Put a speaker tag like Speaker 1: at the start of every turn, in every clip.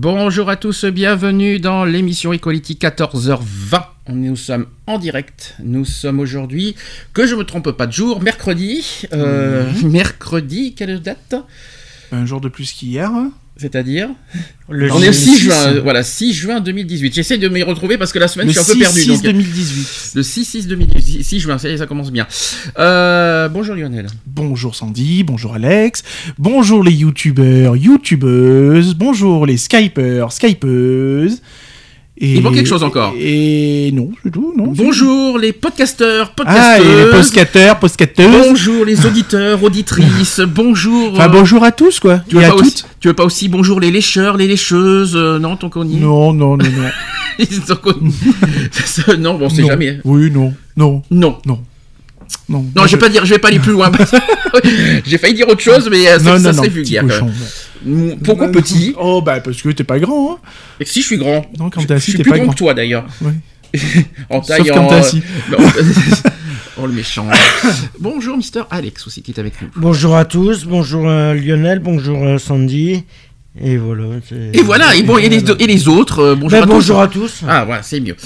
Speaker 1: Bonjour à tous, bienvenue dans l'émission Equality 14h20. Nous sommes en direct. Nous sommes aujourd'hui, que je me trompe pas de jour, mercredi. Euh, Mercredi, quelle date?
Speaker 2: Un jour de plus qu'hier.
Speaker 1: C'est-à-dire
Speaker 2: Le
Speaker 1: On est au 6
Speaker 2: 6,
Speaker 1: juin, euh, voilà, 6 juin 2018. J'essaie de m'y retrouver parce que la semaine,
Speaker 2: Le
Speaker 1: je suis un peu
Speaker 2: 6,
Speaker 1: perdu.
Speaker 2: 6
Speaker 1: donc-
Speaker 2: 2018.
Speaker 1: Le 6-6 2018, 6 juin, ça y est, ça commence bien. Euh, bonjour Lionel.
Speaker 2: Bonjour Sandy, bonjour Alex, bonjour les youtubeurs, youtubeuses, bonjour les skypers, skypeuses. Et,
Speaker 1: Il manque quelque chose encore.
Speaker 2: Et non, c'est tout, non. c'est-
Speaker 1: Bonjour les podcasteurs,
Speaker 2: Ah, et les
Speaker 1: podcasteuses.
Speaker 2: postcateuses.
Speaker 1: bonjour les auditeurs, auditrices. bonjour.
Speaker 2: Enfin,
Speaker 1: euh,
Speaker 2: bonjour à tous, quoi.
Speaker 1: Tu veux, pas aussi, tu veux pas aussi bonjour les lécheurs, les lécheuses, euh, non, ton connu
Speaker 2: Non, non, non, non.
Speaker 1: Ça, non, bon,
Speaker 2: Non.
Speaker 1: jamais.
Speaker 2: Oui, non, non,
Speaker 1: Non.
Speaker 2: non. Non,
Speaker 1: Non, je vais pas dire, je vais pas aller plus loin. J'ai failli dire autre chose, mais euh, ça,
Speaker 2: Non,
Speaker 1: ça
Speaker 2: non,
Speaker 1: serait
Speaker 2: non,
Speaker 1: vulgaire. Quand Pourquoi petit?
Speaker 2: Oh, bah, parce que t'es pas grand, hein.
Speaker 1: Et Si je suis grand?
Speaker 2: Non, quand
Speaker 1: Je,
Speaker 2: t'es
Speaker 1: je
Speaker 2: assis,
Speaker 1: suis
Speaker 2: t'es
Speaker 1: plus
Speaker 2: pas
Speaker 1: grand
Speaker 2: grand.
Speaker 1: que toi d'ailleurs.
Speaker 2: Oui.
Speaker 1: En taille,
Speaker 2: Sauf quand
Speaker 1: en,
Speaker 2: t'es
Speaker 1: euh,
Speaker 2: assis.
Speaker 1: non. oh le méchant. Bonjour Mister Alex aussi qui est avec nous.
Speaker 3: Bonjour à tous, bonjour euh, Lionel, bonjour euh, Sandy. Et voilà.
Speaker 1: Et voilà, et bon, et les, et les autres, euh, bonjour
Speaker 3: Ben,
Speaker 1: à tous.
Speaker 3: bonjour à tous.
Speaker 1: Ah voilà, c'est mieux.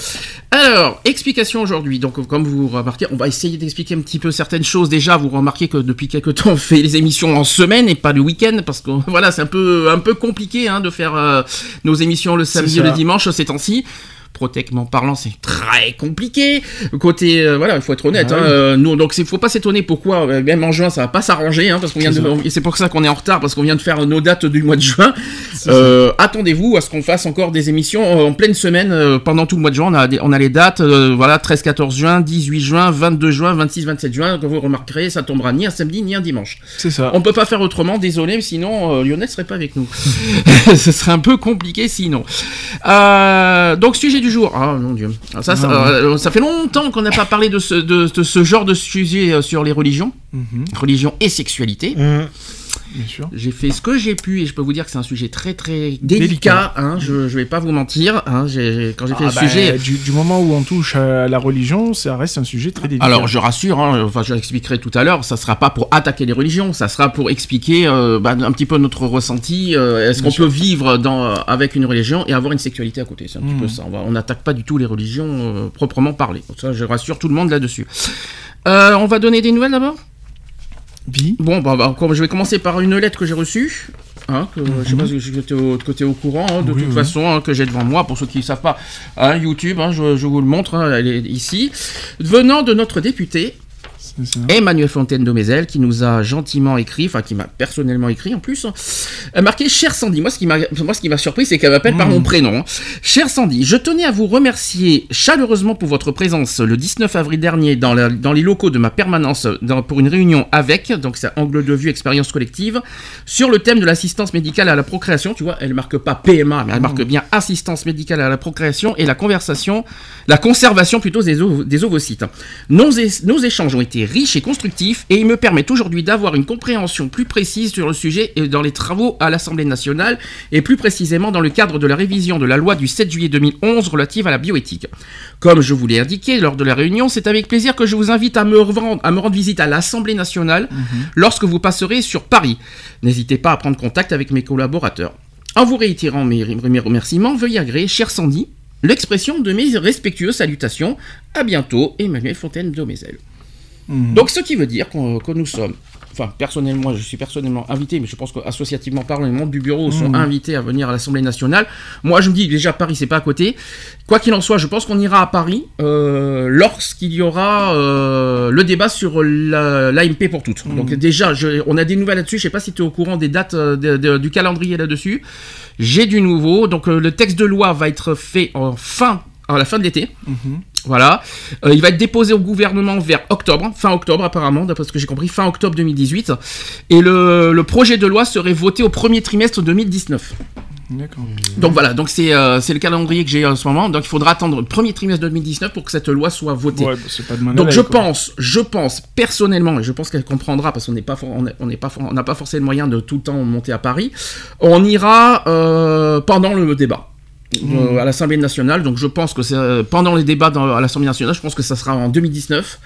Speaker 1: Alors, explication aujourd'hui. Donc, comme vous remarquez, on va essayer d'expliquer un petit peu certaines choses. Déjà, vous remarquez que depuis quelques temps, on fait les émissions en semaine et pas le week-end parce que voilà, c'est un peu un peu compliqué hein, de faire euh, nos émissions le samedi et le dimanche ces temps-ci. Protèquement parlant, c'est très compliqué. Côté, euh, voilà, il faut être honnête.
Speaker 2: Ah
Speaker 1: hein, euh, nous, donc, il faut pas s'étonner pourquoi, euh, même en juin, ça va pas s'arranger, hein, parce qu'on vient
Speaker 2: C'est
Speaker 1: de, c'est pour ça qu'on est en retard, parce qu'on vient de faire nos dates du mois de juin. Attendez-vous à ce qu'on fasse encore des émissions en pleine semaine pendant tout le mois de juin. On a, des- on a les dates, voilà, 13-14 juin, 18 juin, 22 juin, 26-27 juin. Comme vous remarquerez, ça tombera ni un samedi ni un dimanche.
Speaker 2: C'est ça.
Speaker 1: On peut pas faire autrement, désolé, sinon euh, Lionel serait pas avec nous. Ce serait un peu compliqué sinon. Euh, donc sujet du jour. Ah mon dieu. Ça, ça,
Speaker 2: Ah,
Speaker 1: euh, ça fait longtemps qu'on n'a pas parlé de ce, de, de ce genre de sujet euh, sur les religions,
Speaker 2: Mhm,
Speaker 1: religion et sexualité.
Speaker 2: Sûr.
Speaker 1: J'ai fait ce que j'ai pu et je peux vous dire que c'est un sujet très très délicat.
Speaker 2: Délicat.
Speaker 1: hein, je, je vais pas vous mentir. Hein, quand j'ai fait
Speaker 2: Ah
Speaker 1: le
Speaker 2: bah,
Speaker 1: sujet.
Speaker 2: du, du moment où on touche à la religion, ça reste un sujet très délicat.
Speaker 1: Alors je rassure, hein, enfin je l'expliquerai tout à l'heure, ça sera pas pour attaquer les religions, ça sera pour expliquer euh, bah, un petit peu notre ressenti. euh, Est-ce qu'on peut vivre dans, avec une religion et avoir une sexualité à côté C'est un petit peu ça. On n'attaque pas du tout les religions euh, proprement parlé. Ça, je rassure tout le monde là-dessus. Euh, on va donner des nouvelles d'abord?
Speaker 2: Bi.
Speaker 1: Bon, bah, bah, je vais commencer par une lettre que j'ai reçue. Hein, que, Je sais pas si tu es t'es au courant, hein, de
Speaker 2: Oui,
Speaker 1: toute
Speaker 2: oui.
Speaker 1: façon, hein, que j'ai devant moi. Pour ceux qui ne savent pas, YouTube, je, je vous le montre, elle est ici. Venant de notre député. Emmanuel Fontaine Domézel, qui nous a gentiment écrit, enfin qui m'a personnellement écrit en plus, hein, a marqué Cher Sandy. Moi, ce qui m'a, moi, ce qui m'a surpris, c'est qu'elle m'appelle par
Speaker 2: Mm.
Speaker 1: mon prénom. hein. Cher Sandy, je tenais à vous remercier chaleureusement pour votre présence le 19 avril dernier dans, la- dans les locaux de ma permanence dans- pour une réunion avec, donc c'est Angle de vue expérience collective, sur le thème de l'assistance médicale à la procréation. Tu vois, elle marque pas PMA, mais elle marque bien assistance médicale à la procréation et la conversation, la conservation plutôt des, ov- des ovocytes. Nos, é- nos échanges ont été riches et constructifs et ils me permettent aujourd'hui d'avoir une compréhension plus précise sur le sujet et dans les travaux à l'Assemblée nationale et plus précisément dans le cadre de la révision de la loi du 7 juillet 2011 relative à la bioéthique. Comme je vous l'ai indiqué lors de la réunion, c'est avec plaisir que je vous invite à me, revendre- à me rendre visite à l'Assemblée nationale lorsque vous passerez sur Paris. N'hésitez pas à prendre contact avec mes collaborateurs. En vous réitérant mes, mes remerciements, veuillez agréer, cher Sandy, l'expression de mes respectueuses salutations. À bientôt, Emmanuel Fontaine
Speaker 2: Mhm.
Speaker 1: Donc, ce qui veut dire que nous sommes, enfin, personnellement, je suis personnellement invité, mais je pense qu'associativement parlant, les membres du bureau sont
Speaker 2: Mhm.
Speaker 1: invités à venir à l'Assemblée nationale. Moi, je me dis, déjà, Paris, c'est pas à côté. Quoi qu'il en soit, je pense qu'on ira à Paris euh, lorsqu'il y aura euh, le débat sur la- l'AMP pour toutes.
Speaker 2: Mhm.
Speaker 1: Donc, déjà, je- on a des nouvelles là-dessus. Je sais pas si tu es au courant des dates euh, de- de- du calendrier là-dessus. J'ai du nouveau. Donc, le texte de loi va être fait en fin, à la fin de l'été.
Speaker 2: Mhm.
Speaker 1: Voilà. Euh, il va être déposé au gouvernement vers octobre, fin octobre apparemment, d'après ce que j'ai compris, fin octobre 2018. Et le, le projet de loi serait voté au premier trimestre 2019.
Speaker 2: D'accord.
Speaker 1: Donc voilà, donc c'est euh, c'est le calendrier que j'ai en ce moment. Donc il faudra attendre le premier trimestre 2019 pour que cette loi soit votée.
Speaker 2: Ouais, bah, pas
Speaker 1: Donc je
Speaker 2: quoi.
Speaker 1: pense, je pense personnellement, et je pense qu'elle comprendra parce qu'on n'est pas, on est- on n'est pas, on n'a pas forcément le moyen de tout le temps monter à Paris. On ira euh, pendant le débat. Euh, à l'Assemblée nationale, donc je pense que c'est euh, pendant les débats à l'Assemblée nationale, je pense que ça sera en 2019.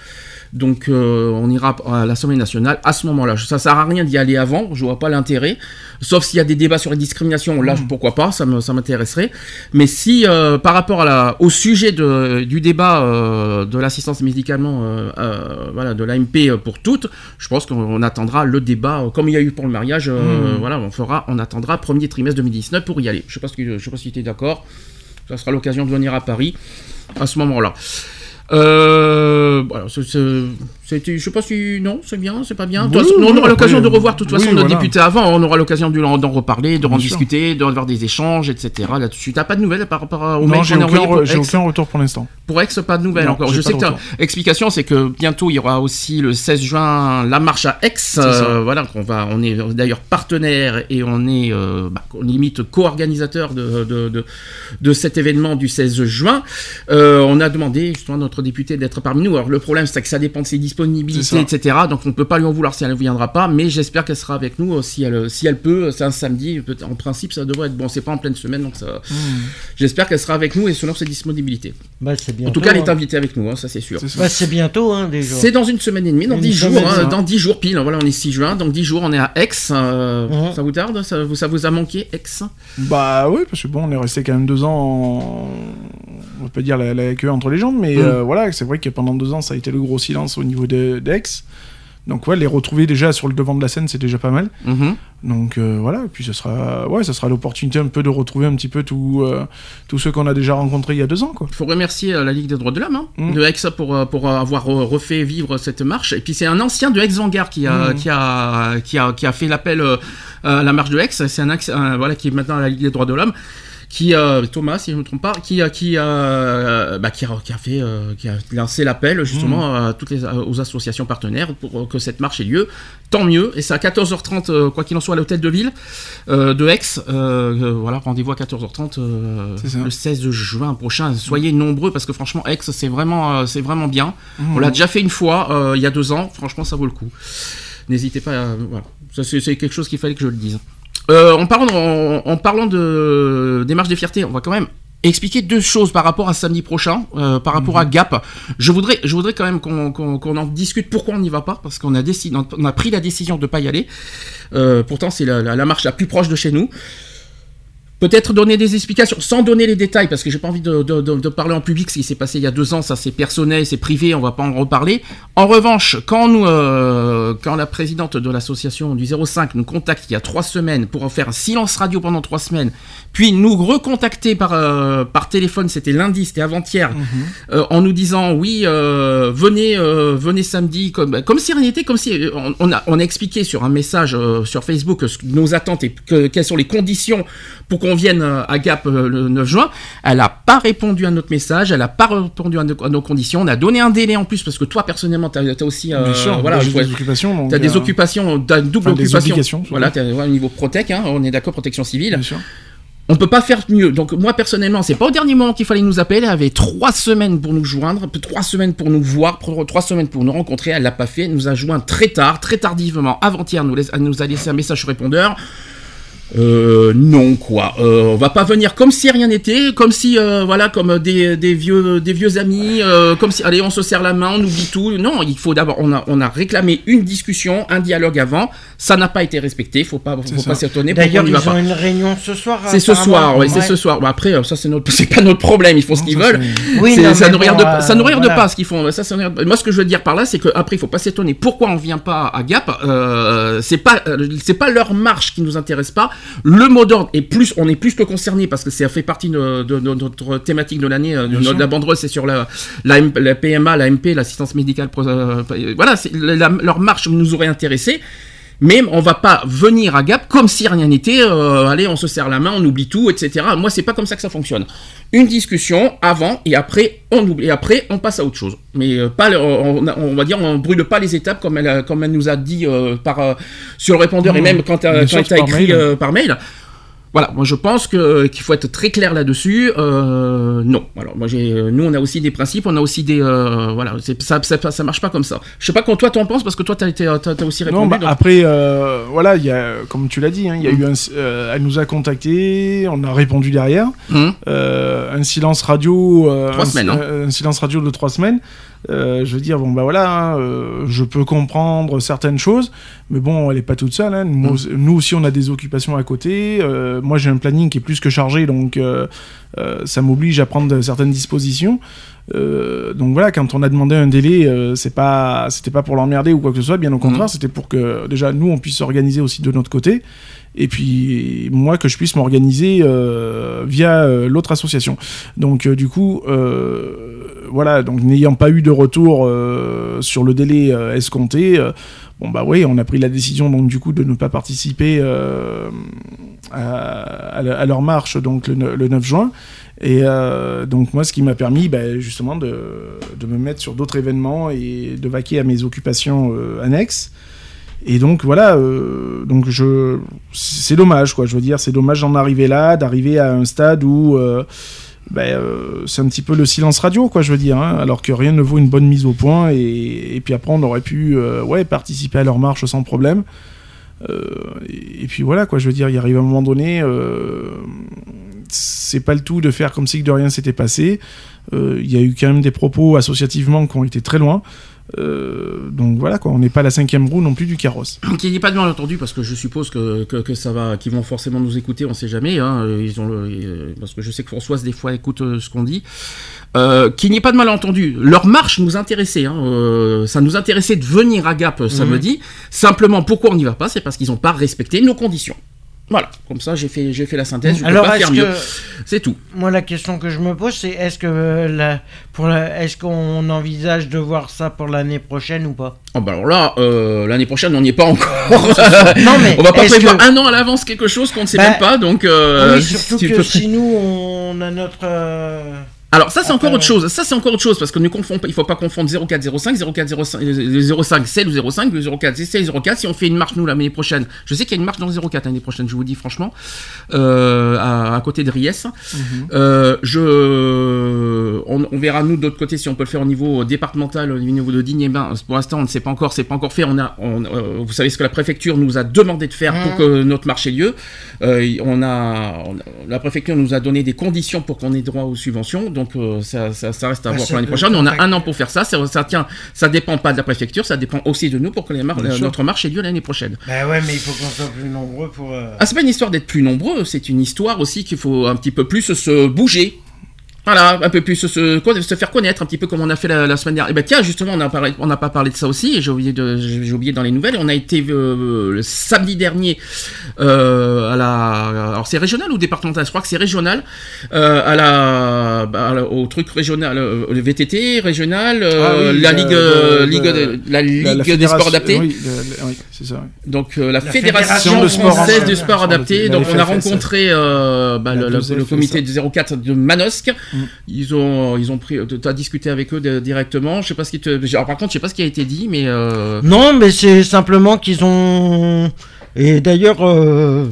Speaker 1: Donc euh, on ira à l'Assemblée nationale à ce moment-là. Ça sert à rien d'y aller avant, je vois pas l'intérêt. Sauf s'il y a des débats sur les discriminations, là pourquoi pas, ça m'intéresserait. Mais si euh, par rapport à la, au sujet de, du débat euh, de l'assistance médicalement, voilà, de l'AMP pour toutes, je pense qu'on attendra le débat comme il y a eu pour le mariage. Voilà, on fera, on attendra premier trimestre 2019 pour y aller. Je sais pas, que- je sais pas si tu es d'accord. Ça sera l'occasion de venir à Paris à ce moment-là. Euh, voilà, c'est- c'est- c'était, je sais pas si non, c'est bien, c'est pas bien. De
Speaker 2: Oui,
Speaker 1: façon, on
Speaker 2: oui,
Speaker 1: aura l'occasion de revoir de toute
Speaker 2: oui,
Speaker 1: façon nos
Speaker 2: voilà.
Speaker 1: députés avant, on aura l'occasion de d'en reparler, de en
Speaker 2: Bien sûr.
Speaker 1: discuter, d'avoir des échanges, etc. Là-dessus, t'as pas de nouvelles par rapport au mail
Speaker 2: j'ai aucun, re- aucun retour pour l'instant.
Speaker 1: Pour Aix, pas de nouvelles
Speaker 2: Non,
Speaker 1: encore. Je sais
Speaker 2: de
Speaker 1: que explication, c'est que bientôt il y aura aussi le 16 juin la marche à Aix. euh, voilà, qu'on va, on est d'ailleurs partenaire et on est euh, bah, limite co-organisateur de, de, de, de cet événement du 16 juin. Euh, on a demandé justement à notre député d'être parmi nous. Alors le problème, c'est que ça dépend de ses disponibilités,
Speaker 2: Ça.
Speaker 1: etc. Donc on ne peut pas lui en vouloir si elle ne viendra pas, mais j'espère qu'elle sera avec nous euh, si elle, si elle peut. C'est un samedi, peut- en principe ça devrait être bon. C'est pas en pleine semaine, donc ça.
Speaker 2: Hmm.
Speaker 1: J'espère qu'elle sera avec nous et selon ses disponibilités.
Speaker 3: Bah, bientôt.
Speaker 1: En tout cas, elle est
Speaker 3: hein.
Speaker 1: invitée avec nous, hein, ça c'est sûr.
Speaker 2: C'est ça.
Speaker 3: Bah, bientôt, hein, déjà.
Speaker 1: C'est dans une semaine et demie, dans
Speaker 3: Une
Speaker 1: 10 jours, hein, dans 10 jours pile. Voilà, on est 6 juin, donc 10 jours, on est à Aix. euh,
Speaker 3: Mhm.
Speaker 1: Ça vous tarde ça, vous- ça vous a manqué, Aix?
Speaker 2: Bah oui, parce que bon, on est resté quand même deux ans, en- on va pas dire la, la queue entre les jambes, mais euh, voilà, c'est vrai que pendant deux ans, ça a été le gros silence au niveau de- d'Aix. Donc ouais, les retrouver déjà sur le devant de la scène, c'est déjà pas mal.
Speaker 1: Mhm.
Speaker 2: Donc euh, voilà, et puis ce sera, ouais, ça sera l'opportunité un peu de retrouver un petit peu tout, euh, tous ceux qu'on a déjà rencontrés il y a deux ans, quoi.
Speaker 1: Il faut remercier euh, la Ligue des droits de l'homme hein,
Speaker 2: Mhm.
Speaker 1: de Aix pour, pour avoir refait vivre cette marche. Et puis c'est un ancien de Aix-Vanguard qui a,
Speaker 2: Mhm.
Speaker 1: qui, a, qui, a, qui a fait l'appel à la marche de Aix. C'est un, un- voilà, qui est maintenant à la Ligue des droits de l'homme. Qui, euh, Thomas, si je ne me trompe pas, qui, a- qui, a, bah, qui, a, qui a fait, euh, qui a lancé l'appel justement à toutes les, aux associations partenaires pour euh, que cette marche ait lieu. Tant mieux. Et c'est à 14h30, euh, quoi qu'il en soit, à l'hôtel de ville euh, de Aix. Euh, euh, voilà, rendez-vous à 14h30 euh,
Speaker 2: C'est ça.
Speaker 1: le 16 juin prochain. Soyez nombreux parce que franchement, Aix, c'est vraiment, euh, c'est vraiment bien.
Speaker 2: Mmh.
Speaker 1: On l'a déjà fait une fois, euh, il y a deux ans. Franchement, ça vaut le coup. N'hésitez pas. À, voilà. Ça, c'est, c'est quelque chose qu'il fallait que je le dise. Euh, en parlant, en, en parlant de des marches des fiertés, on va quand même expliquer deux choses par rapport à samedi prochain, euh, par rapport à Gap. Je voudrais, je voudrais quand même qu'on, en discute pourquoi on n'y va pas, parce qu'on a décidé, on a pris la décision de pas y aller. Euh, pourtant, c'est la, la- la marche la plus proche de chez nous. Peut-être donner des explications, sans donner les détails, parce que j'ai pas envie de, de- de- de parler en public. Ce qui s'est passé il y a deux ans, ça c'est personnel, c'est privé, on va pas en reparler. En revanche, quand nous, euh, quand la présidente de l'association du 05 nous contacte il y a trois semaines pour en faire un silence radio pendant trois semaines, puis nous recontacter par euh, par téléphone, c'était lundi, c'était avant-hier, euh, en nous disant oui, venez, venez samedi, comme comme si rien n'était, comme si on, on a on a expliqué sur un message sur Facebook ce- nos attentes et que- quelles sont les conditions pour qu'on vienne euh, à Gap euh, le 9 juin. Elle n'a pas répondu à notre message, elle n'a pas répondu à nos, à nos conditions. On a donné un délai en plus parce que toi personnellement, tu as, aussi euh,
Speaker 2: sûr,
Speaker 1: voilà,
Speaker 2: j'ai
Speaker 1: vois-
Speaker 2: des occupations. donc,
Speaker 1: T'as des
Speaker 2: euh,
Speaker 1: occupations, t'as une double occupation. voilà, au niveau protec, hein, on est d'accord, protection civile.
Speaker 2: Bien sûr.
Speaker 1: On peut pas faire mieux. Donc moi personnellement, c'est pas au dernier moment qu'il fallait nous appeler. Elle avait trois semaines pour nous joindre, trois semaines pour nous voir, trois semaines pour nous rencontrer. Elle l'a pas fait. Elle nous a joint très tard, très tardivement. Avant-hier, nous laisse- elle nous a laissé un message répondeur. Euh, non quoi. Euh, on va pas venir comme si rien n'était, comme si euh, voilà, comme des, des vieux des vieux amis, euh, comme si allez on se serre la main, on oublie tout. Non, il faut d'abord on a on a réclamé une discussion, un dialogue avant. Ça n'a pas été respecté. Faut pas faut pas s'étonner.
Speaker 3: D'ailleurs, ils
Speaker 1: pas.
Speaker 3: ont une réunion ce soir.
Speaker 1: C'est ce soir, ouais, c'est ce soir. Bon, après, euh, ça c'est notre, c'est pas notre problème. Ils font ce qu'ils veulent.
Speaker 3: Oui, non,
Speaker 1: ça nous
Speaker 3: bon,
Speaker 1: regarde, pas, ça nous regarde
Speaker 3: voilà.
Speaker 1: pas ce qu'ils font. Ça, ça nous regarde- Moi, ce que je veux dire par là, c'est qu'après, il faut pas s'étonner. Pourquoi on vient pas à Gap? Euh, C'est pas, c'est pas leur marche qui nous intéresse pas. Le mot d'ordre est plus, on est plus que concerné parce que ça fait partie de, de- de notre thématique de l'année. euh, de la banderole, c'est sur la, la, M- la PMA, la MP, l'assistance médicale. euh, voilà, la- leur marche nous aurait intéressé. Mais on va pas venir à Gap comme si rien n'était. euh, allez, on se serre la main, on oublie tout, etc. Moi, c'est pas comme ça que ça fonctionne. Une discussion avant et après, on oublie. Et après, on passe à autre chose. Mais euh, pas, le- on, on- va dire, on brûle pas les étapes comme elle, comme elle nous a dit euh, par euh, sur le répondeur et même quand,
Speaker 2: Bien
Speaker 1: elle
Speaker 2: sûr,
Speaker 1: quand
Speaker 2: c'est
Speaker 1: elle a
Speaker 2: par
Speaker 1: écrit
Speaker 2: mail.
Speaker 1: euh, par mail. Voilà, moi je pense que qu'il faut être très clair là-dessus. Euh, non, alors moi j'ai, nous on a aussi des principes, on a aussi des, euh, voilà, c'est, ça, ça, ça marche pas comme ça. Je sais pas quand toi t'en penses parce que toi t'as été, t'as, t'as aussi répondu.
Speaker 2: Non, bah,
Speaker 1: donc-
Speaker 2: après, euh, voilà, il y a, comme tu l'as dit, hein, y a eu un, euh, elle nous a contacté, on a répondu derrière.
Speaker 1: Hum.
Speaker 2: Euh, un silence radio. euh,
Speaker 1: Trois
Speaker 2: un,
Speaker 1: semaines, hein.
Speaker 2: un silence radio de trois semaines. Euh, je veux dire, bon, bah voilà, hein, euh, je peux comprendre certaines choses, mais bon, elle est pas toute seule. hein. Nous,
Speaker 1: Mm.
Speaker 2: nous aussi, on a des occupations à côté. Euh, moi, j'ai un planning qui est plus que chargé, donc ça m'oblige à prendre certaines dispositions. Donc voilà, quand on a demandé un délai, c'est pas, c'était pas pour l'emmerder ou quoi que ce soit, bien au contraire,
Speaker 1: Mhm.
Speaker 2: c'était pour que déjà nous on puisse s'organiser aussi de notre côté, et puis moi que je puisse m'organiser via l'autre association. Donc du coup, voilà, donc n'ayant pas eu de retour euh, sur le délai euh, escompté. euh, Bon bah oui, on a pris la décision donc du coup de ne pas participer à, leur marche donc le, ne- le 9 juin. Et donc moi, ce qui m'a permis bah, justement de, me mettre sur d'autres événements et de vaquer à mes occupations annexes. Et donc voilà, donc je, c'est dommage quoi. Je veux dire, c'est dommage d'en arriver là, d'arriver à un stade où bah, euh, c'est un petit peu le silence radio quoi. Je veux dire, hein, alors que rien ne vaut une bonne mise au point. Et, puis après, on aurait pu euh, ouais participer à leur marche sans problème. Euh, et, et puis voilà quoi. Je veux dire, il arrive un moment donné. c'est pas le tout de faire comme si de rien s'était passé. Il y a eu quand même des propos associativement qui ont été très loin. Euh, donc voilà quoi, on n'est pas la cinquième roue non plus du carrosse.
Speaker 1: Qu'il n'y ait pas de malentendu, parce que je suppose que, que, que ça va, qu'ils vont forcément nous écouter, on sait jamais. Hein, ils ont le, parce que je sais que Françoise des fois écoute euh, ce qu'on dit. Euh, qu'il n'y ait pas de malentendu. Leur marche nous intéressait. Hein, euh, ça nous intéressait de venir à Gap euh, samedi. Simplement, pourquoi on n'y va pas? C'est parce qu'ils n'ont pas respecté nos conditions. Voilà, comme ça j'ai fait, j'ai fait la synthèse. Je peux
Speaker 3: Alors,
Speaker 1: pas faire mieux. C'est tout.
Speaker 3: moi, la question que je me pose, c'est est-ce que euh, la, pour la, est-ce qu'on envisage de voir ça pour l'année prochaine ou pas?
Speaker 1: Oh, bah alors là, euh, l'année prochaine, on n'y est pas encore.
Speaker 3: Non, mais
Speaker 1: on va pas prévoir
Speaker 3: que-
Speaker 1: un an à l'avance quelque chose qu'on ne sait
Speaker 3: Bah,
Speaker 1: même pas. Donc, euh,
Speaker 3: Oui, surtout
Speaker 1: tu
Speaker 3: que
Speaker 1: peux-
Speaker 3: si nous on a notre.
Speaker 1: Alors ça c'est encore autre chose. Ça c'est encore autre chose parce que ne confond pas- il faut pas confondre 0405, 0405, euh, 05 c'est le 05, le 04 c'est le 04. Si on fait une marche nous l'année prochaine, je sais qu'il y a une marche dans le 04 l'année prochaine, je vous dis franchement, euh, à, à côté de Ries. Euh, je, on, on verra nous de l'autre côté si on peut le faire au niveau départemental, au niveau de Digne. Eh ben, pour l'instant on ne sait pas encore, c'est pas encore fait. On a, on- euh, vous savez ce que la préfecture nous a demandé de faire pour
Speaker 3: Mhm.
Speaker 1: que notre marche ait lieu. On a, on a- la préfecture nous a donné des conditions pour qu'on ait droit aux subventions, donc euh, ça, ça, ça reste à voir pour l'année prochaine. On a un an pour faire ça. Ça, ça tient, ça dépend pas de la préfecture, ça dépend aussi de nous pour que les mar-
Speaker 2: Bien sûr.
Speaker 1: notre marche ait lieu l'année prochaine.
Speaker 3: Bah ouais, mais il faut qu'on soit plus nombreux pour. euh,
Speaker 1: Ah, c'est pas une histoire d'être plus nombreux, c'est une histoire aussi qu'il faut un petit peu plus se bouger. Voilà, un peu plus se, se, se faire connaître, un petit peu comme on a fait la, la semaine dernière. Et ben tiens, justement, on n'a on pas parlé de ça aussi, j'ai oublié, de, j'ai oublié dans les nouvelles. On a été euh, le samedi dernier euh, à la. Alors c'est régional ou départemental? Je crois que c'est régional. euh, à la, bah, au truc régional, le VTT régional,
Speaker 2: Ah oui,
Speaker 1: la ligue,
Speaker 2: de- de-
Speaker 1: ligue, de- la ligue des sports adaptés.
Speaker 2: Oui, c'est ça. oui.
Speaker 1: Donc la, fédération,
Speaker 3: de sport
Speaker 1: française du sport adapté. Donc on a rencontré bah, le, le-
Speaker 2: 2F,
Speaker 1: le comité du 04 de Manosque. Ils ont ils ont pris. Tu as discuté avec eux de- directement. Je sais pas ce qui te. Alors, par contre, je sais pas ce qui a été dit, mais. euh,
Speaker 3: Non, mais c'est simplement qu'ils ont. Et d'ailleurs, euh,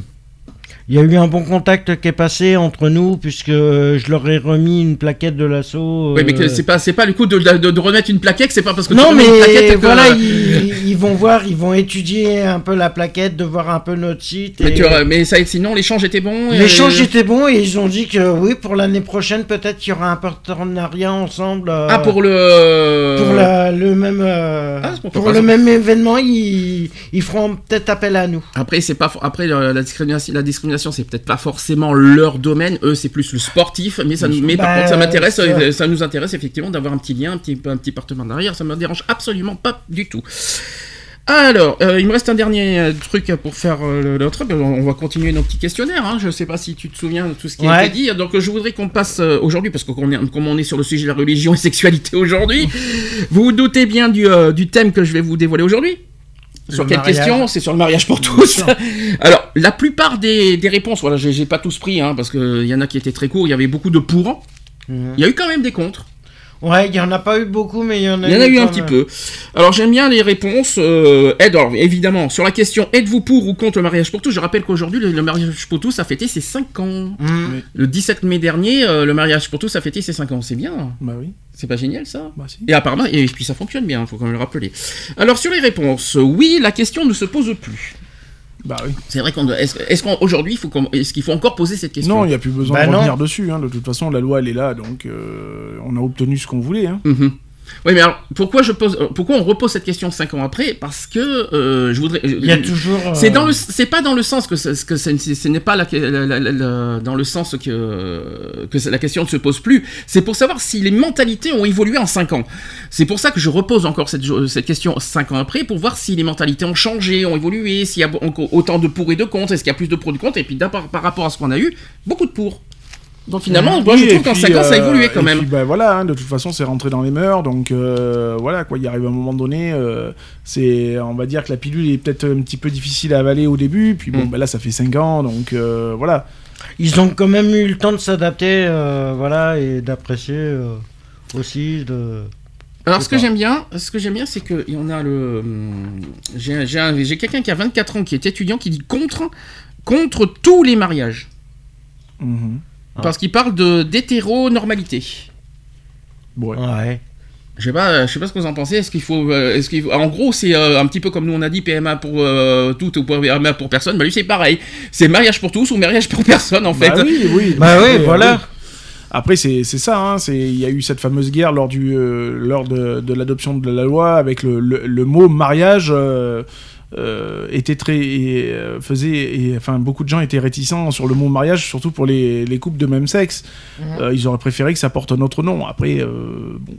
Speaker 3: il y a eu un bon contact qui est passé entre nous, puisque je leur ai remis une plaquette de l'assaut.
Speaker 1: Oui, mais
Speaker 3: euh,
Speaker 1: c'est pas pas le coup de, de, de remettre une plaquette. C'est pas parce que tu
Speaker 3: Non,
Speaker 1: remets une plaquette
Speaker 3: mais
Speaker 1: que-
Speaker 3: voilà, ils, ils vont voir, ils vont étudier un peu la plaquette, de voir un peu notre site.
Speaker 1: Mais,
Speaker 3: et-
Speaker 1: tu- mais ça, sinon l'échange était bon. et-
Speaker 3: L'échange était bon et ils ont dit que oui, pour l'année prochaine, peut-être qu'il y aura un partenariat ensemble. euh,
Speaker 1: Ah pour le.
Speaker 3: pour la- le même euh,
Speaker 1: Ah,
Speaker 3: pour le même événement, ils, ils feront peut-être appel à nous.
Speaker 1: Après, c'est pas après la, la discrimination, la discrimination, c'est peut-être pas forcément leur domaine. Eux, c'est plus le sportif. Mais ça, nous- mais par
Speaker 3: Bah,
Speaker 1: contre, ça m'intéresse.
Speaker 3: c'est
Speaker 1: euh, Ça nous intéresse effectivement d'avoir un petit lien, un petit, un petit partenariat. Ça me dérange absolument pas du tout. Alors, euh, il me reste un dernier euh, truc pour faire euh, l'autre. On va continuer nos petits questionnaires. Hein. Je sais pas si tu te souviens de tout ce qui a
Speaker 3: Ouais.
Speaker 1: été dit. Donc, je voudrais qu'on passe euh, aujourd'hui, parce que qu'on est- comme on est sur le sujet de la religion et sexualité aujourd'hui, vous vous doutez bien du, du thème que je vais vous dévoiler aujourd'hui. Sur
Speaker 3: Le
Speaker 1: quelle
Speaker 3: mariage.
Speaker 1: question? C'est sur le mariage pour tous. Alors, la plupart des, des réponses, voilà, j'ai pas tous pris, hein, parce qu'il y en a qui étaient très courts, il y avait beaucoup de pour.
Speaker 3: Mhm.
Speaker 1: Il y a eu quand même des contre.
Speaker 3: Ouais, il y en a pas eu beaucoup, mais il y en a
Speaker 1: Il y en a eu un petit
Speaker 3: même.
Speaker 1: peu. Alors j'aime bien les réponses. Euh, alors, évidemment, sur la question êtes-vous pour ou contre le mariage pour tous? Je rappelle qu'aujourd'hui, le, le mariage pour tous a fêté ses 5 ans.
Speaker 3: Mm.
Speaker 1: Le 17 mai dernier, euh, le mariage pour tous a fêté ses 5 ans. C'est bien.
Speaker 2: Bah oui.
Speaker 1: C'est pas génial ça?
Speaker 2: Bah si.
Speaker 1: Et apparemment, et puis ça fonctionne bien, faut quand même le rappeler. Alors sur les réponses, oui, la question ne se pose plus.
Speaker 2: Bah oui.
Speaker 1: C'est vrai qu'on doit. Est-ce est-ce qu'aujourd'hui, il faut qu'on- est-ce qu'il faut encore poser cette question?
Speaker 2: Non, il n'y a plus besoin
Speaker 3: Bah
Speaker 2: de
Speaker 3: non.
Speaker 2: revenir dessus. hein. De toute façon, la loi, elle est là, donc euh, on a obtenu ce qu'on voulait. Hein.
Speaker 1: Mhm. Oui, mais alors pourquoi je pose, euh, pourquoi on repose cette question 5 ans après? Parce que euh, je voudrais.
Speaker 3: Il y a toujours. euh,
Speaker 1: C'est dans le, c'est pas dans le sens que, ce- que ce, ce n'est pas la, la- la- la- dans le sens que que la question ne se pose plus. C'est pour savoir si les mentalités ont évolué en 5 ans. C'est pour ça que je repose encore cette, cette question 5 ans après pour voir si les mentalités ont changé, ont évolué, s'il y a autant de pour et de contre, est-ce qu'il y a plus de pour et de contre, et puis par rapport à ce qu'on a eu, beaucoup de pour. Donc finalement, moi
Speaker 2: Oui,
Speaker 1: je trouve qu'en
Speaker 2: puis,
Speaker 1: 5 ans ça a
Speaker 2: euh,
Speaker 1: évolué quand
Speaker 2: et
Speaker 1: même.
Speaker 2: puis, bah, voilà, hein, de toute façon, c'est rentré dans les mœurs, donc euh, voilà, quoi. Il arrive un moment donné, euh, c'est, on va dire que la pilule est peut-être un petit peu difficile à avaler au début, puis bon,
Speaker 1: Mm.
Speaker 2: bah, là, ça fait 5 ans, donc euh, voilà.
Speaker 3: Ils ont quand même eu le temps de s'adapter, euh, voilà, et d'apprécier euh, aussi. De...
Speaker 1: Alors, ce que j'aime bien, ce que j'aime bien, c'est que y en a le, hum, j'ai, j'ai, un- j'ai quelqu'un qui a 24 ans, qui est étudiant, qui dit contre, contre tous les mariages,
Speaker 2: Mhm.
Speaker 3: Ah.
Speaker 1: parce qu'il parle de d'hétéronormalité.
Speaker 2: Ouais.
Speaker 3: Ouais.
Speaker 1: Je sais pas, je sais pas ce que vous en pensez. Est-ce qu'il faut, euh, est-ce qu'il faut- en gros, c'est euh, un petit peu comme nous on a dit PMA pour euh, tout ou PMA pour personne. Bah lui c'est pareil. C'est mariage pour tous ou mariage pour personne en fait.
Speaker 2: Bah oui, oui.
Speaker 3: Bah oui,
Speaker 2: Après,
Speaker 3: voilà.
Speaker 2: oui. Après, c'est c'est ça, hein, c'est- il y a eu cette fameuse guerre lors, du, euh, lors de, de l'adoption de la loi avec le, le- le mot mariage. euh, euh, était très et, euh, faisait et enfin beaucoup de gens étaient réticents sur le mot mariage surtout pour les, les couples de même sexe. Euh, ils auraient préféré que ça porte un autre nom. Après euh, bon,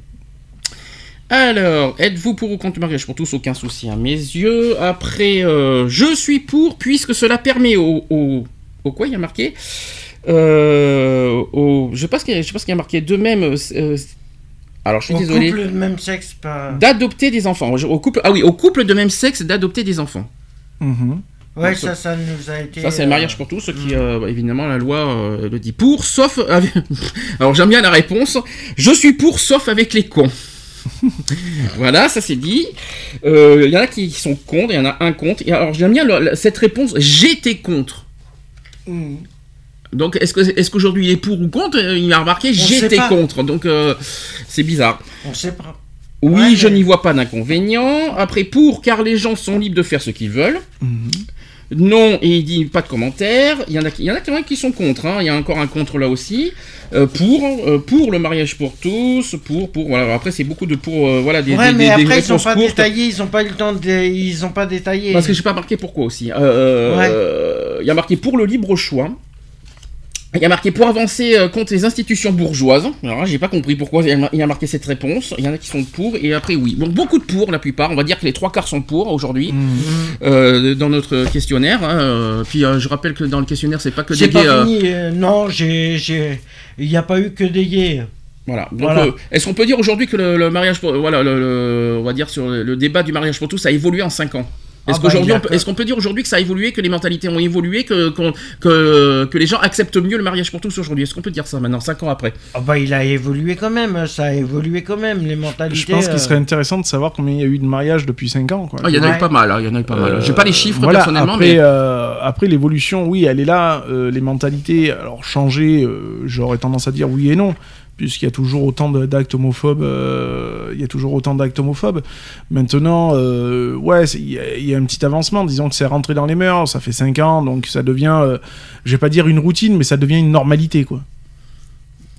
Speaker 1: Alors, êtes-vous pour ou contre le mariage? Pour tous Aucun souci à mes yeux. Après, je suis pour puisque cela permet au, au, au quoi? Il y a marqué au, je je sais pas ce qu'il y a marqué. De même, alors je suis
Speaker 3: Au
Speaker 1: désolé.
Speaker 3: couple de même sexe, pas.
Speaker 1: D'adopter des enfants. Au couple, ah oui, au couple de même sexe d'adopter des enfants.
Speaker 2: mhm.
Speaker 3: Ouais,
Speaker 1: Donc,
Speaker 3: ça, ça nous a été.
Speaker 1: Ça, c'est le
Speaker 3: euh,
Speaker 1: mariage pour tous, ce qui, euh, bah, évidemment, la loi euh, le dit pour, sauf. avec- Alors, j'aime bien la réponse. Je suis pour, sauf avec les cons. voilà, ça c'est dit. Euh, Il y en a qui sont contre, il y en a un contre. Et alors, j'aime bien le- cette réponse. J'étais contre. Donc, est-ce que est-ce qu'aujourd'hui il est pour ou contre? Il a remarqué j'étais contre. Donc, euh, c'est bizarre.
Speaker 3: On sait pas.
Speaker 1: Oui,
Speaker 3: Ouais,
Speaker 1: je
Speaker 3: mais-
Speaker 1: n'y vois pas d'inconvénient. Après, pour, car les gens sont libres de faire ce qu'ils veulent.
Speaker 2: Mhm.
Speaker 1: Non, et il dit pas de commentaires. Il y en a, il y en a quand même qui sont contre. hein. Il y a encore un contre là aussi. Euh, pour, euh, pour le mariage pour tous, pour, pour. Voilà. Après, c'est beaucoup de pour. euh, voilà, des,
Speaker 3: ouais,
Speaker 1: des-
Speaker 3: mais
Speaker 1: des- des
Speaker 3: après, ils
Speaker 1: réponses
Speaker 3: pas
Speaker 1: courtes.
Speaker 3: détaillés, ils ont pas eu le temps de. Ils ont pas détaillé.
Speaker 1: Parce que j'ai pas marqué pourquoi aussi.
Speaker 3: Ouais.
Speaker 1: Il y a marqué pour le libre choix. Il y a marqué pour avancer euh, contre les institutions bourgeoises. Alors j'ai pas compris pourquoi il y a- marqué cette réponse. Il y en a qui sont pour et après oui. Bon, beaucoup de pour la plupart. On va dire que les trois quarts sont pour aujourd'hui
Speaker 2: Mhm.
Speaker 1: euh, dans notre questionnaire. hein. Euh, Puis euh, je rappelle que dans le questionnaire, c'est pas que des gays.
Speaker 3: fini. euh, non, j'ai, j'ai. Il n'y a pas eu que des gays.
Speaker 1: Voilà. Donc,
Speaker 3: Voilà.
Speaker 1: euh, est-ce qu'on peut dire aujourd'hui que le, le mariage, pour, voilà, le, le- on va dire sur le, le débat du mariage pour tous a évolué en 5 ans? Est-ce
Speaker 3: Ah bah,
Speaker 1: qu'aujourd'hui, est-ce qu'on peut dire aujourd'hui que ça a évolué, que les mentalités ont évolué, que, que, que les gens acceptent mieux le mariage pour tous aujourd'hui? Est-ce qu'on peut dire ça maintenant, 5 ans après?
Speaker 3: Ah bah, il a évolué quand même. Ça a évolué quand même, les mentalités.
Speaker 2: je pense qu'il
Speaker 3: euh,
Speaker 2: serait intéressant de savoir combien il y a eu de mariages depuis 5 ans quoi.
Speaker 1: Ah, Il y en a eu pas mal, hein, il y en a eu pas mal.
Speaker 2: Euh,
Speaker 1: J'ai pas les chiffres
Speaker 2: voilà,
Speaker 1: personnellement,
Speaker 2: après,
Speaker 1: mais.
Speaker 2: euh, après l'évolution, oui, elle est là. euh, les mentalités, alors changer, euh, j'aurais tendance à dire oui et non, puisqu'il y a toujours autant d'actes homophobes. euh, il y a toujours autant d'actes homophobes. Maintenant, euh, ouais, c'est- il y, a- il y a un petit avancement. Disons que c'est rentré dans les mœurs. Ça fait 5 ans, donc ça devient, euh, je vais pas dire une routine, mais ça devient une normalité, quoi.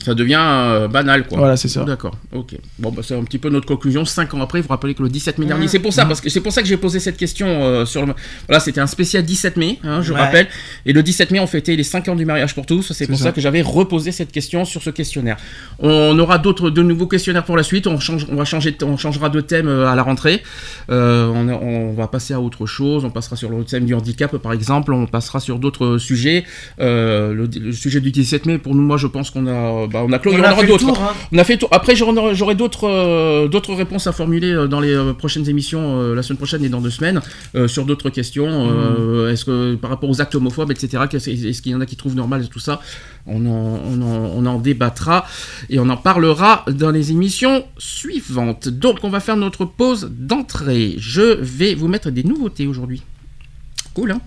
Speaker 1: Ça devient euh, banal, quoi.
Speaker 2: Voilà, c'est ça.
Speaker 1: D'accord, ok. Bon, bah, c'est un petit peu notre conclusion. Cinq ans après, vous rappelez que le 17 mai dernier, c'est pour ça, parce que c'est pour ça que j'ai posé cette question euh, sur le. Voilà, c'était un spécial 17 mai, hein, je
Speaker 3: Ouais.
Speaker 1: rappelle. Et le 17 mai, on fêtait les 5 ans du mariage pour tous. C'est pour ça.
Speaker 2: ça.
Speaker 1: que j'avais reposé cette question sur ce questionnaire. On aura d'autres, de nouveaux questionnaires pour la suite. On change, on va changer, on changera de thème euh, à la rentrée. Euh, on, on va passer à autre chose. On passera sur le thème du handicap, par exemple. On passera sur d'autres sujets. Euh, le, le sujet du 17 mai, pour nous, moi, je pense qu'on a bah, on a clos.
Speaker 3: On
Speaker 1: aura d'autres.
Speaker 3: hein.
Speaker 1: On a fait tour. Après, j'aurai d'autres euh, d'autres réponses à formuler euh, dans les euh, prochaines émissions, euh, la semaine prochaine et dans deux semaines, euh, sur d'autres questions. euh, Est-ce que par rapport aux actes homophobes, etc. Est-ce qu'il y en a qui trouvent normal tout ça? On en, on, en, on en débattra et on en parlera dans les émissions suivantes. Donc, on va faire notre pause d'entrée. Je vais vous mettre des nouveautés aujourd'hui. Cool, hein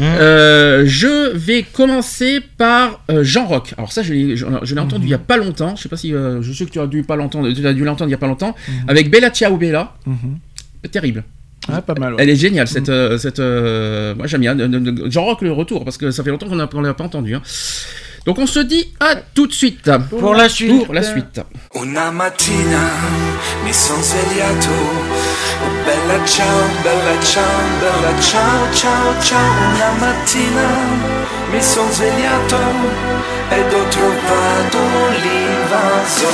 Speaker 1: Euh, Je vais commencer par euh, Jean Rock. Alors ça, je l'ai je- je l'ai entendu il y a pas longtemps. Je sais pas si... euh, je sais que tu as dû pas l'entendre, tu as dû l'entendre il y a pas longtemps. Avec Bella Ciao Bella. Terrible.
Speaker 2: Ah, pas mal. ouais.
Speaker 1: Elle est géniale, cette... euh, cette moi, j'aime bien. Jean Rock, le retour, parce que ça fait longtemps qu'on qu'on l'a pas entendu. hein. Donc on se dit à tout de suite.
Speaker 3: Pour la suite.
Speaker 1: Pour la suite.
Speaker 4: Una mattina mi son svegliato, oh bella ciao, bella ciao, bella ciao, ciao, ciao. Una mattina mi son svegliato ed ho trovato l'invaso.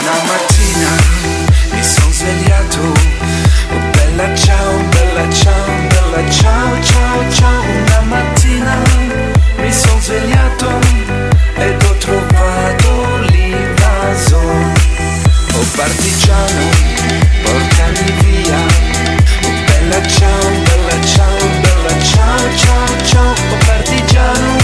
Speaker 4: Una mattina mi son svegliato, oh bella ciao, bella ciao, bella ciao, ciao, ciao. Una mattina mi son svegliato ed ho trovato l'invaso. Oh partigiano, portami via. Oh bella ciao, bella ciao, bella ciao, ciao, ciao. Oh partigiano,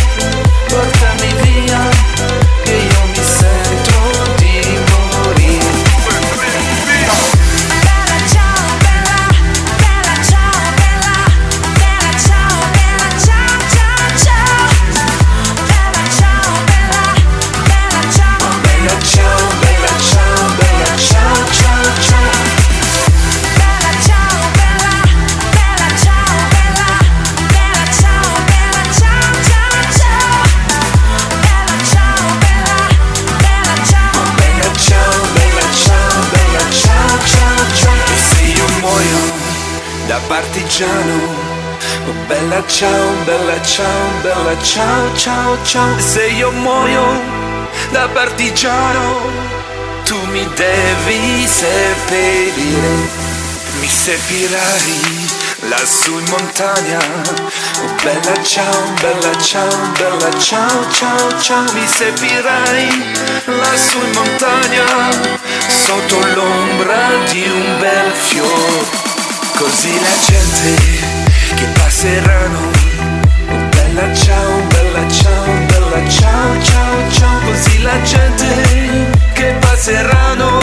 Speaker 4: partigiano Oh bella ciao, bella ciao, bella ciao, ciao, ciao. Se io muoio da partigiano Tu mi devi seppellire. Mi seppirai lassù in montagna. Oh bella ciao, bella ciao, bella ciao, ciao, ciao. Mi seppirai lassù in montagna Sotto l'ombra di un bel fiore Così la gente che passeranno. Bella ciao, bella ciao, bella ciao, ciao, ciao Così la gente che passeranno.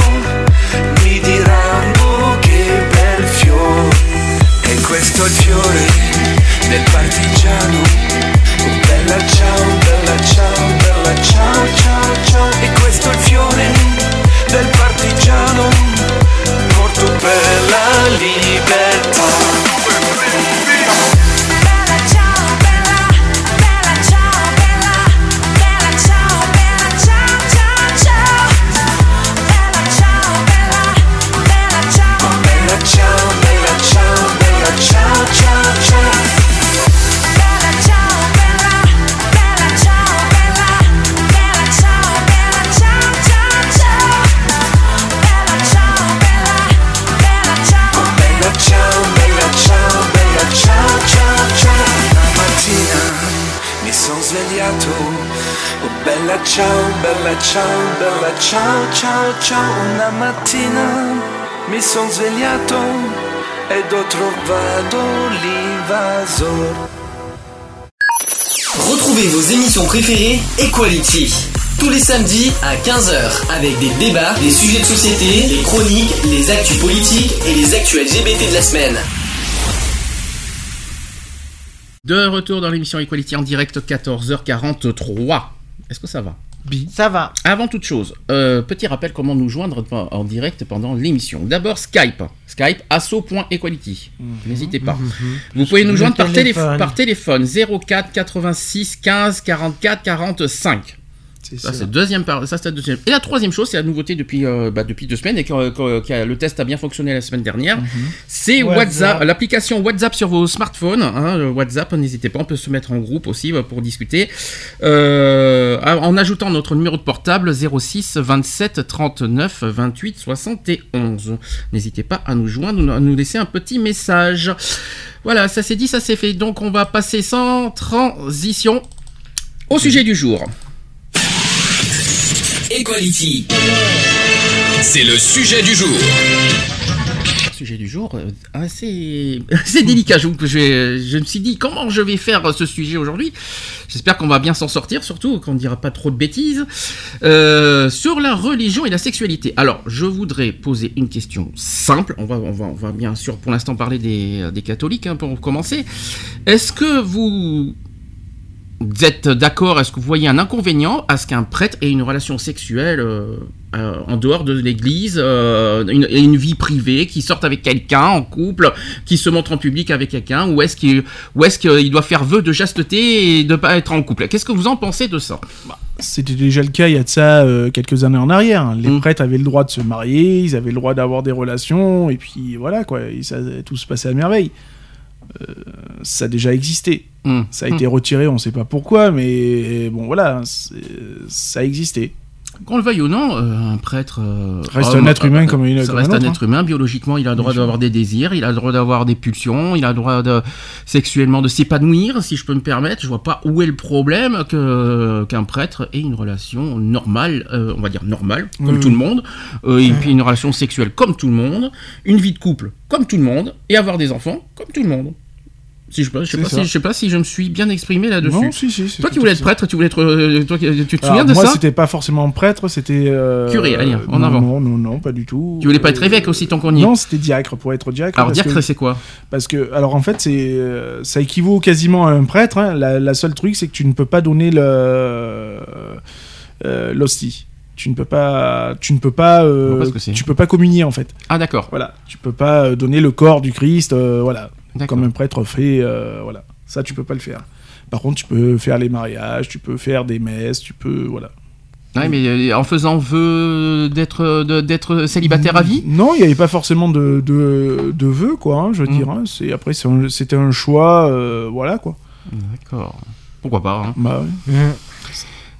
Speaker 4: Mi diranno che bel fiore E questo è il fiore del partigiano. Bella ciao, bella ciao, bella ciao, ciao, ciao E questo è il fiore del partigiano. Morto per la
Speaker 5: bella ciao, bella ciao, bella ciao, ciao, ciao
Speaker 4: Una mattina mi son svegliato ed ho trovato l'invasor
Speaker 6: Retrouvez vos émissions préférées Equality. Tous les samedis à 15h avec des débats, des sujets de société, des chroniques, les actus politiques et les actus LGBT de la semaine.
Speaker 1: De retour dans l'émission Equality en direct 14h43. Est-ce que ça va
Speaker 3: Ça va.
Speaker 1: Avant toute chose, euh, petit rappel comment nous joindre en direct pendant l'émission. D'abord Skype. Skype asso.equality. N'hésitez pas. Vous pouvez nous joindre par, télé-
Speaker 3: téléphone.
Speaker 1: par téléphone 04 86 15 44 45.
Speaker 2: C'est
Speaker 1: Ça, deuxième par- ça, c'est la deuxième. Et la troisième chose, c'est la nouveauté depuis, euh, bah, depuis deux semaines et que, que- que le test a bien fonctionné la semaine dernière. C'est
Speaker 3: WhatsApp.
Speaker 1: WhatsApp, l'application WhatsApp sur vos smartphones. hein, WhatsApp, n'hésitez pas, on peut se mettre en groupe aussi euh, pour discuter. Euh, en ajoutant notre numéro de portable 06 27 39 28 71. N'hésitez pas à nous joindre, à nous laisser un petit message. Voilà, ça c'est dit, ça c'est fait. Donc on va passer sans transition au sujet du jour.
Speaker 6: Equality.
Speaker 7: C'est le sujet du jour.
Speaker 1: Sujet du jour, euh, assez, assez délicat. Je, je, me suis dit comment je vais faire ce sujet aujourd'hui? J'espère qu'on va bien s'en sortir, surtout qu'on ne dira pas trop de bêtises. Euh, sur la religion et la sexualité. Alors, je voudrais poser une question simple. On va, on va, on va bien sûr pour l'instant parler des, des catholiques hein, pour commencer. Est-ce que vous vous êtes d'accord Est-ce que vous voyez un inconvénient à ce qu'un prêtre ait une relation sexuelle euh, euh, en dehors de l'église, euh, une, vie privée, qui sorte avec quelqu'un en couple, qui se montre en public avec quelqu'un, ou est-ce qu'il doit faire vœu de chasteté et de pas être en couple? Qu'est-ce que vous en pensez de ça?
Speaker 2: C'était déjà le cas il y a de ça quelques années en arrière. Les
Speaker 1: Mm.
Speaker 2: prêtres avaient le droit de se marier, ils avaient le droit d'avoir des relations, et puis voilà, quoi, et ça, tout se passait à merveille. Euh, ça a déjà existé.
Speaker 1: Hmm.
Speaker 2: Ça a été retiré, on ne sait pas pourquoi, mais bon, voilà, ça a existé.
Speaker 1: Qu'on le veuille ou non, euh, un prêtre euh,
Speaker 2: Reste
Speaker 1: homme,
Speaker 2: un être humain comme une-
Speaker 1: ça
Speaker 2: comme
Speaker 1: reste
Speaker 2: un
Speaker 1: un
Speaker 2: autre, hein.
Speaker 1: être humain. Biologiquement, il a le droit d'avoir des désirs, il a le droit d'avoir des pulsions, il a le droit de sexuellement de s'épanouir, si je peux me permettre. Je vois pas où est le problème que qu'un prêtre ait une relation normale, euh, on va dire normale, comme tout le monde, euh, et puis une relation sexuelle comme tout le monde, une vie de couple comme tout le monde, et avoir des enfants comme tout le monde. Si je, je sais pas si je sais pas si je me suis bien exprimé là-dessus.
Speaker 2: Non, si, si. c'est
Speaker 1: Toi qui
Speaker 2: tout
Speaker 1: voulais être prêtre, tu voulais être, euh, toi, tu te
Speaker 2: Alors,
Speaker 1: souviens de
Speaker 2: moi,
Speaker 1: ça
Speaker 2: c'était pas forcément prêtre, c'était. euh,
Speaker 1: Curé, allez, en
Speaker 2: non,
Speaker 1: avant.
Speaker 2: Non, non, non, pas du tout.
Speaker 1: Tu voulais pas être évêque aussi tant qu'on y est.
Speaker 2: Non, c'était diacre pour être diacre.
Speaker 1: Alors diacre, c'est quoi
Speaker 2: Parce que, alors en fait, c'est, euh, ça équivaut quasiment à un prêtre. hein. La, la seule truc, c'est que tu ne peux pas donner le euh, l'hostie. Tu ne peux pas, tu ne peux pas, euh, tu peux pas communier en fait.
Speaker 1: Ah d'accord.
Speaker 2: Voilà, tu peux pas donner le corps du Christ, euh, voilà. Comme un prêtre fait, euh, voilà. Ça, tu peux pas le faire. Par contre, tu peux faire les mariages, tu peux faire des messes, tu peux, voilà.
Speaker 1: Ouais, mais euh, en faisant vœu d'être d'être célibataire à vie?
Speaker 2: Non, il n'y avait pas forcément de, de, de vœux, quoi. hein, je veux
Speaker 1: Mm.
Speaker 2: dire. hein. C'est après, un- c'était un choix, euh, voilà, quoi.
Speaker 1: D'accord. Pourquoi pas hein.
Speaker 2: Bah, ouais.
Speaker 3: Mhm.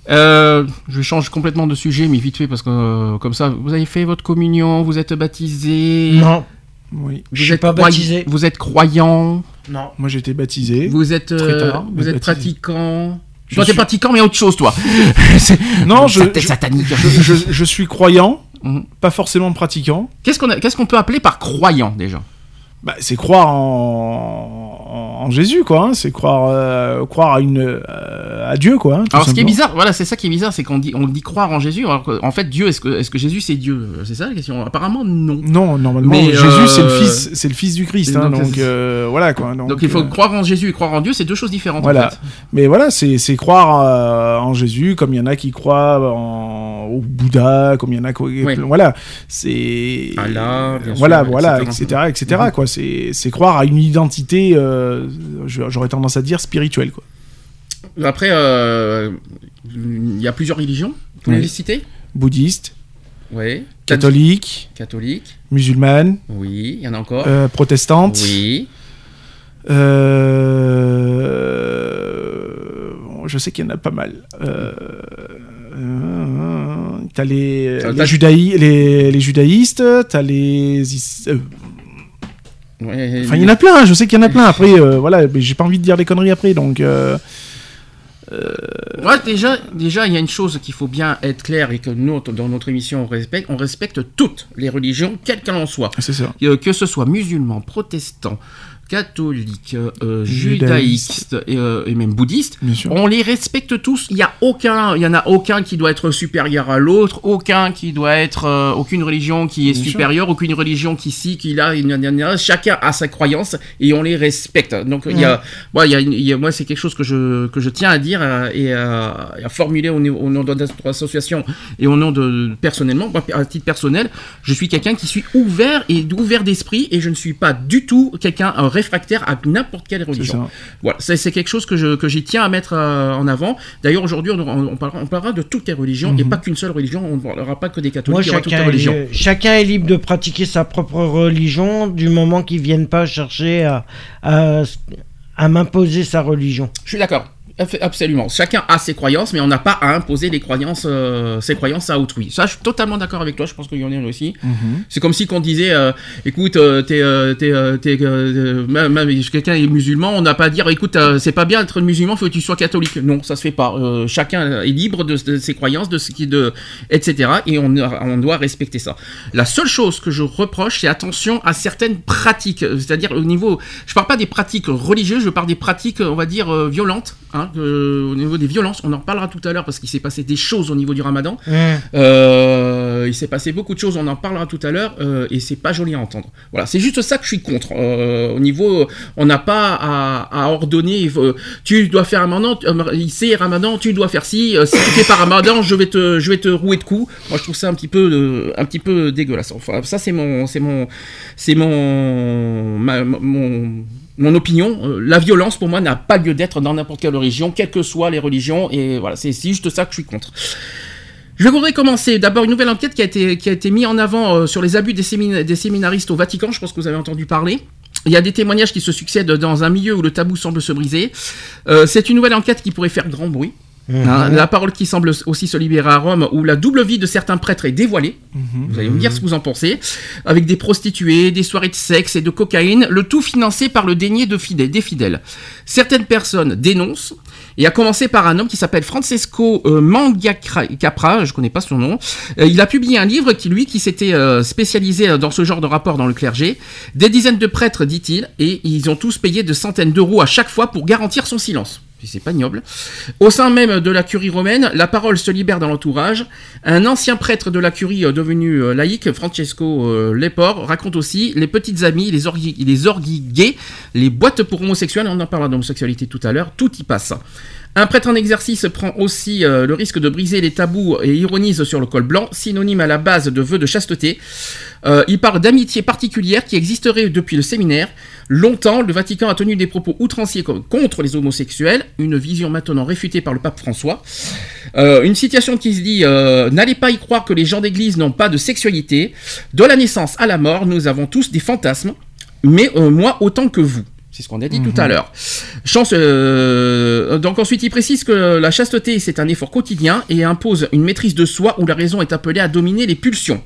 Speaker 1: Euh, Je change complètement de sujet, mais vite fait parce que euh, comme ça, vous avez fait votre communion, vous êtes baptisé.
Speaker 3: Non,
Speaker 2: oui.
Speaker 1: Vous
Speaker 3: Je suis
Speaker 1: êtes
Speaker 3: pas
Speaker 1: croy-
Speaker 3: baptisé.
Speaker 1: Vous êtes croyant.
Speaker 3: non.
Speaker 2: Moi, j'ai été baptisé.
Speaker 1: Vous êtes
Speaker 2: Très
Speaker 1: euh,
Speaker 2: tard,
Speaker 1: vous êtes
Speaker 2: baptisé.
Speaker 1: pratiquant.
Speaker 2: Je
Speaker 1: toi, t'es
Speaker 2: suis-
Speaker 1: pratiquant, mais autre chose, toi.
Speaker 2: Non, je, je,
Speaker 1: satanique.
Speaker 2: je, je- je suis croyant,
Speaker 1: Mhm.
Speaker 2: pas forcément pratiquant.
Speaker 1: Qu'est-ce qu'on a- qu'est-ce qu'on peut appeler par croyant déjà?
Speaker 2: Bah, c'est croire en, en, en Jésus, quoi. hein. C'est croire, euh, croire à une, euh, à Dieu, quoi. hein,
Speaker 1: Alors, ce qui est bizarre, voilà, c'est ça qui est bizarre, c'est qu'on dit, on dit croire en Jésus. Alors qu'en fait, Dieu, est-ce que, est-ce que Jésus c'est Dieu? C'est ça la question. Apparemment, non.
Speaker 2: Non, normalement,
Speaker 1: Mais,
Speaker 2: Jésus,
Speaker 1: euh,
Speaker 2: c'est le fils, c'est le fils du Christ, hein,
Speaker 1: donc,
Speaker 2: euh, voilà, quoi. Donc,
Speaker 1: Donc, il faut
Speaker 2: euh,
Speaker 1: croire en Jésus et croire en Dieu, c'est deux choses différentes.
Speaker 2: Voilà.
Speaker 1: En fait.
Speaker 2: Mais voilà, c'est c'est croire euh, en Jésus, comme il y en a qui croient en, au Bouddha, comme il y en a qui...
Speaker 1: Ouais.
Speaker 2: Voilà, c'est...
Speaker 1: Allah, bien sûr,
Speaker 2: Voilà, voilà,
Speaker 1: etc.
Speaker 2: etc., etc., quoi. C'est c'est croire à une identité, euh, j'aurais tendance à dire, spirituelle, quoi.
Speaker 1: Après, euh, il y a plusieurs religions. Vous pouvez
Speaker 2: Oui.
Speaker 1: les citer
Speaker 2: Bouddhiste,
Speaker 1: Oui.
Speaker 2: catholique,
Speaker 1: Catholique.
Speaker 2: musulmane,
Speaker 1: Oui. Il y en a encore.
Speaker 2: euh, protestante,
Speaker 1: oui.
Speaker 2: euh, bon, je sais qu'il y en a pas mal. Euh, euh, T'as les, les, judaï- les, les judaïstes, t'as les... is- euh,
Speaker 1: Ouais,
Speaker 2: Enfin, il y en a plein, je sais qu'il y en a plein. Après, euh, voilà, mais j'ai pas envie de dire des conneries après, donc... euh,
Speaker 1: Ouais, déjà, déjà, il y a une chose qu'il faut bien être clair et que nous, dans notre émission, on respecte. On respecte toutes les religions, quelles qu'elles en soient.
Speaker 2: c'est ça.
Speaker 1: Euh, que ce soit musulman, protestant, catholique, euh,
Speaker 2: Judaïste.
Speaker 1: judaïste et, euh, et même bouddhiste,
Speaker 2: Bien sûr.
Speaker 1: on les respecte tous. Il y a aucun, il y en a aucun qui doit être supérieur à l'autre, aucun qui doit être, euh, aucune religion qui est
Speaker 2: Bien sûr.
Speaker 1: supérieure, aucune religion qui ci, qui là, chacun a sa croyance et on les respecte. Donc il y a, moi, il y a, une- il y a- moi c'est quelque chose que je que je tiens à dire euh, et à, formuler au, niveau- au nom de notre association et au nom de personnellement, moi, à titre personnel, je suis quelqu'un qui suis ouvert et ouvert d'esprit et je ne suis pas du tout quelqu'un euh, réfractaire à n'importe quelle religion. Voilà, c'est quelque chose que je que j'y tiens à mettre euh, en avant. D'ailleurs, aujourd'hui, on, on parlera, on parlera de toutes les religions et
Speaker 2: Mhm.
Speaker 1: pas qu'une seule religion. On ne parlera pas que des
Speaker 3: Moi,
Speaker 1: catholiques, il y aura toutes les
Speaker 3: chacun
Speaker 1: religions.
Speaker 3: est, chacun est libre de pratiquer sa propre religion du moment qu'ils viennent pas chercher à, à, à m'imposer sa religion.
Speaker 1: Je suis d'accord. Absolument. Chacun a ses croyances, mais on n'a pas à imposer les croyances, euh, ses croyances à autrui. Ça, je suis totalement d'accord avec toi. Je pense qu'il y en a aussi. C'est comme si qu'on disait, euh, écoute, euh, t'es, euh, même- quelqu'un est musulman, on n'a pas à dire, écoute, c'est pas bien d'être musulman, faut que tu sois catholique. Non, ça se fait pas. Chacun est libre de, de ses croyances, de ce qui, de, etc. Et on, on doit respecter ça. La seule chose que je reproche, c'est attention à certaines pratiques. C'est-à-dire au niveau, je parle pas des pratiques religieuses, je parle des pratiques, on va dire, violentes. hein, euh, au niveau des violences, on en parlera tout à l'heure parce qu'il s'est passé des choses au niveau du ramadan. Euh, il s'est passé beaucoup de choses, on en parlera tout à l'heure, euh, et c'est pas joli à entendre. Voilà, c'est juste ça que je suis contre. Euh, au niveau, on n'a pas à, à ordonner, tu dois faire ramadan, c'est ramadan, tu dois faire ci, si tu fais pas ramadan, je vais te, je vais te rouer de coups. Moi, je trouve ça un petit peu, un petit peu dégueulasse. Enfin, ça, c'est mon, c'est mon, c'est mon, ma- mon, mon opinion. Euh, la violence, pour moi, n'a pas lieu d'être dans n'importe quelle religion, quelles que soient les religions, et voilà, c'est juste ça que je suis contre. Je voudrais commencer d'abord une nouvelle enquête qui a été, mise en avant euh, sur les abus des séminaristes au Vatican, je pense que vous avez entendu parler. Il y a des témoignages qui se succèdent dans un milieu où le tabou semble se briser. Euh, c'est une nouvelle enquête qui pourrait faire grand bruit. Hein, la parole qui semble aussi se libérer à Rome, où la double vie de certains prêtres est dévoilée. Vous allez me dire ce que vous en pensez. Avec des prostituées, des soirées de sexe et de cocaïne, le tout financé par le dénier de fidèles, des fidèles. Certaines personnes dénoncent, et à commencer par un homme qui s'appelle Francesco euh, Mangiacapra, je connais pas son nom. Euh, il a publié un livre qui, lui, qui s'était euh, spécialisé dans ce genre de rapport dans le clergé. Des dizaines de prêtres, dit-il, et ils ont tous payé de centaines d'euros à chaque fois pour garantir son silence. C'est pas ignoble. Au sein même de la curie romaine, la parole se libère dans l'entourage. Un ancien prêtre de la curie euh, devenu euh, laïque, Francesco euh, Lepore, raconte aussi les petites amies, les orgies, les orgies gays, les boîtes pour homosexuels, on en parlera d'homosexualité tout à l'heure, tout y passe. Un prêtre en exercice prend aussi euh, le risque de briser les tabous et ironise sur le col blanc, synonyme à la base de vœux de chasteté. Euh, il parle d'amitié particulière qui existerait depuis le séminaire. Longtemps, le Vatican a tenu des propos outranciers co- contre les homosexuels, une vision maintenant réfutée par le pape François. Euh, une situation qui se dit N'allez pas y croire que les gens d'église n'ont pas de sexualité. De la naissance à la mort, nous avons tous des fantasmes, mais moi autant que vous. C'est ce qu'on a dit tout à l'heure. Chance, euh, donc ensuite, il précise que la chasteté, c'est un effort quotidien et impose une maîtrise de soi où la raison est appelée à dominer les pulsions.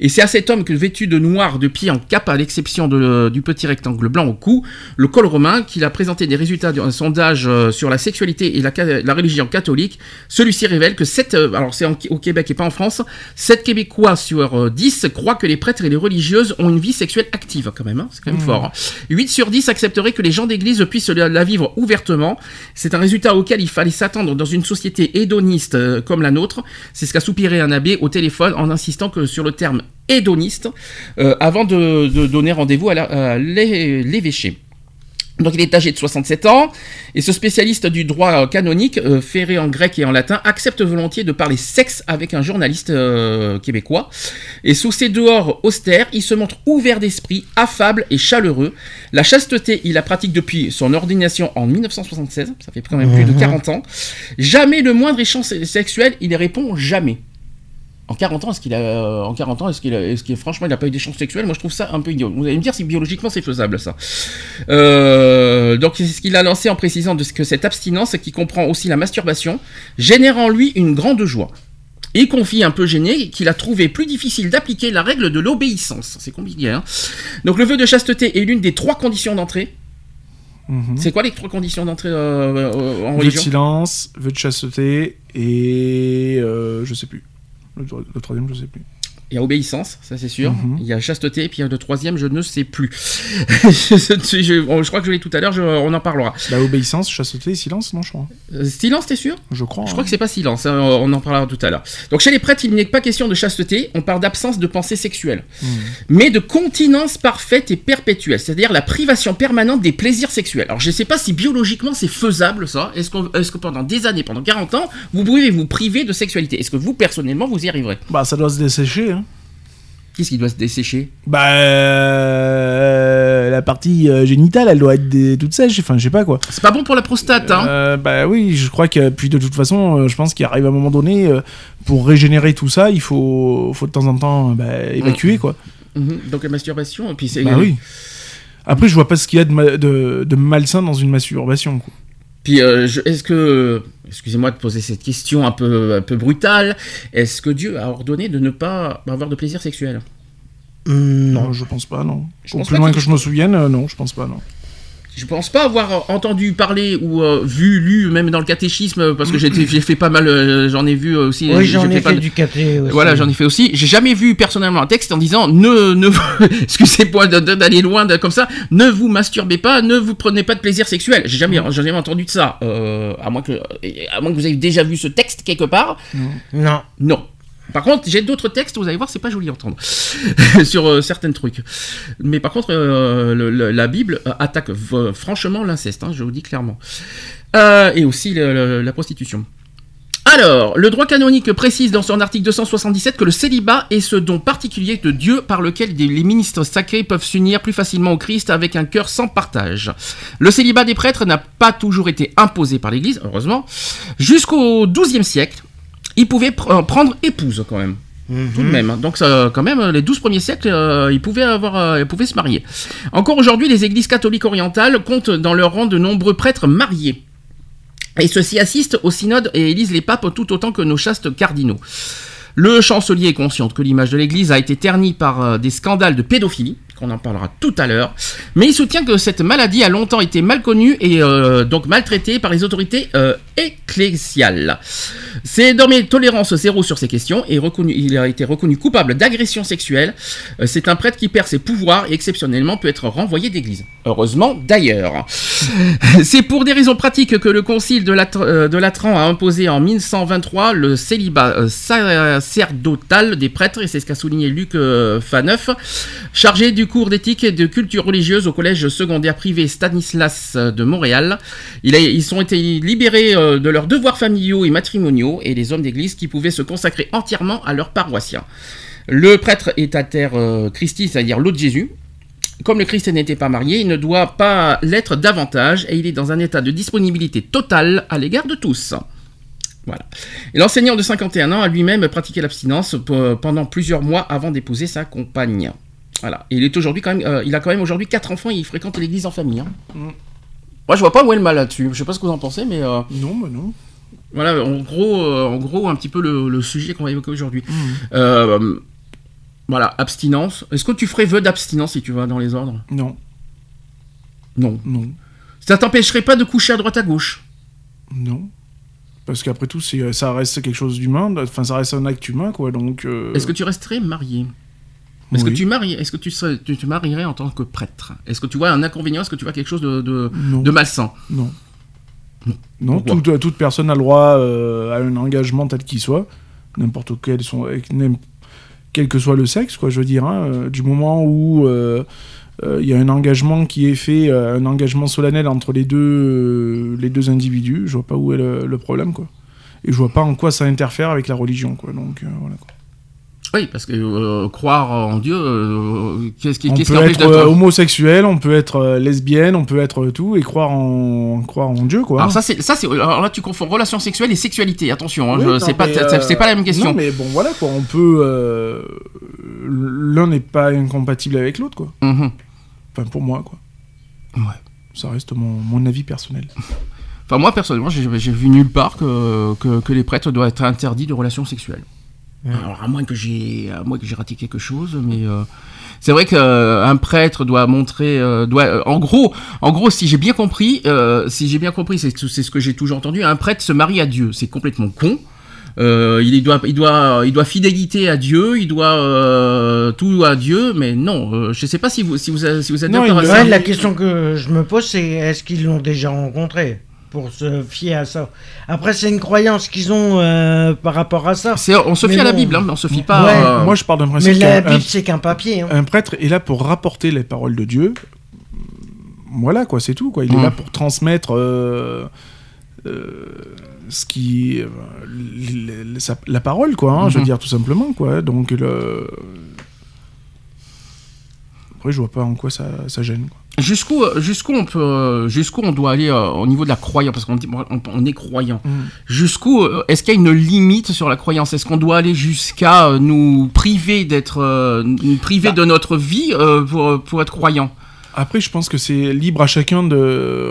Speaker 1: Et c'est à cet homme que, vêtu de noir, de pied en cap, à l'exception de- du petit rectangle blanc au cou, le col romain, qu'il a présenté des résultats d'un sondage euh, sur la sexualité et la, religion catholique. Celui-ci révèle que 7, alors c'est au Québec et pas en France, 7 Québécois sur euh, 10 croient que les prêtres et les religieuses ont une vie sexuelle active, quand même, hein, c'est quand même fort. hein. 8 sur 10 accepteraient que les gens d'église puissent la, vivre ouvertement. C'est un résultat auquel il fallait s'attendre dans une société hédoniste euh, comme la nôtre. C'est ce qu'a soupiré un abbé au téléphone en insistant que sur le terme hédoniste euh, avant de, de donner rendez-vous à l'évêché. Donc il est âgé de 67 ans, et ce spécialiste du droit euh, canonique, euh, ferré en grec et en latin, accepte volontiers de parler sexe avec un journaliste euh, québécois. Et sous ses dehors austères, il se montre ouvert d'esprit, affable et chaleureux. La chasteté, il la pratique depuis son ordination en 1976, ça fait quand même plus de 40 ans. Jamais le moindre échange sexuel, il répond jamais. En 40 ans, est-ce qu'il a, en 40 ans, est-ce qu'il a, est-ce qu'il franchement, il n'a pas eu d'échange sexuel? Moi, je trouve ça un peu idiot. Vous allez me dire si biologiquement c'est faisable, ça. Euh, donc, c'est ce qu'il a lancé en précisant de ce que cette abstinence, qui comprend aussi la masturbation, génère en lui une grande joie. Et confie un peu gêné qu'il a trouvé plus difficile d'appliquer la règle de l'obéissance. C'est compliqué, hein Donc, le vœu de chasteté est l'une des trois conditions d'entrée.
Speaker 2: Mhm.
Speaker 1: C'est quoi les trois conditions d'entrée euh, euh, en
Speaker 2: Vœu de
Speaker 1: religion?
Speaker 2: silence, vœu de chasteté et je sais plus. Le, troisième, je sais plus.
Speaker 1: Il y a obéissance, ça c'est sûr.
Speaker 2: Mhm.
Speaker 1: Il y a chasteté, et puis il y a le troisième, je ne sais plus. je, je- bon, je crois que je l'ai tout à l'heure, on en parlera.
Speaker 2: Bah, obéissance, chasteté, silence, non, je crois.
Speaker 1: Euh, silence, t'es sûr?
Speaker 2: Je crois.
Speaker 1: Je
Speaker 2: hein.
Speaker 1: crois que c'est pas silence, hein, on en parlera tout à l'heure. Donc chez les prêtres, il n'est pas question de chasteté, on parle d'absence de pensée sexuelle,
Speaker 2: Mhm.
Speaker 1: mais de continence parfaite et perpétuelle, c'est-à-dire la privation permanente des plaisirs sexuels. Alors je sais pas si biologiquement c'est faisable ça, est-ce que pendant des années, pendant 40 ans, vous pouvez vous priver de sexualité? Est-ce que vous, personnellement, vous y arriverez?
Speaker 2: Bah, ça doit se dessécher. Hein.
Speaker 1: Qu'est-ce qui doit se dessécher?
Speaker 2: Bah, euh, la partie euh, génitale, elle doit être des- toute sèche. Enfin, je sais pas quoi.
Speaker 1: C'est pas bon pour la prostate, hein
Speaker 2: Euh, bah oui, je crois que puis de toute façon, euh, je pense qu'il arrive un moment donné euh, pour régénérer tout ça, il faut, faut de temps en temps euh, bah, évacuer quoi.
Speaker 1: Mhm, Donc la masturbation, et puis c'est.
Speaker 2: Bah oui. Après, je vois pas ce qu'il y a de, ma- de, de malsain dans une masturbation. Quoi.
Speaker 1: Puis, euh, est-ce que, excusez-moi de poser cette question un peu, un peu brutale, est-ce que Dieu a ordonné de ne pas avoir de plaisir sexuel?
Speaker 2: Non,
Speaker 3: non.
Speaker 2: je pense pas, non.
Speaker 1: Je
Speaker 2: Au
Speaker 1: pense
Speaker 2: plus
Speaker 1: pas
Speaker 2: loin que je me souvienne, euh, non, je pense pas, non.
Speaker 1: Je pense pas avoir entendu parler ou euh, vu, lu, même dans le catéchisme, parce que j'ai fait pas mal, euh, j'en ai vu aussi.
Speaker 3: Oui, j'en ai fait
Speaker 1: de-
Speaker 3: du caté aussi.
Speaker 1: Voilà, j'en ai fait aussi. J'ai jamais vu personnellement un texte en disant ne, ne, excusez-moi d'aller loin de- comme ça, ne vous masturbez pas, ne vous prenez pas de plaisir sexuel. J'ai jamais, j'ai jamais entendu de ça. Euh, à moins que, à moins que vous ayez déjà vu ce texte quelque part.
Speaker 3: Non.
Speaker 1: Non. Par contre, j'ai d'autres textes, vous allez voir, c'est pas joli à entendre sur euh, certains trucs. Mais par contre, euh, la Bible euh, attaque franchement l'inceste, hein, je vous dis clairement. Et aussi la prostitution. Alors, le droit canonique précise dans son article 277 que le célibat est ce don particulier de Dieu par lequel les ministres sacrés peuvent s'unir plus facilement au Christ avec un cœur sans partage. Le célibat des prêtres n'a pas toujours été imposé par l'Église, heureusement. Jusqu'au XIIe siècle, ils pouvaient pr- euh, prendre épouse quand même. Tout de même. hein. Donc, ça, quand même, les 12 premiers siècles, euh, ils, pouvaient avoir, euh, ils pouvaient se marier. Encore aujourd'hui, les églises catholiques orientales comptent dans leur rang de nombreux prêtres mariés. Et ceux-ci assistent au synode et élisent les papes tout autant que nos chastes cardinaux. Le chancelier est conscient que l'image de l'Église a été ternie par euh, des scandales de pédophilie, qu'on en parlera tout à l'heure, mais il soutient que cette maladie a longtemps été mal connue et euh, donc maltraitée par les autorités euh, ecclésiales. C'est désormais tolérance zéro sur ces questions et il a été reconnu coupable d'agression sexuelle. Euh, C'est un prêtre qui perd ses pouvoirs et exceptionnellement peut être renvoyé d'église. Heureusement d'ailleurs. C'est pour des raisons pratiques que le concile de, Lat- euh, de Latran a imposé en 1123 le célibat sacerdotal des prêtres, et c'est ce qu'a souligné Luc Faneuf, chargé du cours d'éthique et de culture religieuse au collège secondaire privé Stanislas de Montréal. Ils ont été libérés euh, de leurs devoirs familiaux et matrimoniaux, et les hommes d'église qui pouvaient se consacrer entièrement à leurs paroissiens. Le prêtre est à terre euh, Christi, c'est-à-dire l'eau de Jésus, comme le Christ n'était pas marié, il ne doit pas l'être davantage et il est dans un état de disponibilité totale à l'égard de tous. Voilà. L'enseignant de 51 ans a lui-même pratiqué l'abstinence pe- pendant plusieurs mois avant d'épouser sa compagne. Voilà. Et il est aujourd'hui quand même, euh, il a quand même aujourd'hui quatre enfants et il fréquente l'église en famille. hein. Moi, je vois pas où est le mal là-dessus. Je sais pas ce que vous en pensez, mais euh,
Speaker 2: Non, bah non.
Speaker 1: voilà, en gros, euh, en gros, un petit peu le, le sujet qu'on va évoquer aujourd'hui. Euh, voilà, abstinence. Est-ce que tu ferais vœu d'abstinence si tu vas dans les ordres?
Speaker 2: Non,
Speaker 1: Non.
Speaker 2: non,
Speaker 1: Ça t'empêcherait pas de coucher à droite à gauche?
Speaker 2: Non. Parce qu'après tout, ça reste quelque chose d'humain, enfin ça reste un acte humain, quoi, donc... euh,
Speaker 1: Est-ce que tu resterais marié? Est-ce que tu maries Est-ce que tu, serais- tu te marierais en tant que prêtre? Est-ce que tu vois un inconvénient? Est-ce que tu vois quelque chose de, de,
Speaker 2: Non,
Speaker 1: de malsain?
Speaker 2: Non. Non,
Speaker 1: Pourquoi?
Speaker 2: toute, personne a le droit euh, à un engagement tel qu'il soit, n'importe quel, son- quel que soit le sexe, quoi, je veux dire, hein, euh, du moment où euh, euh, il y a un engagement qui est fait, un engagement solennel entre les deux, les deux individus, je vois pas où est le, le problème, quoi. Et je vois pas en quoi ça interfère avec la religion, quoi. Donc voilà. Quoi.
Speaker 1: Oui, parce que euh, croire en Dieu, euh, qu'est-ce qui,
Speaker 2: peut
Speaker 1: qui empêche
Speaker 2: être
Speaker 1: d'être
Speaker 2: euh, homosexuel, on peut être euh, lesbienne, on peut être tout et croire en croire en Dieu, quoi.
Speaker 1: Alors ça, c'est ça, c'est alors là tu confonds relation sexuelle et sexualité. Attention, hein,
Speaker 2: Oui,
Speaker 1: c'est pas c'est-
Speaker 2: euh,
Speaker 1: c'est pas la même question.
Speaker 2: Non, mais bon, voilà quoi. On peut. L'un n'est pas incompatible avec l'autre, quoi.
Speaker 1: Mhm.
Speaker 2: Enfin, pour moi, quoi.
Speaker 1: Ouais.
Speaker 2: Ça reste mon, mon avis personnel.
Speaker 1: Enfin moi personnellement, j'ai j'ai vu nulle part que, que, que les prêtres doivent être interdits de relations sexuelles. Alors à moins que j'ai à moins que j'ai raté quelque chose, mais euh, c'est vrai qu'un prêtre doit montrer, euh, doit, euh, en gros, en gros, si j'ai bien compris, euh, si j'ai bien compris, c'est c'est ce que j'ai toujours entendu, un prêtre se marie à Dieu, c'est complètement con. Euh, il doit, il doit, il doit fidélité à Dieu, il doit euh, tout à Dieu, mais non, euh, je sais pas si vous, si vous, si vous êtes
Speaker 2: Non,
Speaker 1: d'accord
Speaker 2: il
Speaker 1: à
Speaker 2: doit-
Speaker 1: ça.
Speaker 3: Ouais, la question que je me pose, c'est est-ce qu'ils l'ont déjà rencontré? Pour se fier à ça Après, c'est une croyance qu'ils ont euh, par rapport à ça.
Speaker 1: C'est- on se
Speaker 3: Mais
Speaker 1: fie à la. Bible, hein, on se fie pas.
Speaker 3: Ouais,
Speaker 1: euh,
Speaker 2: Moi, je pars d'un
Speaker 3: Mais
Speaker 2: principe
Speaker 3: la
Speaker 2: qu'un
Speaker 3: Bible, c'est qu'un papier. hein.
Speaker 2: un prêtre est là pour rapporter les paroles de Dieu. Voilà, quoi, c'est tout, quoi. Il est là pour transmettre. euh, euh, ce qui euh, sa- la parole quoi hein, je veux
Speaker 1: Mhm.
Speaker 2: dire tout simplement quoi donc le après je vois pas en quoi ça, ça gêne quoi.
Speaker 1: Jusqu'où, euh, jusqu'où on peut, euh, jusqu'où on doit aller euh, au niveau de la croyance, parce qu'on dit- on, on est croyant.
Speaker 2: Mm.
Speaker 1: Jusqu'où est-ce qu'il y a une limite sur la croyance? Est-ce qu'on doit aller jusqu'à nous priver d'être, euh, priver
Speaker 2: Bah.
Speaker 1: de notre vie euh, pour, pour être croyant?
Speaker 2: Après, je pense que c'est libre à chacun de.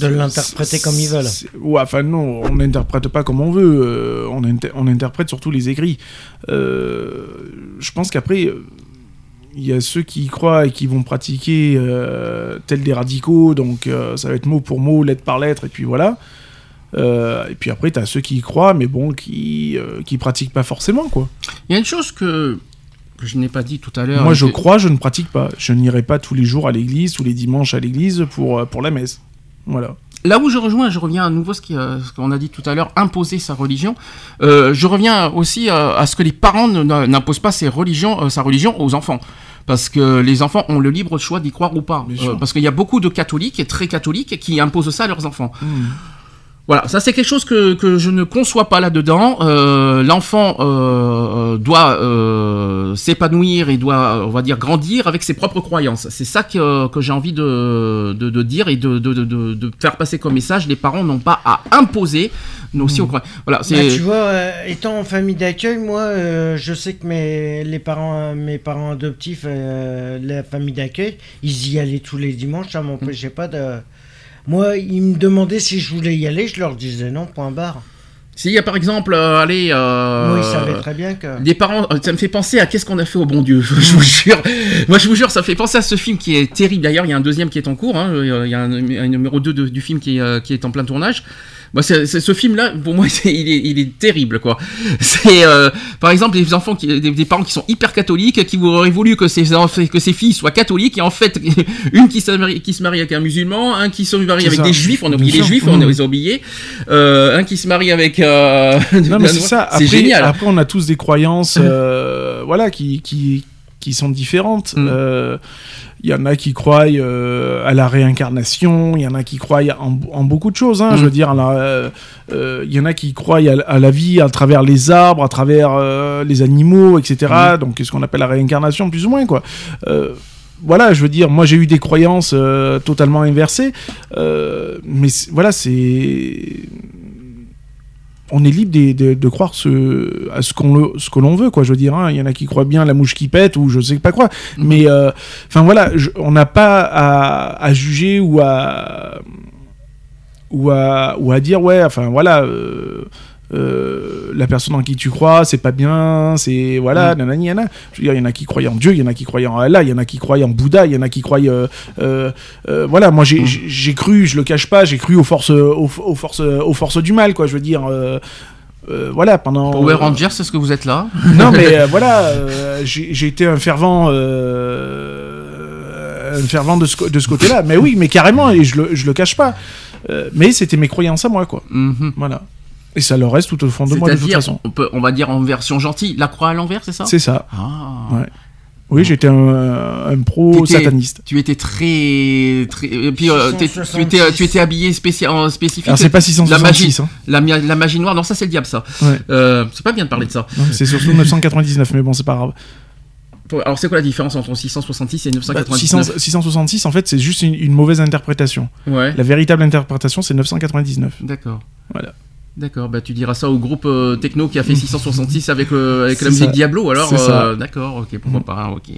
Speaker 3: De l'interpréter comme ils veulent.
Speaker 2: Ouais, enfin non, on n'interprète pas comme on veut. euh, on, inter- on interprète surtout les écrits. Euh, je pense qu'après, euh, il y a ceux qui y croient et qui vont pratiquer euh, tels des radicaux, donc euh, ça va être mot pour mot, lettre par lettre, et puis voilà. Euh, et puis après, tu as ceux qui y croient, mais bon, qui euh, qui pratiquent pas forcément, quoi.
Speaker 1: Il y a une chose que, que je n'ai pas dit tout à l'heure.
Speaker 2: Moi, je crois, je ne pratique pas. Je n'irai pas tous les jours à l'église, tous les dimanches à l'église pour, pour la messe. Voilà.
Speaker 1: Là où je rejoins, je reviens à nouveau ce euh, ce qu'on a dit tout à l'heure, imposer sa religion. Euh, je reviens aussi euh, à ce que les parents n'imposent pas ses religions, sa religion aux enfants. Parce que les enfants ont le libre choix d'y croire ou pas. Euh, parce qu'il y a beaucoup de catholiques, et très catholiques, qui imposent ça à leurs enfants.
Speaker 2: Hmm.
Speaker 1: Voilà, ça c'est quelque chose que, que je ne conçois pas là-dedans. Euh, L'enfant euh, doit euh, s'épanouir et doit, on va dire, grandir avec ses propres croyances. C'est ça que, que j'ai envie de, de, de dire et de, de, faire passer comme message. Les parents n'ont pas à imposer nos aussi aux croyances. Voilà,
Speaker 3: Bah,
Speaker 1: c'est...
Speaker 3: tu vois, étant en famille d'accueil, moi, je sais que mes, les parents, mes parents adoptifs, la famille d'accueil, ils y allaient tous les dimanches, ça m'empêchait pas de... Moi, ils me demandaient si je voulais y aller, je leur disais non, point barre.
Speaker 1: S'il y a par exemple, euh, allez... euh,
Speaker 3: très bien que...
Speaker 1: Des parents, euh, ça me fait penser à qu'est-ce qu'on a fait au bon Dieu. je vous jure. Moi, je vous jure, ça me fait penser à ce film qui est terrible. D'ailleurs, il y a un deuxième qui est en cours. hein. Il y a un, un numéro 2 de- du film qui est, euh, qui est en plein tournage. Moi, c'est- ce film-là, pour moi, il, est, il est terrible, quoi. C'est, euh, par exemple, des enfants, qui, des, des parents qui sont hyper catholiques, qui auraient voulu que ces, enf- que ces filles soient catholiques, et en fait, une qui se marie, qui se marie avec un musulman, un qui se marie avec
Speaker 2: ça.
Speaker 1: des juifs, on a oublié les juifs, on
Speaker 2: Mmh.
Speaker 1: les a oubliés, euh, un qui se marie avec... euh,
Speaker 2: Non, mais c'est ça. Après,
Speaker 1: génial.
Speaker 2: Après, on a tous des croyances, euh, voilà, qui, qui, qui sont différentes.
Speaker 1: Mm.
Speaker 2: Euh, Il y en a qui croient euh, à la réincarnation, il y en a qui croient en, en beaucoup de choses. Hein,
Speaker 1: Mm.
Speaker 2: Je veux dire, euh, euh, il y en a qui croient à, à la vie à travers les arbres, à travers euh, les animaux, etc.
Speaker 1: Mm.
Speaker 2: Donc, ce qu'on appelle la réincarnation, plus ou moins, quoi. Euh, voilà, je veux dire, moi j'ai eu des croyances euh, totalement inversées, euh, mais voilà, c'est on est libre de, de- de croire ce, à ce qu'on le- ce que l'on veut, quoi. Je veux dire, hein. il y en a qui croient bien la mouche qui pète ou je sais pas quoi. Mais euh, enfin voilà, je- on n'a pas à, à juger ou à ou à ou à dire ouais, enfin voilà. euh, euh, la personne en qui tu crois, c'est pas bien, c'est voilà, nanani, nanana. Je veux dire, il y en a qui croient en Dieu, il y en a qui croient en Allah, il y en a qui croient en Bouddha, il y en a qui croient, euh, euh, voilà, moi j'ai j'ai- j'ai cru, je le cache pas, j'ai cru aux forces, aux, aux forces, aux forces du mal, quoi. Je veux dire, euh, voilà, pendant.
Speaker 1: Power Rangers, c'est ce que vous êtes là
Speaker 2: Non, mais euh, voilà, euh, j'ai j'ai été un fervent. un fervent de ce, co- de ce côté-là. Mais oui, mais carrément, et je le, je le cache pas. Mais c'était mes croyances à moi, quoi.
Speaker 1: Mhm.
Speaker 2: Voilà. Et ça le reste tout au fond de moi, de toute façon.
Speaker 1: on, peut, on va dire en version gentille, la croix à l'envers, c'est ça?
Speaker 2: C'est ça.
Speaker 1: Ah.
Speaker 2: Ouais. Oui, j'étais un, un pro sataniste.
Speaker 1: Tu étais très, très et puis euh, tu
Speaker 3: 666.
Speaker 1: étais, tu étais habillé spécial, en spécifique.
Speaker 2: Alors, c'est pas
Speaker 1: la magie,
Speaker 2: 666, hein.
Speaker 1: la, magie noire. Non, ça c'est le diable, ça.
Speaker 2: Ouais.
Speaker 1: Euh, c'est pas bien de parler de ça.
Speaker 2: C'est surtout 999, mais bon, c'est pas grave.
Speaker 1: Alors c'est quoi la différence entre 666 et
Speaker 2: Bah,
Speaker 1: 999
Speaker 2: 600 666, en fait, c'est juste une, une mauvaise interprétation.
Speaker 1: Ouais.
Speaker 2: La véritable interprétation, c'est 999.
Speaker 1: D'accord.
Speaker 2: Voilà.
Speaker 1: D'accord, bah tu diras ça au groupe euh, techno qui a fait 666 avec, euh, avec la
Speaker 2: C'est
Speaker 1: musique
Speaker 2: ça.
Speaker 1: Diablo, alors
Speaker 2: C'est
Speaker 1: euh, d'accord, ok, pourquoi
Speaker 2: Mm.
Speaker 1: pas, ok.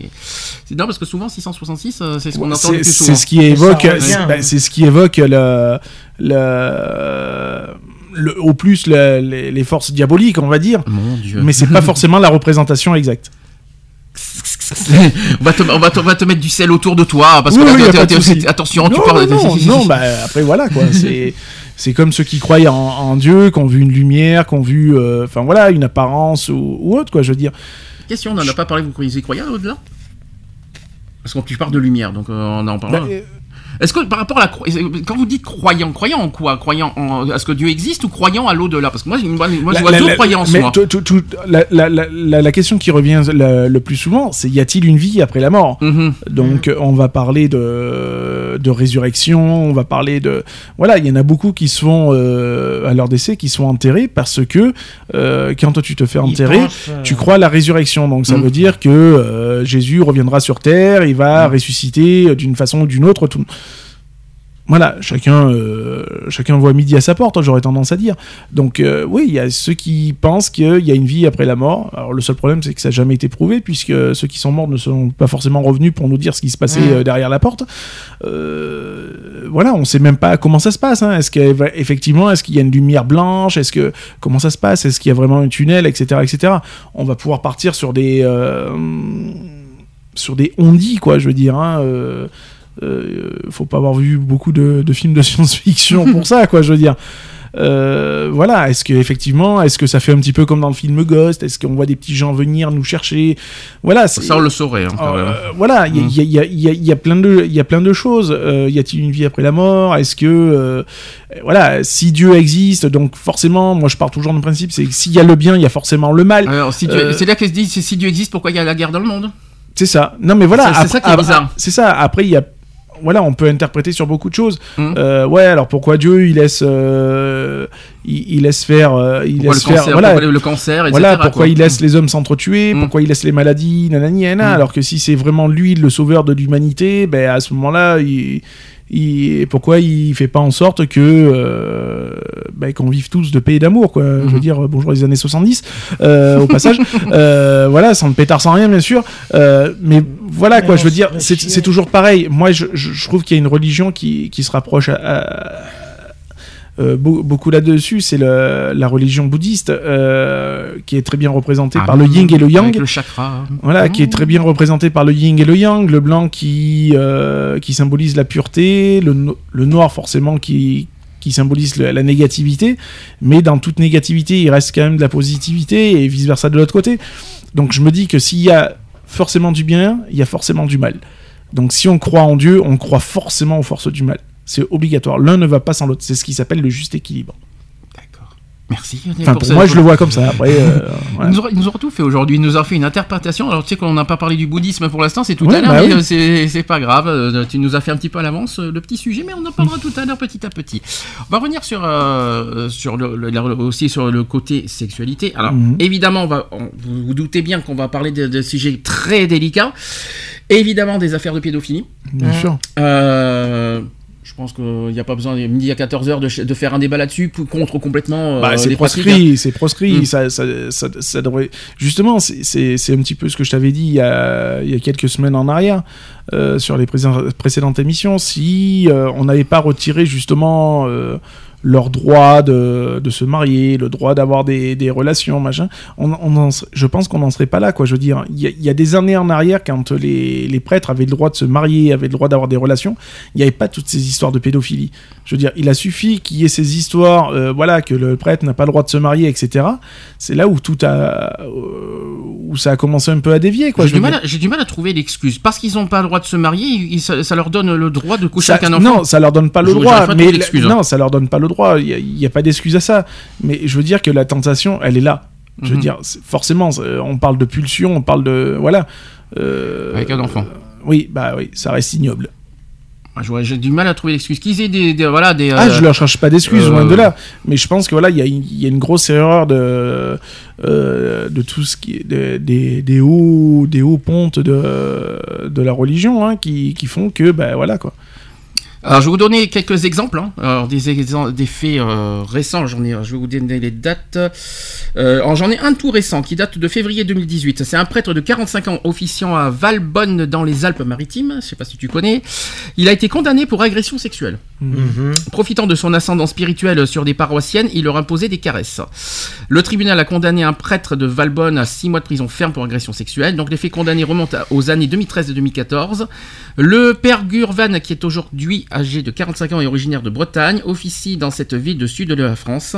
Speaker 1: C'est- Non, parce que souvent 666, euh, c'est ce qu'on
Speaker 2: Ouais,
Speaker 1: entend le
Speaker 2: c'est
Speaker 1: plus
Speaker 2: c'est
Speaker 1: souvent.
Speaker 2: ce qui évoque, c'est
Speaker 3: hein.
Speaker 2: bah, c'est ce qui évoque le, le, le- au plus le- les, les forces diaboliques, on va dire.
Speaker 1: Mon dieu.
Speaker 2: Mais c'est pas forcément la représentation exacte.
Speaker 1: on, va te, on, va te, on va te mettre du sel autour de toi, parce
Speaker 2: Oui,
Speaker 1: que
Speaker 2: oui,
Speaker 1: là, attention, tu
Speaker 2: non,
Speaker 1: parles.
Speaker 2: non, non, bah après voilà quoi. C'est c'est comme ceux qui croient en, en Dieu, qui ont vu une lumière, qui ont vu, euh, enfin voilà, une apparence ou, ou autre quoi. Je veux dire.
Speaker 1: Question, on n'en a pas parlé, vous croyez, croyez au-delà? Parce que tu parles de lumière, donc euh, on en parle.
Speaker 2: Bah,
Speaker 1: Est-ce que par rapport à la quand vous dites croyant, croyant en quoi? Croyant en à ce que Dieu existe ou croyant à l'au-delà? Parce que moi, moi, moi, je
Speaker 2: La-
Speaker 1: vois
Speaker 2: la-
Speaker 1: deux
Speaker 2: la-
Speaker 1: croyances.
Speaker 2: mais
Speaker 1: moi.
Speaker 2: tout- tout- tout- la, la- la- la- la question qui revient le, le plus souvent, c'est y a-t-il une vie après la mort?
Speaker 1: Mhm.
Speaker 2: Donc euh, on va parler de, de résurrection, on va parler de... Voilà, il y en a beaucoup qui sont, euh, à leur décès, qui sont enterrés parce que euh, quand toi tu te fais enterrer,
Speaker 3: euh,
Speaker 2: tu crois à la résurrection. Donc ça
Speaker 1: Mm.
Speaker 2: veut dire que euh, Jésus reviendra sur Terre, il va
Speaker 1: Mm.
Speaker 2: ressusciter d'une façon ou d'une autre. Tout... Voilà, chacun, euh, chacun voit midi à sa porte, j'aurais tendance à dire. Donc euh, oui, il y a ceux qui pensent qu'il y a une vie après la mort. Alors le seul problème, c'est que ça n'a jamais été prouvé, puisque ceux qui sont morts ne sont pas forcément revenus pour nous dire ce qui se passait euh, derrière la porte. Euh, voilà, on sait même pas comment ça se passe. hein. Est-ce qu'effectivement, est-ce qu'il y a une lumière blanche? Est-ce que comment ça se passe? Est-ce qu'il y a vraiment un tunnel, etc., etc. On va pouvoir partir sur des sur des on-dit, quoi. Je veux dire. Hein, faut pas avoir vu beaucoup de, de films de science-fiction pour ça, quoi, je veux dire. Euh, voilà, est-ce que effectivement, est-ce que ça fait un petit peu comme dans le film Ghost? Est-ce qu'on voit des petits gens venir nous chercher? Voilà,
Speaker 1: Ça, on le saurait. hein,
Speaker 2: euh, voilà, il y a-
Speaker 1: Mm.
Speaker 2: y, y y y plein de, il y a plein de choses. Euh, y a-t-il une vie après la mort? Est-ce que, euh, voilà, si Dieu existe, donc forcément, moi je pars toujours du principe, c'est que s'il y a le bien, il y a forcément le mal.
Speaker 1: Si
Speaker 2: euh,
Speaker 1: c'est là qu'elle se dit si Dieu existe, pourquoi il y a la guerre dans le monde?
Speaker 2: C'est ça. Non, mais voilà.
Speaker 1: C'est- ça qui est bizarre.
Speaker 2: C'est ça. Après, il y a. Voilà, on peut interpréter sur beaucoup de choses.
Speaker 1: Mhm.
Speaker 2: Euh, ouais, alors pourquoi Dieu il laisse, euh, il, il laisse faire, euh, il
Speaker 1: Pourquoi le
Speaker 2: faire,
Speaker 1: cancer,
Speaker 2: voilà,
Speaker 1: pourquoi le, le cancer, etc.
Speaker 2: voilà pourquoi
Speaker 1: quoi.
Speaker 2: il laisse les hommes s'entretuer,
Speaker 1: Mm.
Speaker 2: pourquoi il laisse les maladies, nanani, nanana,
Speaker 1: Mm.
Speaker 2: alors que si c'est vraiment lui le sauveur de l'humanité, ben à ce moment-là, il, il- pourquoi il fait pas en sorte que euh, ben, qu'on vive tous de paix et d'amour, quoi. Je veux
Speaker 1: Mhm.
Speaker 2: dire, bonjour les années 70, euh, au passage. Euh, voilà, sans le pétard, sans rien, bien sûr. Euh, mais voilà,
Speaker 3: Mais
Speaker 2: quoi, je veux dire, c'est toujours pareil. Moi, je, je, je trouve qu'il y a une religion qui, qui se rapproche à- à, euh, beau- beaucoup là-dessus, c'est le- la religion bouddhiste euh, qui est très bien représentée
Speaker 1: Ah,
Speaker 2: par le yin et le yang.
Speaker 1: Avec le chakra.
Speaker 2: Voilà, qui est très bien représenté par le yin et le yang, le blanc qui, euh, qui symbolise la pureté, le, no- le noir forcément qui, qui symbolise le- la négativité, mais dans toute négativité, il reste quand même de la positivité et vice-versa de l'autre côté. Donc je me dis que s'il y a forcément du bien, il y a forcément du mal. Donc si on croit en Dieu, on croit forcément aux forces du mal. C'est obligatoire. L'un ne va pas sans l'autre. C'est ce qui s'appelle le juste équilibre.
Speaker 1: D'accord. Merci.
Speaker 2: Enfin, pour moi, je le vois comme ça. Après, euh,
Speaker 1: Il
Speaker 2: voilà.
Speaker 1: nous, aura, il nous aura tout fait aujourd'hui. Il nous a fait une interprétation. Alors, tu sais qu'on n'a pas parlé du bouddhisme pour l'instant, c'est tout
Speaker 2: Ouais,
Speaker 1: à l'heure,
Speaker 2: bah
Speaker 1: mais
Speaker 2: oui.
Speaker 1: euh, c'est c'est pas grave. Euh, Tu nous as fait un petit peu à l'avance le petit sujet, mais on en parlera tout à l'heure petit à petit. On va revenir sur, euh, sur le, le- la- aussi sur le côté sexualité. Alors,
Speaker 2: Mhm.
Speaker 1: évidemment, on va, on- vous vous doutez bien qu'on va parler de, de sujets très délicats. Évidemment, des affaires de pédophilie.
Speaker 2: Bien sûr.
Speaker 1: Euh, je pense qu'il n'y a pas besoin, midi à 14h, de, faire un débat là-dessus contre complètement euh,
Speaker 2: Bah, c'est proscrit, c'est proscrit.
Speaker 1: Mm.
Speaker 2: Ça, ça, ça, ça devrait. Justement, c'est- c'est c'est un petit peu ce que je t'avais dit il y, a, il y a quelques semaines en arrière euh, sur les présé- précédentes émissions. Si euh, on n'avait pas retiré justement euh, leur droit de, de se marier, le droit d'avoir des, des relations, machin, on, je pense qu'on n'en serait pas là, quoi. Je veux dire, il y, y a des années en arrière, quand les, les prêtres avaient le droit de se marier, avaient le droit d'avoir des relations, il n'y avait pas toutes ces histoires de pédophilie. Je veux dire, il a suffi qu'il y ait ces histoires, euh, voilà, que le prêtre n'a pas le droit de se marier, etc. C'est là où tout a, euh, où ça a commencé un peu à dévier, quoi.
Speaker 1: J'ai du, mal j'ai du mal à trouver l'excuse. Parce qu'ils n'ont pas le droit de se marier, ils- ça, ça leur donne le droit de coucher
Speaker 2: Ça-
Speaker 1: avec un enfant.
Speaker 2: non, ça leur donne pas le droit. Mais
Speaker 1: hein.
Speaker 2: non, ça leur donne pas le droit. Il y a- pas d'excuse à ça. Mais je veux dire que la tentation, elle est là. Je veux
Speaker 1: Mhm.
Speaker 2: dire, c'est- forcément, c'est- on parle de pulsion, on parle de voilà. Euh,
Speaker 1: Avec un enfant.
Speaker 2: oui, bah oui, ça reste ignoble.
Speaker 1: J'aurais- J'ai du mal à trouver l'excuse. Qu'ils aient des, des- voilà, des,
Speaker 2: Ah,
Speaker 1: euh,
Speaker 2: je leur cherche pas d'excuses,
Speaker 1: euh,
Speaker 2: loin de là. Mais je pense que voilà, il y, a une- il y a une grosse erreur de euh, de tout ce qui de- des, des hauts des hauts pontes de de la religion hein, qui, qui font que ben voilà quoi.
Speaker 1: Alors, je vais vous donner quelques exemples. hein. Alors, des, faits euh, récents. J'en ai, je vais vous donner les dates. Euh, J'en ai un tout récent qui date de février 2018. C'est un prêtre de 45 ans officiant à Valbonne dans les Alpes-Maritimes. Je sais pas si tu connais. Il a été condamné pour agression sexuelle.
Speaker 3: Mhm.
Speaker 1: Profitant de son ascendant spirituel sur des paroissiennes, il leur imposait des caresses. Le tribunal a condamné un prêtre de Valbonne à 6 mois de prison ferme pour agression sexuelle. Donc les faits condamnés remontent aux années 2013 et 2014. Le père Gurvan, qui est aujourd'hui âgé de 45 ans et originaire de Bretagne, officie dans cette ville de sud de la France.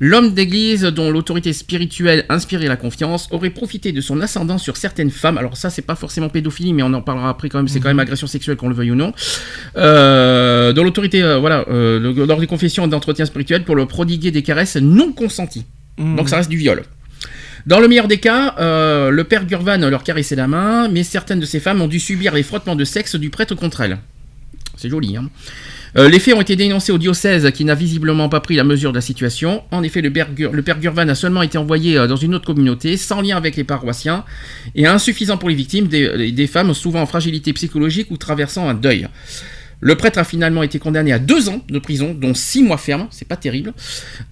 Speaker 1: L'homme d'église dont l'autorité spirituelle inspirait la confiance aurait profité de son ascendant sur certaines femmes. Alors ça, c'est pas forcément pédophilie, mais on en parlera après quand même. C'est quand même agression sexuelle, qu'on le veuille ou non. Euh, dont l'autorité, euh, voilà, euh, le- lors des confessions et d'entretien spirituel pour le prodiguer des caresses non consenties.
Speaker 2: Mhm.
Speaker 1: Donc ça reste du viol. Dans le meilleur des cas, euh, le père Gurvan leur caressait la main, mais certaines de ces femmes ont dû subir les frottements de sexe du prêtre contre elles. C'est joli, hein Euh, les faits ont été dénoncés au diocèse qui n'a visiblement pas pris la mesure de la situation. En effet, le père, Gurvan a seulement été envoyé euh, dans une autre communauté, sans lien avec les paroissiens, et insuffisant pour les victimes, des femmes souvent en fragilité psychologique ou traversant un deuil. Le prêtre a finalement été condamné à deux ans de prison, dont six mois ferme, c'est pas terrible.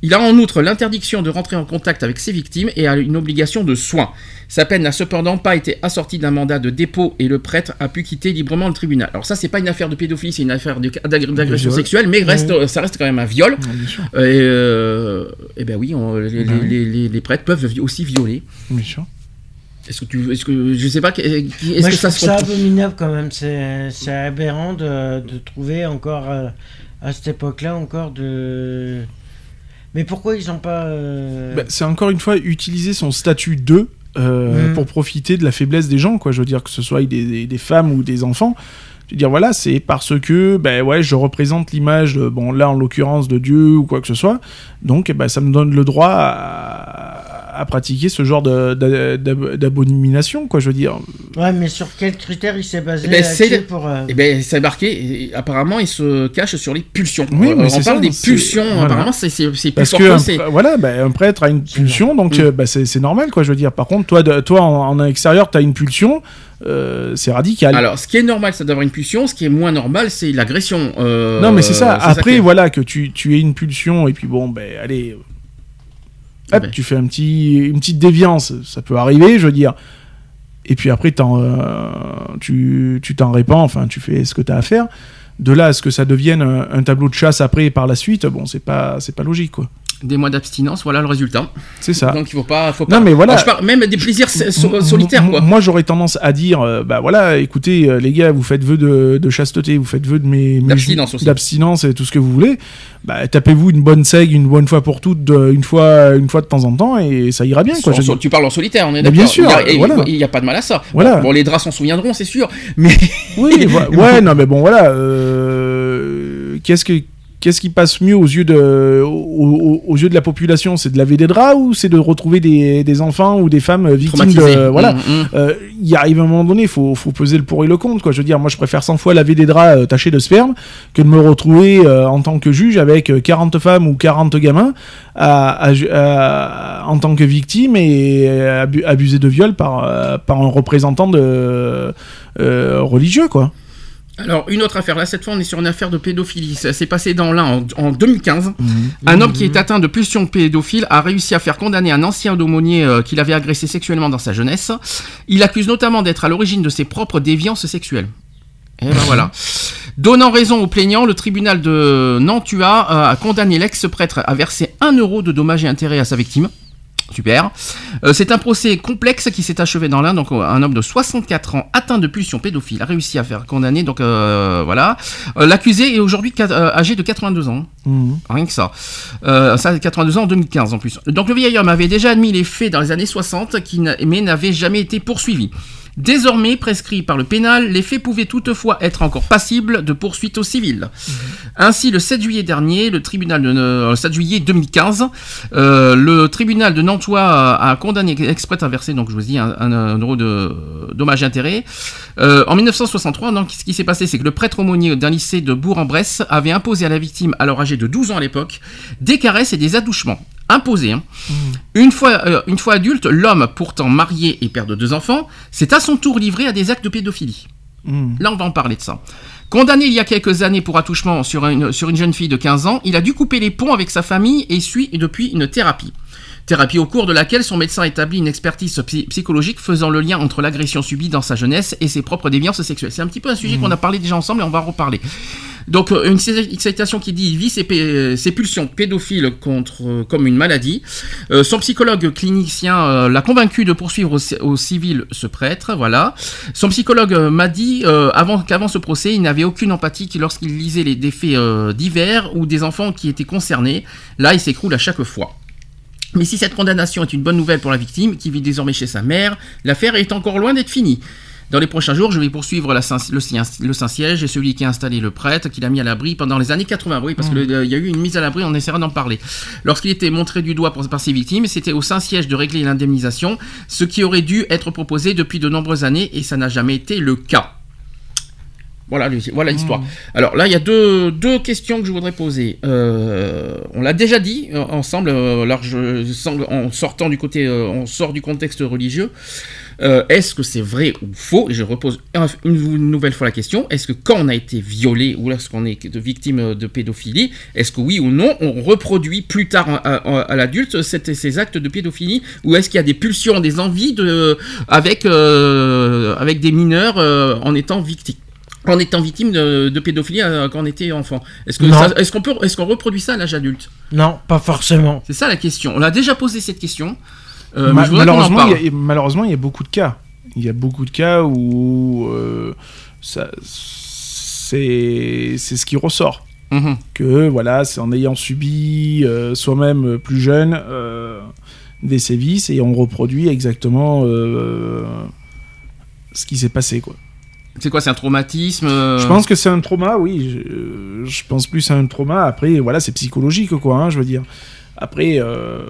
Speaker 1: Il a en outre l'interdiction de rentrer en contact avec ses victimes et a une obligation de soins. Sa peine n'a cependant pas été assortie d'un mandat de dépôt et le prêtre a pu quitter librement le tribunal. Alors ça, c'est pas une affaire de pédophilie, c'est une affaire d'agression sexuelle, mais reste, ça reste quand même un viol.
Speaker 2: Ouais, bien sûr.
Speaker 1: Et, euh, eh ben oui, on- les,
Speaker 2: oui.
Speaker 1: les- les- les prêtres peuvent aussi violer.
Speaker 2: Bien sûr.
Speaker 1: Est-ce que tu, est-ce que je sais pas, est-ce
Speaker 3: Moi,
Speaker 1: que
Speaker 3: je
Speaker 1: ça
Speaker 3: trouve
Speaker 1: se
Speaker 3: ça abominable quand même. C'est c'est aberrant de, de trouver encore euh, à cette époque-là encore de. Mais pourquoi ils n'ont pas. euh,
Speaker 2: Bah, c'est encore une fois utiliser son statut de euh,
Speaker 3: Mm.
Speaker 2: pour profiter de la faiblesse des gens, quoi. Je veux dire que ce soit des, des- des femmes ou des enfants. Je veux dire voilà, c'est parce que ben ouais, je représente l'image, de- bon là en l'occurrence de Dieu ou quoi que ce soit. Donc eh ben, ça me donne le droit à, à pratiquer ce genre d'abomination, quoi. Je veux dire.
Speaker 3: Ouais, mais sur quel critère il s'est basé
Speaker 1: Eh ben,
Speaker 3: là-dessus
Speaker 1: c'est-
Speaker 3: pour. euh,
Speaker 1: Eh ben, c'est marqué. et apparemment, il se cache sur les pulsions.
Speaker 2: Oui,
Speaker 1: Euh,
Speaker 2: mais
Speaker 1: on parle
Speaker 2: ça,
Speaker 1: des pulsions.
Speaker 2: voilà.
Speaker 1: Apparemment, c'est plus
Speaker 2: Parce
Speaker 1: fort
Speaker 2: que un, voilà, ben, un prêtre a une pulsion, donc
Speaker 1: Mm.
Speaker 2: euh, bah, c'est normal, quoi. Je veux dire. Par contre, toi, de- toi en, en extérieur, t'as une pulsion, euh, c'est radical.
Speaker 1: Alors, ce qui est normal, c'est d'avoir une pulsion. Ce qui est moins normal, c'est l'agression. euh,
Speaker 2: Non, mais c'est ça. Après, voilà, que tu, tu aies une pulsion, et puis bon, ben, allez. Hop, tu fais un petit, une petite déviance, ça peut arriver, je veux dire. Et puis après, t'en, euh, tu tu t'en répands, enfin, tu fais ce que t'as à faire. De là à ce que ça devienne un, un tableau de chasse après, par la suite, bon, c'est pas, c'est pas logique, quoi.
Speaker 1: Des mois d'abstinence, voilà le résultat.
Speaker 2: C'est ça.
Speaker 1: Donc, il faut pas. Faut
Speaker 2: Non,
Speaker 1: pas...
Speaker 2: mais voilà.
Speaker 1: Je parle même des plaisirs so- solitaires, quoi.
Speaker 2: Moi, j'aurais tendance à dire, euh, bah voilà, écoutez, euh, les gars, vous faites vœu de, de chasteté, vous faites vœu de mes, mes-
Speaker 1: D'abstinence aussi.
Speaker 2: d'abstinence et tout ce que vous voulez. Bah, tapez-vous une bonne seigue une bonne fois pour toutes, de- une fois, une fois de temps en temps, et ça ira bien, quoi.
Speaker 1: Tu parles en solitaire, on est d'accord.
Speaker 2: bien sûr,
Speaker 1: Il y a- et
Speaker 2: voilà.
Speaker 1: Il n'y a pas de mal à ça.
Speaker 2: Voilà.
Speaker 1: Bon, les draps s'en souviendront, c'est sûr. Mais
Speaker 2: Oui, ouais, non, mais bon, voilà. euh, qu'est-ce que Qu'est-ce qui passe mieux aux yeux de, aux, yeux de la population? C'est de laver des draps ou c'est de retrouver des, des enfants ou des femmes victimes
Speaker 1: traumatisés.
Speaker 2: de. Voilà.
Speaker 1: Mm, mm.
Speaker 2: Euh, il arrive un moment donné, il faut, faut peser le pour et le contre. Quoi. Je veux dire, moi, je préfère 100 fois laver des draps euh, tachés de sperme que de me retrouver euh, en tant que juge avec euh, 40 femmes ou 40 gamins à, à ju- à- en tant que victime et euh, abu- abusé de viol par, euh, par un représentant de, euh, religieux. quoi.
Speaker 1: Alors, une autre affaire. Là, cette fois, on est sur une affaire de pédophilie. Ça s'est passé dans l'un en, en 2015. Un homme qui est atteint de pulsion pédophile a réussi à faire condamner un ancien aumônier euh, qu'il avait agressé sexuellement dans sa jeunesse. Il accuse notamment d'être à l'origine de ses propres déviances sexuelles. Et ben voilà. Donnant raison au plaignant, le tribunal de Nantua euh, a condamné l'ex-prêtre à verser 1 euro de dommages et intérêts à sa victime. Super. Euh, c'est un procès complexe qui s'est achevé dans l'Inde. Donc, un homme de 64 ans atteint de pulsion pédophile a réussi à faire condamner. Donc, euh, voilà. Euh, L'accusé est aujourd'hui âgé de 82 ans.
Speaker 2: Mhm.
Speaker 1: Rien que ça. Ça, 82 ans en 2015 en plus. Donc, le vieil homme avait déjà admis les faits dans les années 60, qui n'a- mais n'avait jamais été poursuivi. Désormais prescrit par le pénal, les faits pouvaient toutefois être encore passibles de poursuites au civil. Ainsi, le 7 juillet dernier, le tribunal de euh, le 7 juillet 2015, euh, le tribunal de Nantua a, a condamné exprès à verser, donc je vous dis, un, un- un euro de euh, dommages et intérêts. Euh, en 1963, donc, ce qui s'est passé, c'est que le prêtre aumônier d'un lycée de Bourg-en-Bresse avait imposé à la victime, alors âgée de 12 ans à l'époque, des caresses et des attouchements. Imposés. hein. Une, fois, euh, une fois adulte, l'homme, pourtant marié et père de deux enfants, s'est à son tour livré à des actes de pédophilie.
Speaker 2: Mhm.
Speaker 1: Là, on va en parler de ça. Condamné il y a quelques années pour attouchement sur une, sur une jeune fille de 15 ans, il a dû couper les ponts avec sa famille et suit depuis une thérapie. Thérapie au cours de laquelle son médecin établit une expertise psy- psychologique faisant le lien entre l'agression subie dans sa jeunesse et ses propres déviances sexuelles. C'est un petit peu un sujet qu'on a parlé déjà ensemble et on va en reparler. Donc euh, une cita- citation qui dit il vit ses, ses pulsions pédophiles contre euh, comme une maladie. Euh, son psychologue clinicien euh, l'a convaincu de poursuivre au, ci- au civil ce prêtre. Voilà. Son psychologue euh, m'a dit euh, avant qu'avant ce procès, il n'avait aucune empathie lorsqu'il lisait les défaits euh, divers ou des enfants qui étaient concernés. Là, il s'écroule à chaque fois. Mais si cette condamnation est une bonne nouvelle pour la victime, qui vit désormais chez sa mère, l'affaire est encore loin d'être finie. Dans les prochains jours, je vais poursuivre la Saint- le, Saint- le Saint-Siège et celui qui a installé le prêtre, qu'il a mis à l'abri pendant les années 80. Oui, parce qu'il y a eu une mise à l'abri, on essaiera d'en parler. Lorsqu'il était montré du doigt pour- par ses victimes, c'était au Saint-Siège de régler l'indemnisation, ce qui aurait dû être proposé depuis de nombreuses années, et ça n'a jamais été le cas. Voilà, voilà l'histoire.
Speaker 2: Mmh.
Speaker 1: Alors là, il y a deux, deux questions que je voudrais poser. Euh, on l'a déjà dit euh, ensemble, euh, alors je, en sortant du côté, euh, on sort du contexte religieux. Euh, est-ce que c'est vrai ou faux? Et je repose un- une, nouvelle fois la question. Est-ce que quand on a été violé ou lorsqu'on est de victime de pédophilie, est-ce que oui ou non on reproduit plus tard à, à- à l'adulte ces actes de pédophilie? Ou est-ce qu'il y a des pulsions, des envies de, avec, euh, avec des mineurs euh, en étant victimes en étant victime de, de pédophilie euh, quand on était enfant? Est-ce que
Speaker 3: Non.
Speaker 1: ça- est-ce qu'on peut est-ce qu'on reproduit ça à l'âge adulte?
Speaker 3: Non, pas forcément.
Speaker 1: C'est ça la question. On a déjà posé cette question. Euh,
Speaker 2: Ma- malheureusement, il y a, malheureusement, il y a beaucoup de cas. Il y a beaucoup de cas où euh, ça, c'est, ce qui ressort.
Speaker 1: Mhm.
Speaker 2: Que voilà, c'est en ayant subi euh, soi-même plus jeune des sévices et on reproduit exactement euh, ce qui s'est passé. Quoi.
Speaker 1: C'est quoi C'est un traumatisme euh,
Speaker 2: Je pense que c'est un trauma, oui. Je, je pense plus à un trauma. Après, voilà, c'est psychologique, quoi. hein, je veux dire. Après, euh,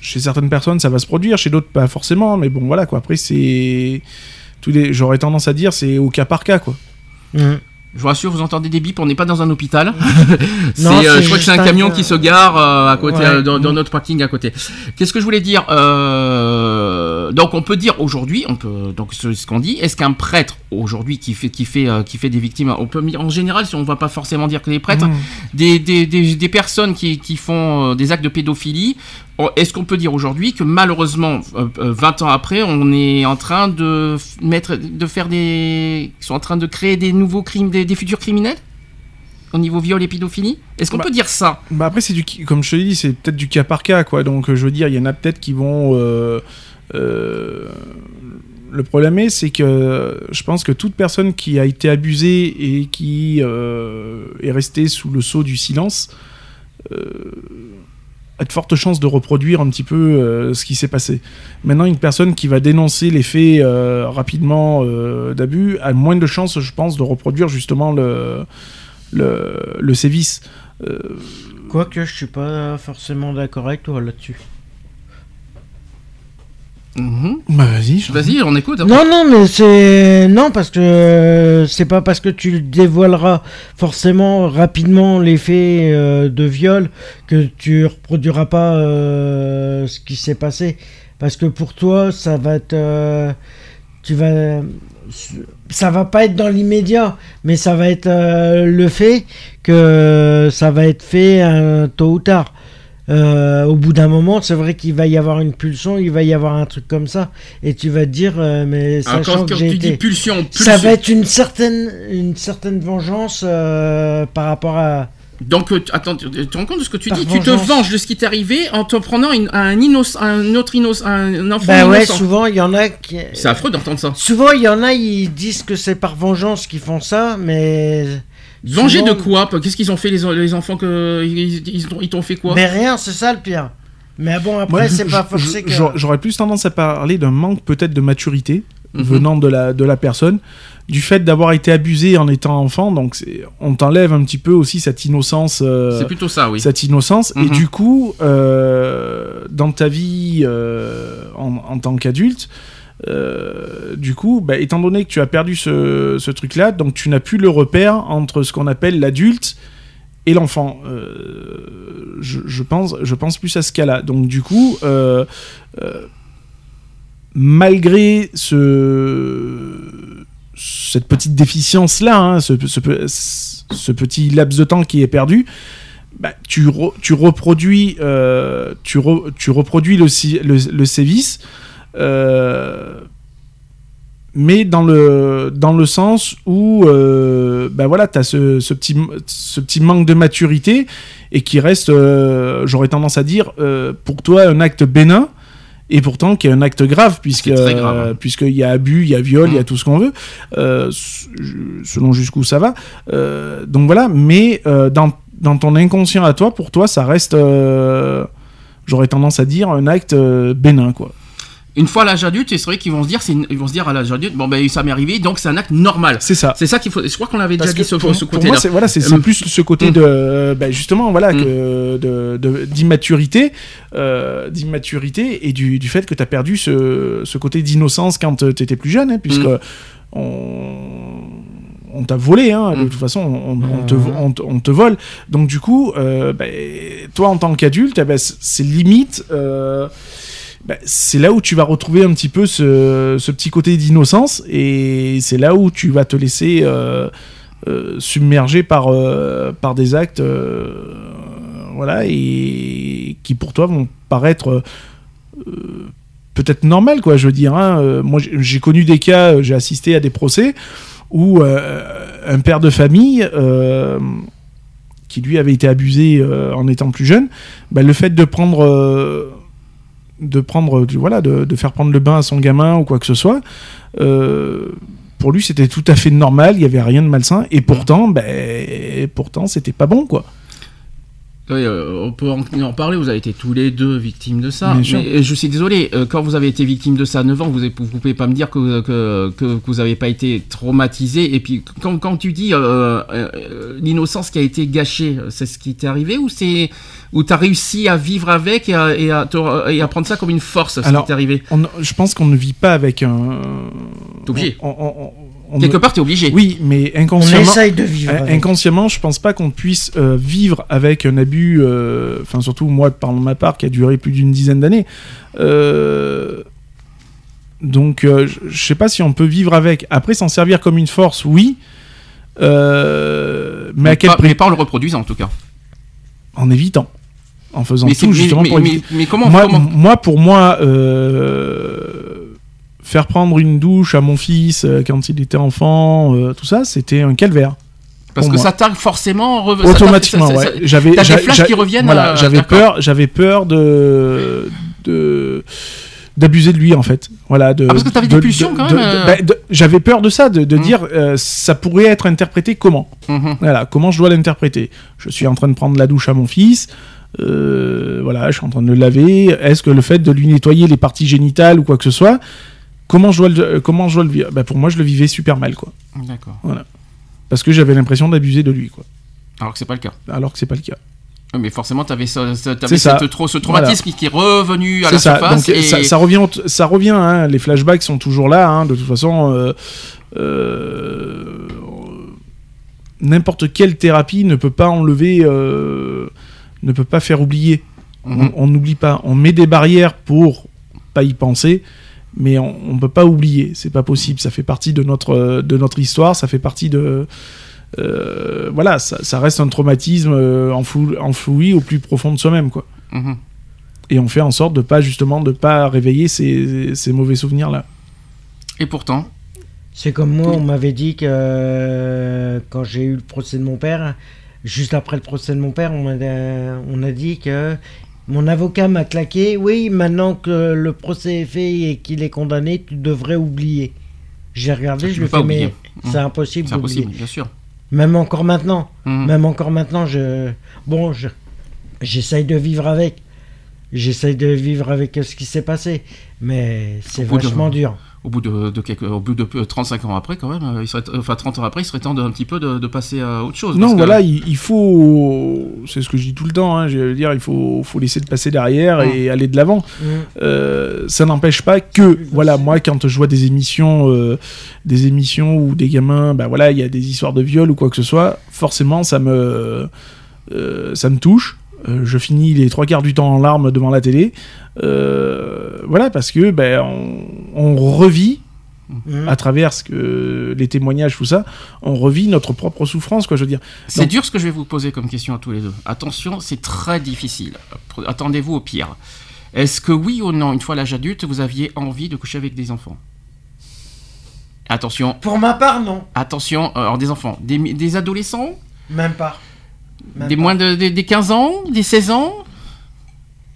Speaker 2: chez certaines personnes, ça va se produire, chez d'autres, pas forcément. Mais bon, voilà, quoi. Après, c'est. tous les- J'aurais tendance à dire, c'est au cas par cas, quoi.
Speaker 3: Mhm.
Speaker 1: Je vous rassure, vous entendez des bips, on n'est pas dans un hôpital.
Speaker 3: Non,
Speaker 1: euh, je crois que c'est un camion qui se gare euh, à côté,
Speaker 3: Ouais.
Speaker 1: euh, dans, dans notre parking à côté. Qu'est-ce que je voulais dire Euh, Donc on peut dire aujourd'hui, on peut donc ce, ce qu'on dit. Est-ce qu'un prêtre aujourd'hui qui fait qui fait euh, qui fait des victimes, on peut en général, si on ne va pas forcément dire que les prêtres,
Speaker 2: Mmh.
Speaker 1: des, des, des, des personnes qui, qui font euh, des actes de pédophilie, est-ce qu'on peut dire aujourd'hui que malheureusement, euh, euh, 20 ans après, on est en train de mettre, de faire des, ils sont en train de créer des nouveaux crimes, des, des futurs criminels au niveau viol et pédophilie? Est-ce qu'on
Speaker 2: Bah,
Speaker 1: peut dire ça?
Speaker 2: Bah après, c'est du, comme je te l'ai dit, c'est peut-être du cas par cas, quoi. Donc, euh, je veux dire, il y en a peut-être qui vont. euh, euh, le problème est, c'est que je pense que toute personne qui a été abusée et qui euh, est restée sous le sceau du silence euh, a de fortes chances de reproduire un petit peu euh, ce qui s'est passé. Maintenant, une personne qui va dénoncer les faits euh, rapidement euh, d'abus a moins de chances, je pense, de reproduire justement le, le, sévice.
Speaker 3: Quoique, je suis pas forcément d'accord avec toi là-dessus.
Speaker 1: Mhm.
Speaker 2: Bah vas-y, je-
Speaker 1: Vas-y, on écoute.
Speaker 3: Non, non, mais c'est. Non, parce que euh, c'est pas parce que tu le dévoileras forcément rapidement les faits euh, de viol que tu reproduiras pas euh, ce qui s'est passé. Parce que pour toi, ça va être. euh, tu vas. Ça va pas être dans l'immédiat, mais ça va être euh, le fait que ça va être fait tôt ou tard. Euh, au bout d'un moment, c'est vrai qu'il va y avoir une pulsion, il va y avoir un truc comme ça, et tu vas te dire, euh, mais
Speaker 1: Alors,
Speaker 3: sachant que j'ai
Speaker 1: tu dis
Speaker 3: été...
Speaker 1: pulsion, pulsion,
Speaker 3: Ça va être une certaine, une certaine vengeance euh, par rapport à...
Speaker 1: Donc, attends, tu te rends compte de ce que tu
Speaker 3: Par
Speaker 1: dis? Tu te
Speaker 3: vengeance.
Speaker 1: venges de ce qui t'est arrivé en te prenant une- un, innoc- un autre innocent, un enfant
Speaker 3: Bah ouais,
Speaker 1: innocent.
Speaker 3: souvent il y en a qui...
Speaker 1: C'est affreux d'entendre ça.
Speaker 3: Souvent il y en a, ils disent que c'est par vengeance qu'ils font ça, mais...
Speaker 1: Venger
Speaker 3: souvent-
Speaker 1: de quoi Qu'est-ce qu'ils ont fait les, les enfants que ils, ils t'ont- ils t'ont fait quoi?
Speaker 3: Mais rien, c'est ça le pire. Mais bon, après, c'est pas forcé que...
Speaker 2: j'aurais- plus tendance à parler d'un manque peut-être de maturité
Speaker 1: Mhm.
Speaker 2: venant de la, de la personne, du fait d'avoir été abusé en étant enfant, donc on t'enlève un petit peu aussi cette innocence. euh,
Speaker 1: C'est plutôt ça, oui.
Speaker 2: cette innocence et
Speaker 1: Mhm.
Speaker 2: du coup euh, dans ta vie euh, en, en tant qu'adulte euh, du coup bah, étant donné que tu as perdu ce, ce truc là donc tu n'as plus le repère entre ce qu'on appelle l'adulte et l'enfant. Euh, je, pense je pense plus à ce cas là donc du coup euh, malgré ce cette petite déficience là ce, ce, pe- ce petit laps de temps qui est perdu bah, tu, re- tu reproduis, tu, re- tu reproduis le, le, le sévice, mais dans le, dans le sens où euh, bah voilà, tu as ce, ce, petit, ce petit manque de maturité et qui reste, euh, j'aurais tendance à dire, euh, pour toi un acte bénin. Et pourtant, qui est un acte grave, puisque
Speaker 1: grave, hein.
Speaker 2: euh, puisqu'il y a abus, il y a viol, il y a
Speaker 1: Mm.
Speaker 2: tout ce qu'on veut, euh, selon jusqu'où ça va. Euh, donc voilà, mais euh, dans, dans ton inconscient à toi, pour toi, ça reste, euh, j'aurais tendance à dire, un acte euh, bénin, quoi.
Speaker 1: Une fois à l'âge adulte, c'est vrai qu'ils vont se dire, une- ils vont se dire à l'âge adulte, bon ben ça m'est arrivé, donc c'est un acte normal.
Speaker 2: C'est ça.
Speaker 1: C'est ça qu'il faut. Je crois qu'on avait
Speaker 2: Parce
Speaker 1: déjà dit ce,
Speaker 2: pour,
Speaker 1: ce
Speaker 2: pour
Speaker 1: côté-là.
Speaker 2: moi, c'est voilà, c'est
Speaker 1: Euh,
Speaker 2: plus ce côté
Speaker 1: mm.
Speaker 2: de, euh, bah, justement, voilà, que de- d'immaturité, euh, d'immaturité et du, du fait que tu as perdu ce, ce côté d'innocence quand tu étais plus jeune, hein, puisque
Speaker 1: Mm.
Speaker 2: on, on t'a volé, hein, de toute façon, on, on te, on, te- on te vole. Donc du coup, euh, bah, toi en tant qu'adulte, eh ben, c'est limite. euh, bah, c'est là où tu vas retrouver un petit peu ce, petit côté d'innocence et c'est là où tu vas te laisser euh, euh, submerger par, euh, par des actes voilà et qui pour toi vont paraître peut-être normal quoi je veux dire hein. Moi j'ai- connu des cas j'ai assisté à des procès où un père de famille qui lui avait été abusé en étant plus jeune bah, le fait de prendre de prendre du voilà de, de faire prendre le bain à son gamin ou quoi que ce soit euh, pour lui c'était tout à fait normal il y avait rien de malsain et pourtant ben pourtant c'était pas bon quoi
Speaker 1: Oui, euh, on peut en, en parler, vous avez été tous les deux victimes de ça. Mais je suis désolé, euh, quand vous avez été victime de ça à 9 ans, vous ne pouvez pas me dire que, que, que, que vous n'avez pas été traumatisé. Et puis, quand, quand tu dis euh, euh, l'innocence qui a été gâchée, c'est ce qui t'est arrivé ou c'est ou tu as réussi à vivre avec et à, et à, te- et à prendre ça comme une force, ce
Speaker 2: Alors,
Speaker 1: qui t'est arrivé
Speaker 2: On- je pense qu'on ne vit pas avec un
Speaker 1: T'es obligé.
Speaker 2: on- on- on- on
Speaker 1: Quelque
Speaker 2: ne-
Speaker 1: part, tu es obligé.
Speaker 2: oui mais
Speaker 3: On
Speaker 2: inconsciemment
Speaker 3: essaye de vivre. Avec.
Speaker 2: Inconsciemment, je pense pas qu'on puisse euh, vivre avec un abus, euh, enfin surtout moi par ma part, qui a duré plus d'une dizaine d'années. Euh, donc euh, je sais pas si on peut vivre avec. Après, s'en servir comme une force, oui. Euh, mais à quel
Speaker 1: pas,
Speaker 2: prix
Speaker 1: mais pas en le reproduisant, en tout cas.
Speaker 2: En évitant. En faisant
Speaker 1: Mais,
Speaker 2: tout justement
Speaker 1: mais-
Speaker 2: pour
Speaker 1: mais-
Speaker 2: éviter.
Speaker 1: mais comment,
Speaker 2: moi,
Speaker 1: comment-
Speaker 2: moi, pour moi, euh, faire prendre une douche à mon fils euh, quand il était enfant, euh, tout ça, c'était un calvaire.
Speaker 1: Parce que
Speaker 2: moi.
Speaker 1: ça t'arrive forcément. re-
Speaker 2: Automatiquement,
Speaker 1: ça- ça-
Speaker 2: ouais. J'avais,
Speaker 1: des flashs qui reviennent,
Speaker 2: Voilà, j'avais peur, j'avais peur de, de d'abuser de lui en fait. Voilà. De,
Speaker 1: Ah, parce que t'avais
Speaker 2: de-
Speaker 1: des pulsions,
Speaker 2: de-
Speaker 1: quand même,
Speaker 2: bah, j'avais peur de ça, de, de
Speaker 1: Mm.
Speaker 2: dire euh, ça pourrait être interprété comment.
Speaker 1: Mhm.
Speaker 2: Voilà, comment je dois l'interpréter. Je suis en train de prendre la douche à mon fils. Euh, voilà, je suis en train de le laver. Est-ce que le fait de lui nettoyer les parties génitales ou quoi que ce soit, comment je dois le, comment je dois le vivre? Bah, Pour moi, je le vivais super mal, quoi.
Speaker 1: D'accord.
Speaker 2: Parce que j'avais l'impression d'abuser de lui, quoi.
Speaker 1: Alors que c'est pas le cas.
Speaker 2: Alors que c'est pas le cas.
Speaker 1: Mais forcément, t'avais ce, ce-
Speaker 2: ça.
Speaker 1: cette ce traumatisme qui est revenu à la
Speaker 2: ça.
Speaker 1: surface.
Speaker 2: Donc,
Speaker 1: et...
Speaker 2: ça, ça revient, ça revient. hein, les flashbacks sont toujours là. hein, de toute façon, euh, euh, n'importe quelle thérapie ne peut pas enlever, euh, ne peut pas faire oublier.
Speaker 1: Mhm.
Speaker 2: On- n'oublie pas. On met des barrières pour pas y penser, mais on, ne peut pas oublier. C'est pas possible. Ça fait partie de notre euh, de notre histoire. Ça fait partie de euh, voilà. Ça, ça reste un traumatisme euh, enfou- enfoui au plus profond de soi-même, quoi
Speaker 1: Mhm.
Speaker 2: et on fait en sorte de pas justement de pas réveiller ces, ces mauvais souvenirs là.
Speaker 1: Et pourtant,
Speaker 3: C'est comme moi, on m'avait dit que euh, quand j'ai eu le procès de mon père, juste après le procès de mon père, on, m'a- on a dit que mon avocat m'a claqué. Oui, maintenant que le procès est fait et qu'il est condamné, tu devrais oublier. J'ai regardé, je
Speaker 1: peux
Speaker 3: lui ai
Speaker 1: pas
Speaker 3: fait, mais
Speaker 1: oublier.
Speaker 3: c'est impossible
Speaker 1: c'est impossible, bien sûr.
Speaker 3: Même encore maintenant.
Speaker 1: Mhm.
Speaker 3: Même encore maintenant, je. Bon, je... j'essaye de vivre avec. J'essaye de vivre avec ce qui s'est passé. Mais c'est vachement dur.
Speaker 1: Au bout de, de quelques, au bout de euh, 35 ans après, quand même, euh, il serait, enfin 30 ans après, il serait temps de, un petit peu de, de passer à autre chose.
Speaker 2: Non,
Speaker 1: parce que-
Speaker 2: voilà, il, il faut, c'est ce que je dis tout le temps. hein, je veux dire, il faut, faut laisser de passer derrière
Speaker 1: Mm.
Speaker 2: et aller de l'avant.
Speaker 3: Mm.
Speaker 2: Euh, ça n'empêche pas que, voilà, moi, quand je vois des émissions, euh, des émissions où des gamins, bah voilà, il y a des histoires de viol ou quoi que ce soit, forcément, ça me, euh, ça me touche. Euh, je finis les trois quarts du temps en larmes devant la télé. Euh, voilà, parce que ben, on, on revit
Speaker 3: Mm.
Speaker 2: à travers ce que les témoignages, tout ça, on revit notre propre souffrance, quoi. Je veux dire.
Speaker 1: C'est
Speaker 2: Donc-
Speaker 1: dur ce que je vais vous poser comme question à tous les deux. Attention, c'est très difficile. Attendez-vous au pire. Est-ce que oui ou non, une fois l'âge adulte, vous aviez envie de coucher avec des enfants? Attention,
Speaker 3: Pour ma part, non.
Speaker 1: attention, euh, alors des enfants, des adolescents,
Speaker 3: Même pas. Même
Speaker 1: des
Speaker 3: pas.
Speaker 1: moins de des, des 15 ans, des 16 ans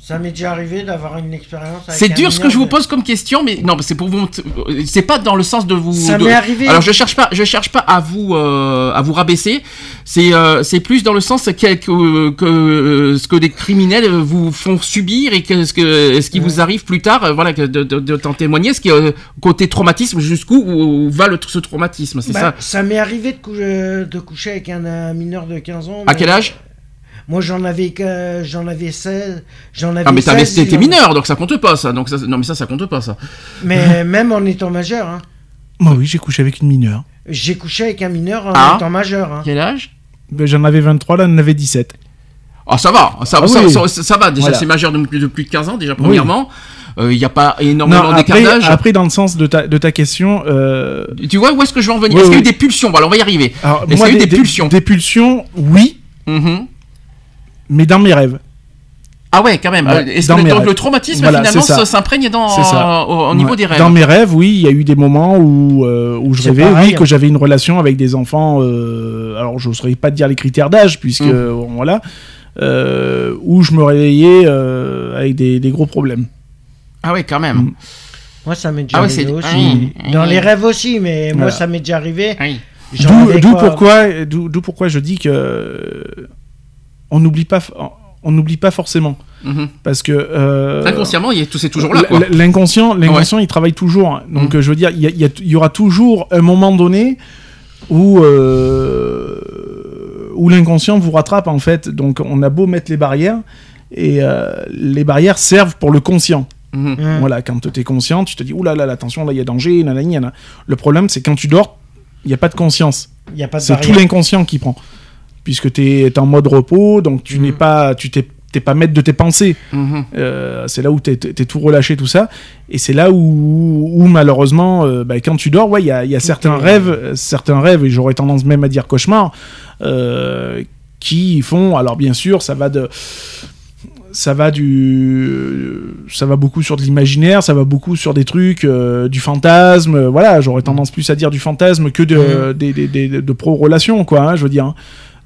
Speaker 3: Ça m'est déjà arrivé d'avoir une expérience
Speaker 1: C'est dur ce que je vous pose comme question, mais non, c'est pour vous. C'est pas dans le sens de vous.
Speaker 3: Ça
Speaker 1: de-
Speaker 3: m'est arrivé.
Speaker 1: Alors je cherche pas, je cherche pas à vous euh, à vous rabaisser. C'est euh, c'est plus dans le sens que, que, que, euh, ce que les criminels vous font subir et que ce que ce qui vous arrive plus tard, voilà, de, de, de t'en témoigner, ce qui est euh, côté traumatisme jusqu'où où va le, ce traumatisme, c'est
Speaker 3: Bah,
Speaker 1: ça?
Speaker 3: m'est arrivé de, cou- de coucher avec un, mineur de 15 ans.
Speaker 1: À quel âge?
Speaker 3: Moi, j'en avais, que- j'en avais 16. J'en avais
Speaker 1: Ah mais t'avais
Speaker 3: 16,
Speaker 1: t'étais
Speaker 3: j'en-
Speaker 1: mineur, donc ça compte pas ça. Donc ça, non mais ça ça compte pas ça.
Speaker 3: Mais même en étant majeur, hein.
Speaker 2: Moi, oui, j'ai couché avec une mineure.
Speaker 3: j'ai couché avec un mineur en
Speaker 1: Ah.
Speaker 3: étant majeur. hein.
Speaker 1: Quel âge?
Speaker 2: Ben, J'en avais 23, là, on en avait 17.
Speaker 1: Ah ça va, ça,
Speaker 2: Ah
Speaker 1: ça,
Speaker 2: oui.
Speaker 1: ça, ça va. Déjà
Speaker 2: Voilà.
Speaker 1: c'est majeur de plus, de plus de 15 ans déjà premièrement. Il n'y a pas énormément d'écart
Speaker 2: après, dans le sens de ta, de ta question, euh,
Speaker 1: Tu vois où est-ce que je vais en venir?
Speaker 2: Oui,
Speaker 1: Est-ce qu'il y a eu des pulsions? Bon, alors on va y arriver.
Speaker 2: alors,
Speaker 1: Est-ce
Speaker 2: moi,
Speaker 1: qu'il y a eu des, pulsions?
Speaker 2: Des pulsions, oui,
Speaker 1: Mhm.
Speaker 2: Mais dans mes rêves.
Speaker 1: Ah ouais, quand même.
Speaker 2: Ouais,
Speaker 1: que le, donc,
Speaker 2: rêves.
Speaker 1: le traumatisme
Speaker 2: Voilà,
Speaker 1: finalement s'imprègne dans
Speaker 2: ça.
Speaker 1: au, au niveau
Speaker 2: Ouais.
Speaker 1: des rêves
Speaker 2: Dans mes rêves, oui, il y a eu des moments où, euh, où je rêvais,
Speaker 3: pareil.
Speaker 2: oui, que j'avais une relation avec des enfants. euh, alors, je n'oserais pas dire les critères d'âge, puisque
Speaker 1: Mm.
Speaker 2: euh, voilà, euh, où je me réveillais euh, avec des, des gros problèmes.
Speaker 1: Ah ouais, quand même.
Speaker 2: Mm.
Speaker 3: Moi, ça m'est déjà
Speaker 1: Ah ouais,
Speaker 3: arrivé aussi. Dans les rêves aussi, mais moi, ça m'est déjà arrivé.
Speaker 2: D'où pourquoi, d'où d'où pourquoi je dis que euh, on n'oublie pas, on n'oublie pas forcément,
Speaker 1: Mhm.
Speaker 2: parce que euh,
Speaker 1: Inconsciemment, il est tout c'est toujours là
Speaker 2: L'inconscient, l'inconscient, il travaille toujours. Donc,
Speaker 1: Mm.
Speaker 2: euh, je veux dire, il y, aura toujours un moment donné où euh, où l'inconscient vous rattrape en fait. Donc, on a beau mettre les barrières et euh, les barrières servent pour le conscient.
Speaker 1: Mhm.
Speaker 2: Voilà, quand tu es conscient, tu te dis ouh là là, attention, là il y a danger, nanani, nanana. Le problème, c'est quand tu dors, il n'y a pas de conscience.
Speaker 3: Il n'y a pas de
Speaker 2: C'est tout l'inconscient qui prend, puisque tu es en mode repos, donc tu n'es pas, tu t'es t'es pas maître de tes pensées.
Speaker 1: Mhm.
Speaker 2: Euh, c'est là où t'es es tout relâché, tout ça. Et c'est là où, où malheureusement, euh, bah, quand tu dors, ouais, il y a, il y a certains rêves, certains rêves, et j'aurais tendance même à dire cauchemars, euh, qui font. Alors bien sûr, ça va de, ça va du, ça va beaucoup sur de l'imaginaire, ça va beaucoup sur des trucs, euh, du fantasme. euh, Voilà, j'aurais tendance plus à dire du fantasme que de, des, des, des- de pro-relations, quoi. hein, je veux dire. hein.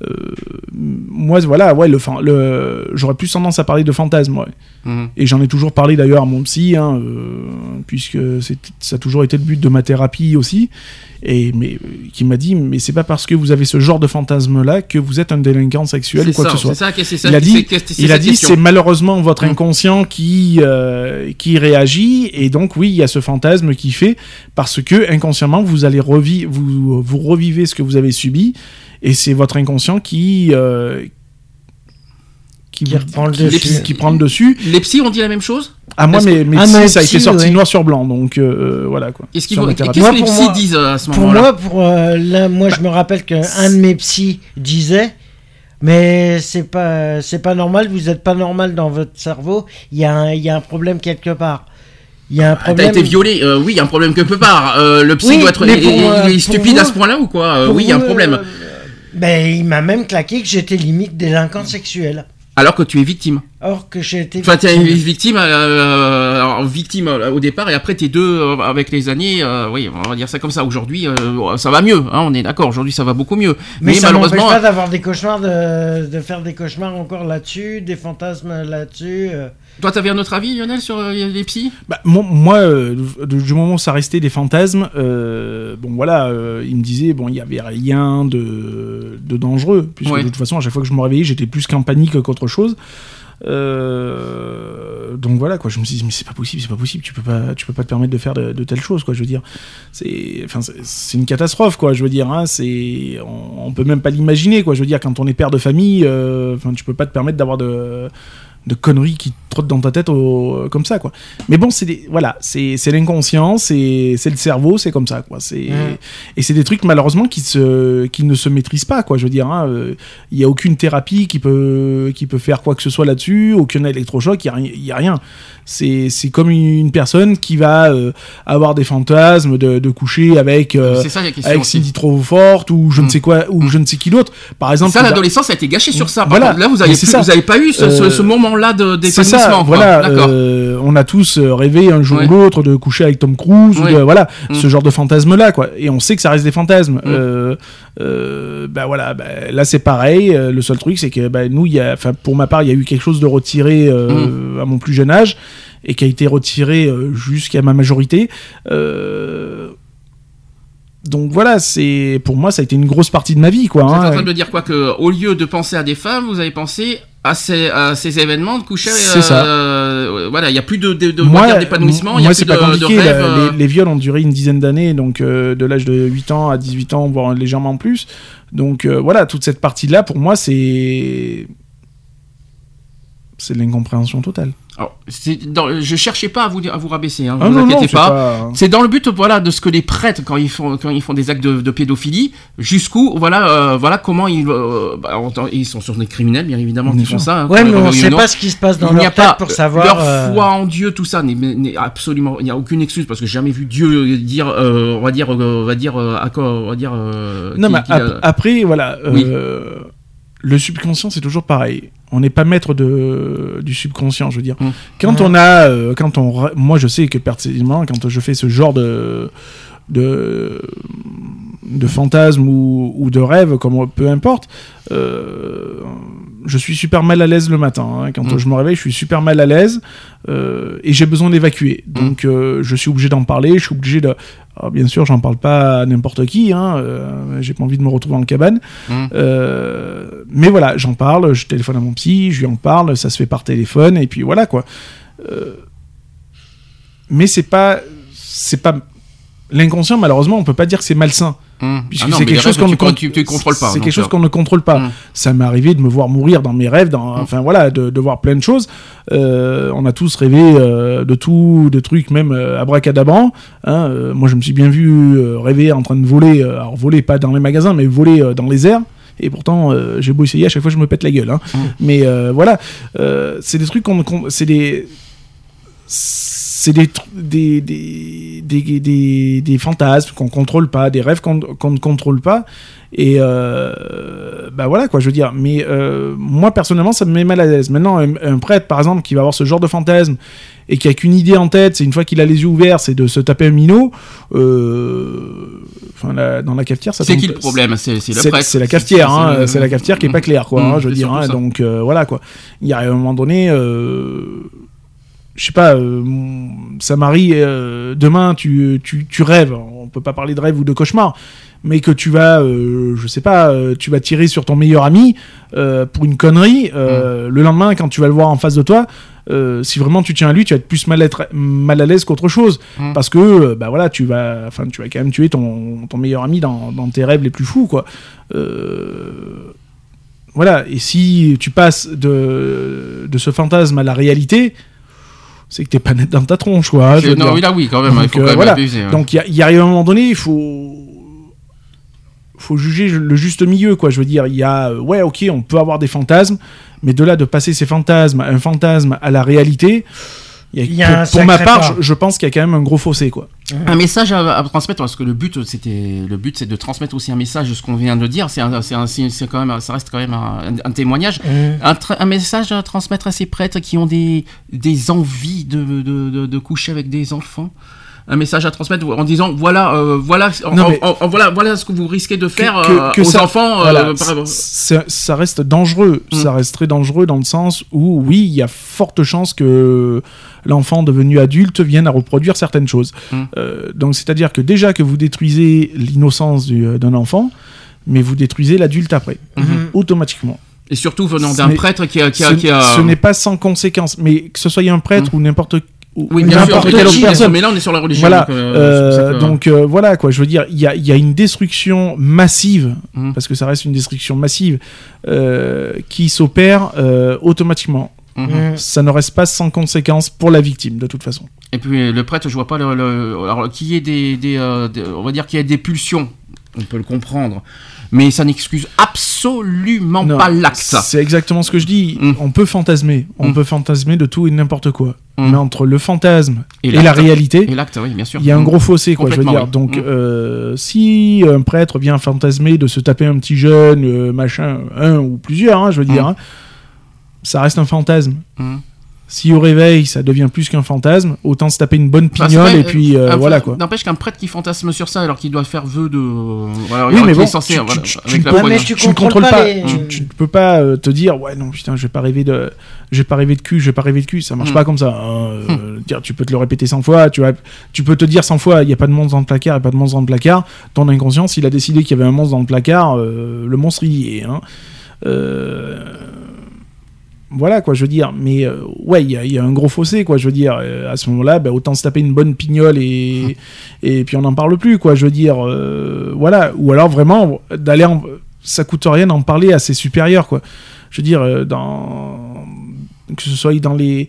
Speaker 2: Euh, moi, voilà, ouais, le, j'aurais plus tendance à parler de fantasme, ouais.
Speaker 1: Mhm.
Speaker 2: Et j'en ai toujours parlé d'ailleurs à mon psy, hein, euh, puisque c'est- ça a toujours été le but de ma thérapie aussi. Et mais euh, qui m'a dit, mais c'est pas parce que vous avez ce genre de fantasme-là que vous êtes un délinquant sexuel ou quoi
Speaker 1: ça,
Speaker 2: que ce soit.
Speaker 1: c'est ça, c'est ça,
Speaker 2: Il a dit,
Speaker 1: c'est-
Speaker 2: il a dit,
Speaker 1: question.
Speaker 2: c'est malheureusement votre
Speaker 1: Mm.
Speaker 2: inconscient qui euh, qui réagit, et donc oui, il y a ce fantasme qui fait parce que inconsciemment vous allez revivre, vous vous revivez ce que vous avez subi, et c'est votre inconscient qui euh, qui,
Speaker 3: Qui
Speaker 2: vous-
Speaker 3: reprend le
Speaker 2: qui-
Speaker 3: dessus.
Speaker 2: qui- qui prend le dessus.
Speaker 1: Les psys ont dit la même chose?
Speaker 2: Ah moi mais, mais
Speaker 3: Ah,
Speaker 2: ça a été sorti
Speaker 3: ouais.
Speaker 2: noir sur blanc donc euh, voilà quoi.
Speaker 1: Qu'est-ce qu'est-ce
Speaker 2: thérapie.
Speaker 1: que les
Speaker 3: pour
Speaker 1: psys
Speaker 3: moi-
Speaker 1: disent euh, à ce
Speaker 3: Pour
Speaker 1: moment-là?
Speaker 3: moi, pour euh, là, moi, je me rappelle qu'un de mes psys disait, mais c'est pas, c'est pas normal. Vous êtes pas normal dans votre cerveau. Il y a un, il y a un problème quelque part. Il y a un
Speaker 1: Ah, T'as
Speaker 3: problème.
Speaker 1: été violé, euh, oui, il y a un problème quelque part. Euh, le psy
Speaker 3: Oui,
Speaker 1: doit être il-
Speaker 3: pour,
Speaker 1: il-
Speaker 3: euh,
Speaker 1: il est
Speaker 3: pour
Speaker 1: stupide
Speaker 3: vous-
Speaker 1: à ce point-là ou quoi? Euh,
Speaker 3: Pour
Speaker 1: Oui, il y a un problème.
Speaker 3: Ben, il m'a même claqué que j'étais limite délinquant sexuel.
Speaker 1: Alors que tu es victime.
Speaker 3: Or que j'ai été.
Speaker 1: Enfin, t'es
Speaker 3: victime.
Speaker 1: victime, euh, alors, victime euh, au départ, et après t'es deux euh, avec les années. oui, on va dire ça comme ça. Aujourd'hui, ça va mieux. hein, on est d'accord. Aujourd'hui, ça va beaucoup mieux.
Speaker 3: Mais,
Speaker 1: Mais,
Speaker 3: ça
Speaker 1: malheureusement,
Speaker 3: pas d'avoir des cauchemars, de, de faire des cauchemars encore là-dessus, des fantasmes là-dessus. Euh.
Speaker 1: toi, t'avais un autre avis, Lionel, sur euh, les psys
Speaker 2: Bah, mon- moi, euh, du moment où ça restait des fantasmes, euh, bon voilà, euh, il me disait bon, il y avait rien de, de dangereux, puisque
Speaker 1: Ouais.
Speaker 2: de toute façon, à chaque fois que je me réveillais, j'étais plus qu'en panique qu'autre chose. Euh, donc voilà quoi, je me suis dit mais c'est pas possible, c'est pas possible, tu peux pas, tu peux pas te permettre de faire de, de telles choses quoi. Je veux dire, c'est, enfin c'est- une catastrophe quoi. Je veux dire, hein, c'est, on, on peut même pas l'imaginer quoi. Je veux dire, quand on est père de famille, euh, enfin tu peux pas te permettre d'avoir de de conneries qui te trottent dans ta tête au- comme ça quoi. Mais bon, c'est des, voilà, c'est l'inconscient, c'est le cerveau, c'est comme ça quoi. C'est
Speaker 3: Mm.
Speaker 2: et c'est des trucs malheureusement qui se qui ne se maîtrisent pas quoi. Je veux dire, hein, euh, il y a aucune thérapie qui peut qui peut faire quoi que ce soit là-dessus, aucun électrochoc, il y a rien, il y a rien. C'est comme une personne qui va euh, avoir des fantasmes de, de coucher avec euh,
Speaker 1: ça
Speaker 2: avec. Cindy trop forte ou je ne
Speaker 1: Mm.
Speaker 2: sais quoi ou je ne sais qui d'autre. Par exemple,
Speaker 1: Ça,
Speaker 2: il
Speaker 1: l'adolescence a été gâchée sur ça. Par
Speaker 2: Voilà.
Speaker 1: contre, là, vous avez, plus-
Speaker 2: ça.
Speaker 1: vous avez pas eu ce, ce-
Speaker 2: Euh,
Speaker 1: ce moment-là de-
Speaker 2: c'est ça, voilà, euh, on a tous euh, rêvé un jour
Speaker 1: Ouais.
Speaker 2: ou l'autre de coucher avec Tom Cruise, ou de- voilà,
Speaker 1: Mm.
Speaker 2: ce genre de fantasme-là, quoi. Et on sait que ça reste des fantasmes.
Speaker 1: Mm.
Speaker 2: Euh, euh, bah voilà, bah, là c'est pareil. le seul truc, c'est que bah, nous, il y a, pour ma part, il y a eu quelque chose de retiré
Speaker 1: Mm.
Speaker 2: à mon plus jeune âge et qui a été retiré jusqu'à ma majorité. Euh, donc voilà, c'est pour moi, ça a été une grosse partie de ma vie, quoi.
Speaker 1: Vous êtes
Speaker 2: hein.
Speaker 1: en train de me dire quoi que au lieu de penser à des femmes, vous avez pensé à ces, à ces événements de coucher.
Speaker 2: C'est ça.
Speaker 1: euh, voilà, il y a plus de, de, de
Speaker 2: moi,
Speaker 1: d'épanouissement,
Speaker 2: moi c'est pas compliqué.
Speaker 1: de
Speaker 2: la-
Speaker 1: euh,
Speaker 2: les, les viols ont duré une dizaine d'années, donc euh, de l'âge de 8 ans à 18 ans, voire légèrement plus. Donc euh, voilà, toute cette partie-là, pour moi, c'est. C'est de l'incompréhension totale.
Speaker 1: Alors, c'est dans- je cherchais pas à vous, à vous rabaisser, hein,
Speaker 2: Ah
Speaker 1: vous
Speaker 2: non,
Speaker 1: inquiétez pas.
Speaker 2: pas-
Speaker 1: C'est dans le but, voilà, de ce que les prêtres, quand ils font, quand ils font des actes de, de pédophilie, jusqu'où, voilà, euh, voilà comment ils, euh, bah, ils sont sur des criminels, bien évidemment, qui font ça. hein,
Speaker 3: Ouais, mais on
Speaker 1: ou
Speaker 3: sait
Speaker 1: non.
Speaker 3: pas ce qui se passe dans
Speaker 1: il n'y a
Speaker 3: leur
Speaker 1: pas
Speaker 3: tête pour savoir.
Speaker 1: leur
Speaker 3: euh,
Speaker 1: foi en Dieu, tout ça n'est- n'est absolument, il n'y a aucune excuse parce que j'ai jamais vu Dieu dire, euh, on va dire, euh, on va dire, euh, à quoi, on va dire. euh,
Speaker 2: Non,
Speaker 1: qui-
Speaker 2: mais
Speaker 1: qui,
Speaker 2: ap- après, voilà.
Speaker 1: Oui.
Speaker 2: Le subconscient, c'est toujours pareil. On n'est pas maître de, du subconscient, je veux dire.
Speaker 1: Mm.
Speaker 2: Quand on a, euh, quand on, moi, je sais que personnellement, quand je fais ce genre de, de, de fantasmes ou, ou de rêves, comme peu importe, euh, je suis super mal à l'aise le matin. hein. Quand
Speaker 1: Mm.
Speaker 2: je me réveille, je suis super mal à l'aise euh, et j'ai besoin d'évacuer. Donc, euh, je suis obligé d'en parler. Je suis obligé de. Alors, bien sûr, j'en parle pas à n'importe qui. Hein, j'ai pas envie de me retrouver en cabane.
Speaker 1: Mm.
Speaker 2: Mais voilà, j'en parle. Je téléphone à mon psy, je lui en parle. Ça se fait par téléphone et puis voilà quoi. Mais c'est pas, c'est pas l'inconscient. Malheureusement, on peut pas dire que c'est malsain.
Speaker 1: hum.
Speaker 2: Puisque
Speaker 1: Ah
Speaker 2: c'est quelque chose qu'on ne con-
Speaker 1: tu, tu contrôles pas.
Speaker 2: C'est quelque chose
Speaker 1: euh,
Speaker 2: qu'on ne contrôle pas.
Speaker 1: Mm.
Speaker 2: Ça m'est arrivé de me voir mourir dans mes rêves, dans, enfin voilà, de, de voir plein de choses. Euh, on a tous rêvé euh, de tout, de trucs même euh, abracadabrants. Hein, moi, je me suis bien vu rêver en train de voler, alors voler pas dans les magasins, mais voler dans les airs. Et pourtant, j'ai beau essayer, à chaque fois, je me pète la gueule. hein.
Speaker 1: Mm.
Speaker 2: Mais voilà, c'est des trucs qu'on, qu'on- c'est des, c'est des, des, des, des, des, fantasmes qu'on contrôle pas, des rêves qu'on qu'on ne contrôle pas. Et euh, bah voilà quoi, je veux dire. Mais euh, moi personnellement, ça me met mal à l'aise. Maintenant, un, un prêtre par exemple qui va avoir ce genre de fantasme et qui a qu'une idée en tête, c'est une fois qu'il a les yeux ouverts, c'est de se taper un minot. euh, Enfin, la- dans la cafetière, ça
Speaker 1: C'est qui le problème? C'est le prêtre.
Speaker 2: c'est la cafetière, hein,
Speaker 1: c'est-
Speaker 2: la cafetière qui est pas claire, quoi. Hein, je veux dire, hein, donc euh, voilà quoi. Il y a un moment donné, je sais pas, euh, m'arrive. euh, demain, tu, tu, tu rêves. On peut pas parler de rêve ou de cauchemar, mais que tu vas, euh, je sais pas, euh, tu vas tirer sur ton meilleur ami euh, pour une connerie. euh, Le lendemain, quand tu vas le voir en face de toi. si vraiment tu tiens à lui, tu vas être plus mal, être, mal à l'aise qu'autre chose,
Speaker 1: Mm.
Speaker 2: parce que bah voilà, tu vas, enfin, tu vas quand même tuer ton, ton meilleur ami dans, dans tes rêves les plus fous, quoi. Voilà, et si tu passes de, de ce fantasme à la réalité, c'est que t'es pas net dans ta tronche, quoi. hein, je
Speaker 1: Non, oui, là, oui, quand même. Il
Speaker 2: Donc,
Speaker 1: faut
Speaker 2: euh,
Speaker 1: quand même
Speaker 2: voilà.
Speaker 1: abuser. ouais.
Speaker 2: Donc il y, a- il y arrive un moment donné, il faut faut juger le juste milieu, quoi. Je veux dire, il y a, euh, ouais, ok, on peut avoir des fantasmes, mais de là de passer ces fantasmes, un fantasme à la réalité, il y a-
Speaker 3: Il y a un
Speaker 2: pour, pour ma part, je, je pense qu'il y a quand même un gros fossé, quoi.
Speaker 1: un message à, à transmettre parce que le but c'était le but c'est de transmettre aussi un message de ce qu'on vient de dire c'est quand même ça reste quand même un, un témoignage
Speaker 3: Mmh.
Speaker 1: un, message à transmettre à ces prêtres qui ont des des envies de, de, de, de coucher avec des enfants? Un message à transmettre en disant voilà euh, voilà en-
Speaker 2: Non,
Speaker 1: en-
Speaker 2: mais-
Speaker 1: en- voilà voilà ce que vous risquez de faire
Speaker 2: que-
Speaker 1: euh,
Speaker 2: que
Speaker 1: aux
Speaker 2: ça-
Speaker 1: enfants euh,
Speaker 2: Voilà,
Speaker 1: par-
Speaker 2: c- ça reste dangereux.
Speaker 1: Mm.
Speaker 2: Ça reste très dangereux dans le sens où, oui, il y a forte chance que l'enfant devenu adulte vienne à reproduire certaines choses.
Speaker 1: Mm.
Speaker 2: Euh, donc, c'est-à-dire que déjà que vous détruisez l'innocence du- d'un enfant, mais vous détruisez l'adulte après,
Speaker 3: Mmh.
Speaker 2: automatiquement.
Speaker 1: et surtout venant d'un prêtre qui a qui a,
Speaker 2: ce
Speaker 1: qui a-
Speaker 2: ce n'est pas sans conséquence, mais que ce soit un prêtre ou n'importe
Speaker 1: oui bien sûr
Speaker 2: quelle autre
Speaker 1: qui-
Speaker 2: personne.
Speaker 1: mais là on est sur la religion
Speaker 2: Voilà,
Speaker 1: donc, euh,
Speaker 2: euh,
Speaker 1: que-
Speaker 2: donc euh, voilà quoi. Je veux dire, il y a, il y a une destruction massive,
Speaker 1: Mhm.
Speaker 2: parce que ça reste une destruction massive, euh, qui s'opère euh, automatiquement.
Speaker 1: Mhm.
Speaker 3: Mmh.
Speaker 2: Ça ne reste pas sans conséquence pour la victime, de toute façon.
Speaker 1: Et puis le prêtre, je vois pas le, le- alors qu'il y ait des, des, euh, des- on va dire qu'il y ait des pulsions, on peut le comprendre, mais ça n'excuse absolument
Speaker 2: Non,
Speaker 1: pas l'acte.
Speaker 2: C'est exactement ce que je dis.
Speaker 1: Mm.
Speaker 2: On peut fantasmer, on
Speaker 1: Mm.
Speaker 2: peut fantasmer de tout et n'importe quoi.
Speaker 1: Mm.
Speaker 2: Mais entre le fantasme
Speaker 1: Et
Speaker 2: et, la réalité,
Speaker 1: Et l'acte, oui, bien sûr.
Speaker 2: il y a un gros fossé, quoi, je veux dire.
Speaker 1: oui.
Speaker 2: Donc, euh, si un prêtre vient fantasmer de se taper un petit jeune, euh, machin, un ou plusieurs, hein, je veux dire, hein, ça reste un fantasme. Si au réveil, ça devient plus qu'un fantasme, autant se taper une bonne pignole et puis euh,
Speaker 1: euh,
Speaker 2: voilà quoi.
Speaker 1: N'empêche qu'un prêtre qui fantasme sur ça alors qu'il doit faire vœu de. Voilà,
Speaker 2: Oui, mais bon,
Speaker 1: censé,
Speaker 2: tu-
Speaker 1: voilà,
Speaker 2: tu- tu-
Speaker 1: avec
Speaker 2: tu
Speaker 1: la
Speaker 2: peux-
Speaker 3: Ouais,
Speaker 1: foi,
Speaker 3: mais tu
Speaker 2: tu ne
Speaker 3: contrôles pas
Speaker 2: Tu, tu ne peux pas euh, te dire ouais non putain je vais pas rêver de je vais pas rêver de cul je vais pas rêver de cul ça marche
Speaker 1: Mm.
Speaker 2: pas comme ça. hein. Euh, dire, tu peux te le répéter 100 fois tu vas tu peux te dire 100 fois il y a pas de monstre dans le placard il y a pas de monstre dans le placard. Ton inconscient s'il a décidé qu'il y avait un monstre dans le placard euh, le monstre il y est. Hein. Euh, Voilà quoi, je veux dire. Mais euh, ouais, il y, a- il y a un gros fossé quoi, je veux dire. Euh, à ce moment-là, bah, autant se taper une bonne pignole et et puis on n'en parle plus quoi. Je veux dire, euh, voilà. Ou alors vraiment d'aller, en... ça coûte rien d'en parler à ses supérieurs quoi. Je veux dire, dans que ce soit dans les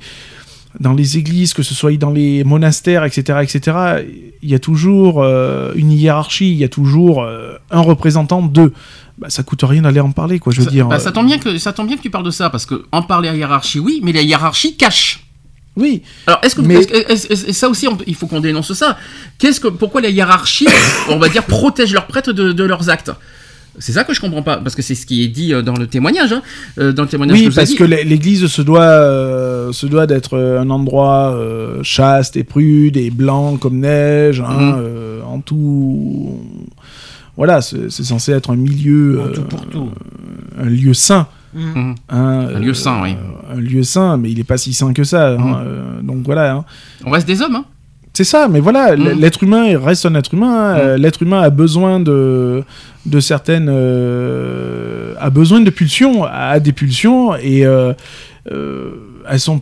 Speaker 2: dans les églises, que ce soit dans les monastères, etc., etc., il y a toujours euh, une hiérarchie, il y a toujours euh, un représentant d'eux. Bah, ça coûte rien d'aller en parler, quoi. Je veux
Speaker 1: Ça,
Speaker 2: dire.
Speaker 1: bah,
Speaker 2: euh,
Speaker 1: ça tombe bien que ça tombe bien que tu parles de ça parce que en parler à hiérarchie oui mais la hiérarchie cache.
Speaker 2: Oui.
Speaker 1: Alors est-ce que,
Speaker 2: Mais-
Speaker 1: est-ce que- est-ce- est-ce- ça aussi on il faut qu'on dénonce ça. Qu'est-ce que pourquoi la hiérarchie on va dire protège leurs prêtres de, de leurs actes? C'est ça que je comprends pas parce que c'est ce qui est dit euh, dans le témoignage hein, euh, dans le témoignage
Speaker 2: Oui,
Speaker 1: que
Speaker 2: parce
Speaker 1: dit.
Speaker 2: que l'é- l'Église se doit, euh, se doit d'être un endroit euh, chaste et prude et blanc comme neige, hein,
Speaker 1: Mhm.
Speaker 2: euh, en tout. Voilà, c'est censé être un milieu, euh,
Speaker 3: tout pour tout.
Speaker 2: un lieu saint.
Speaker 1: Mhm.
Speaker 2: hein,
Speaker 1: Un lieu saint, oui.
Speaker 2: Un lieu saint, mais il n'est pas si saint que ça. hein,
Speaker 1: Mhm.
Speaker 2: euh, donc voilà. hein.
Speaker 1: On reste des hommes hein.
Speaker 2: C'est ça, mais voilà,
Speaker 1: Mhm.
Speaker 2: l'être humain reste un être humain. hein. Euh, L'être humain a besoin de, de certaines. euh, a besoin de pulsions, a des pulsions, et euh, euh, elles sont.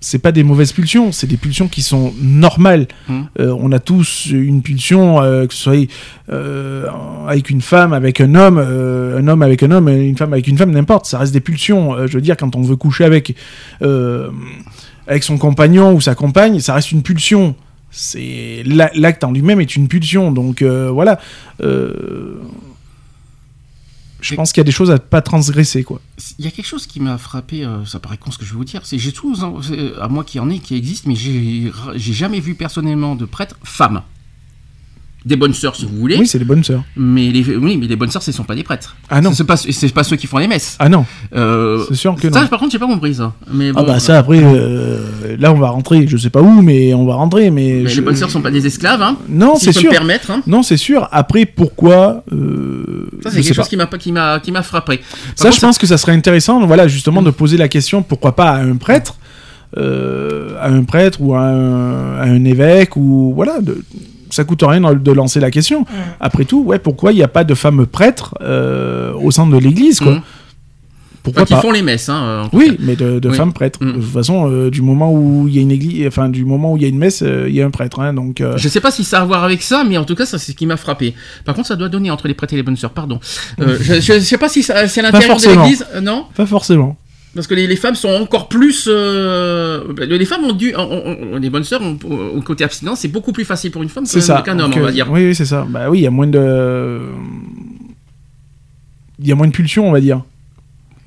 Speaker 2: C'est pas des mauvaises pulsions, c'est des pulsions qui sont normales.
Speaker 1: Mhm.
Speaker 2: Euh, on a tous une pulsion, euh, que ce soit euh, avec une femme, avec un homme, un homme avec un homme, une femme avec une femme, n'importe. Ça reste des pulsions. Je veux dire, quand on veut coucher avec. avec son compagnon ou sa compagne, ça reste une pulsion. C'est la- l'acte en lui-même est une pulsion. Donc euh, voilà. Euh, je pense qu'il y a des choses à pas transgresser quoi.
Speaker 1: Il y a quelque chose qui m'a frappé, euh, ça paraît con ce que je vais vous dire, c'est j'ai tous, c'est, à moi qui en ai, qui existe, mais j'ai jamais vu personnellement de prêtre femme. Des bonnes sœurs si vous voulez,
Speaker 2: Oui, c'est les bonnes sœurs.
Speaker 1: mais les, oui, mais les bonnes sœurs ce ne sont pas des prêtres.
Speaker 2: Ah non.
Speaker 1: C'est pas, c'est pas ceux qui font les messes.
Speaker 2: Ah non,
Speaker 1: Euh,
Speaker 2: c'est sûr que
Speaker 1: ça,
Speaker 2: non.
Speaker 1: par contre, j'ai pas compris ça. Mais
Speaker 2: Ah bah ça après, euh, là on va rentrer, je sais pas où, mais on va rentrer. Mais,
Speaker 1: mais
Speaker 2: je-
Speaker 1: les bonnes sœurs sont pas des esclaves, hein.
Speaker 2: Non,
Speaker 1: si
Speaker 2: c'est sûr.
Speaker 1: me permettre. Hein.
Speaker 2: Non, c'est sûr. Après, pourquoi euh,
Speaker 1: Ça, c'est quelque
Speaker 2: pas.
Speaker 1: chose qui m'a pas- qui m'a qui m'a frappé. Par
Speaker 2: Ça,
Speaker 1: contre,
Speaker 2: je pense que ça serait intéressant, voilà, justement, de poser la question, pourquoi pas à un prêtre, euh, à un prêtre ou à un, à un évêque, ou voilà, de, ça coûte rien de lancer la question. Après tout, ouais, pourquoi il n'y a pas de fameux prêtres euh, au sein de l'Église, quoi
Speaker 1: Mhm.
Speaker 2: Pourquoi
Speaker 1: Enfin, qui
Speaker 2: pas
Speaker 1: font les messes, hein. euh, en
Speaker 2: Oui,
Speaker 1: cas.
Speaker 2: mais de, de
Speaker 1: Oui.
Speaker 2: femmes prêtres.
Speaker 1: Mm.
Speaker 2: De toute façon, euh, du moment où il y a une église, enfin du moment où il y a une messe, euh, il y a un prêtre, hein, donc. euh,
Speaker 1: Je sais pas si ça a à voir avec ça, mais en tout cas, ça c'est ce qui m'a frappé. Par contre, ça doit donner entre les prêtres et les bonnes sœurs, pardon. Euh, je, je sais pas si c'est à l'intérieur de l'église, euh, non?
Speaker 2: Pas forcément.
Speaker 1: Parce que les, les femmes sont encore plus. euh, les femmes ont dû. ont- les bonnes sœurs, ont- au côté abstinence, c'est beaucoup plus facile pour une femme qu'un homme, on va
Speaker 2: euh,
Speaker 1: dire.
Speaker 2: Oui, oui, c'est ça. Bah oui, il y a moins de. Il y a moins de pulsions, on va dire.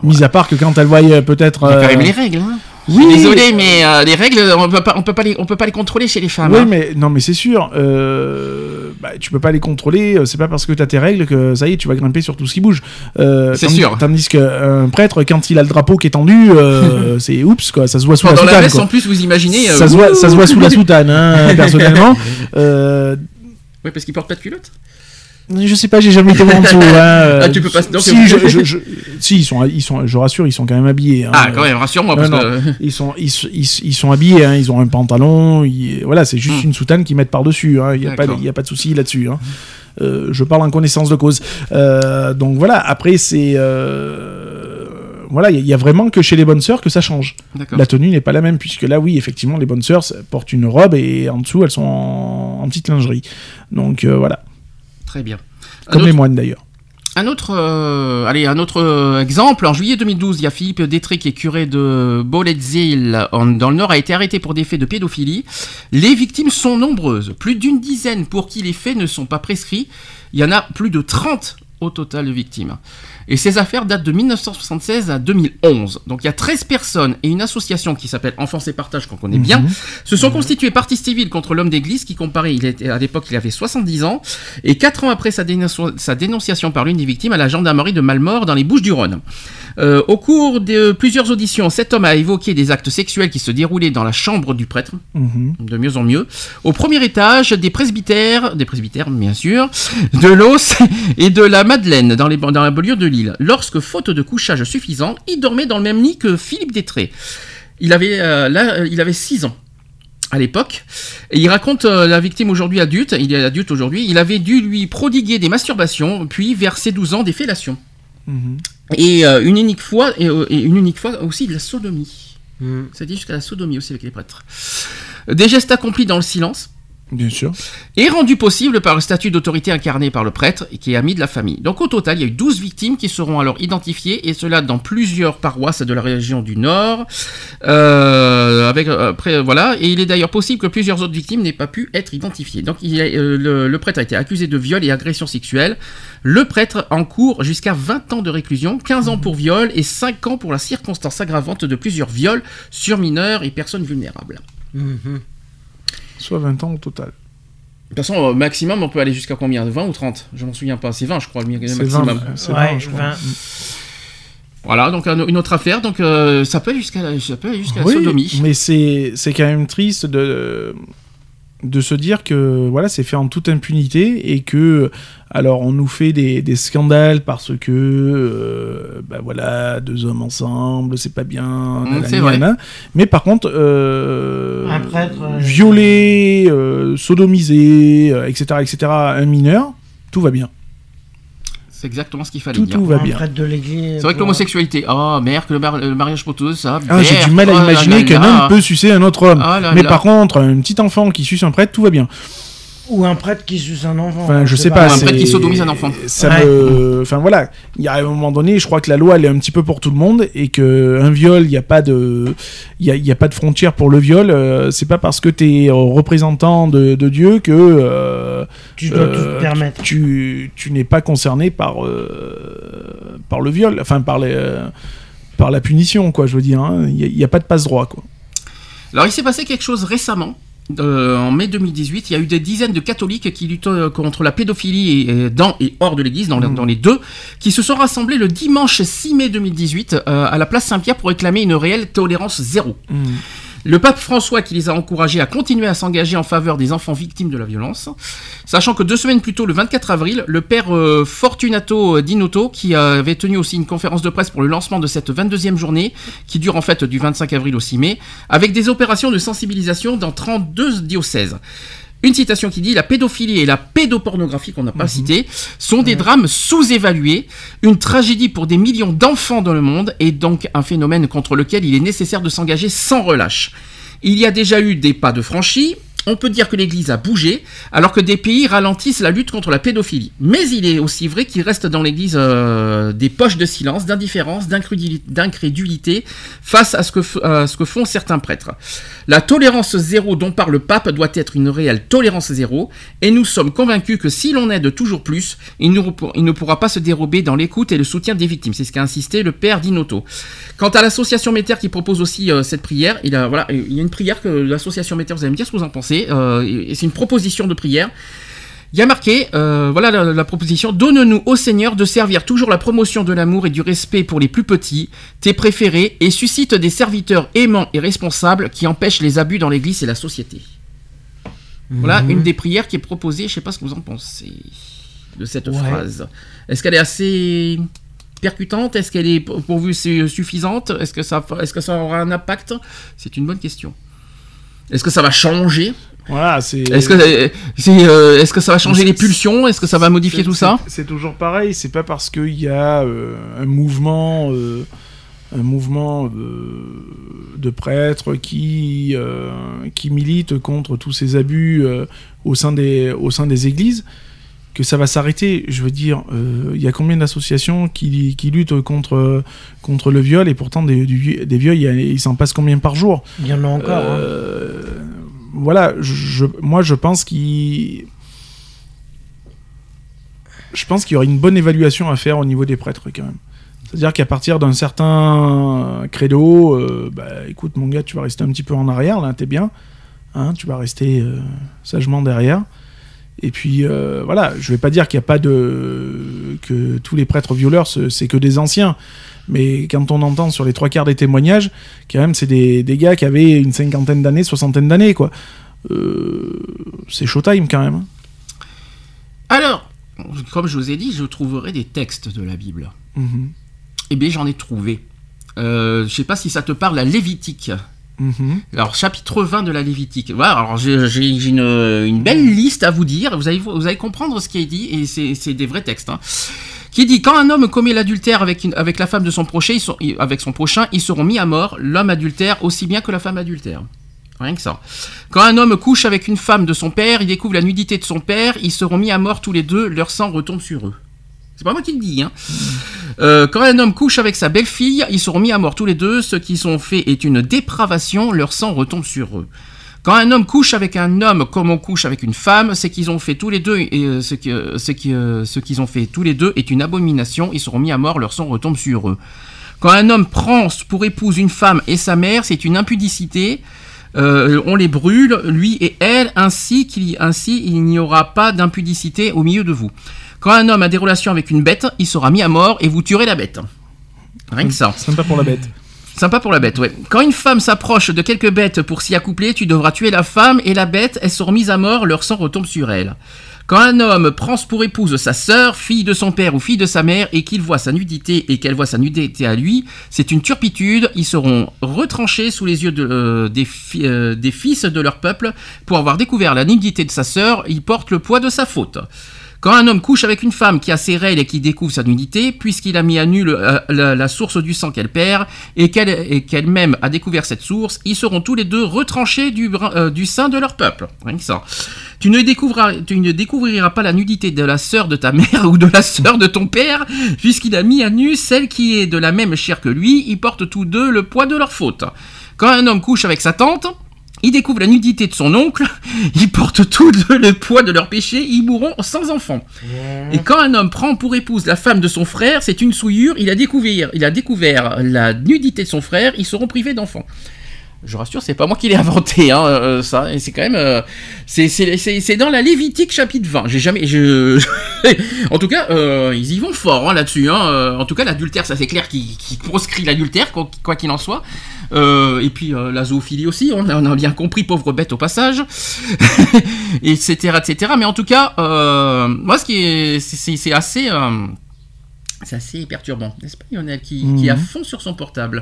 Speaker 2: Mis à part que quand elle voyait peut-être.
Speaker 1: Il y a quand même les règles. Hein.
Speaker 2: Oui.
Speaker 1: Désolé, mais euh, les règles, on peut pas, on peut pas les, on peut pas les contrôler chez les femmes.
Speaker 2: Oui,
Speaker 1: hein.
Speaker 2: mais non, mais c'est sûr. Euh, bah, tu peux pas les contrôler. euh, C'est pas parce que t'as tes règles que ça y est, tu vas grimper sur tout ce qui bouge. Euh,
Speaker 1: C'est sûr.
Speaker 2: Tandis qu'un prêtre, quand il a le drapeau qui est tendu, c'est oups quoi. Ça se voit sous
Speaker 1: Pendant
Speaker 2: la
Speaker 1: la
Speaker 2: soutane. quoi.
Speaker 1: en plus, vous imaginez.
Speaker 2: ça, se voit, ça se voit sous la soutane, hein, personnellement.
Speaker 1: Oui, parce qu'ils portent pas de culotte?
Speaker 2: Je sais pas, j'ai jamais été voir en dessous. hein, euh,
Speaker 1: Ah, tu peux pas- donc-
Speaker 2: si, je, je- je- si, ils sont, ils sont, je rassure, ils sont quand même habillés. hein.
Speaker 1: Ah, quand même, rassure-moi, parce
Speaker 2: non,
Speaker 1: que.
Speaker 2: Ils sont, ils, sont- ils, ils sont habillés. hein, Ils ont un pantalon. ils- voilà, c'est juste
Speaker 1: Hmm.
Speaker 2: une soutane qu'ils mettent par dessus. Il n'y a pas, a de souci là-dessus. Euh, je parle en connaissance de cause. Euh, donc voilà. Après, c'est euh, voilà, il y a- il y, a vraiment que chez les bonnes sœurs que ça change. La tenue n'est pas la même puisque là, oui, effectivement, les bonnes sœurs portent une robe et en dessous, elles sont en, en petite lingerie. Donc euh, voilà,
Speaker 1: Très bien.
Speaker 2: Comme
Speaker 1: autre-
Speaker 2: les moines d'ailleurs.
Speaker 1: Un autre, euh, allez, un autre euh, exemple. En juillet 2012, il y a Philippe Détré qui est curé de Boletzil dans le Nord a été arrêté pour des faits de pédophilie. Les victimes sont nombreuses, plus d'une dizaine pour qui les faits ne sont pas prescrits. Il y en a plus de 30 au total de victimes. Et ces affaires datent de 1976 à 2011. Donc il y a 13 personnes et une association qui s'appelle Enfance et Partage qu'on connaît bien se sont constituées partie civile contre l'homme d'église qui comparait, il était, à l'époque il avait 70 ans, et 4 ans après sa, sa dénonciation par l'une des victimes à la gendarmerie de Malmort dans les Bouches du Rhône. Euh, au cours de plusieurs auditions, cet homme a évoqué des actes sexuels qui se déroulaient dans la chambre du prêtre,
Speaker 2: Mhm.
Speaker 1: de mieux en mieux, au premier étage des presbytères, des presbytères bien sûr, de l'Os et de la Madeleine dans, les, dans la banlieue de Lille. Lorsque, faute de couchage suffisant, il dormait dans le même lit que Philippe Détré. Il avait, euh, là, euh, il avait 6 ans à l'époque. Et il raconte euh, la victime aujourd'hui adulte, il est adulte aujourd'hui, il avait dû lui prodiguer des masturbations, puis vers ses 12 ans des fellations.
Speaker 2: Mhm.
Speaker 1: Et euh, une unique fois, et, euh, et une unique fois aussi de la sodomie.
Speaker 3: Mm.
Speaker 1: Ça dit jusqu'à la sodomie aussi avec les prêtres. Des gestes accomplis dans le silence
Speaker 2: Bien sûr.
Speaker 1: et rendus possibles par le statut d'autorité incarné par le prêtre et qui est ami de la famille. Donc au total, il y a eu 12 victimes qui seront alors identifiées et cela dans plusieurs paroisses de la région du Nord. Euh, avec après voilà, et il est d'ailleurs possible que plusieurs autres victimes n'aient pas pu être identifiées. Donc il y a, euh, le, le prêtre a été accusé de viol et agression sexuelle. Le prêtre encourt jusqu'à 20 ans de réclusion, 15 ans pour viol et 5 ans pour la circonstance aggravante de plusieurs viols sur mineurs et personnes vulnérables.
Speaker 3: Mhm.
Speaker 2: Soit 20 ans au total.
Speaker 1: De toute façon, au maximum, on peut aller jusqu'à combien? 20 ou 30 Je m'en souviens pas. C'est 20, je crois, le maximum.
Speaker 2: 20, c'est
Speaker 3: Ouais,
Speaker 2: 20, je crois.
Speaker 3: 20.
Speaker 1: Voilà, donc un- une autre affaire. Donc euh, ça peut aller jusqu'à la, jusqu'à
Speaker 2: Oui,
Speaker 1: sodomie.
Speaker 2: mais c'est c'est quand même triste de de se dire que voilà c'est fait en toute impunité et que alors on nous fait des, des scandales parce que euh, bah voilà deux hommes ensemble c'est pas bien nanani,
Speaker 1: c'est vrai.
Speaker 2: nanana. mais par contre euh,
Speaker 3: Un prêtre, euh,
Speaker 2: violer euh, sodomiser euh, etc etc un mineur tout va bien
Speaker 1: C'est exactement ce qu'il fallait
Speaker 2: tout
Speaker 1: dire.
Speaker 2: tout va bien
Speaker 3: prêtre de l'église.
Speaker 1: C'est vrai que l'homosexualité, oh merde, que le, mar- le mariage pour tous, ça.
Speaker 2: ah, j'ai du mal à
Speaker 1: oh
Speaker 2: imaginer qu'un homme peut sucer un autre homme
Speaker 1: Ah là
Speaker 2: mais
Speaker 1: là.
Speaker 2: par contre un petit enfant qui suce un prêtre tout va bien
Speaker 3: Ou un prêtre qui suce un enfant.
Speaker 2: Enfin, je sais pas.
Speaker 1: Ou un prêtre qui sodomise un enfant.
Speaker 2: Ça
Speaker 3: Ouais.
Speaker 2: me. Enfin voilà. Il y a un moment donné, je crois que la loi elle est un petit peu pour tout le monde et que un viol, il n'y a pas de, il y a, il y a pas de frontière pour le viol. euh, c'est pas parce que t'es euh, représentant de, de Dieu que euh,
Speaker 3: Tu dois tout te permettre.
Speaker 2: Tu, tu n'es pas concerné par euh, par le viol. Enfin par les. euh, par la punition, quoi, je veux dire. hein. Il n'y a, a pas de passe-droit, quoi.
Speaker 1: Alors il s'est passé quelque chose récemment. Euh, en mai 2018, il y a eu des dizaines de catholiques qui luttent euh, contre la pédophilie et, et dans et hors de l'église, dans, les- dans les deux, qui se sont rassemblés le dimanche 6 mai 2018 euh, à la place Saint-Pierre pour réclamer une réelle tolérance zéro. Le pape François qui les a encouragés à continuer à s'engager en faveur des enfants victimes de la violence, sachant que deux semaines plus tôt, le 24 avril, le père euh, Fortunato Dinotto, qui avait tenu aussi une conférence de presse pour le lancement de cette 22e journée, qui dure en fait du 25 avril au 6 mai, avec des opérations de sensibilisation dans 32 diocèses. Une citation qui dit La pédophilie et la pédopornographie, qu'on n'a pas cité, sont des drames sous-évalués, une tragédie pour des millions d'enfants dans le monde, et donc un phénomène contre lequel il est nécessaire de s'engager sans relâche. Il y a déjà eu des pas de franchis. On peut dire que l'Église a bougé, alors que des pays ralentissent la lutte contre la pédophilie. Mais il est aussi vrai qu'il reste dans l'Église euh, des poches de silence, d'indifférence, d'incréduli- d'incrédulité face à ce, que, font certains prêtres. La tolérance zéro dont parle le pape doit être une réelle tolérance zéro, et nous sommes convaincus que si l'on aide toujours plus, il, ne pourra pas se dérober dans l'écoute et le soutien des victimes. C'est ce qu'a insisté le père Dinotto. Quant à l'association Méter qui propose aussi euh, cette prière, il y a une prière que l'association Méter, vous allez me dire ce que vous en pensez, euh, c'est une proposition de prière. Il y a marqué, euh, voilà la, la proposition, donne-nous au Seigneur de servir toujours la promotion de l'amour et du respect pour les plus petits, tes préférés, et suscite des serviteurs aimants et responsables qui empêchent les abus dans l'Église et la société. Voilà une des prières qui est proposée, je sais pas ce que vous en pensez de cette
Speaker 3: Ouais.
Speaker 1: phrase. Est-ce qu'elle est assez percutante? Est-ce qu'elle est pour vous su- suffisante? Est-ce que ça est-ce que ça aura un impact? C'est une bonne question. Est-ce que ça va changer?
Speaker 2: Voilà, c'est.
Speaker 1: Est-ce que euh, euh, est-ce que ça va changer les pulsions? Est-ce que ça va modifier tout ça?
Speaker 2: c'est- toujours pareil. C'est pas parce qu'il y a euh, un mouvement, euh, un mouvement de prêtres qui qui militent contre tous ces abus au sein des au sein des églises que ça va s'arrêter. Je veux dire, euh, il y a combien d'associations qui, qui luttent contre contre le viol et pourtant des, du- des viols, il, s'en passe combien par jour?
Speaker 3: Il y en a encore. hein.
Speaker 2: euh, voilà, je, moi je pense qu'il. Je pense qu'il y aurait une bonne évaluation à faire au niveau des prêtres quand même. C'est-à-dire qu'à partir d'un certain credo, euh, bah écoute mon gars, tu vas rester un petit peu en arrière, là, t'es bien. Hein, tu vas rester sagement derrière. Et puis euh, voilà, je vais pas dire qu'il n'y a pas de que tous les prêtres violeurs ce- c'est que des anciens, mais quand on entend sur les trois quarts des témoignages, quand même c'est des, des gars qui avaient une cinquantaine d'années, soixantaine d'années quoi. Euh, c'est showtime quand même.
Speaker 1: Alors, comme je vous ai dit, je trouverai des textes de la Bible.
Speaker 2: Mhm.
Speaker 1: Eh bien, j'en ai trouvé. Euh, je sais pas si ça te parle, la Lévitique.
Speaker 2: Mhm.
Speaker 1: Alors, chapitre 20 de la Lévitique. Voilà, alors j'ai une, belle liste à vous dire. Vous allez, vous allez comprendre ce qui est dit, et c'est des vrais textes. hein. Qui dit quand un homme commet l'adultère avec, une- avec la femme de son prochain, ils- avec son prochain, ils seront mis à mort, l'homme adultère aussi bien que la femme adultère. Rien que ça. Quand un homme couche avec une femme de son père, il découvre la nudité de son père, ils seront mis à mort tous les deux, leur sang retombe sur eux. C'est pas moi qui le dis, hein. Euh, quand un homme couche avec sa belle-fille, ils seront mis à mort tous les deux. Ce qu'ils ont fait est une dépravation, leur sang retombe sur eux. Quand un homme couche avec un homme comme on couche avec une femme, c'est qu'ils ont fait tous les deux et euh, ce euh, ce qui, ce qu'ils ont fait tous les deux est une abomination. Ils seront mis à mort, leur sang retombe sur eux. Quand un homme prend pour épouse une femme et sa mère, c'est une impudicité. On les brûle, lui et elle, ainsi qu'il ainsi il n'y aura pas d'impudicité au milieu de vous. Quand un homme a des relations avec une bête, il sera mis à mort et vous tuerez la bête. Rien que ça.
Speaker 2: Sympa pour la bête.
Speaker 1: Sympa pour la bête, ouais. Quand une femme s'approche de quelques bêtes pour s'y accoupler, tu devras tuer la femme et la bête, elles seront mises à mort, leur sang retombe sur elle. Quand un homme prend pour épouse sa sœur, fille de son père ou fille de sa mère, et qu'il voit sa nudité et qu'elle voit sa nudité à lui, c'est une turpitude, ils seront retranchés sous les yeux de, euh, des, fi- euh, des fils de leur peuple. Pour avoir découvert la nudité de sa sœur, ils portent le poids de sa faute. Quand un homme couche avec une femme qui a ses règles et qui découvre sa nudité, puisqu'il a mis à nu euh, la, source du sang qu'elle perd et qu'elle et qu'elle-même a découvert cette source, ils seront tous les deux retranchés du, euh, sein de leur peuple. Tu ne, découvriras, tu ne découvriras pas la nudité de la sœur de ta mère ou de la sœur de ton père, puisqu'il a mis à nu celle qui est de la même chair que lui, ils portent tous deux le poids de leur faute. Quand un homme couche avec sa tante, il découvre la nudité de son oncle, ils portent tous deux le poids de leur péché, ils mourront sans enfant. Et quand un homme prend pour épouse la femme de son frère, c'est une souillure, il a découvert, il a découvert la nudité de son frère, ils seront privés d'enfants. Je rassure, c'est pas moi qui l'ai inventé, hein, euh, ça. Et c'est quand même, euh, c'est, dans la Lévitique chapitre 20. J'ai jamais, je, en tout cas, euh, ils y vont fort hein, là-dessus. Hein. Euh, En tout cas, l'adultère, ça c'est clair, qui, qui proscrit l'adultère, quoi, qu'il en soit. Euh, et puis euh, la zoophilie aussi, on a, on a bien compris, pauvre bête au passage, etc., etc. Mais en tout cas, euh, moi, ce qui est, c'est, assez, euh, c'est assez perturbant, n'est-ce pas, Lionel, qui, qui est à
Speaker 2: Mhm.
Speaker 1: fond sur son portable.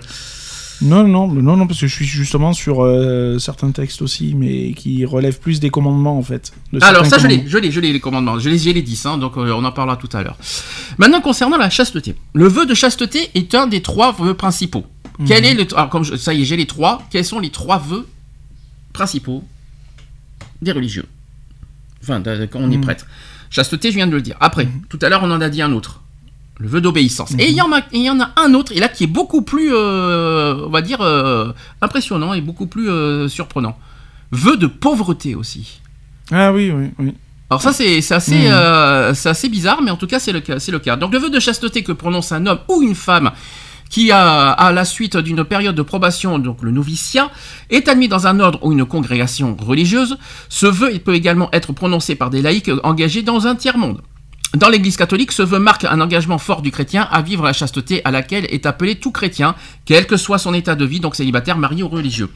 Speaker 2: Non, non, non, non, parce que je suis justement sur euh, certains textes aussi, mais qui relèvent plus des commandements en fait. de
Speaker 1: Alors ça, je l'ai, je l'ai, je l'ai les commandements, je les, j'ai les 10, hein, donc euh, on en parlera tout à l'heure. Maintenant, concernant la chasteté. Le vœu de chasteté est un des trois vœux principaux. Quel est le... Alors, comme je- ça y est, j'ai les trois. Quels sont les trois vœux principaux des religieux? Enfin, de- de- quand on est
Speaker 2: Mhm.
Speaker 1: prêtre. Chasteté, je viens de le dire. Après, tout à l'heure, on en a dit un autre. Le vœu d'obéissance. Et il y, en a- et il y en a un autre, et là, qui est beaucoup plus, euh, on va dire, euh, impressionnant et beaucoup plus euh, surprenant. Vœu de pauvreté aussi.
Speaker 2: Ah oui, oui, oui.
Speaker 1: Alors ça c'est assez, c'est assez bizarre, mais en tout cas c'est le, cas- c'est le cas. Donc le vœu de chasteté que prononce un homme ou une femme qui a, à la suite d'une période de probation, donc le noviciat, est admis dans un ordre ou une congrégation religieuse. Ce vœu il peut également être prononcé par des laïcs engagés dans un tiers-monde. Dans l'Église catholique, ce vœu marque un engagement fort du chrétien à vivre la chasteté à laquelle est appelé tout chrétien, quel que soit son état de vie, donc célibataire, marié ou religieux.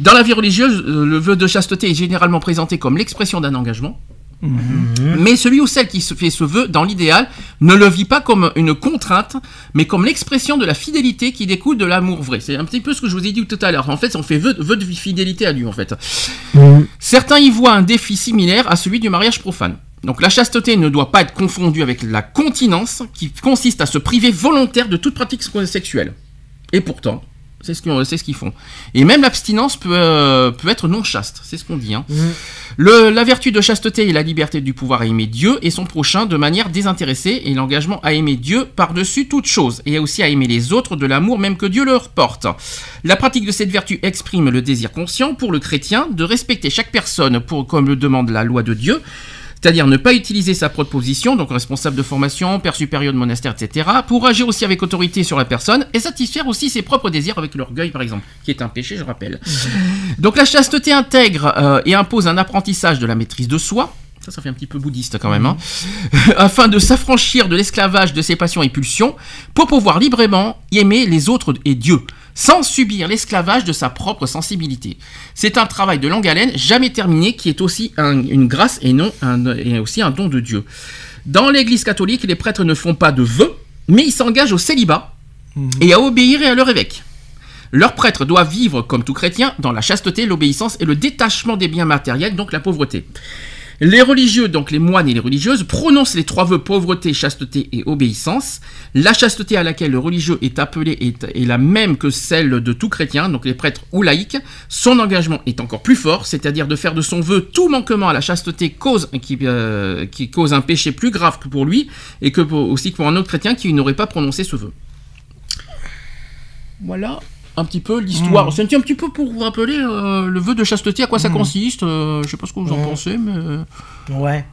Speaker 1: Dans la vie religieuse, euh, le vœu de chasteté est généralement présenté comme l'expression d'un engagement, mais celui ou celle qui se fait ce vœu, dans l'idéal, ne le vit pas comme une contrainte, mais comme l'expression de la fidélité qui découle de l'amour vrai. C'est un petit peu ce que je vous ai dit tout à l'heure. En fait, on fait vœu, vœu de fidélité à Dieu, en fait. Certains y voient un défi similaire à celui du mariage profane. Donc la chasteté ne doit pas être confondue avec la continence, qui consiste à se priver volontaire de toute pratique sexuelle. Et pourtant, c'est ce qu'ils ce qu'ils font. Et même l'abstinence peut, euh, peut être non chaste, c'est ce qu'on dit. hein. Le- la vertu de chasteté est la liberté du pouvoir à aimer Dieu et son prochain de manière désintéressée et l'engagement à aimer Dieu par-dessus toute chose et aussi à aimer les autres de l'amour même que Dieu leur porte. La pratique de cette vertu exprime le désir conscient pour le chrétien de respecter chaque personne pour, comme le demande la loi de Dieu, c'est-à-dire ne pas utiliser sa propre position, donc responsable de formation, père supérieur de monastère, etc., pour agir aussi avec autorité sur la personne et satisfaire aussi ses propres désirs avec l'orgueil, par exemple, qui est un péché, je rappelle. Donc la chasteté intègre euh, et impose un apprentissage de la maîtrise de soi. Ça, ça fait un petit peu bouddhiste quand même. hein. Afin de s'affranchir de l'esclavage de ses passions et pulsions, pour pouvoir librement aimer les autres et Dieu, sans subir l'esclavage de sa propre sensibilité. C'est un travail de longue haleine, jamais terminé, qui est aussi un- une grâce et non un, et aussi un don de Dieu. Dans l'Église catholique, les prêtres ne font pas de vœux, mais ils s'engagent au célibat et à obéir à leur évêque. Leurs prêtres doivent vivre, comme tout chrétien, dans la chasteté, l'obéissance et le détachement des biens matériels, donc la pauvreté. Les religieux, donc les moines et les religieuses, prononcent les trois vœux pauvreté, chasteté et obéissance. La chasteté à laquelle le religieux est appelé est, la même que celle de tout chrétien, donc les prêtres ou laïcs. Son engagement est encore plus fort, c'est-à-dire de faire de son vœu tout manquement à la chasteté cause, qui, euh, qui cause un péché plus grave que pour lui, et que pour- aussi que pour un autre chrétien qui n'aurait pas prononcé ce vœu. Voilà un petit peu l'histoire. C'est un petit- peu pour vous rappeler euh, le vœu de chasteté, à quoi ça consiste. euh, je sais pas ce que vous en pensez, mais... euh,
Speaker 3: Ouais.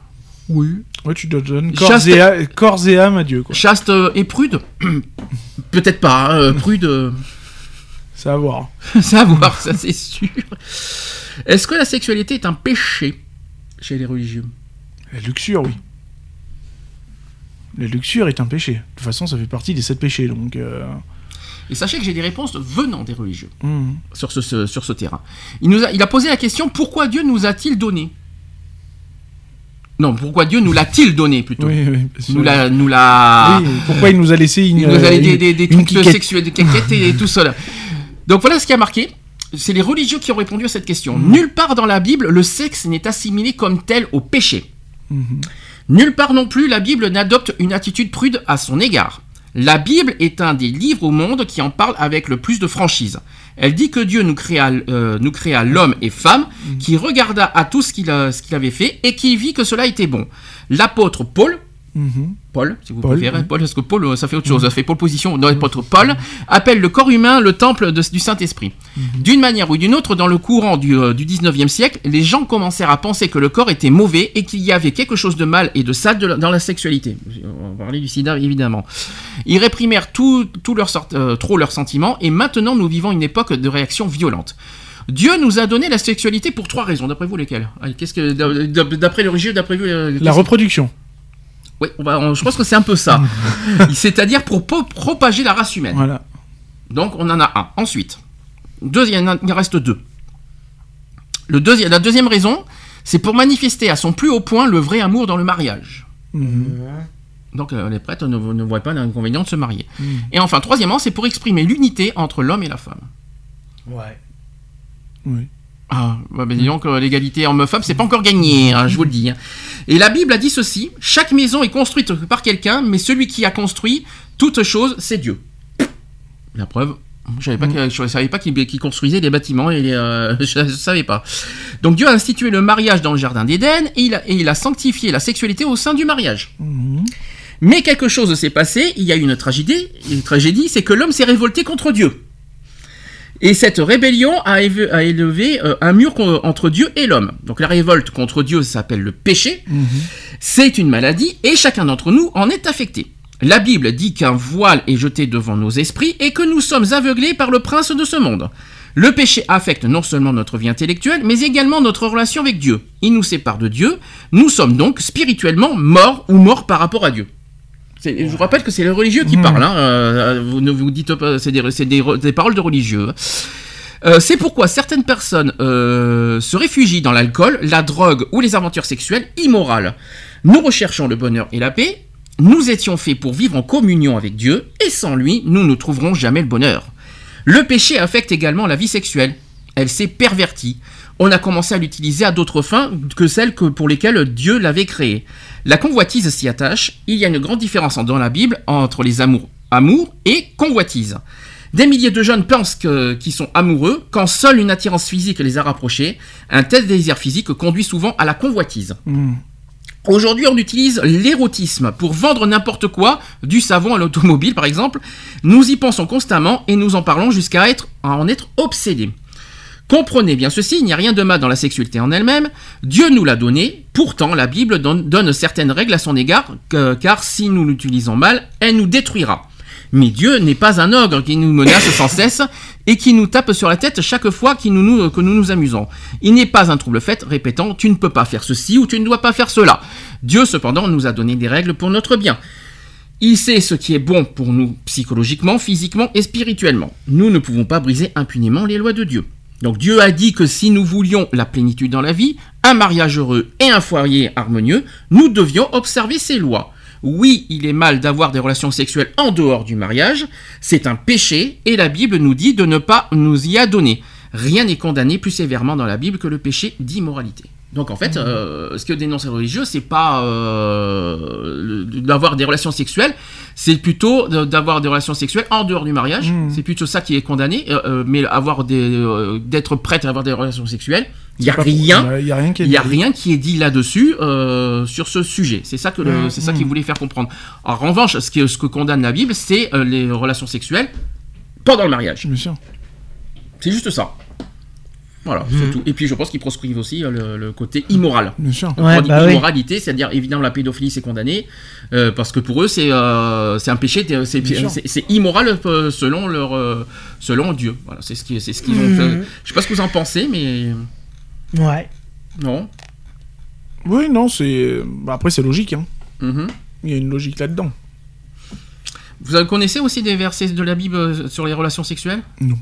Speaker 1: Oui.
Speaker 2: Ouais, tu te donnes corps,
Speaker 1: Chaste-
Speaker 2: et, âme- corps et âme à Dieu, quoi.
Speaker 1: Chaste euh, et prude Peut-être pas, hein, prude,
Speaker 2: C'est à voir.
Speaker 1: ça à voir, ça c'est sûr. Est-ce que la sexualité est un péché chez les religieux?
Speaker 2: La luxure, oui. La luxure est un péché. De toute façon, ça fait partie des sept péchés, donc... euh,
Speaker 1: Et sachez que j'ai des réponses venant des religieux
Speaker 2: hmm.
Speaker 1: sur ce, ce- sur ce terrain. Il, nous a, il a posé la question pourquoi Dieu nous a-t-il donné? Non, pourquoi Dieu nous l'a-t-il donné plutôt?
Speaker 2: Oui, oui.
Speaker 1: Nous l'a. Nous l'a
Speaker 2: Oui, pourquoi il nous a laissé une...
Speaker 1: Il nous a
Speaker 2: euh,
Speaker 1: des, des, trucs
Speaker 2: quiquette.
Speaker 1: sexuels, des caquettes et tout cela. Donc voilà ce qui a marqué. C'est les religieux qui ont répondu à cette question. Nulle part dans la Bible, le sexe n'est assimilé comme tel au péché.
Speaker 2: Mhm.
Speaker 1: Nulle part non plus, la Bible n'adopte une attitude prude à son égard. La Bible est un des livres au monde qui en parle avec le plus de franchise. Elle dit que Dieu nous créa, euh, nous créa l'homme et femme, qui regarda à tout ce qu'il a- ce qu'il avait fait et qui vit que cela était bon. L'apôtre Paul,
Speaker 2: Mhm.
Speaker 1: Paul, si vous
Speaker 2: Paul,
Speaker 1: préférez,
Speaker 2: oui.
Speaker 1: Paul, parce que Paul, euh, ça fait autre chose, ça fait Paul position. Dans l'apôtre Paul, appelle le corps humain le temple de- du Saint-Esprit. D'une manière ou d'une autre, dans le courant du, euh, du 19e siècle, les gens commencèrent à penser que le corps était mauvais et qu'il y avait quelque chose de mal et de sale de dans la sexualité. On va parler du sida, évidemment. Ils réprimèrent tout, tout leur sort- euh, trop leurs sentiments et maintenant nous vivons une époque de réaction violente. Dieu nous a donné la sexualité pour trois raisons. D'après vous, lesquelles? Allez, Qu'est-ce que d'après le religieux, d'après vous, euh,
Speaker 2: La reproduction.
Speaker 1: Oui, on va- on- je pense que c'est un peu ça. C'est-à-dire pour po- propager la race humaine.
Speaker 2: Voilà.
Speaker 1: Donc on en a un. Ensuite, deuxième, il en reste deux. Le deuxième, la deuxième raison, c'est pour manifester à son plus haut point le vrai amour dans le mariage.
Speaker 2: Mhm.
Speaker 1: Donc euh, les prêtres ne, ne voient pas l'inconvénient de se marier.
Speaker 2: Mhm.
Speaker 1: Et enfin, troisièmement, c'est pour exprimer l'unité entre l'homme et la femme.
Speaker 3: Ouais.
Speaker 2: Oui.
Speaker 1: Ah, bah, dis donc, euh, l'égalité homme-femme, c'est pas encore gagné, hein, je vous le dis. hein. Et la Bible a dit ceci chaque maison est construite par quelqu'un, mais celui qui a construit toute chose, c'est Dieu. La preuve. Je savais pas que- je savais pas qu'il qu'il construisait des bâtiments et les, euh, je, je savais pas. Donc Dieu a institué le mariage dans le jardin d'Éden et il, a, et il a sanctifié la sexualité au sein du mariage.
Speaker 2: Mhm.
Speaker 1: Mais quelque chose s'est passé, il y a eu une tragédie, une tragédie, c'est que l'homme s'est révolté contre Dieu. Et cette rébellion a, éve- a élevé euh, un mur con- entre Dieu et l'homme. Donc la révolte contre Dieu s'appelle le péché. C'est une maladie et chacun d'entre nous en est affecté. La Bible dit qu'un voile est jeté devant nos esprits et que nous sommes aveuglés par le prince de ce monde. Le péché affecte non seulement notre vie intellectuelle, mais également notre relation avec Dieu. Il nous sépare de Dieu. Nous sommes donc spirituellement morts ou morts par rapport à Dieu. Je vous rappelle que c'est les religieux qui parlent. hein, euh, vous ne vous dites pas, c'est des, paroles de religieux. Euh, c'est pourquoi certaines personnes euh, se réfugient dans l'alcool, la drogue ou les aventures sexuelles immorales. Nous recherchons le bonheur et la paix. Nous étions faits pour vivre en communion avec Dieu, et sans lui, nous ne trouverons jamais le bonheur. Le péché affecte également la vie sexuelle. Elle s'est pervertie. On a commencé à l'utiliser à d'autres fins que celles que pour lesquelles Dieu l'avait créée. La convoitise s'y attache. Il y a une grande différence dans la Bible entre les amours amour et convoitise. Des milliers de jeunes pensent qu'ils sont amoureux quand seule une attirance physique les a rapprochés. Un tel désir physique conduit souvent à la convoitise.
Speaker 2: Mhm.
Speaker 1: Aujourd'hui, on utilise l'érotisme pour vendre n'importe quoi, du savon à l'automobile par exemple. Nous y pensons constamment et nous en parlons jusqu'à être, à en être obsédés. Comprenez bien ceci, il n'y a rien de mal dans la sexualité en elle-même. Dieu nous l'a donné. Pourtant, la Bible donne, certaines règles à son égard, que- car si nous l'utilisons mal, elle nous détruira. Mais Dieu n'est pas un ogre qui nous menace sans cesse. et qui nous tape sur la tête chaque fois qu'il nous- nous- que nous nous amusons. Il n'est pas un trouble fait, répétant tu ne peux pas faire ceci ou tu ne dois pas faire cela. Dieu cependant nous a donné des règles pour notre bien. Il sait ce qui est bon pour nous psychologiquement, physiquement et spirituellement. Nous ne pouvons pas briser impunément les lois de Dieu. Donc Dieu a dit que si nous voulions la plénitude dans la vie, un mariage heureux et un foyer harmonieux, nous devions observer ces lois. Oui, il est mal d'avoir des relations sexuelles en dehors du mariage, c'est un péché et la Bible nous dit de ne pas nous y adonner. Rien n'est condamné plus sévèrement dans la Bible que le péché d'immoralité. Donc en fait, euh, ce que dénonce les religieux, c'est pas euh, d'avoir des relations sexuelles, c'est plutôt d'avoir des relations sexuelles en dehors du mariage. C'est plutôt ça qui est condamné. euh, mais avoir des, d'être prête à avoir des relations sexuelles, il y a rien.
Speaker 2: Il y a rien qui est
Speaker 1: n'y a
Speaker 2: dit.
Speaker 1: rien qui est dit là-dessus sur ce sujet. C'est ça que le- c'est ça qu'il voulait faire comprendre. En revanche, ce que, ce que condamne la Bible, c'est les relations sexuelles pendant le mariage.
Speaker 2: Bien sûr.
Speaker 1: C'est juste ça. Voilà, c'est tout. Et puis je pense qu'ils proscrivent aussi euh, le, le côté immoral.
Speaker 2: Bien sûr.
Speaker 3: Ouais,
Speaker 1: quand on dit
Speaker 3: bah oui.
Speaker 1: immoralité, c'est-à-dire évidemment la pédophilie c'est condamné euh, parce que pour eux c'est euh, c'est un péché, c'est immoral selon leur selon Dieu. Voilà, c'est ce qui c'est ce qu'ils ont
Speaker 3: Mhm.
Speaker 1: fait. Je sais pas ce que vous en pensez, mais
Speaker 3: Ouais.
Speaker 1: non.
Speaker 2: Oui, non, c'est. bah, après, c'est logique. Hein.
Speaker 1: Mhm.
Speaker 2: Il y a une logique là-dedans.
Speaker 1: Vous connaissez aussi des versets de la Bible sur les relations sexuelles?
Speaker 2: Non.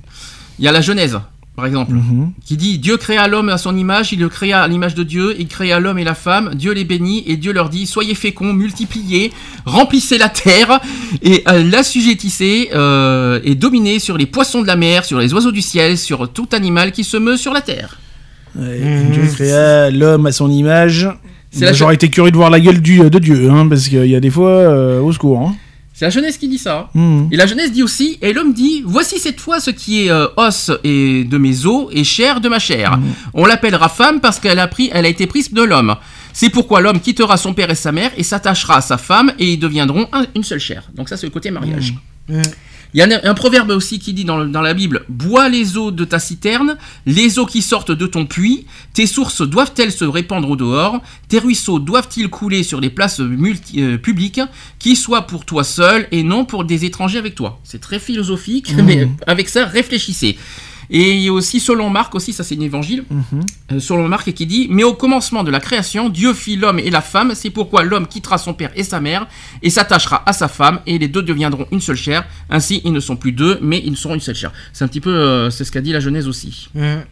Speaker 1: Il y a la Genèse, par exemple,
Speaker 2: Mhm.
Speaker 1: qui dit Dieu créa l'homme à son image, il le créa à l'image de Dieu, il créa l'homme et la femme, Dieu les bénit et Dieu leur dit Soyez féconds, multipliez, remplissez la terre et euh, l'assujettissez euh, et dominez sur les poissons de la mer, sur les oiseaux du ciel, sur tout animal qui se meut sur la terre.
Speaker 2: Ouais,
Speaker 3: Mhm.
Speaker 2: Dieu créa l'homme à son image. J'aurais été curieux de voir la gueule du, de Dieu, hein, parce qu'il y a des fois, euh, au secours. Hein.
Speaker 1: C'est la Genèse qui dit ça.
Speaker 2: Mhm.
Speaker 1: Et la Genèse dit aussi, et l'homme dit, voici cette fois ce qui est euh, os et de mes os et chair de ma chair. On l'appellera femme parce qu'elle a pris, elle a été prise de l'homme. C'est pourquoi l'homme quittera son père et sa mère et s'attachera à sa femme et ils deviendront un- une seule chair. Donc ça c'est le côté mariage.
Speaker 3: Mhm.
Speaker 1: Il y a un, un proverbe aussi qui dit dans, le- dans la Bible Bois les eaux de ta citerne, les eaux qui sortent de ton puits, tes sources doivent-elles se répandre au dehors, tes ruisseaux doivent-ils couler sur les places multi- euh, publiques, qui soient pour toi seul et non pour des étrangers avec toi? C'est très philosophique, mais avec ça, réfléchissez. Et il y a aussi selon Marc, aussi, ça c'est un évangile, euh, selon Marc qui dit Mais au commencement de la création, Dieu fit l'homme et la femme, c'est pourquoi l'homme quittera son père et sa mère et s'attachera à sa femme, et les deux deviendront une seule chair. Ainsi, ils ne sont plus deux, mais ils seront une seule chair. C'est un petit peu, euh, c'est ce qu'a dit la Genèse aussi.
Speaker 3: Mhm.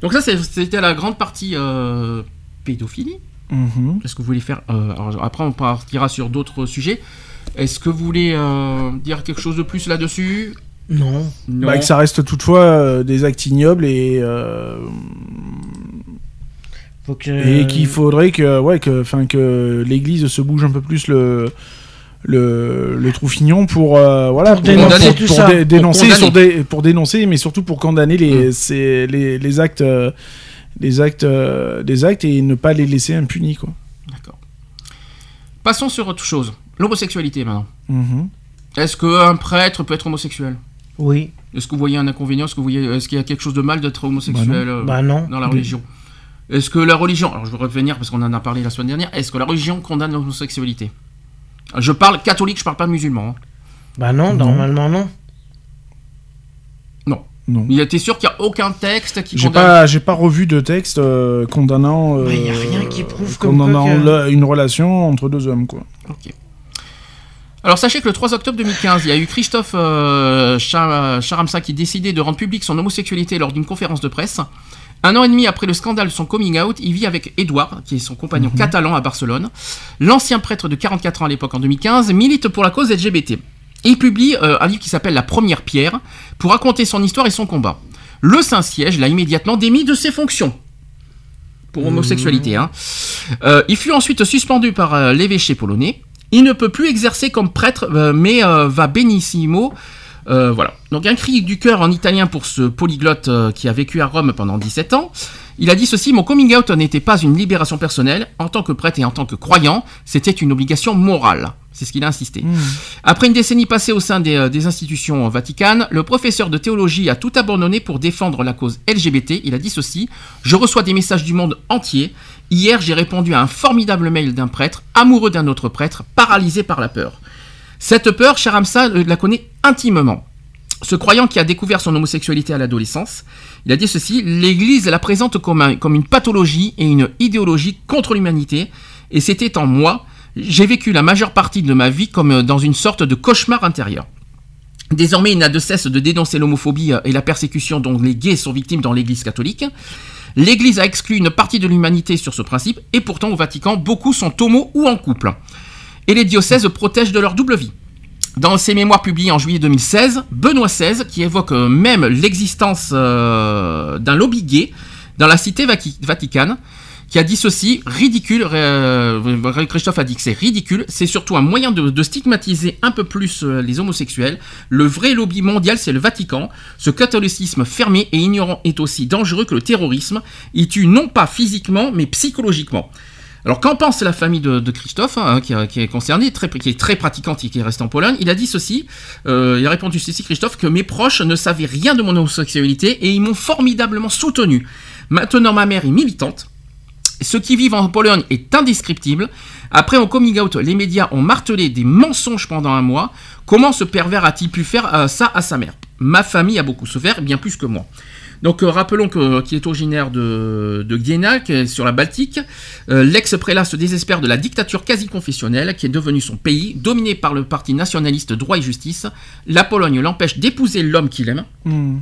Speaker 1: Donc ça, c'était la grande partie euh, pédophilie.
Speaker 2: Mhm.
Speaker 1: Est-ce que vous voulez faire euh, alors, Après, on partira sur d'autres sujets. Est-ce que vous voulez euh, dire quelque chose de plus là-dessus?
Speaker 3: Non.
Speaker 1: Non.
Speaker 2: Bah, que ça reste toutefois euh, des actes ignobles et, euh,
Speaker 3: Faut que...
Speaker 2: et qu'il faudrait que, ouais, que, que l'Église se bouge un peu plus le le, le troufignon pour euh, voilà
Speaker 3: Pour dénoncer
Speaker 2: dé-
Speaker 1: Pour
Speaker 2: sur des, pour dénoncer mais surtout pour condamner les
Speaker 1: Mm.
Speaker 2: ces- les, les actes les actes des actes et ne pas les laisser impunis quoi
Speaker 1: D'accord. Passons sur autre chose. L'homosexualité maintenant.
Speaker 2: Mhm.
Speaker 1: Est-ce qu'un prêtre peut être homosexuel?
Speaker 3: Oui.
Speaker 1: Est-ce que vous voyez un inconvénient? Est-ce qu'il y a quelque chose de mal d'être homosexuel euh,
Speaker 3: Bah non.
Speaker 1: dans la religion? Est-ce que la religion, alors je vais revenir parce qu'on en a parlé la semaine dernière, est-ce que la religion condamne l'homosexualité? Je parle catholique, je parle pas musulman. hein.
Speaker 3: Bah non,
Speaker 2: Non.
Speaker 3: normalement non.
Speaker 2: non
Speaker 1: Il était sûr qu'il n'y a aucun texte qui
Speaker 2: j'ai
Speaker 1: condamne.
Speaker 2: pas j'ai pas revu de texte euh, condamnant euh,
Speaker 3: Bah, y a rien qui prouve comme
Speaker 2: condamnant
Speaker 3: quoi que-
Speaker 2: la- une relation entre deux hommes quoi
Speaker 1: Ok. Alors sachez que le 3 octobre 2015, il y a eu Christophe euh, Char- Charamsa qui décidait de rendre publique son homosexualité lors d'une conférence de presse. Un an et demi après le scandale de son coming out, il vit avec Edouard, qui est son compagnon catalan à Barcelone. L'ancien prêtre de 44 ans à l'époque en 2015 milite pour la cause LGBT. Il publie euh, un livre qui s'appelle La Première Pierre pour raconter son histoire et son combat. Le Saint-Siège l'a immédiatement démis de ses fonctions pour homosexualité. hein. Euh, il fut ensuite suspendu par euh, l'évêché polonais. Il ne peut plus exercer comme prêtre, euh, mais euh, va benissimo. Euh, voilà. Donc un cri du cœur en italien pour ce polyglotte euh, qui a vécu à Rome pendant 17 ans. Il a dit ceci, mon coming out n'était pas une libération personnelle. En tant que prêtre et en tant que croyant, c'était une obligation morale. C'est ce qu'il a insisté. Après une décennie passée au sein des, des institutions vaticanes, le professeur de théologie a tout abandonné pour défendre la cause LGBT. Il a dit ceci Je reçois des messages du monde entier. Hier, j'ai répondu à un formidable mail d'un prêtre, amoureux d'un autre prêtre, paralysé par la peur. Cette peur, cher Hamza euh, la connaît intimement. Ce croyant qui a découvert son homosexualité à l'adolescence, il a dit ceci L'Église la présente comme, comme une pathologie et une idéologie contre l'humanité, et c'était en moi. J'ai vécu la majeure partie de ma vie comme euh, dans une sorte de cauchemar intérieur. Désormais, il n'a de cesse de dénoncer l'homophobie euh, et la persécution dont les gays sont victimes dans l'Église catholique. L'Église a exclu une partie de l'humanité sur ce principe, et pourtant au Vatican, beaucoup sont homo ou en couple. Et les diocèses protègent de leur double vie. Dans ses mémoires publiées en juillet 2016, Benoît XVI, qui évoque euh, même l'existence euh, d'un lobby gay dans la cité vati- vaticane, qui a dit ceci, ridicule, euh, Christophe a dit que c'est ridicule, c'est surtout un moyen de, stigmatiser un peu plus euh, les homosexuels. Le vrai lobby mondial, c'est le Vatican. Ce catholicisme fermé et ignorant est aussi dangereux que le terrorisme. Il tue non pas physiquement, mais psychologiquement. Alors qu'en pense la famille de, Christophe, hein, qui, est concernée, qui est très pratiquante et qui est restée en Pologne? Il a dit ceci, euh, il a répondu ceci Christophe, que mes proches ne savaient rien de mon homosexualité et ils m'ont formidablement soutenu. Maintenant ma mère est militante, ce qui vivent en Pologne est indescriptible. Après mon coming out, les médias ont martelé des mensonges pendant un mois. Comment ce pervers a-t-il pu faire euh, ça à sa mère? Ma famille a beaucoup souffert, bien plus que moi. Donc euh, rappelons que- qu'il est originaire de, de sur la Baltique. Euh, L'ex-prélat se désespère de la dictature quasi-confessionnelle qui est devenue son pays, dominé par le parti nationaliste Droit et Justice. La Pologne l'empêche d'épouser l'homme qu'il aime.
Speaker 2: Hmm.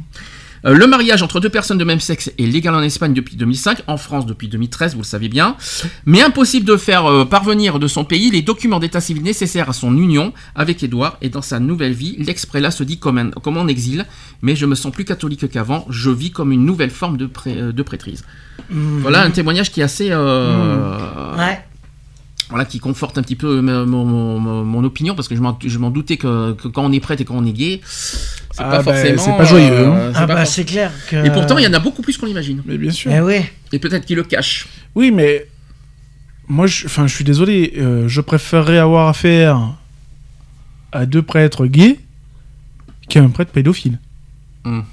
Speaker 1: Euh, le mariage entre deux personnes de même sexe est légal en Espagne depuis 2005, en France depuis 2013, vous le savez bien. Mais impossible de faire euh, parvenir de son pays les documents d'état civil nécessaires à son union avec Édouard. Et dans sa nouvelle vie, l'ex-prélat se dit comme, un- comme en exil. Mais je me sens plus catholique qu'avant. Je vis comme une nouvelle forme de, pré- euh, de prêtrise. Voilà un témoignage qui est assez. euh,
Speaker 3: Ouais.
Speaker 1: Voilà, qui conforte un petit peu euh, mon, mon- mon- mon opinion parce que je m'en doutais que, que quand on est prêtre et quand on est gay, c'est
Speaker 2: Ah
Speaker 1: pas
Speaker 2: bah,
Speaker 1: forcément.
Speaker 2: c'est pas joyeux, hein.
Speaker 1: euh, c'est
Speaker 3: Ah bah
Speaker 1: for-
Speaker 3: c'est clair que.
Speaker 1: Et pourtant, il y en a beaucoup plus qu'on l'imagine.
Speaker 2: Mais bien sûr.
Speaker 3: Eh oui.
Speaker 1: Et peut-être qu'il le cache.
Speaker 2: Oui, mais moi, je, enfin, je suis désolé. euh, je préférerais avoir affaire à deux prêtres gays qu'à un prêtre pédophile.
Speaker 1: Mhm.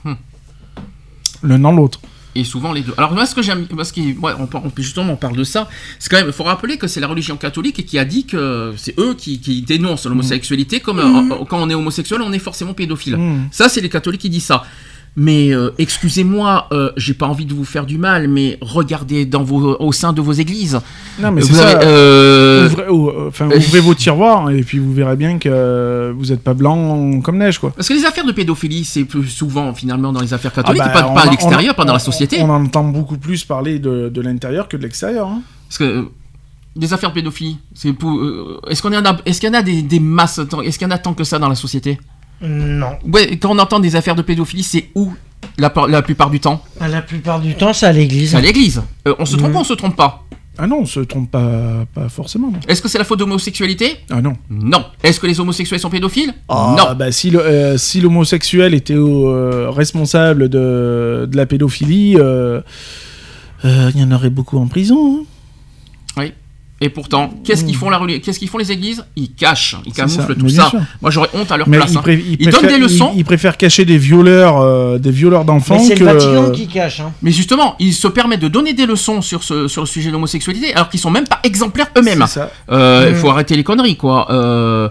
Speaker 2: L'un dans l'autre.
Speaker 1: Et souvent les deux. Alors moi, ce que j'aime, parce qu'on ouais, on, justement on parle de ça, c'est quand même, il faut rappeler que c'est la religion catholique qui a dit que c'est eux qui, qui dénoncent l'homosexualité, comme euh, euh, quand on est homosexuel, on est forcément pédophile.
Speaker 2: Mm.
Speaker 1: Ça, c'est les catholiques qui disent ça. Mais euh, excusez-moi, euh, j'ai pas envie de vous faire du mal, mais regardez dans vos, au sein de vos églises.
Speaker 2: Non, mais c'est ça.
Speaker 1: euh,
Speaker 2: Ouvrez, ou- euh, enfin, ouvrez vos tiroirs et puis vous verrez bien que vous n'êtes pas blanc comme neige, quoi.
Speaker 1: Parce que les affaires de pédophilie, c'est plus souvent finalement dans les affaires catholiques,
Speaker 2: Ah
Speaker 1: et
Speaker 2: bah,
Speaker 1: pas, à l'extérieur, pas dans la société.
Speaker 2: On, entend beaucoup plus parler de, de l'intérieur que de l'extérieur. hein.
Speaker 1: Parce que des affaires de pédophilie, c'est pour. est-ce qu'on a, est-ce qu'il y en a des, des masses, est-ce qu'il y en a tant que ça dans la société?
Speaker 3: Non.
Speaker 1: Ouais, quand on entend des affaires de pédophilie, c'est où la, par- la plupart du temps
Speaker 3: Ah, La plupart du temps, c'est à l'église.
Speaker 1: À l'église. Euh, on se trompe
Speaker 3: Mhm.
Speaker 1: ou on se trompe pas
Speaker 2: Ah non, on se trompe pas, pas forcément.
Speaker 1: Est-ce que c'est la faute d'homosexualité
Speaker 2: Ah non.
Speaker 1: Non. Est-ce que les homosexuels sont pédophiles
Speaker 2: Ah,
Speaker 1: Non.
Speaker 2: bah, si le- euh, si l'homosexuel était euh, responsable de, de la pédophilie, euh, euh, il y en aurait beaucoup en prison. hein.
Speaker 1: Et pourtant, qu'est-ce qu'ils font la Qu'est-ce qu'ils font les églises? Ils cachent, ils camouflent
Speaker 2: ça,
Speaker 1: tout
Speaker 2: mais
Speaker 1: ça.
Speaker 2: sûr.
Speaker 1: Moi, j'aurais honte à leur
Speaker 2: Mais
Speaker 1: place.
Speaker 2: ils,
Speaker 1: hein.
Speaker 2: ils
Speaker 1: Ils donnent des leçons.
Speaker 2: Ils, ils préfèrent cacher des violeurs, euh, des violeurs d'enfants
Speaker 3: Mais c'est
Speaker 2: que.
Speaker 3: le Vatican qui cache. Hein.
Speaker 1: Mais justement, ils se permettent de donner des leçons sur, ce, sur le sujet de l'homosexualité, alors qu'ils sont même pas exemplaires eux-mêmes. Euh, Il
Speaker 3: Mm.
Speaker 1: faut arrêter les conneries, quoi. Euh,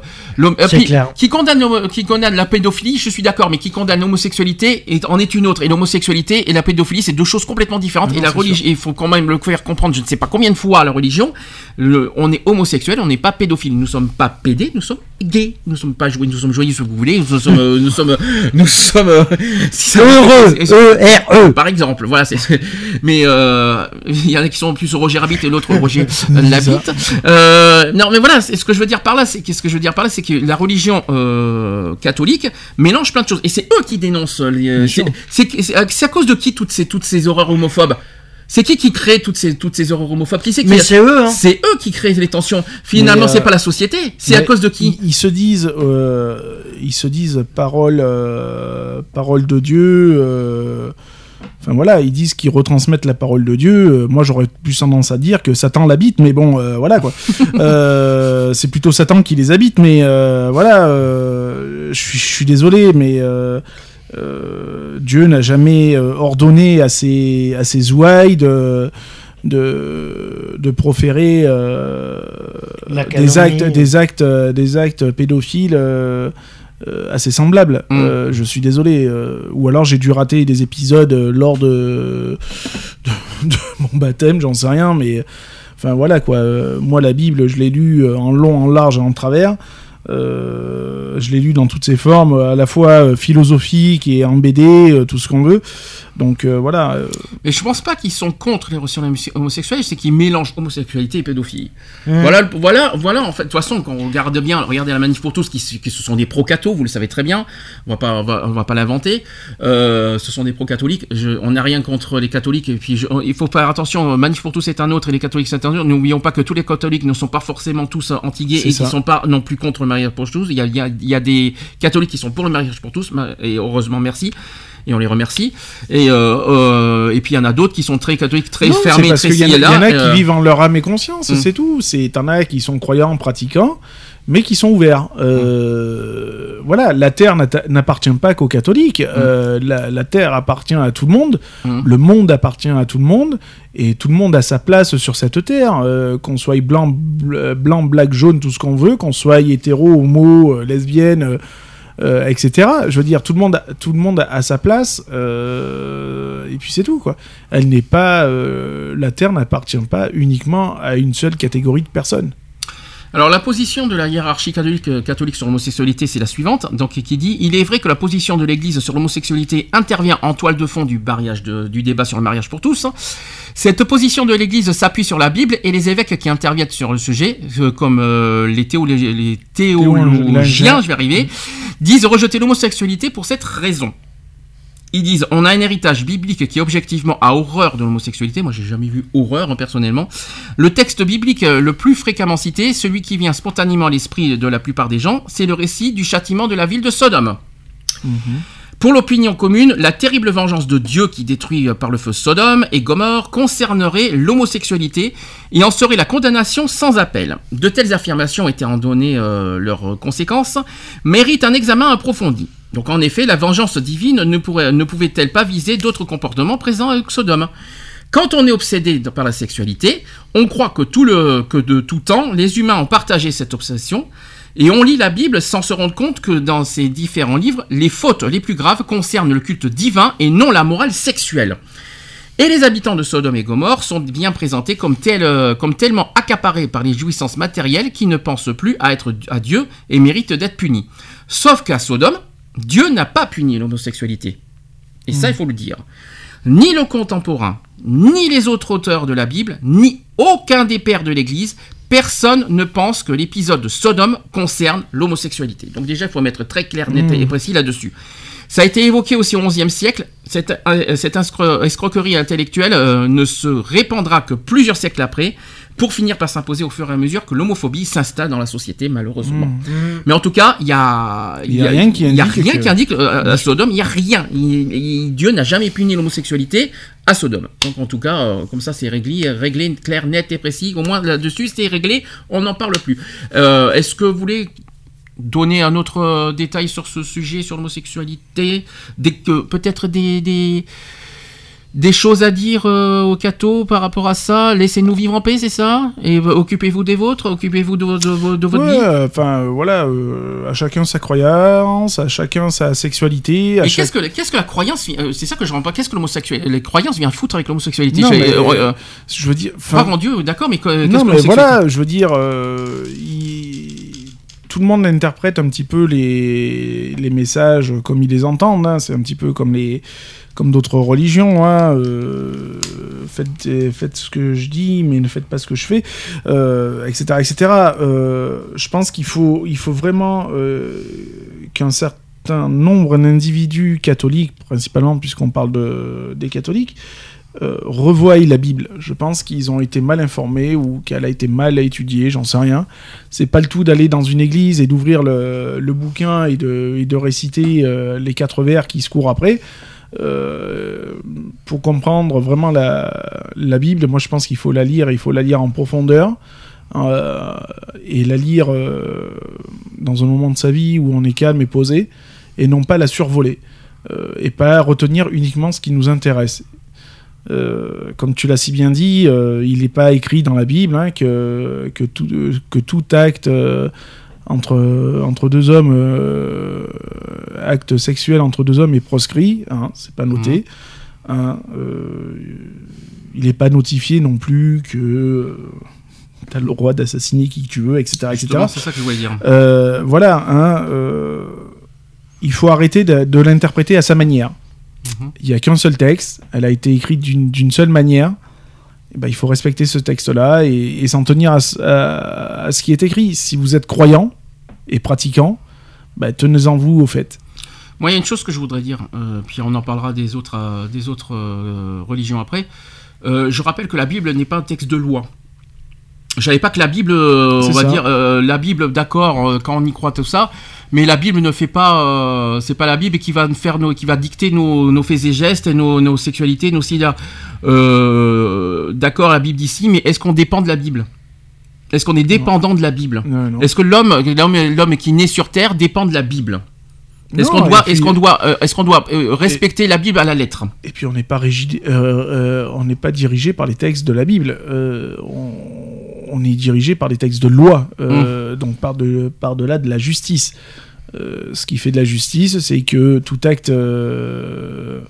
Speaker 1: puis,
Speaker 3: clair.
Speaker 1: Qui condamne, l'homo- qui condamne la pédophilie, je suis d'accord, mais qui condamne l'homosexualité en est une autre. Et l'homosexualité et la pédophilie, c'est deux choses complètement différentes.
Speaker 2: Ah non,
Speaker 1: et la religion, il faut quand même le faire comprendre, je ne sais pas combien de fois la religion, le- on est homosexuel, on n'est pas pédophile. Nous sommes pas pédés, nous sommes gays. Nous sommes pas joyeux, nous sommes joyeux si vous voulez. Nous sommes, euh, nous sommes, nous sommes, euh, si
Speaker 3: Heureux. E-R-E.
Speaker 1: par exemple, voilà, c'est. Mais euh, il y en a qui sont plus Roger Rabbit et l'autre Roger. Euh, non, mais voilà, c'est ce que je veux dire par là, c'est qu'est-ce que je veux dire par là, c'est que la religion euh, catholique mélange plein de choses, et c'est eux qui dénoncent. Les, euh, c'est- c'est à cause de qui toutes ces toutes ces horreurs homophobes? C'est qui qui crée toutes ces toutes ces horreurs homophobes Qui
Speaker 3: Mais c'est eux, hein.
Speaker 1: C'est eux qui créent les tensions. Finalement,
Speaker 2: euh,
Speaker 1: c'est pas la société, c'est à cause de qui?
Speaker 2: ils, ils se disent, euh, ils se disent parole, euh, parole de Dieu. Enfin voilà, ils disent qu'ils retransmettent la parole de Dieu. Moi, j'aurais plus tendance à dire que Satan l'habite, mais bon, euh, voilà quoi. Euh, c'est plutôt Satan qui les habite, mais euh, voilà. Je suis- désolé, mais Dieu n'a jamais euh, ordonné à ses à ses ouailles de de, de proférer euh, des actes des actes euh, des actes pédophiles euh, euh, assez semblable.
Speaker 1: Mm.
Speaker 2: Euh, je suis désolé. euh, ou alors j'ai dû rater des épisodes euh, lors de, de, de mon baptême, j'en sais rien, mais enfin voilà quoi. Euh, moi, la Bible, je l'ai lu euh, en long, en large et en travers. Euh, je l'ai lu dans toutes ses formes, à la fois euh, philosophique et en BD, euh, tout ce qu'on veut. Donc euh, voilà. euh,
Speaker 1: Mais je pense pas qu'ils sont contre les relations homosexuelles, c'est qu'ils mélangent homosexualité et pédophilie.
Speaker 3: Mmh.
Speaker 1: Voilà, voilà, voilà, en fait, de toute façon, quand on regarde bien, regardez la manif pour tous, qui, qui ce sont des pro-cathos, vous le savez très bien, on va pas, on va, on va pas l'inventer, Euh, ce sont des pro-catholiques, Je- on n'a rien contre les catholiques, et puis je- il faut faire attention, manif pour tous c'est un autre, et les catholiques c'est un autre, n'oublions pas que tous les catholiques ne sont pas forcément tous euh, anti-gays, et qui sont pas non plus contre le mariage pour tous, il y a, il y a- il y a des catholiques qui sont pour le mariage pour tous, et heureusement merci, et on les remercie, et, euh, euh, et puis il y en a d'autres qui sont très catholiques, très
Speaker 2: Non,
Speaker 1: fermés,
Speaker 2: parce
Speaker 1: très
Speaker 2: y, en a- il y en a
Speaker 1: euh,
Speaker 2: qui vivent en leur âme et conscience,
Speaker 1: Mm.
Speaker 2: c'est tout. C'est t'en as qui sont croyants, pratiquants, mais qui sont ouverts. Euh, Voilà, la terre n'appartient pas qu'aux catholiques. Euh, la, la terre appartient à tout le monde.
Speaker 1: Mm.
Speaker 2: Le monde appartient à tout le monde, et tout le monde a sa place sur cette terre. Euh, qu'on soit blanc, bl- blanc, black, jaune, tout ce qu'on veut, qu'on soit hétéro, homo, euh, lesbienne. Euh, etc. Je veux dire, tout le monde, a, tout le monde a sa place, euh, et puis c'est tout quoi. Elle n'est pas, euh, la terre n'appartient pas uniquement à une seule catégorie de personnes.
Speaker 1: Alors la position de la hiérarchie catholique, euh, catholique sur l'homosexualité, c'est la suivante, donc qui dit il est vrai que la position de l'Église sur l'homosexualité intervient en toile de fond du mariage de- du débat sur le mariage pour tous. Cette position de l'Église s'appuie sur la Bible et les évêques qui interviennent sur le sujet, euh, comme euh, les, les Théologiens. je vais arriver, disent rejeter l'homosexualité pour cette raison. Ils disent on a un héritage biblique qui objectivement a horreur de l'homosexualité. Moi, j'ai jamais vu horreur hein, personnellement. Le texte biblique euh, le plus fréquemment cité, celui qui vient spontanément à l'esprit de la plupart des gens, c'est le récit du châtiment de la ville de Sodome. Pour l'opinion commune, la terrible vengeance de Dieu qui détruit euh, par le feu Sodome et Gomorre concernerait l'homosexualité et en serait la condamnation sans appel. De telles affirmations étaient en donné euh, leurs conséquences, méritent un examen approfondi. Donc en effet, la vengeance divine ne, pouvait-elle pas viser d'autres comportements présents avec Sodome? Quand on est obsédé par la sexualité, on croit que, de tout temps, les humains ont partagé cette obsession, et on lit la Bible sans se rendre compte que dans ces différents livres, les fautes les plus graves concernent le culte divin et non la morale sexuelle. Et les habitants de Sodome et Gomorre sont bien présentés comme, euh, comme tellement accaparés par les jouissances matérielles qu'ils ne pensent plus à être à Dieu et méritent d'être punis. Sauf qu'à Sodome, Dieu n'a pas puni l'homosexualité. Et ça, il faut le dire. Ni le contemporain, ni les autres auteurs de la Bible, ni aucun des pères de l'Église, personne ne pense que l'épisode de Sodome concerne l'homosexualité. Donc déjà, il faut mettre très clair, net et précis là-dessus. Ça a été évoqué aussi au XIe siècle. Cette, euh, cette escroquerie intellectuelle euh, ne se répandra que plusieurs siècles après, pour finir par s'imposer au fur et à mesure que l'homophobie s'installe dans la société, malheureusement. Mais en tout cas, il y a,
Speaker 2: Il y a rien qui
Speaker 1: y a
Speaker 2: indique
Speaker 1: rien
Speaker 2: que-
Speaker 1: qui indique euh, à Sodome, il y a rien. Il- il- Dieu n'a jamais puni l'homosexualité à Sodome. Donc en tout cas, euh, comme ça, c'est réglé, réglé, clair, net et précis. Au moins là-dessus, c'est réglé. On n'en parle plus. Euh, Est-ce que vous voulez donner un autre détail sur ce sujet, sur l'homosexualité? Peut-être des, des des choses à dire euh, au cateau par rapport à ça? Laissez-nous vivre en paix, c'est ça? Et euh, occupez-vous des vôtres, occupez-vous de, de- de- votre
Speaker 2: Ouais,
Speaker 1: vie?
Speaker 2: enfin euh, voilà, euh, à chacun sa croyance, à chacun sa sexualité. À
Speaker 1: Et
Speaker 2: chaque-
Speaker 1: qu'est-ce que, qu'est-ce que la croyance euh, C'est ça que je ne pas. Qu'est-ce que l'homosexualité Les croyances viennent foutre avec l'homosexualité?
Speaker 2: Non, mais, je veux dire,
Speaker 1: Pas mon Dieu, d'accord, mais que- qu'est-ce
Speaker 2: non
Speaker 1: que
Speaker 2: mais voilà, je veux dire, il- tout le monde interprète un petit peu les, les messages comme ils les entendent. hein. C'est un petit peu comme les comme d'autres religions. hein. Euh, faites, faites ce que je dis, mais ne faites pas ce que je fais, euh, etc., etc. Euh, je pense qu'il faut il faut vraiment qu'un certain nombre d'individus catholiques, principalement puisqu'on parle de, des catholiques, revoient la Bible. Je pense qu'ils ont été mal informés ou qu'elle a été mal étudiée, j'en sais rien. C'est pas le tout d'aller dans une église et d'ouvrir le, le bouquin et de, et de réciter les quatre vers qui se courent après. Euh, pour comprendre vraiment la, Bible, moi je pense qu'il faut la lire, il faut la lire en profondeur. euh, et la lire euh, dans un moment de sa vie où on est calme et posé, et non pas la survoler, et pas retenir uniquement ce qui nous intéresse. Comme tu l'as si bien dit, il n'est pas écrit dans la Bible hein, que, tout, acte entre, entre deux hommes, euh, acte sexuel entre deux hommes est proscrit, hein, c'est pas noté. Hein, euh, il n'est pas notifié non plus que tu as le droit d'assassiner qui tu veux, etc.
Speaker 1: C'est ça que je voulais dire.
Speaker 2: Euh, voilà, hein, il faut arrêter de, de l'interpréter à sa manière.
Speaker 1: Mhm.
Speaker 2: Il n'y a qu'un seul texte, elle a été écrite d'une seule manière. Eh ben, il faut respecter ce texte-là et, et s'en tenir à, à- à ce qui est écrit. Si vous êtes croyant et pratiquant, bah, tenez-en vous au fait.
Speaker 1: Moi, il y a une chose que je voudrais dire, euh, puis on en parlera des autres, euh, des autres euh, religions après. Je rappelle que la Bible n'est pas un texte de loi. Je savais pas que la Bible, on va
Speaker 2: ça.
Speaker 1: dire, la Bible, d'accord, quand on y croit tout ça, mais la Bible ne fait pas, c'est pas la Bible qui va faire nos, qui va dicter nos, nos faits et gestes, et nos, nos sexualités, nos sida. D'accord, la Bible d'ici, mais est-ce qu'on dépend de la Bible? Est-ce qu'on est dépendant de la Bible. Est-ce que l'homme, l'homme, qui naît sur terre dépend de la Bible Est-ce qu'on doit,
Speaker 2: puis-
Speaker 1: est-ce qu'on doit, euh, est-ce qu'on doit euh, respecter la Bible à la lettre
Speaker 2: Et puis on n'est pas rigide, euh, euh, on n'est pas dirigé par les textes de la Bible. Euh, on, on est dirigé par des textes de loi, euh, donc par de par delà de la justice. Euh, ce qui fait de la justice, c'est que tout acte euh, euh,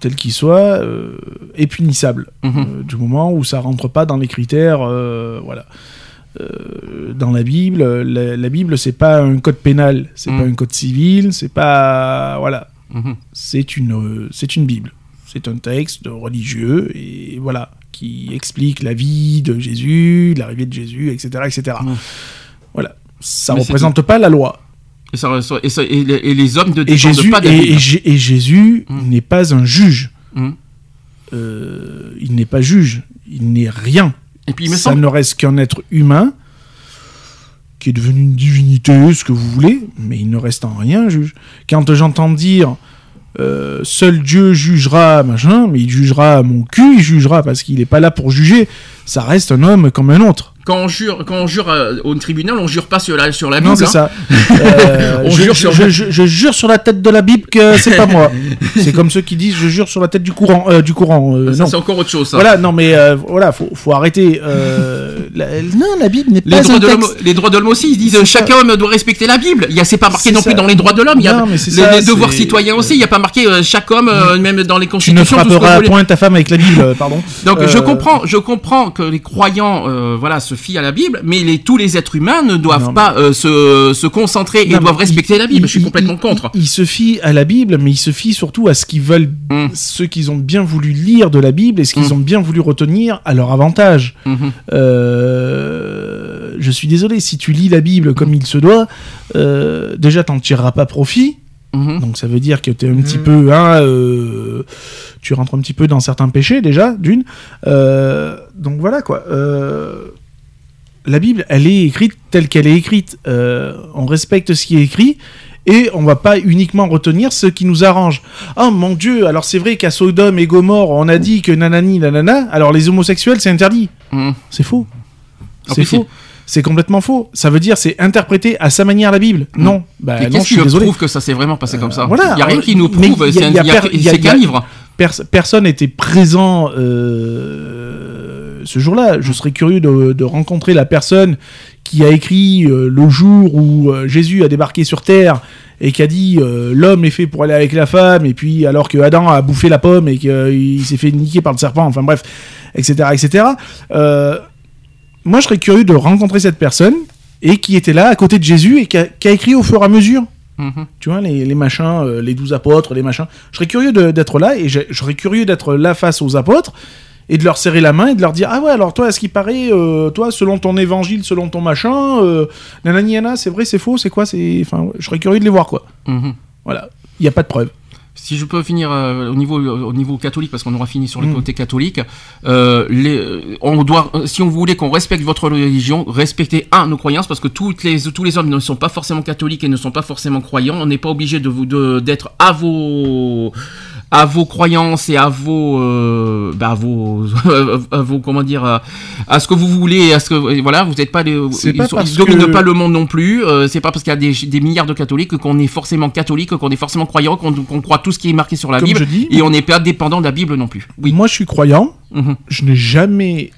Speaker 2: tel qu'il soit euh, est punissable
Speaker 1: Mhm.
Speaker 2: Euh, du moment où ça rentre pas dans les critères, euh, voilà. Euh, dans la Bible, la, la Bible c'est pas un code pénal, c'est
Speaker 1: Mhm.
Speaker 2: pas un code civil, c'est pas voilà
Speaker 1: Mhm.
Speaker 2: c'est une, c'est une Bible. C'est un texte religieux et voilà qui explique la vie de Jésus, l'arrivée de Jésus, etc., etc. Voilà, ça
Speaker 1: Mais
Speaker 2: représente pas la loi.
Speaker 1: Et, ça- et ça- et les, et les hommes ne
Speaker 2: Et
Speaker 1: dépendent
Speaker 2: Jésus,
Speaker 1: pas
Speaker 2: et, et Jé- et Jésus
Speaker 1: Mm.
Speaker 2: n'est pas un juge.
Speaker 1: Mm.
Speaker 2: Euh, il n'est pas juge. Il n'est rien.
Speaker 1: Et puis il me
Speaker 2: ça
Speaker 1: semble,
Speaker 2: ne reste qu'un être humain qui est devenu une divinité, ce que vous voulez, mais il ne reste en rien juge. Quand j'entends dire euh, seul Dieu jugera, machin, mais il jugera mon cul, il jugera parce qu'il n'est pas là pour juger. Ça reste un homme comme un autre.
Speaker 1: Quand on jure, quand on jure euh, au tribunal, on jure pas sur la, sur la
Speaker 2: non,
Speaker 1: Bible.
Speaker 2: c'est
Speaker 1: hein.
Speaker 2: ça. Euh,
Speaker 1: On
Speaker 2: je,
Speaker 1: jure sur-
Speaker 2: je- je- je jure sur la tête de la Bible que c'est pas moi. C'est comme ceux qui disent je jure sur la tête du courant. euh, du courant. euh,
Speaker 1: Ça,
Speaker 2: non.
Speaker 1: c'est encore autre chose. ça.
Speaker 2: Voilà, non mais voilà, faut, faut arrêter. la- non, la Bible n'est pas
Speaker 1: droits,
Speaker 2: un
Speaker 1: de
Speaker 2: texte.
Speaker 1: les droits de l'homme aussi, ils disent
Speaker 2: C'est
Speaker 1: chaque homme doit respecter la Bible. Il y a, c'est pas marqué
Speaker 2: C'est
Speaker 1: non plus dans les droits de l'homme. Il y a
Speaker 2: Non, c'est
Speaker 1: les,
Speaker 2: ça,
Speaker 1: les devoirs
Speaker 2: c'est-
Speaker 1: citoyens aussi. Il n'y a pas marqué chaque homme, euh, même dans les
Speaker 2: Tu ne
Speaker 1: constitutions. ce que
Speaker 2: frapperas point ta femme avec la Bible, pardon.
Speaker 1: Donc je comprends, je comprends que les croyants, voilà, se fient à la Bible, mais les, tous les êtres humains ne doivent
Speaker 2: Non,
Speaker 1: pas euh, se, se concentrer et doivent respecter
Speaker 2: il-
Speaker 1: la Bible.
Speaker 2: il-
Speaker 1: je suis complètement
Speaker 2: il-
Speaker 1: contre.
Speaker 2: Il, il se fie à la Bible, mais il se fie surtout à ce qu'ils veulent,
Speaker 1: Mm.
Speaker 2: ceux qu'ils ont bien voulu lire de la Bible et ce qu'ils
Speaker 1: Mm.
Speaker 2: ont bien voulu retenir à leur avantage.
Speaker 1: Mhm.
Speaker 2: Euh, je suis désolé, si tu lis la Bible comme il se doit, euh, déjà t'en tireras pas profit. Donc ça veut dire que tu es un petit peu, hein, euh, tu rentres un petit peu dans certains péchés déjà, d'une. Euh, donc voilà quoi. Euh, la Bible, elle est écrite telle qu'elle est écrite. Euh, on respecte ce qui est écrit et on va pas uniquement retenir ce qui nous arrange. Oh mon Dieu, alors c'est vrai qu'à Sodome et Gomorre, on a dit que nanani nanana. Alors les homosexuels, c'est interdit.
Speaker 1: Mhm.
Speaker 2: C'est faux. C'est faux. C'est complètement faux. Ça veut dire c'est interpréter à sa manière la Bible. Non. Bah
Speaker 1: Mais
Speaker 2: non, je suis désolé.
Speaker 1: prouve que ça s'est vraiment passé comme ça?
Speaker 2: Voilà.
Speaker 1: Il n'y a rien qui nous prouve,
Speaker 2: il y a-
Speaker 1: c'est qu'un livre.
Speaker 2: Pers- personne n'était présent euh, ce jour-là. Je serais curieux de, de rencontrer la personne qui a écrit euh, le jour où euh, Jésus a débarqué sur Terre et qui a dit euh, l'homme est fait pour aller avec la femme et puis alors que Adam a bouffé la pomme et qu'il s'est fait niquer par le serpent, enfin bref, etc. etc. Moi, je serais curieux de rencontrer cette personne et qui était là à côté de Jésus et qui a, qui a écrit au fur et à mesure
Speaker 1: Mhm.
Speaker 2: tu vois, les, les machins, euh, les douze apôtres, les machins. Je serais curieux d'être là et je serais curieux d'être là face aux apôtres et de leur serrer la main et de leur dire Ah ouais, alors toi, à ce qui paraît, euh, toi, selon ton évangile, selon ton machin, euh, nanani, nana, c'est vrai, c'est faux, c'est quoi c'est... Enfin, je serais curieux de les voir, quoi.
Speaker 1: Mhm.
Speaker 2: Voilà. Il n'y a pas de preuve.
Speaker 1: Si je peux finir euh, au niveau au niveau catholique parce qu'on aura fini sur le
Speaker 2: Mm.
Speaker 1: côté catholique, euh, les, on doit si on voulait qu'on respecte votre religion, respectez un nos croyances parce que toutes les tous les hommes ne sont pas forcément catholiques et ne sont pas forcément croyants. On n'est pas obligé de vous de- d'être à vos à vos croyances et à vos euh, bah, vos à vos comment dire à, à ce que vous voulez à ce que voilà vous n'êtes pas ils,
Speaker 2: pas
Speaker 1: ils dominent
Speaker 2: que-
Speaker 1: pas le monde non plus euh, c'est pas parce qu'il y a des, des milliards de catholiques qu'on est forcément catholique qu'on est forcément croyant qu'on croit tout ce qui est marqué sur la
Speaker 2: Comme
Speaker 1: Bible
Speaker 2: dis,
Speaker 1: et on n'est pas dépendant de la Bible non plus oui
Speaker 2: moi, je suis croyant.
Speaker 1: Mhm.
Speaker 2: Je n'ai jamais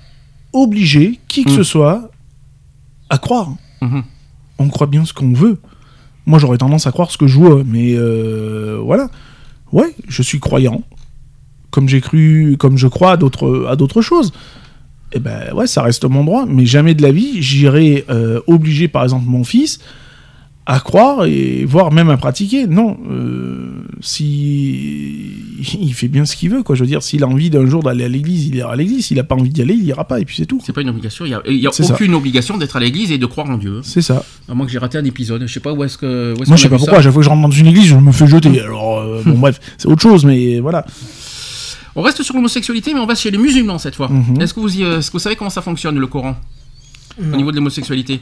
Speaker 2: obligé qui que
Speaker 1: Mm.
Speaker 2: ce soit à croire.
Speaker 1: Mhm.
Speaker 2: On croit bien ce qu'on veut. Moi, j'aurais tendance à croire ce que je vois, mais euh, voilà. Ouais, je suis croyant, comme j'ai cru, comme je crois à d'autres choses. Eh ben ouais, ça reste mon droit, mais jamais de la vie j'irai euh, obliger, par exemple, mon fils à croire et voire même à pratiquer. Non, euh, si il fait bien ce qu'il veut, quoi. Je veux dire, s'il a envie d'un jour d'aller à l'église, il ira à l'église. S'il a pas envie d'y aller, il ira pas, et puis c'est tout.
Speaker 1: C'est pas une obligation. Il y a, il y a
Speaker 2: ça.
Speaker 1: aucune obligation d'être à l'église et de croire en Dieu.
Speaker 2: C'est ça.
Speaker 1: À moins que j'ai raté un épisode. Je sais pas où est-ce que. où est-ce
Speaker 2: Moi, je sais pas pourquoi. À chaque fois que je rentre dans une église, je me fais jeter. Alors, euh, bon, bref, c'est autre chose, mais voilà.
Speaker 1: On reste sur l'homosexualité, mais on va chez les musulmans cette fois.
Speaker 2: Mhm.
Speaker 1: Est-ce que, vous y- euh, est-ce que vous savez comment ça fonctionne le Coran au niveau de l'homosexualité?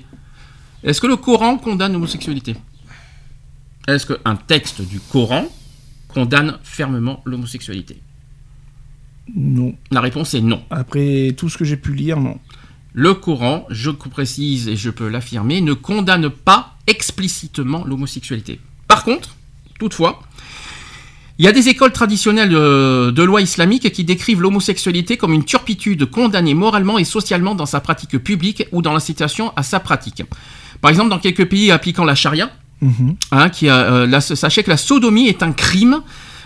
Speaker 1: Est-ce que le Coran condamne l'homosexualité? Est-ce qu'un texte du Coran condamne fermement l'homosexualité?
Speaker 2: Non.
Speaker 1: La réponse est non.
Speaker 2: Après tout ce que j'ai pu lire, non.
Speaker 1: Le Coran, je précise et je peux l'affirmer, ne condamne pas explicitement l'homosexualité. Par contre, toutefois, il y a des écoles traditionnelles euh, de loi islamique qui décrivent l'homosexualité comme une turpitude condamnée moralement et socialement dans sa pratique publique ou dans l'incitation à sa pratique. Par exemple, dans quelques pays appliquant la charia,
Speaker 2: Mhm.
Speaker 1: hein, qui a, euh, la- sachez que la sodomie est un crime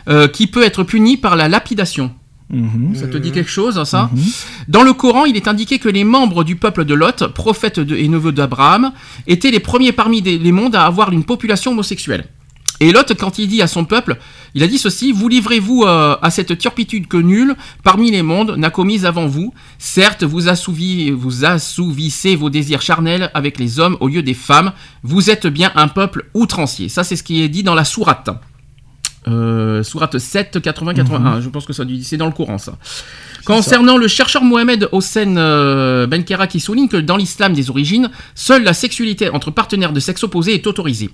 Speaker 1: euh, qui peut être puni par la lapidation.
Speaker 2: Mhm.
Speaker 1: Ça te dit quelque chose, ça
Speaker 2: Mhm.
Speaker 1: Dans le Coran, il est indiqué que les membres du peuple de Lot, prophète de- et neveu d'Abraham, étaient les premiers parmi des- les mondes à avoir une population homosexuelle. Et Lot, quand il dit à son peuple, il a dit ceci Vous livrez-vous euh, à cette turpitude que nul, parmi les mondes, n'a commise avant vous? Certes, vous, assouvi- vous assouvissez vos désirs charnels avec les hommes au lieu des femmes. Vous êtes bien un peuple outrancier. Ça, c'est ce qui est dit dans la sourate. Euh, sourate 7, 80, 81. Je pense que ça, c'est dans le Coran, ça. Concernant le chercheur Mohamed Hossein euh, Benkera qui souligne que dans l'islam des origines, seule la sexualité entre partenaires de sexe opposé est autorisée.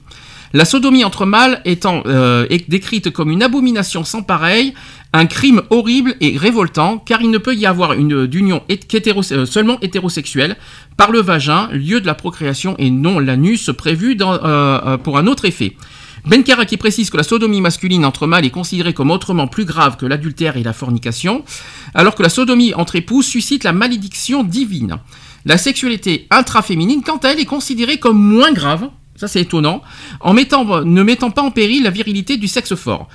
Speaker 1: La sodomie entre mâles étant euh, est décrite comme une abomination sans pareil, un crime horrible et révoltant, car il ne peut y avoir une d'union hét- qu'hétéro- euh, seulement hétérosexuelle par le vagin, lieu de la procréation, et non l'anus prévu euh, euh, pour un autre effet. Benkara qui précise que la sodomie masculine entre mâles est considérée comme autrement plus grave que l'adultère et la fornication, alors que la sodomie entre époux suscite la malédiction divine. La sexualité intraféminine, quant à elle, est considérée comme moins grave, ça c'est étonnant, en ne mettant pas en péril la virilité du sexe fort.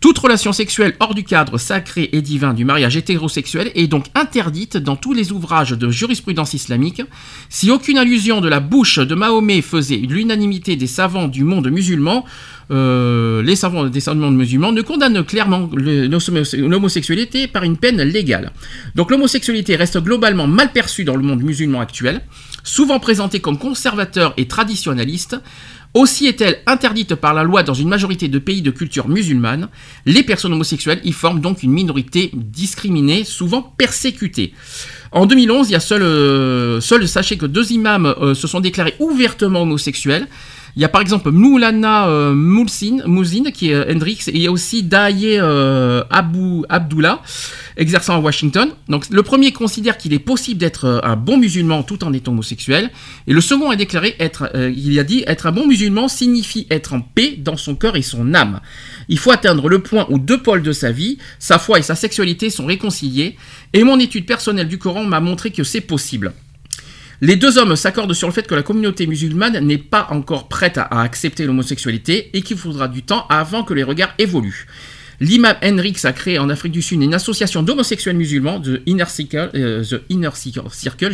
Speaker 1: Toute relation sexuelle hors du cadre sacré et divin du mariage hétérosexuel est donc interdite dans tous les ouvrages de jurisprudence islamique. Si aucune allusion de la bouche de Mahomet faisait l'unanimité des savants du monde musulman, euh, les savants des savants musulmans ne condamnent clairement l'homosexualité par une peine légale. Donc l'homosexualité reste globalement mal perçue dans le monde musulman actuel, souvent présentée comme conservateur et traditionnaliste. Aussi est-elle interdite par la loi dans une majorité de pays de culture musulmane. Les personnes homosexuelles y forment donc une minorité discriminée, souvent persécutée. En 2011, il y a seul, euh, seul sachez que deux imams euh, se sont déclarés ouvertement homosexuels. Il y a par exemple Moulana euh, Moulsin, qui est euh, Hendrix, et il y a aussi Daye euh, Abou, Abdullah, exerçant à Washington. Donc le premier considère qu'il est possible d'être euh, un bon musulman tout en étant homosexuel, et le second a déclaré être, il a dit, être un bon musulman signifie être en paix dans son cœur et son âme. Il faut atteindre le point où deux pôles de sa vie, sa foi et sa sexualité sont réconciliés, et mon étude personnelle du Coran m'a montré que c'est possible. Les deux hommes s'accordent sur le fait que la communauté musulmane n'est pas encore prête à, accepter l'homosexualité et qu'il faudra du temps avant que les regards évoluent. L'imam Henrix a créé en Afrique du Sud une association d'homosexuels musulmans, The Inner Circle, euh, je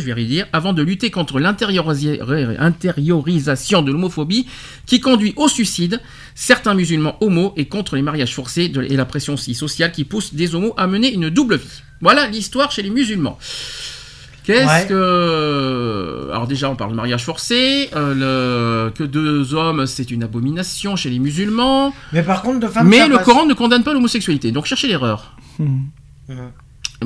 Speaker 1: vais redire, avant de lutter contre l'intériorisation de l'homophobie qui conduit au suicide certains musulmans homos et contre les mariages forcés et la pression sociale qui pousse des homos à mener une double vie. Voilà l'histoire chez les musulmans. Qu'est-ce
Speaker 3: Ouais.
Speaker 1: que... Alors déjà, on parle de mariage forcé, euh, le... que deux hommes, c'est une abomination chez les musulmans.
Speaker 3: Mais par contre, de femmes,
Speaker 1: Mais le
Speaker 3: passe.
Speaker 1: Coran ne condamne pas l'homosexualité, donc cherchez l'erreur.
Speaker 3: Ouais.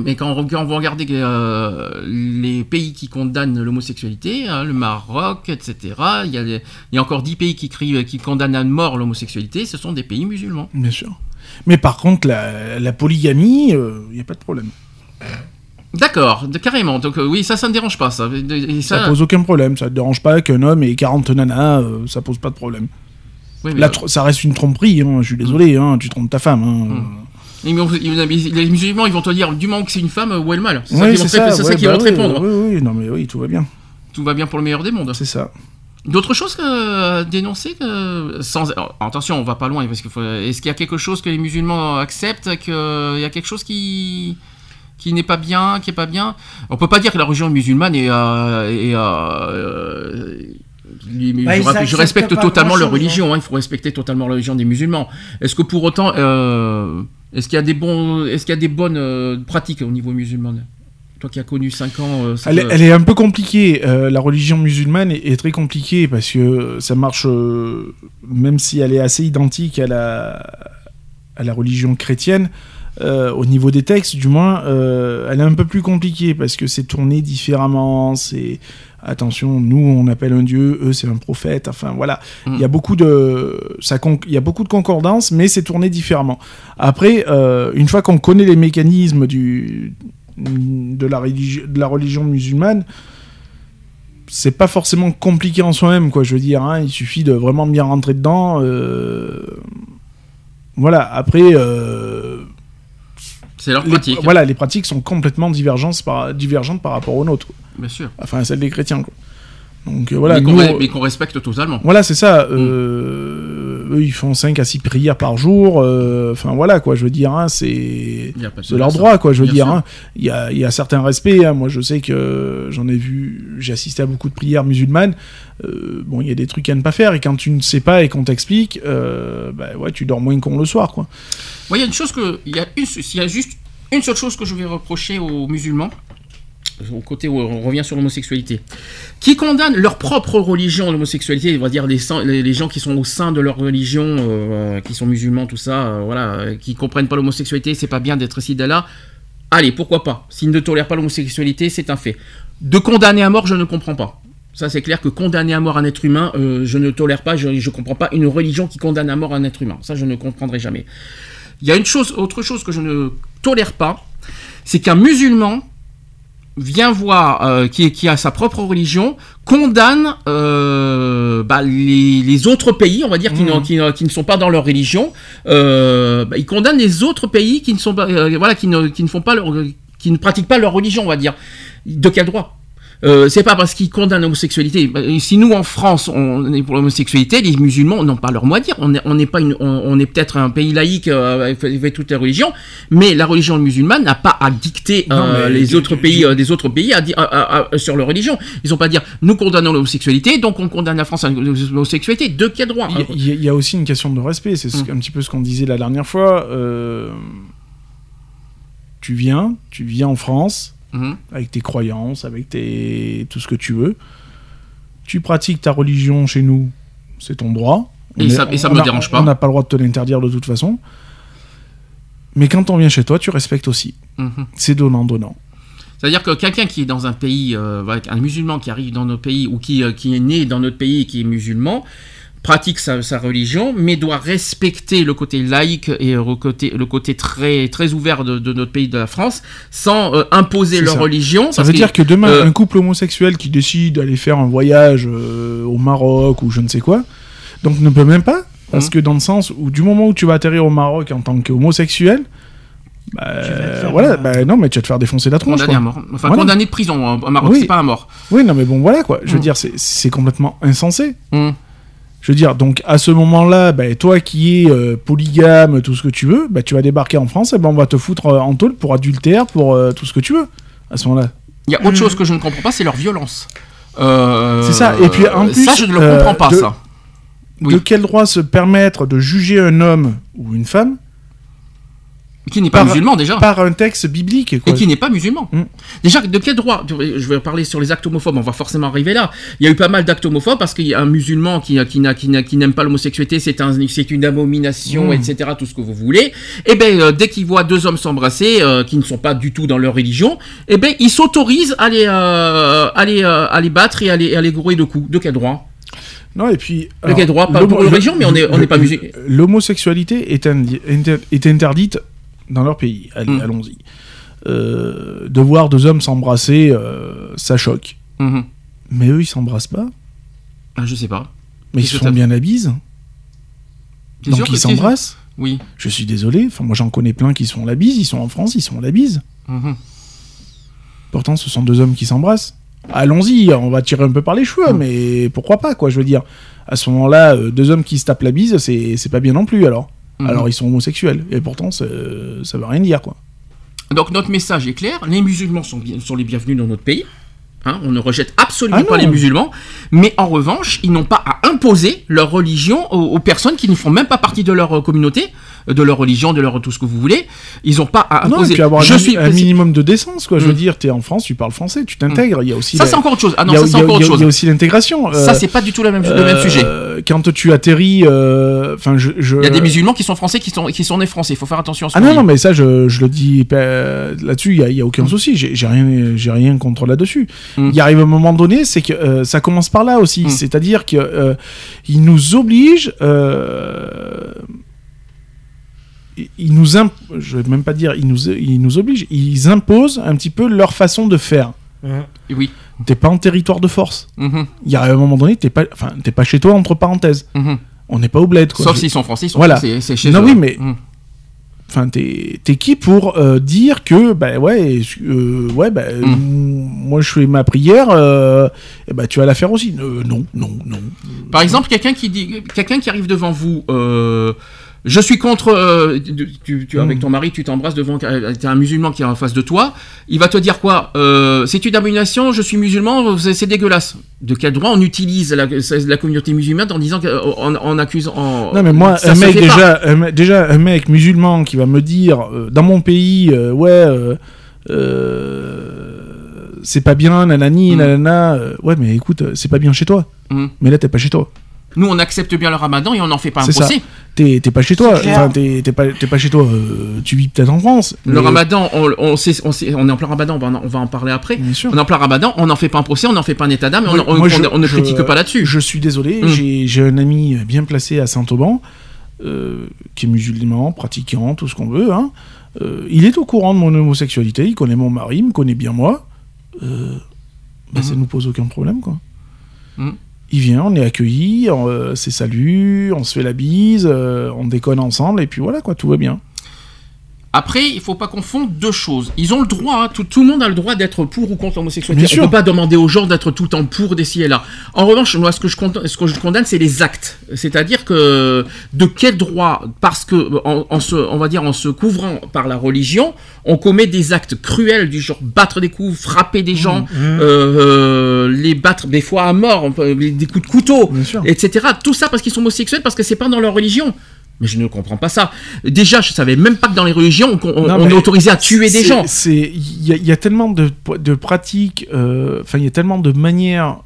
Speaker 1: Mais quand on, reg- on va regarder euh, les pays qui condamnent l'homosexualité, hein, le Maroc, etc., il y, a des- il y a encore 10 pays qui, crient- qui condamnent à mort l'homosexualité, ce sont des pays musulmans.
Speaker 2: Bien sûr. Mais par contre, la, la polygamie, il n'y a pas de problème.
Speaker 1: D'accord, carrément. Donc euh, oui, ça, ça ne dérange pas. Ça, Et
Speaker 2: Ça,
Speaker 1: ça-
Speaker 2: pose aucun problème. Ça ne te dérange pas qu'un homme ait 40 nanas, euh, ça pose pas de problème.
Speaker 1: oui, mais,
Speaker 2: Là,
Speaker 1: euh,
Speaker 2: ça reste une tromperie, hein, je suis désolé, hein, tu trompes ta femme. Hein.
Speaker 1: Mm. ils- les musulmans, ils vont te dire du moment que c'est une femme, où est le mal C'est ça
Speaker 2: Oui, ça,
Speaker 1: ça
Speaker 2: ouais,
Speaker 1: qu'ils
Speaker 2: bah
Speaker 1: vont te
Speaker 2: oui,
Speaker 1: répondre.
Speaker 2: Oui, oui, non mais oui, tout va bien.
Speaker 1: Tout va bien pour le meilleur des mondes.
Speaker 2: C'est ça.
Speaker 1: D'autres choses que dénoncer que sans alors, attention, on va pas loin parce qu'il faut. Est-ce qu'il y a quelque chose que les musulmans acceptent qu'il y a quelque chose qui qui n'est pas bien, qui est pas bien On peut pas dire que la religion musulmane est. euh, est, euh, les-
Speaker 3: Bah,
Speaker 1: je, respecte totalement leur religion. hein, il faut respecter totalement la religion des musulmans. Est-ce que pour autant, euh, est-ce qu'il y a des bons, est-ce qu'il y a des bonnes euh, pratiques au niveau musulman Toi qui as connu 5 ans, euh,
Speaker 2: Elle, est-
Speaker 1: te-
Speaker 2: elle est un peu compliquée. euh, la religion musulmane est, est très compliquée parce que ça marche, euh, même si elle est assez identique à la, à la religion chrétienne, euh, au niveau des textes, du moins, euh, elle est un peu plus compliquée parce que c'est tourné différemment. C'est attention, nous on appelle un dieu, eux c'est un prophète. Enfin voilà, il y a beaucoup de ça, con- il y a beaucoup de concordance, mais c'est tourné différemment. Après, euh, une fois qu'on connaît les mécanismes du de la, religi- de la religion musulmane, c'est pas forcément compliqué en soi-même, quoi. Je veux dire, hein, il suffit de vraiment bien rentrer dedans. Voilà. Après,
Speaker 1: c'est leur
Speaker 2: les,
Speaker 1: pratique.
Speaker 2: voilà, les pratiques sont complètement divergentes par, divergentes par rapport aux nôtres.
Speaker 1: Bien sûr.
Speaker 2: Enfin, celles des chrétiens. Quoi. Donc euh, voilà.
Speaker 1: mais qu'on qu'on respecte totalement.
Speaker 2: voilà, c'est ça. euh, Eux, ils font 5 à 6 prières par jour. euh, Enfin, voilà, quoi. Je veux dire, hein, c'est
Speaker 1: de
Speaker 2: leur droit, quoi. Je veux
Speaker 1: Bien
Speaker 2: dire, hein. il y, a, y a certains respects. hein. Moi, je sais que j'en ai vu, j'ai assisté à beaucoup de prières musulmanes. Euh, bon, il y a des trucs à ne pas faire. Et quand tu ne sais pas et qu'on t'explique, euh, bah, ouais, tu dors moins con le soir, quoi.
Speaker 1: Il y a une chose que. Il y y a juste une seule chose que je vais reprocher aux musulmans, côté où on revient sur l'homosexualité, qui condamnent leur propre religion, l'homosexualité, on va dire les, gens qui sont au sein de leur religion, euh, qui sont musulmans, tout ça, euh, voilà, euh, qui comprennent pas l'homosexualité, c'est pas bien d'être ici, là. Allez, pourquoi pas? S'ils ne tolèrent pas l'homosexualité, c'est un fait. De condamner à mort, je ne comprends pas. Ça, c'est clair que condamner à mort un être humain, euh, je ne tolère pas, je ne comprends pas une religion qui condamne à mort un être humain. Ça, je ne comprendrai jamais. Il y a une chose, autre chose que je ne tolère pas, c'est qu'un musulman vient voir, euh, qui, qui a sa propre religion, condamne euh, bah, les, les autres pays, on va dire, qui, n'ont- qui, qui ne sont pas dans leur religion, euh, bah, il condamne les autres pays qui ne sont pas, euh, voilà, qui ne, qui ne font pas leur, qui ne pratiquent pas leur religion, on va dire. De quel droit? Euh, c'est pas parce qu'ils condamnent l'homosexualité. Bah, Si nous en France on est pour l'homosexualité, les musulmans n'ont pas leur mot à dire. On n'est on pas une, on, on est peut-être un pays laïque euh, avec, toutes les religions, mais la religion musulmane n'a pas à dicter euh, les autres pays, euh, des autres pays à dire à- à- à- sur leur religion. Ils n'ont pas à dire nous condamnons l'homosexualité, donc on condamne la France à l'homosexualité. De quel droit?
Speaker 2: Il y a- y, aussi une question de respect. C'est ce-
Speaker 1: Mm.
Speaker 2: un petit peu ce qu'on disait la dernière fois. euh, Tu viens, tu viens en France
Speaker 1: Mhm.
Speaker 2: avec tes croyances, avec tes tout ce que tu veux. Tu pratiques ta religion chez nous, c'est ton droit.
Speaker 1: Et ça- et ça
Speaker 2: on
Speaker 1: me
Speaker 2: a-
Speaker 1: dérange pas.
Speaker 2: On n'a pas le droit de te l'interdire de toute façon. Mais quand on vient chez toi, tu respectes aussi.
Speaker 1: Mhm.
Speaker 2: C'est donnant-donnant.
Speaker 1: C'est-à-dire que quelqu'un qui est dans un pays, euh, un musulman qui arrive dans notre pays ou qui, euh, qui est né dans notre pays et qui est musulman, pratique sa, sa religion, mais doit respecter le côté laïque et le côté, le côté très, très ouvert de, de notre pays, de la France, sans euh, imposer leur
Speaker 2: ça.
Speaker 1: religion.
Speaker 2: Ça veut
Speaker 1: que-
Speaker 2: dire que demain,
Speaker 1: euh,
Speaker 2: un couple homosexuel qui décide d'aller faire un voyage euh, au Maroc ou je ne sais quoi, donc ne peut même pas, parce
Speaker 1: Mhm.
Speaker 2: que dans le sens où du moment où tu vas atterrir au Maroc en tant qu'homosexuel, bah,
Speaker 3: Tu vas te faire,
Speaker 2: voilà,
Speaker 3: euh,
Speaker 2: bah, non, mais tu vas te faire défoncer la tronche.
Speaker 1: condamné
Speaker 2: quoi.
Speaker 1: à mort. Enfin,
Speaker 2: Voilà.
Speaker 1: condamné de prison au Maroc,
Speaker 2: Oui.
Speaker 1: c'est pas à mort.
Speaker 2: Oui, non, mais bon, voilà quoi. Je veux
Speaker 1: Mhm.
Speaker 2: dire, c'est- c'est complètement insensé.
Speaker 1: Mhm.
Speaker 2: Je veux dire, donc à ce moment-là, bah, toi qui es euh, polygame, tout ce que tu veux, bah, tu vas débarquer en France, et ben on va te foutre euh, en tôle pour adultère, pour euh, tout ce que tu veux. À ce moment-là.
Speaker 1: Il y a autre chose que je ne comprends pas, c'est leur violence. Euh,
Speaker 2: C'est ça. Et puis, en plus,
Speaker 1: ça, je ne le
Speaker 2: euh,
Speaker 1: comprends pas,
Speaker 2: de-
Speaker 1: ça. Oui.
Speaker 2: De quel droit se permettre de juger un homme ou une femme
Speaker 1: Qui n'est pas
Speaker 2: par-
Speaker 1: musulman déjà.
Speaker 2: par un texte biblique quoi.
Speaker 1: Et qui n'est pas musulman.
Speaker 2: Mm.
Speaker 1: Déjà, de quel droit Je vais parler sur les actes homophobes, on va forcément arriver là. Il y a eu pas mal d'actes homophobes parce qu'il y a un musulman qui, qui, n'a- qui, n'a- qui n'aime pas l'homosexualité, c'est un, c'est une abomination,
Speaker 2: Mm.
Speaker 1: etc., tout ce que vous voulez. Et ben, euh, dès qu'il voit deux hommes s'embrasser, euh, qui ne sont pas du tout dans leur religion, et ben, il s'autorise à les, euh, à, euh, à les battre et à les, à les grouer de coups. De quel droit?
Speaker 2: Non, et puis.
Speaker 1: De
Speaker 2: alors,
Speaker 1: quel droit? Pas pour
Speaker 2: le-
Speaker 1: religion, mais on est- on
Speaker 2: le-
Speaker 1: n'est pas musulman.
Speaker 2: L'homosexualité est, est interdite dans leur pays. Allez,
Speaker 1: Mm.
Speaker 2: allons-y. Euh, de voir deux hommes s'embrasser, euh, ça choque.
Speaker 1: Mhm.
Speaker 2: Mais eux, ils s'embrassent pas.
Speaker 1: Ah, Je sais pas.
Speaker 2: Mais ils se font bien la bise. Donc ils s'embrassent.
Speaker 1: Oui.
Speaker 2: Je suis désolé. Enfin, moi, j'en connais plein qui se font la bise. Ils sont en France, ils se font la bise.
Speaker 1: Mhm.
Speaker 2: Pourtant, ce sont deux hommes qui s'embrassent. allons-y, on va tirer un peu par les cheveux,
Speaker 1: Mm.
Speaker 2: mais pourquoi pas, quoi, je veux dire. À ce moment-là, euh, deux hommes qui se tapent la bise, c'est c'est pas bien non plus, alors.
Speaker 1: Mhm.
Speaker 2: Alors, ils sont homosexuels, et pourtant, ça veut rien dire, quoi.
Speaker 1: Donc notre message est clair, les musulmans sont, bien- sont les bienvenus dans notre pays. Hein, on ne rejette absolument
Speaker 2: Ah
Speaker 1: pas les musulmans, mais en revanche, ils n'ont pas à imposer leur religion aux, aux personnes qui ne font même pas partie de leur euh, communauté, de leur religion, de leur tout ce que vous voulez. Ils n'ont pas à
Speaker 2: non, et
Speaker 1: imposer.
Speaker 2: puis avoir
Speaker 1: Je
Speaker 2: un,
Speaker 1: suis
Speaker 2: un minimum de décence, quoi. Je veux
Speaker 1: Mm.
Speaker 2: dire, t'es en France, tu parles français, tu t'intègres. Il y a aussi
Speaker 1: ça
Speaker 2: la-
Speaker 1: c'est encore autre chose. Ah non,
Speaker 2: a-
Speaker 1: ça c'est encore autre
Speaker 2: a- Il y a
Speaker 1: chose.
Speaker 2: aussi l'intégration.
Speaker 1: Ça
Speaker 2: euh,
Speaker 1: c'est pas du tout le même, le même
Speaker 2: euh,
Speaker 1: sujet.
Speaker 2: Quand tu atterris, euh, enfin, je, je-
Speaker 1: Il y a des musulmans qui sont français, qui sont, qui sont nés français. Il faut faire attention à ce
Speaker 2: Ah non, non, mais ça, je, je le dis là-dessus, il n'y a, il y a aucun souci. J'ai rien, j'ai rien contre là-dessus.
Speaker 1: Mm.
Speaker 2: Il arrive un moment donné, c'est que ça commence par là aussi.
Speaker 1: Mm.
Speaker 2: C'est-à-dire que ils nous obligent. euh, ils- nous imp- je vais même pas dire ils nous ils nous obligent ils imposent un petit peu leur façon de faire
Speaker 3: Hein.
Speaker 1: Oui.
Speaker 2: t'es pas en territoire de force
Speaker 1: Mhm,
Speaker 2: il y a un moment donné t'es pas enfin t'es pas chez toi entre parenthèses
Speaker 1: mhm.
Speaker 2: on n'est pas au bled quoi
Speaker 1: Sauf s'ils sont français, ils sont
Speaker 2: Voilà.
Speaker 1: C'est chez
Speaker 2: Non,
Speaker 1: eux.
Speaker 2: oui, mais-
Speaker 1: Mhm.
Speaker 2: Enfin, t'es t'es qui pour euh, dire que, bah ouais, euh, ouais, bah, moi je fais ma prière, euh, et bah tu vas la faire aussi. Non, non, non.
Speaker 1: Par exemple, quelqu'un qui dit, quelqu'un qui arrive devant vous, je suis contre, euh, tu, tu- avec
Speaker 2: Mm.
Speaker 1: ton mari, tu t'embrasses devant, t'es un musulman qui est en face de toi, il va te dire quoi euh, C'est une abomination, je suis musulman, c'est dégueulasse. De quel droit on utilise la, la communauté musulmane en disant en accusant en,
Speaker 2: Non mais moi, un mec déjà, un, déjà un mec musulman qui va me dire euh, dans mon pays, ouais, c'est pas bien, nanani,
Speaker 1: Mm.
Speaker 2: nanana, ouais, mais écoute, c'est pas bien chez toi.
Speaker 1: Mm.
Speaker 2: Mais là, t'es pas chez toi.
Speaker 1: Nous, on accepte bien le ramadan et on n'en fait pas un procès.
Speaker 2: T'es pas chez toi. Enfin, t'es pas, chez toi. euh, tu vis peut-être en France.
Speaker 1: Le
Speaker 2: mais-
Speaker 1: ramadan, on, on, sait, on, sait- on est en plein ramadan, on va, en- on va en parler après.
Speaker 2: Bien sûr.
Speaker 1: On est en plein ramadan, on n'en fait pas un procès, on n'en fait pas un état d'âme, et on,
Speaker 2: Moi-
Speaker 1: on-
Speaker 2: moi,
Speaker 1: on-
Speaker 2: je-
Speaker 1: on ne
Speaker 2: je-
Speaker 1: critique pas là-dessus.
Speaker 2: Je suis désolé,
Speaker 1: Mm.
Speaker 2: j'ai- un ami bien placé à Saint-Auban, euh, qui est musulman, pratiquant, tout ce qu'on veut. hein. Euh, il est au courant de mon homosexualité, il connaît mon mari, il me connaît bien moi. Euh, bah, Ça
Speaker 1: Mhm.
Speaker 2: nous pose aucun problème, quoi.
Speaker 1: Mhm.
Speaker 2: Il vient, on est accueillis, on, euh, c'est salut, on se fait la bise, euh, on déconne ensemble, et puis voilà, quoi, tout va bien.
Speaker 1: Après, il faut pas confondre deux choses. Ils ont le droit, hein, tout, tout le monde a le droit d'être pour ou contre l'homosexualité. On
Speaker 2: sûr.
Speaker 1: peut pas demander aux gens d'être tout le temps pour d'ici et là. En revanche, moi, ce que je condamne, ce que je condamne, c'est les actes. C'est-à-dire que de quel droit, parce que en, en se, on va dire en se couvrant par la religion, on commet des actes cruels du genre battre des coups, frapper des gens, euh, euh, les battre des fois à mort, des coups de couteau, etc. Tout ça parce qu'ils sont homosexuels, parce que c'est pas dans leur religion. Mais je ne comprends pas ça. Déjà, je savais même pas que dans les religions, on, on-
Speaker 2: Non,
Speaker 1: on
Speaker 2: mais
Speaker 1: est autorisé à tuer des gens.
Speaker 2: C'est il y, a- il y a tellement de, de pratiques, euh, enfin il y a tellement de manières.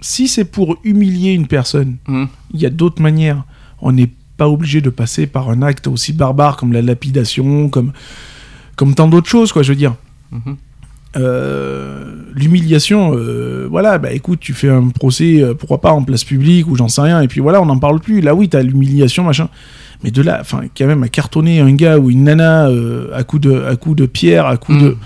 Speaker 2: Si c'est pour humilier une personne,
Speaker 1: Mhm.
Speaker 2: il y a d'autres manières. On n'est pas obligé de passer par un acte aussi barbare comme la lapidation, comme comme tant d'autres choses, quoi. Je veux dire.
Speaker 1: Mhm.
Speaker 2: Euh, L'humiliation, euh, voilà, bah écoute, tu fais un procès, euh, pourquoi pas en place publique ou j'en sais rien, et puis voilà, on n'en parle plus. Là, oui, t'as l'humiliation, machin. Mais de là, enfin, quand même, à cartonner un gars ou une nana euh, à coup de, à coup de pierre, à coup
Speaker 1: Mm.
Speaker 2: de.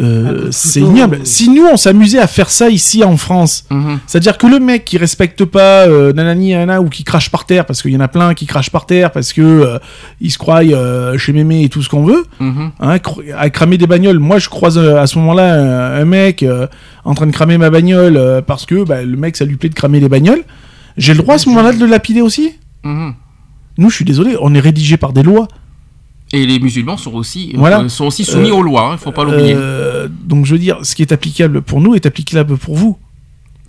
Speaker 2: euh,
Speaker 3: de
Speaker 2: c'est ignoble. Si nous, on s'amusait à faire ça ici en France,
Speaker 1: Mhm.
Speaker 2: c'est-à-dire que le mec qui respecte pas euh, nanani nana ou qui crache par terre, parce qu'il y en a plein qui crachent par terre, parce que euh, ils se croient chez mémé et tout ce qu'on veut,
Speaker 1: Mhm.
Speaker 2: hein, à cramer des bagnoles. Moi, je croise à ce moment-là un, un mec en train de cramer ma bagnole parce que bah, le mec, ça lui plaît de cramer les bagnoles. J'ai le droit à ce moment-là de le lapider aussi?
Speaker 1: Mhm.
Speaker 2: Nous, je suis désolé, on est rédigé par des lois.
Speaker 1: Et les musulmans sont aussi,
Speaker 2: Voilà.
Speaker 1: euh, sont aussi soumis
Speaker 2: Euh,
Speaker 1: aux lois, il faut pas l'oublier.
Speaker 2: Euh, donc, je veux dire, ce qui est applicable pour nous est applicable pour vous.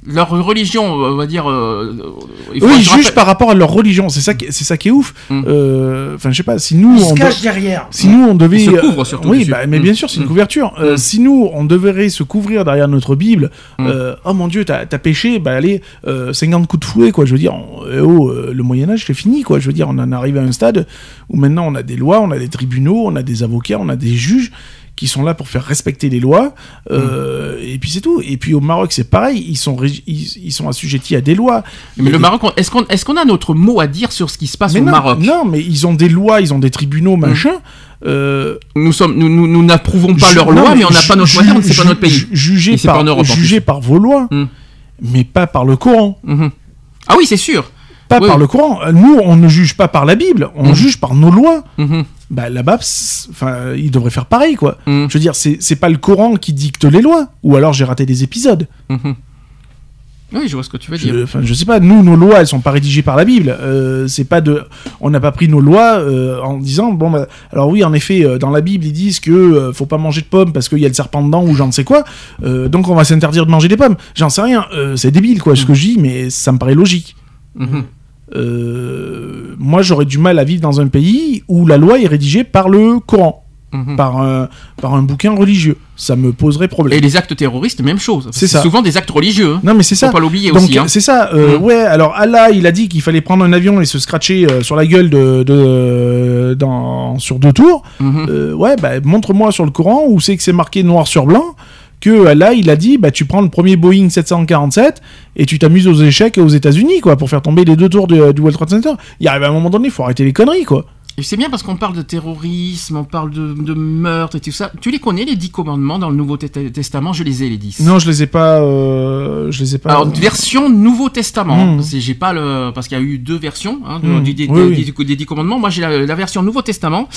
Speaker 1: Leur religion, on va dire. euh, il
Speaker 2: Oui, ils jugent par rapport à leur religion. C'est ça, qui- c'est ça qui est ouf.
Speaker 1: Mm.
Speaker 2: Euh, Enfin, je sais pas. Si nous,
Speaker 3: Il
Speaker 2: on
Speaker 3: se
Speaker 2: do-
Speaker 3: cache derrière.
Speaker 2: si nous on devait,
Speaker 1: Ils se
Speaker 2: euh,
Speaker 1: couvrent surtout
Speaker 2: oui, bah, mais
Speaker 1: Mm.
Speaker 2: bien sûr, c'est une
Speaker 1: Mm.
Speaker 2: couverture. Euh,
Speaker 1: Mm.
Speaker 2: Si nous, on devrait se couvrir derrière notre Bible,
Speaker 1: Mm.
Speaker 2: euh, oh mon Dieu, t'as as péché, bah allez, euh, 50 coups de fouet, quoi. Je veux dire, on- eh oh, euh, le Moyen Âge, c'est fini, quoi. Je veux dire, on en arrive à un stade où maintenant on a des lois, on a des tribunaux, on a des avocats, on a des juges qui sont là pour faire respecter les lois. euh,
Speaker 1: Mm.
Speaker 2: Et puis c'est tout. Et puis au Maroc, c'est pareil. Ils sont, ils, ils sont assujettis à des lois.
Speaker 1: Mais le Maroc, est-ce qu'on est qu'on a notre mot à dire sur ce qui se passe
Speaker 2: mais
Speaker 1: au
Speaker 2: non,
Speaker 1: Maroc?
Speaker 2: non, mais ils ont des lois, ils ont des tribunaux, machin. Euh,
Speaker 1: Nous sommes, nous, nous, nous n'approuvons pas leurs lois, mais on n'a pas notre moyen, c'est pas notre pays.
Speaker 2: ju- Jugé par,
Speaker 1: en Europe, en
Speaker 2: jugé par vos lois,
Speaker 1: Mm.
Speaker 2: mais pas par le Coran.
Speaker 1: Mhm. Ah oui, c'est sûr.
Speaker 2: Pas
Speaker 1: Oui,
Speaker 2: par
Speaker 1: oui.
Speaker 2: le Coran. Nous, on ne juge pas par la Bible, on
Speaker 1: Mhm.
Speaker 2: juge par nos lois. Bah là-bas, enfin, ils devraient faire pareil, quoi.
Speaker 1: Mhm.
Speaker 2: Je veux dire, c'est pas le Coran qui dicte les lois, ou alors j'ai raté des épisodes.
Speaker 1: Mhm. Oui, je vois ce que tu veux dire.
Speaker 2: Je, enfin, je sais pas, nous, nos lois, elles sont pas rédigées par la Bible. Euh, c'est pas de, on n'a pas pris nos lois euh, en disant, bon, bah, alors oui, en effet, euh, dans la Bible, ils disent que euh, faut pas manger de pommes parce qu'il y a le serpent dedans ou j'en sais quoi. Donc on va s'interdire de manger des pommes. J'en sais rien. C'est débile, quoi, ce que je dis, mais ça me paraît logique.
Speaker 1: Mhm.
Speaker 2: Euh, moi, j'aurais du mal à vivre dans un pays où la loi est rédigée par le Coran,
Speaker 1: Mhm.
Speaker 2: par un, par un bouquin religieux. Ça me poserait problème.
Speaker 1: Et les actes terroristes, même chose.
Speaker 2: C'est
Speaker 1: souvent des actes religieux. hein.
Speaker 2: Non, mais c'est
Speaker 1: Faut
Speaker 2: ça.
Speaker 1: pas l'oublier aussi. hein.
Speaker 2: c'est ça. euh,
Speaker 1: Mm.
Speaker 2: Ouais. Alors Allah, il a dit qu'il fallait prendre un avion et se scratcher euh, sur la gueule de, de dans sur deux tours.
Speaker 1: Mhm.
Speaker 2: Ouais, bah montre-moi sur le Coran où c'est que c'est marqué noir sur blanc que Allah, il a dit bah tu prends le premier Boeing 747 et tu t'amuses aux échecs aux États-Unis quoi pour faire tomber les deux tours du World Trade Center. Il arrive à un moment donné, il faut arrêter les conneries quoi.
Speaker 1: C'est bien parce qu'on parle de terrorisme, on parle de, de meurtre et tout ça. Tu les connais, les dix commandements dans le Nouveau Te- Testament? Je les ai, les dix.
Speaker 2: Non, je les ai pas. euh, je les ai pas.
Speaker 1: Alors, version Nouveau Testament.
Speaker 2: Mm.
Speaker 1: C'est- J'ai pas le parce qu'il y a eu deux versions hein, de-
Speaker 2: Mm.
Speaker 1: du- des,
Speaker 2: Oui,
Speaker 1: des-
Speaker 2: oui.
Speaker 1: des dix commandements. Moi, j'ai la, la version Nouveau Testament.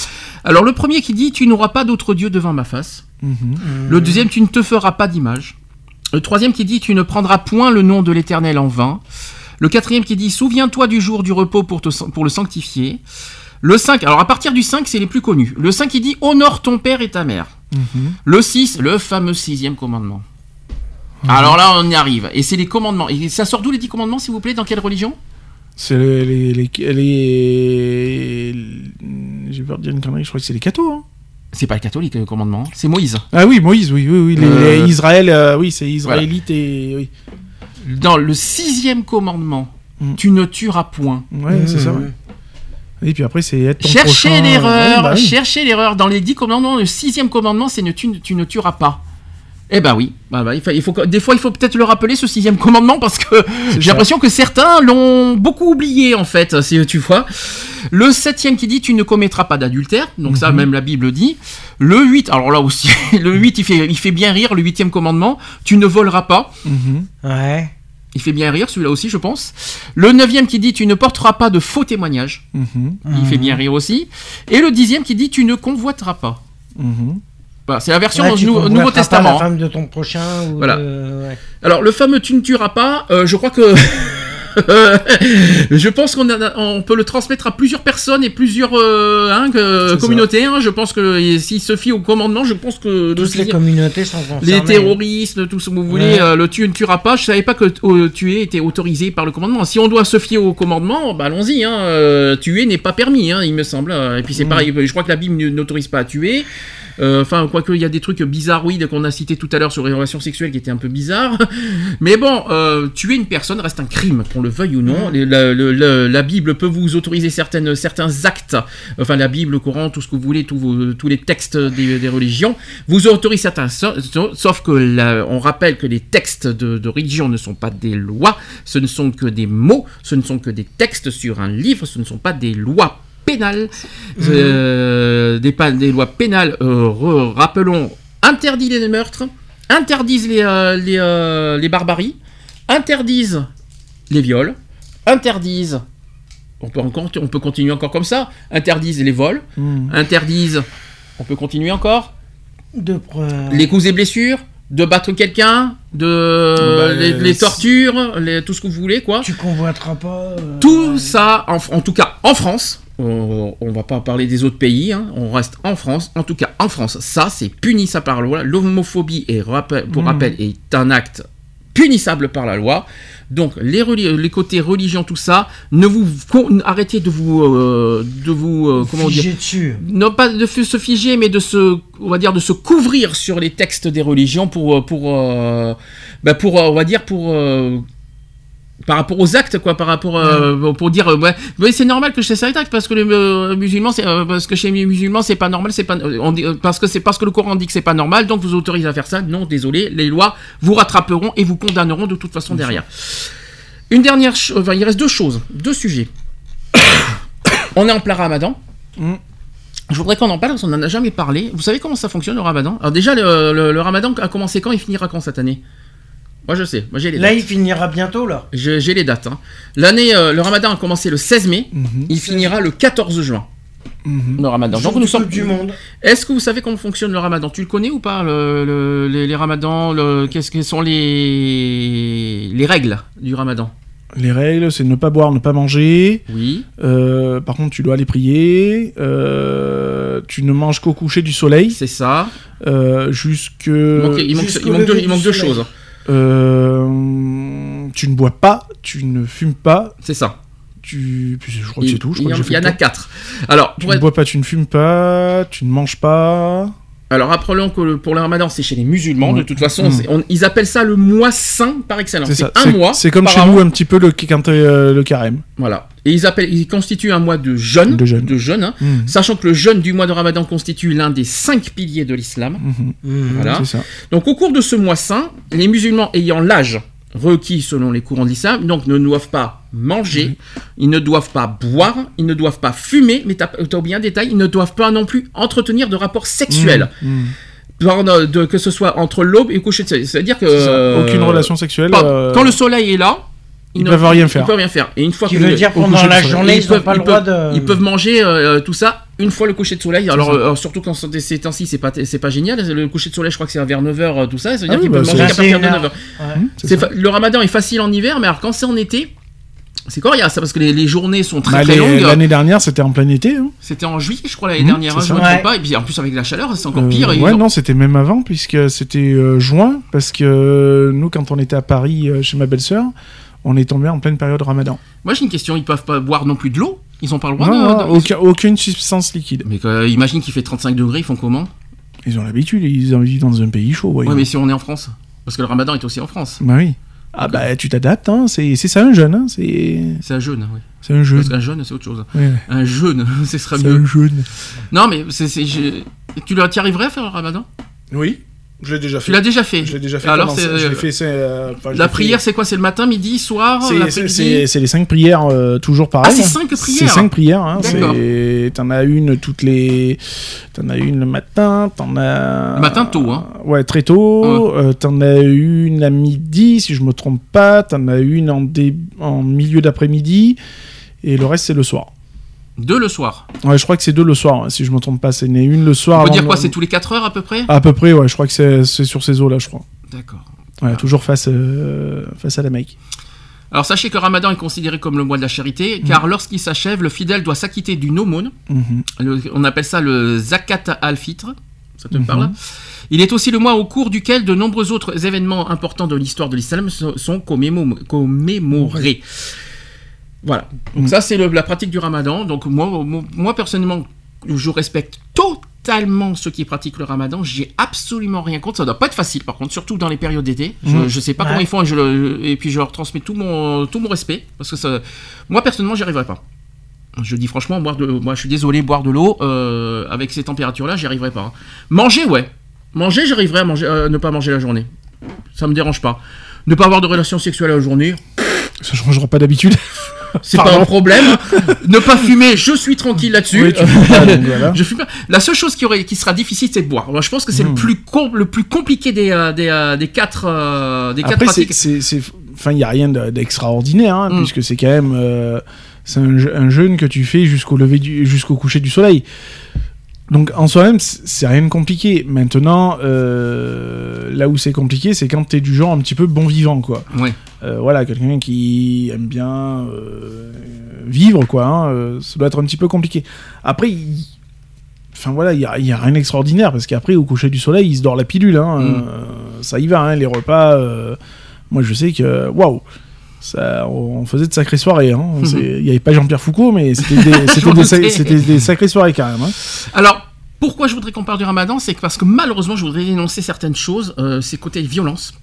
Speaker 1: Alors, le premier qui dit tu n'auras pas d'autre Dieu devant ma face.
Speaker 2: Mhm.
Speaker 1: Le deuxième tu ne te feras pas d'image. Le troisième qui dit tu ne prendras point le nom de l'Éternel en vain. Le quatrième qui dit souviens-toi du jour du repos pour, te, pour le sanctifier. Le 5, alors à partir du 5, c'est les plus connus. Le 5 qui dit honore ton père et ta mère.
Speaker 2: Mhm.
Speaker 1: Le 6, le fameux sixième commandement. Alors là, on y arrive. Et c'est les commandements. Et ça sort d'où les dix commandements, s'il vous plaît? Dans quelle religion?
Speaker 2: C'est les. les, les, les- J'ai peur de dire une connerie, je crois que c'est les cathos. Hein.
Speaker 1: C'est pas le catholique, le commandement. C'est Moïse.
Speaker 2: Ah oui, Moïse, oui, oui, oui. Les,
Speaker 1: Euh,
Speaker 2: les Israël, euh, oui, c'est israélite et. Oui.
Speaker 1: Dans le sixième commandement,
Speaker 2: Mm.
Speaker 1: tu ne tueras point.
Speaker 2: Ouais, c'est ça, ouais. Et puis après, c'est être ton
Speaker 1: Cherchez
Speaker 2: prochain,
Speaker 1: l'erreur,
Speaker 2: ouais, bah oui.
Speaker 1: cherchez l'erreur. Dans les dix commandements, le sixième commandement, c'est ne tu, tu ne tueras pas. Eh ben oui, Bah, bah, il faut, il faut que- des fois il faut peut-être le rappeler ce sixième commandement parce que j'ai l'impression que certains l'ont beaucoup oublié en fait, si tu vois. Le septième qui dit tu ne commettras pas d'adultère, donc ça
Speaker 2: Mhm.
Speaker 1: même la Bible dit. Le 8, alors là aussi, le 8 il fait, il fait bien rire, le huitième commandement, tu ne voleras pas.
Speaker 2: Mhm.
Speaker 3: Ouais.
Speaker 1: Il fait bien rire celui-là aussi je pense. Le neuvième qui dit tu ne porteras pas de faux témoignages,
Speaker 2: Mhm.
Speaker 1: il fait bien rire aussi. Et le dixième qui dit tu ne convoiteras pas.
Speaker 2: Mhm.
Speaker 1: Voilà, c'est la version
Speaker 3: Ouais,
Speaker 1: Nou-
Speaker 3: convoiteras
Speaker 1: Nouveau
Speaker 3: pas
Speaker 1: Testament.
Speaker 3: la
Speaker 1: hein.
Speaker 3: femme de ton prochain. Ou
Speaker 1: Voilà.
Speaker 3: de- ouais.
Speaker 1: Alors, le fameux tu ne tueras pas, euh, je crois que. je pense qu'on on peut le transmettre à plusieurs personnes et plusieurs euh, hein, communautés. hein. Je pense que s'il se fie au commandement, je pense que
Speaker 3: Toutes les communautés sont concernées.
Speaker 1: les terroristes, tout ce que vous voulez,
Speaker 3: Ouais.
Speaker 1: euh, le tu ne tueras pas. Je savais pas que euh, tuer était autorisé par le commandement. Si on doit se fier au commandement, bah allons-y. Hein, tuer n'est pas permis, il me semble. Et puis c'est
Speaker 3: Mm.
Speaker 1: pareil, je crois que la Bible n'autorise pas à tuer. Euh, Enfin, quoique il y a des trucs bizarroïdes qu'on a cités tout à l'heure sur les relations sexuelles qui étaient un peu bizarres. Mais bon, euh, tuer une personne reste un crime, qu'on le veuille ou non. Les- La, le- le- la Bible peut vous autoriser certaines, certains actes. Enfin, la Bible, le Coran, tout ce que vous voulez, tous, vos- tous les textes des, des religions, vous autorisent certains. sa- sa- Sauf que la- on rappelle que les textes de, de religion ne sont pas des lois, ce ne sont que des mots, ce ne sont que des textes sur un livre, ce ne sont pas des lois pénales. Euh, des, lois pénales, euh, re- rappelons, interdisent les meurtres, interdisent les, euh, les, euh, les barbaries, interdisent les viols, interdisent, on peut, encore, on peut continuer encore comme ça, interdisent les vols,
Speaker 2: Mhm.
Speaker 1: interdisent, on peut continuer encore,
Speaker 3: De
Speaker 1: les coups et blessures, de battre quelqu'un, de
Speaker 2: Bah,
Speaker 1: les, tortures, les- tout ce que vous voulez, quoi.
Speaker 3: Tu convoiteras pas. euh,
Speaker 1: Tout ça, en, en tout cas en France, on, on va pas parler des autres pays, hein, on reste en France, en tout cas en France, ça c'est punissable par la loi. L'homophobie, est, pour
Speaker 2: Mhm.
Speaker 1: rappel, est un acte punissable par la loi. Donc les, côtés religion, tout ça, ne vous arrêtez de vous, euh, de vous, euh, comment dire,
Speaker 3: Figé dessus.
Speaker 1: non pas de se figer, mais de se, on va dire, de se couvrir sur les textes des religions pour, euh, pour, euh, bah, pour, on va dire, pour par rapport aux actes, quoi, par rapport, euh, pour dire, euh, ouais, c'est normal que je fasse cet acte parce que les euh, musulmans, c'est, euh, parce que chez les musulmans, c'est pas normal, c'est pas, on dit- parce que c'est parce que le Coran dit que c'est pas normal, donc vous autorisez à faire ça. Non, désolé, les lois vous rattraperont et vous condamneront de toute façon derrière. Une dernière, enfin, il reste deux choses, deux sujets. on est en plein Ramadan.
Speaker 2: Mm.
Speaker 1: Je voudrais qu'on en parle parce qu'on n'en a jamais parlé. Vous savez comment ça fonctionne le ramadan? Alors déjà, le, le- le ramadan a commencé quand Il finira quand cette année? Moi je sais, moi j'ai les
Speaker 3: Là,
Speaker 1: dates.
Speaker 3: il finira bientôt, là.
Speaker 1: Je- J'ai les dates. hein. L'année, euh, le ramadan a commencé le 16 mai,
Speaker 2: Mhm.
Speaker 1: il finira le 14 juin.
Speaker 2: Mhm.
Speaker 1: le ramadan. Donc nous
Speaker 3: du
Speaker 1: sommes
Speaker 3: Coupe du monde.
Speaker 1: Est-ce que vous savez comment fonctionne le ramadan? Tu le connais ou pas, le- le- les, les ramadans le- Qu'est-ce que sont les, les règles du ramadan?
Speaker 2: Les règles, c'est ne pas boire, ne pas manger.
Speaker 1: Oui.
Speaker 2: Euh, par contre, tu dois aller prier. Euh, tu ne manges qu'au coucher du soleil.
Speaker 1: C'est ça.
Speaker 2: Euh, jusque.
Speaker 1: Il manque, il manque-
Speaker 3: jusqu'au
Speaker 1: il manque deux,
Speaker 3: lever
Speaker 1: il manque deux
Speaker 3: soleil.
Speaker 1: choses.
Speaker 2: Euh, tu ne bois pas, tu ne fumes pas,
Speaker 1: C'est ça.
Speaker 2: tu. puis Je crois que c'est tout. Je
Speaker 1: il y
Speaker 2: crois
Speaker 1: en, y en a quatre. Alors,
Speaker 2: Tu ne bois pas, tu ne fumes pas, tu ne manges pas.
Speaker 1: Alors rappelons que le- pour le ramadan, c'est chez les musulmans. De toute façon,
Speaker 2: Mm.
Speaker 1: on- ils appellent ça le mois saint par excellence.
Speaker 2: C'est
Speaker 1: un mois.
Speaker 2: C'est comme chez
Speaker 1: an.
Speaker 2: nous un petit peu le, quand euh, le carême.
Speaker 1: Voilà. Et ils, appellent, ils constituent un mois de jeûne.
Speaker 2: De jeûne.
Speaker 1: hein.
Speaker 2: Mhm.
Speaker 1: Sachant que le jeûne du mois de ramadan constitue l'un des cinq piliers de l'islam.
Speaker 2: Mhm.
Speaker 1: Voilà.
Speaker 2: C'est ça.
Speaker 1: Donc au cours de ce mois saint, les musulmans ayant l'âge requis selon les courants de l'islam, donc ne doivent pas manger, ils ne doivent pas boire, ils ne doivent pas fumer, mais t'as as oublié un détail, ils ne doivent pas non plus entretenir de rapports sexuels. Pendant- de- que ce soit entre l'aube et le coucher de soleil. C'est-à-dire que... Euh,
Speaker 2: Aucune relation sexuelle.
Speaker 1: pas-
Speaker 2: euh,
Speaker 1: Quand le soleil est là,
Speaker 2: ils
Speaker 1: ne-
Speaker 2: peuvent rien
Speaker 1: Ils
Speaker 2: faire.
Speaker 1: peuvent rien faire. Et une fois
Speaker 3: Qui
Speaker 1: que
Speaker 3: veut
Speaker 1: le-
Speaker 3: dire pendant la journée,
Speaker 1: ils
Speaker 3: ils
Speaker 1: peuvent,
Speaker 3: pas le
Speaker 1: ils
Speaker 3: droit
Speaker 1: peuvent-
Speaker 3: de.
Speaker 1: ils peuvent manger euh, tout ça une fois le coucher de soleil. Alors, euh, surtout quand c'est- ces temps-ci, c'est pas, c'est pas génial. Le coucher de soleil, je crois que c'est vers 9h, tout ça. Ça veut dire
Speaker 2: Ah oui,
Speaker 1: qu'ils
Speaker 2: bah,
Speaker 1: peuvent manger qu'à partir de
Speaker 3: c'est une
Speaker 1: 9h.
Speaker 3: Ouais.
Speaker 2: Mhm, c'est
Speaker 1: C'est
Speaker 2: ça.
Speaker 1: fa- Le ramadan est facile en hiver, mais alors quand c'est en été, c'est coriace, ça, parce que les, les journées sont très
Speaker 2: Bah,
Speaker 1: très
Speaker 2: les-
Speaker 1: longues.
Speaker 2: L'année dernière, c'était en plein été. hein.
Speaker 1: C'était en juillet, je crois, l'année
Speaker 2: Mhm,
Speaker 1: dernière, hein, je
Speaker 2: ça.
Speaker 1: me
Speaker 3: Ouais.
Speaker 1: trompe pas. Et puis en plus, avec la chaleur, c'est encore
Speaker 2: Euh,
Speaker 1: pire.
Speaker 2: Ouais,
Speaker 1: ont-
Speaker 2: non, c'était même avant, puisque c'était euh, juin, parce que euh, nous, quand on était à Paris euh, chez ma belle-sœur, on est tombé en pleine période ramadan.
Speaker 1: Moi, j'ai une question ils peuvent pas boire non plus de l'eau? Ils ont pas le droit
Speaker 2: Non,
Speaker 1: de.
Speaker 2: non,
Speaker 1: de-
Speaker 2: aucun- aucune substance liquide.
Speaker 1: Mais euh, imagine qu'il fait 35 degrés, ils font comment?
Speaker 2: Ils ont l'habitude, ils vivent dans un pays chaud. voyons.
Speaker 1: Ouais, mais si on est en France Parce que le ramadan est aussi en France.
Speaker 2: Bah oui. Ah bah tu t'adaptes, hein. c'est c'est ça un jeune, hein. c'est
Speaker 1: C'est un jeûne, oui.
Speaker 2: c'est un jeune.
Speaker 1: Parce qu'un jeûne, c'est autre chose.
Speaker 2: Ouais,
Speaker 1: Un jeûne, ce serait
Speaker 2: c'est
Speaker 1: mieux.
Speaker 2: un jeune.
Speaker 1: Non, mais c'est, c'est- je- tu leur- arriverais à faire le ramadan?
Speaker 2: Oui, je l'ai déjà
Speaker 1: Tu l'as déjà fait
Speaker 2: Je l'ai déjà fait.
Speaker 1: Alors, c'est, euh,
Speaker 2: fait, c'est, euh, enfin,
Speaker 1: La
Speaker 2: fait-
Speaker 1: prière, c'est quoi? C'est le matin, midi, soir
Speaker 2: C'est- C'est c'est- c'est les cinq prières, euh, toujours pareil.
Speaker 1: Ah, c'est cinq
Speaker 2: C'est
Speaker 1: prières
Speaker 2: cinq prières. Hein.
Speaker 1: D'accord.
Speaker 2: c'est- T'en as une toutes les. T'en as une le matin, t'en as.
Speaker 1: Le matin tôt, hein.
Speaker 2: Ouais, très tôt. T'en as une à midi, si je me trompe pas. T'en as une en, dé- en milieu d'après-midi. Et le reste, c'est le soir.
Speaker 1: Deux le soir.
Speaker 2: Ouais, je crois que c'est deux le soir, hein, si je me trompe pas. C'est une le soir.
Speaker 1: On peut dire quoi C'est tous les 4 heures à peu près
Speaker 2: À peu près, ouais. Je crois que c'est sur ces eaux-là, je crois.
Speaker 1: D'accord.
Speaker 2: Ouais,
Speaker 1: Ah.
Speaker 2: toujours face, euh, face à la Mecque.
Speaker 1: Alors sachez que ramadan est considéré comme le mois de la charité,
Speaker 2: Mm.
Speaker 1: car lorsqu'il s'achève, le fidèle doit s'acquitter d'une aumône.
Speaker 2: Mhm.
Speaker 1: Le- on appelle ça le zakat al-fitr. Ça te
Speaker 2: Mhm.
Speaker 1: parle Il est aussi le mois au cours duquel de nombreux autres événements importants de l'histoire de l'islam so- sont commémo- commémorés. Voilà. Donc
Speaker 2: Mhm.
Speaker 1: ça, c'est la pratique du ramadan. Donc moi, moi, moi, personnellement, je respecte totalement ceux qui pratiquent le ramadan. J'ai absolument rien contre. Ça doit pas être facile, par contre, surtout dans les périodes d'été. Je,
Speaker 2: Mhm.
Speaker 1: je sais pas
Speaker 3: Ouais.
Speaker 1: comment ils font et, je le- et puis je leur transmets tout mon, tout mon respect. Parce que ça, moi, personnellement, j'y arriverai pas. Je dis franchement, boire de, moi je suis désolé, boire de l'eau euh, avec ces températures-là, j'y arriverai pas. hein. Manger, ouais. Manger, j'arriverai à manger, euh, ne pas manger la journée. Ça me dérange pas. Ne pas avoir de relations sexuelles la journée,
Speaker 2: Ça changera pas d'habitude.
Speaker 1: c'est pas un problème. ne pas fumer, je suis tranquille là-dessus.
Speaker 2: Oui, voilà.
Speaker 1: Je fume pas. La seule chose qui, aurait, qui sera difficile, c'est de boire. Je pense que c'est le,
Speaker 2: Mm.
Speaker 1: plus le plus compliqué des, euh, des, euh, des quatre, euh, des quatre
Speaker 2: Après,
Speaker 1: pratiques.
Speaker 2: enfin, il y a rien de- d'extraordinaire, hein,
Speaker 1: Mm.
Speaker 2: puisque c'est quand même, euh, c'est un, un jeûne que tu fais jusqu'au lever jusqu'au coucher du soleil. Donc, en soi-même, c'est rien de compliqué. Maintenant, euh, là où c'est compliqué, c'est quand t'es du genre un petit peu bon vivant, quoi.
Speaker 1: Ouais.
Speaker 2: Euh, voilà, quelqu'un qui aime bien euh, vivre, quoi. hein, ça doit être un petit peu compliqué. Après, enfin voilà, il y y a rien d'extraordinaire parce qu'après, au coucher du soleil, il se dort la pilule. Hein,
Speaker 1: Mm.
Speaker 2: ça y va, hein, les repas. moi, je sais que waouh. Ça, on faisait de sacrées soirées. hein. Il n'y avait pas Jean-Pierre Foucault, mais c'était des, sacrées soirées quand même. hein.
Speaker 1: Alors, pourquoi je voudrais qu'on parle du ramadan? C'est parce que malheureusement, je voudrais dénoncer certaines choses. Euh, c'est côté violence.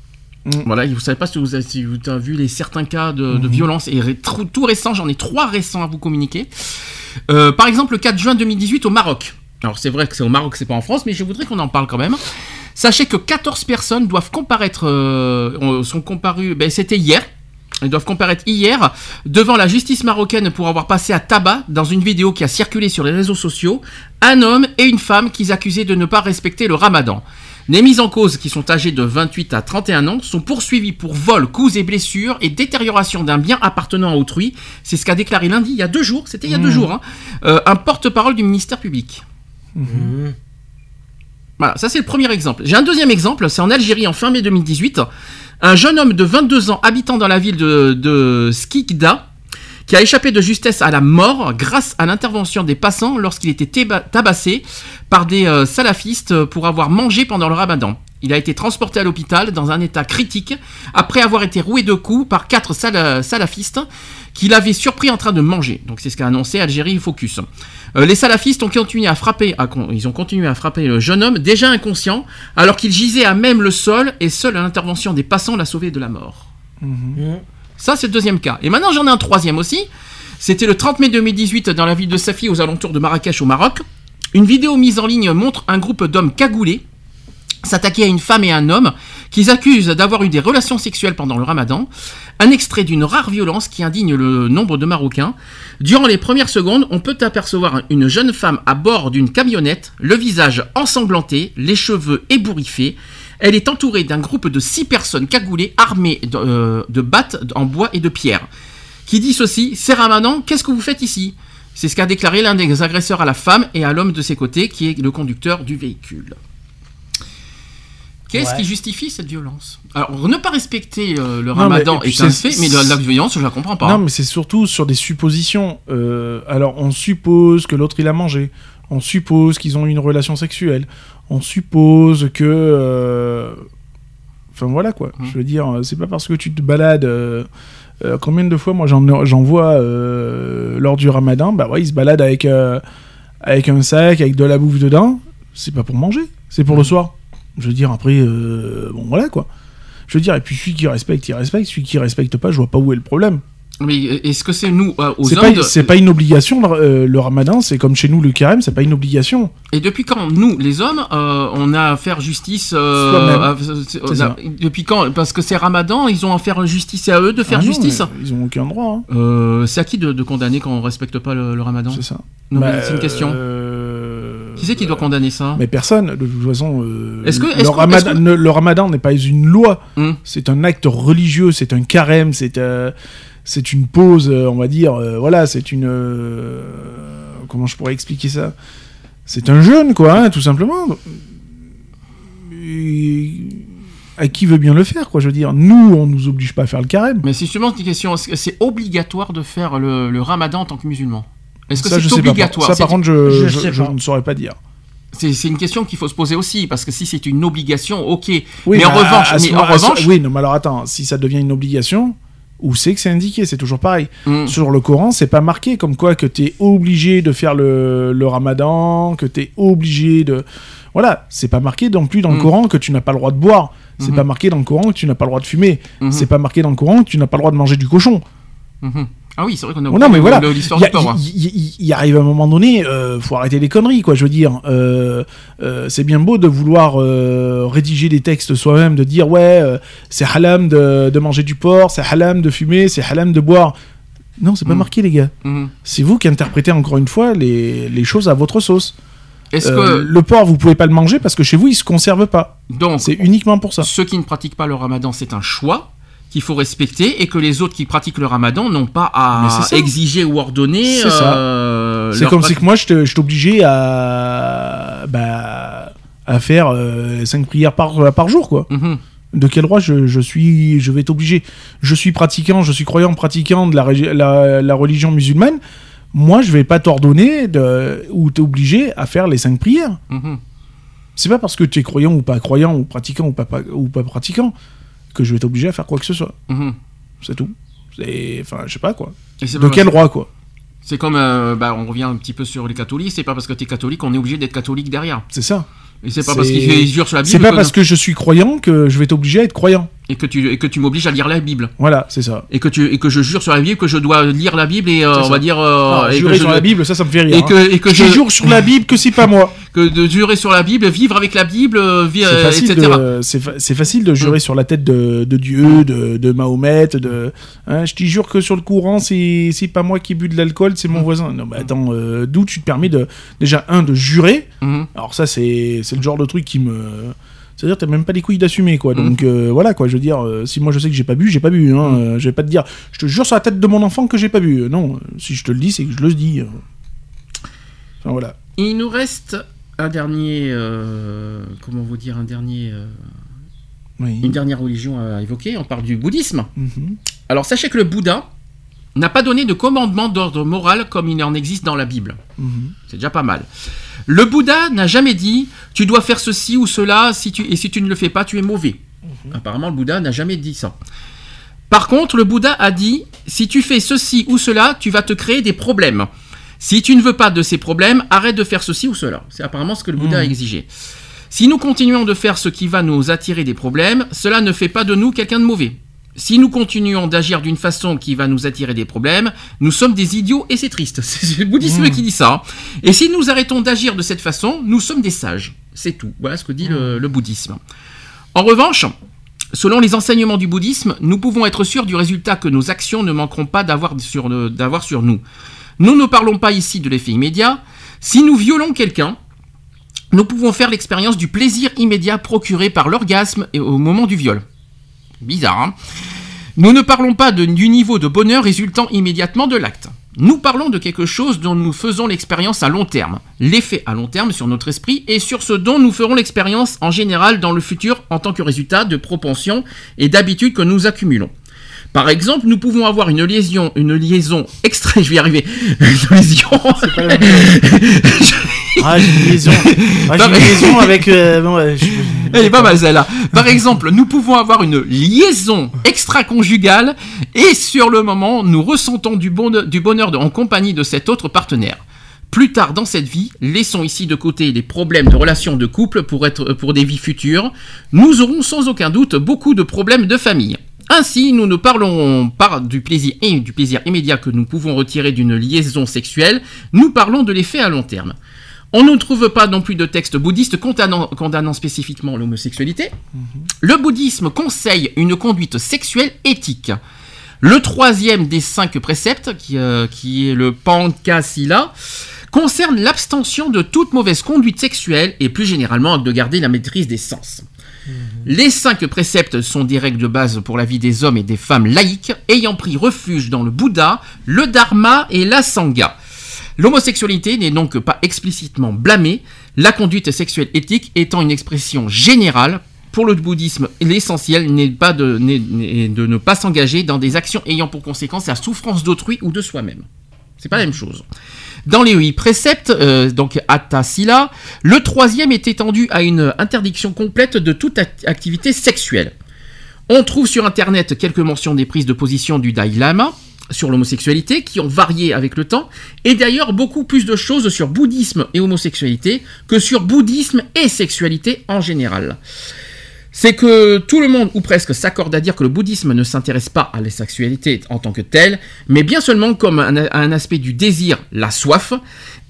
Speaker 2: Mm.
Speaker 1: Voilà, vous savez pas si vous avez, si vous avez vu les certains cas de,
Speaker 2: Mhm.
Speaker 1: de violence et ré- tout récent, j'en ai trois récents à vous communiquer. Euh, par exemple, le 4 juin 2018 au Maroc. Alors c'est vrai que c'est au Maroc, c'est pas en France, mais je voudrais qu'on en parle quand même. Sachez que 14 personnes doivent comparaître, euh, ont- sont comparues, ben, c'était hier, elles doivent comparaître hier devant la justice marocaine pour avoir passé à tabac dans une vidéo qui a circulé sur les réseaux sociaux un homme et une femme qu'ils accusaient de ne pas respecter le ramadan. Les mises en cause, qui sont âgées de 28 à 31 ans, sont poursuivies pour vol, coups et blessures et détérioration d'un bien appartenant à autrui. C'est ce qu'a déclaré lundi, il y a deux jours, c'était il y a deux jours, hein, euh, un porte-parole du ministère public. Voilà, ça c'est le premier exemple. J'ai un deuxième exemple, c'est en Algérie en fin mai 2018. Un jeune homme de 22 ans habitant dans la ville de, Skikda qui a échappé de justesse à la mort grâce à l'intervention des passants lorsqu'il était tabassé par des euh, salafistes pour avoir mangé pendant le ramadan. Il a été transporté à l'hôpital dans un état critique après avoir été roué de coups par quatre sala- salafistes qui l'avaient surpris en train de manger. Donc c'est ce qu'a annoncé Algérie Focus. Euh, les salafistes ont continué à frapper, à ils ont continué à frapper le jeune homme déjà inconscient alors qu'il gisait à même le sol et seule l'intervention des passants l'a sauvé de la mort. Ça, c'est le deuxième cas. Et maintenant, j'en ai un troisième aussi. C'était le 30 mai 2018 dans la ville de Safi, aux alentours de Marrakech, au Maroc. Une vidéo mise en ligne montre un groupe d'hommes cagoulés s'attaquer à une femme et un homme qu'ils accusent d'avoir eu des relations sexuelles pendant le ramadan. Un extrait d'une rare violence qui indigne le nombre de Marocains. Durant les premières secondes, on peut apercevoir une jeune femme à bord d'une camionnette, le visage ensanglanté, les cheveux ébouriffés. Elle est entourée d'un groupe de six personnes cagoulées armées de, euh, de battes en bois et de pierre. Qui dit ceci C'est Ramadan, qu'est-ce que vous faites ici? C'est ce qu'a déclaré l'un des agresseurs à la femme et à l'homme de ses côtés, qui est le conducteur du véhicule. Qu'est-ce
Speaker 3: Ouais.
Speaker 1: qui justifie cette violence? Alors, ne pas respecter euh, le
Speaker 2: Non,
Speaker 1: ramadan
Speaker 2: mais-
Speaker 1: est un fait, mais la, la violence, je la comprends pas.
Speaker 2: Non, mais c'est surtout sur des suppositions. Euh, alors, on suppose que l'autre il a mangé. On suppose qu'ils ont eu une relation sexuelle. On suppose que. euh, Enfin voilà quoi.
Speaker 1: Mhm.
Speaker 2: Je veux dire, c'est pas parce que tu te balades. combien de fois moi j'en vois lors du ramadan Bah ouais, ils se baladent avec, avec un sac, avec de la bouffe dedans. C'est pas pour manger, c'est pour le soir. Je veux dire, après, euh, bon voilà quoi. Je veux dire, et puis celui qui respecte, il respecte. Celui qui respecte pas, je vois pas où est le problème.
Speaker 1: Mais est-ce que c'est nous, euh, aux
Speaker 2: C'est
Speaker 1: hommes,
Speaker 2: pas,
Speaker 1: de-
Speaker 2: c'est pas une obligation, le, euh, le ramadan, c'est comme chez nous le carême, c'est pas une obligation.
Speaker 1: Et depuis quand, nous, les hommes, euh, on a à faire justice euh, à-
Speaker 2: ça.
Speaker 1: Depuis quand Parce que c'est Ramadan, ils ont à faire justice, c'est à eux de faire
Speaker 2: Ah non,
Speaker 1: justice.
Speaker 2: Ils ont aucun droit, hein.
Speaker 1: Euh, c'est à qui de, de condamner quand on respecte pas le, le Ramadan
Speaker 2: c'est ça.
Speaker 1: Non, mais
Speaker 2: Bah,
Speaker 1: c'est une question. Qui c'est qui doit condamner ça
Speaker 2: Mais personne, de toute façon. euh,
Speaker 1: Est-ce que-
Speaker 2: le, ramadan,
Speaker 1: est-ce que-
Speaker 2: ne- le ramadan n'est pas une loi,
Speaker 1: Hum.
Speaker 2: c'est un acte religieux, c'est un carême, c'est euh, c'est une pause, euh, on va dire. euh, voilà, c'est une. euh, comment je pourrais expliquer ça? C'est un jeûne, quoi, hein, tout simplement. Et- à qui veut bien le faire, quoi, je veux dire? Nous, on nous oblige pas à faire le carême.
Speaker 1: Mais c'est justement une question. C'est obligatoire de faire le, le Ramadan en tant que musulman? Est-ce que
Speaker 2: ça, je
Speaker 1: c'est
Speaker 2: sais pas.
Speaker 1: obligatoire
Speaker 2: Ça, par contre, je,
Speaker 3: Je
Speaker 2: je-
Speaker 3: sais
Speaker 2: je
Speaker 3: pas.
Speaker 2: ne saurais pas dire.
Speaker 1: C'est c'est une question qu'il faut se poser aussi, parce que si c'est une obligation, ok.
Speaker 2: Oui,
Speaker 1: mais en
Speaker 2: à-
Speaker 1: revanche,
Speaker 2: à
Speaker 1: mais en
Speaker 2: moment-
Speaker 1: revanche,
Speaker 2: oui, non, mais alors attends, si ça devient une obligation, où c'est que c'est indiqué? C'est toujours pareil.
Speaker 1: hum,
Speaker 2: Sur le Coran, c'est pas marqué comme quoi que t'es obligé de faire le, le ramadan, que t'es obligé de. Voilà, c'est pas marqué non plus dans le
Speaker 1: Mm.
Speaker 2: Coran que tu n'as pas le droit de boire. C'est
Speaker 1: Mhm.
Speaker 2: pas marqué dans le Coran que tu n'as pas le droit de fumer.
Speaker 1: mhm,
Speaker 2: C'est pas marqué dans le Coran que tu n'as pas le droit de manger du cochon.
Speaker 1: mhm. Ah oui, c'est vrai qu'on a
Speaker 2: Oh non, mais voilà.
Speaker 1: de l'histoire du porc.
Speaker 2: a-
Speaker 1: hein.
Speaker 2: il- arrive un moment donné, euh, faut arrêter les conneries, quoi. Je veux dire, euh, euh, c'est bien beau de vouloir euh, rédiger des textes soi-même, de dire ouais, c'est halam de, de manger du porc, c'est halam de fumer, c'est halam de boire. Non, c'est pas
Speaker 1: Mm.
Speaker 2: marqué, les gars.
Speaker 1: Mhm.
Speaker 2: C'est vous qui interprétez encore une fois les, les choses à votre sauce.
Speaker 1: Est-ce que
Speaker 2: le porc, vous pouvez pas le manger parce que chez vous, il se conserve pas.
Speaker 1: donc
Speaker 2: C'est uniquement pour ça.
Speaker 1: ceux qui ne pratiquent pas le Ramadan, c'est un choix qu'il faut respecter et que les autres qui pratiquent le Ramadan n'ont pas à exiger ou ordonner.
Speaker 2: C'est
Speaker 1: euh,
Speaker 2: comme si que moi, je je t'obligeais à, bah, à faire 5 prières par, par jour, quoi.
Speaker 1: Mhm.
Speaker 2: De quel droit je, je suis, je vais t'obliger? Je suis pratiquant, je suis croyant pratiquant de la, régi- la, la religion musulmane. Moi, je vais pas t'ordonner ou t'obliger à faire les 5 prières.
Speaker 1: Mhm.
Speaker 2: C'est pas parce que tu es croyant ou pas croyant ou pratiquant ou pas- ou pas pratiquant que je vais t'obliger à faire quoi que ce soit.
Speaker 1: Mhm.
Speaker 2: C'est tout. C'est, enfin, je sais pas quoi.
Speaker 1: Et c'est
Speaker 2: De
Speaker 1: pas-
Speaker 2: quel droit quoi
Speaker 1: C'est comme, euh, bah, on revient un petit peu sur les catholiques, c'est pas parce que tu es catholique qu'on est obligé d'être catholique derrière.
Speaker 2: C'est ça.
Speaker 1: Et c'est pas
Speaker 2: C'est-
Speaker 1: parce qu'ils jurent sur la
Speaker 2: C'est
Speaker 1: Bible
Speaker 2: pas
Speaker 1: que,
Speaker 2: parce que je suis croyant que je vais t'obliger à être croyant.
Speaker 1: Et que tu, et que tu m'obliges à lire la Bible.
Speaker 2: Voilà, c'est ça.
Speaker 1: Et que, tu, et que je jure sur la Bible que je dois lire la Bible et euh, on va dire. euh,
Speaker 2: Ah,
Speaker 1: et
Speaker 2: jurer
Speaker 1: que je,
Speaker 2: sur la Bible, ça, ça me fait rire.
Speaker 1: Et
Speaker 2: hein.
Speaker 1: que, et que
Speaker 2: je
Speaker 1: je,
Speaker 2: jure sur la Bible que c'est pas moi.
Speaker 1: que de jurer sur la Bible, vivre avec la Bible, euh, vi-
Speaker 2: C'est facile,
Speaker 1: etc.
Speaker 2: c'est fa- c'est facile de jurer sur la tête de, de Dieu, de, de Mahomet, de. hein, je t'y jure que sur le courant, c'est c'est pas moi qui bu de l'alcool, c'est mon voisin. Non, mais attends, euh, d'où tu te permets de déjà un de jurer.
Speaker 1: Mhm.
Speaker 2: Alors ça, c'est c'est le genre de truc qui me c'est-à-dire t'as même pas les couilles d'assumer quoi.
Speaker 1: Mhm.
Speaker 2: Donc euh, voilà quoi, je veux dire, euh, si moi je sais que j'ai pas bu, j'ai pas bu. Hein,
Speaker 1: Mhm.
Speaker 2: Euh, je vais pas te dire, je te jure sur la tête de mon enfant que j'ai pas bu. Non, si je te le dis, c'est que je le dis. Enfin voilà.
Speaker 1: Il nous reste un dernier, comment vous dire, un dernier,
Speaker 2: Oui.
Speaker 1: une dernière religion à évoquer. On parle du bouddhisme.
Speaker 2: Mhm.
Speaker 1: Alors sachez que le Bouddha n'a pas donné de commandement d'ordre moral comme il en existe dans la Bible.
Speaker 2: Mhm.
Speaker 1: C'est déjà pas mal. Le Bouddha n'a jamais dit tu dois faire ceci ou cela si tu, et si tu ne le fais pas tu es mauvais. Apparemment le Bouddha n'a jamais dit ça. Par contre le Bouddha a dit si tu fais ceci ou cela tu vas te créer des problèmes. Si tu ne veux pas de ces problèmes arrête de faire ceci ou cela. C'est apparemment ce que le Bouddha a exigé. Si nous continuons de faire ce qui va nous attirer des problèmes, cela ne fait pas de nous quelqu'un de mauvais. Si nous continuons d'agir d'une façon qui va nous attirer des problèmes, nous sommes des idiots et c'est triste. C'est le bouddhisme qui dit ça. hein. Et si nous arrêtons d'agir de cette façon, nous sommes des sages. C'est tout. Voilà ce que dit le, le bouddhisme. En revanche, selon les enseignements du bouddhisme, nous pouvons être sûrs du résultat que nos actions ne manqueront pas d'avoir sur, d'avoir sur nous. Nous ne parlons pas ici de l'effet immédiat. Si nous violons quelqu'un, nous pouvons faire l'expérience du plaisir immédiat procuré par l'orgasme au moment du viol. Bizarre, hein Nous ne parlons pas de- du niveau de bonheur résultant immédiatement de l'acte. Nous parlons de quelque chose dont nous faisons l'expérience à long terme, l'effet à long terme sur notre esprit et sur ce dont nous ferons l'expérience en général dans le futur en tant que résultat de propensions et d'habitudes que nous accumulons. Par exemple, nous pouvons avoir une liaison, une liaison extra, je vais y arriver, une liaison,
Speaker 2: Ah, j'ai une liaison. Ah, j'ai une liaison avec. euh, bon, ouais, je-
Speaker 1: Elle est pas. Par exemple, nous pouvons avoir une liaison extra-conjugale et sur le moment, nous ressentons du bonheur, en compagnie de cet autre partenaire. Plus tard dans cette vie, laissons ici de côté les problèmes de relations de couple pour, des vies futures. Nous aurons sans aucun doute beaucoup de problèmes de famille. Ainsi, nous ne parlons pas du plaisir du plaisir immédiat que nous pouvons retirer d'une liaison sexuelle, nous parlons de l'effet à long terme. On ne trouve pas non plus de texte bouddhiste condamnant, condamnant spécifiquement l'homosexualité. Le bouddhisme conseille une conduite sexuelle éthique. Le troisième des cinq préceptes, qui, euh, qui est le Pankasila, concerne l'abstention de toute mauvaise conduite sexuelle et plus généralement de garder la maîtrise des sens. Les cinq préceptes sont des règles de base pour la vie des hommes et des femmes laïques, ayant pris refuge dans le Bouddha, le Dharma et la Sangha. L'homosexualité n'est donc pas explicitement blâmée, la conduite sexuelle éthique étant une expression générale. Pour le bouddhisme, l'essentiel n'est pas de, ne pas s'engager dans des actions ayant pour conséquence la souffrance d'autrui ou de soi-même. C'est pas la même chose. Dans les huit préceptes, euh, donc Atta Sila, le troisième est étendu à une interdiction complète de toute act- activité sexuelle. On trouve sur internet quelques mentions des prises de position du Dalai Lama sur l'homosexualité qui ont varié avec le temps, et d'ailleurs beaucoup plus de choses sur bouddhisme et homosexualité que sur bouddhisme et sexualité en général. C'est que tout le monde, ou presque, s'accorde à dire que le bouddhisme ne s'intéresse pas à la sexualité en tant que telle, mais bien seulement comme un, un aspect du désir, la soif,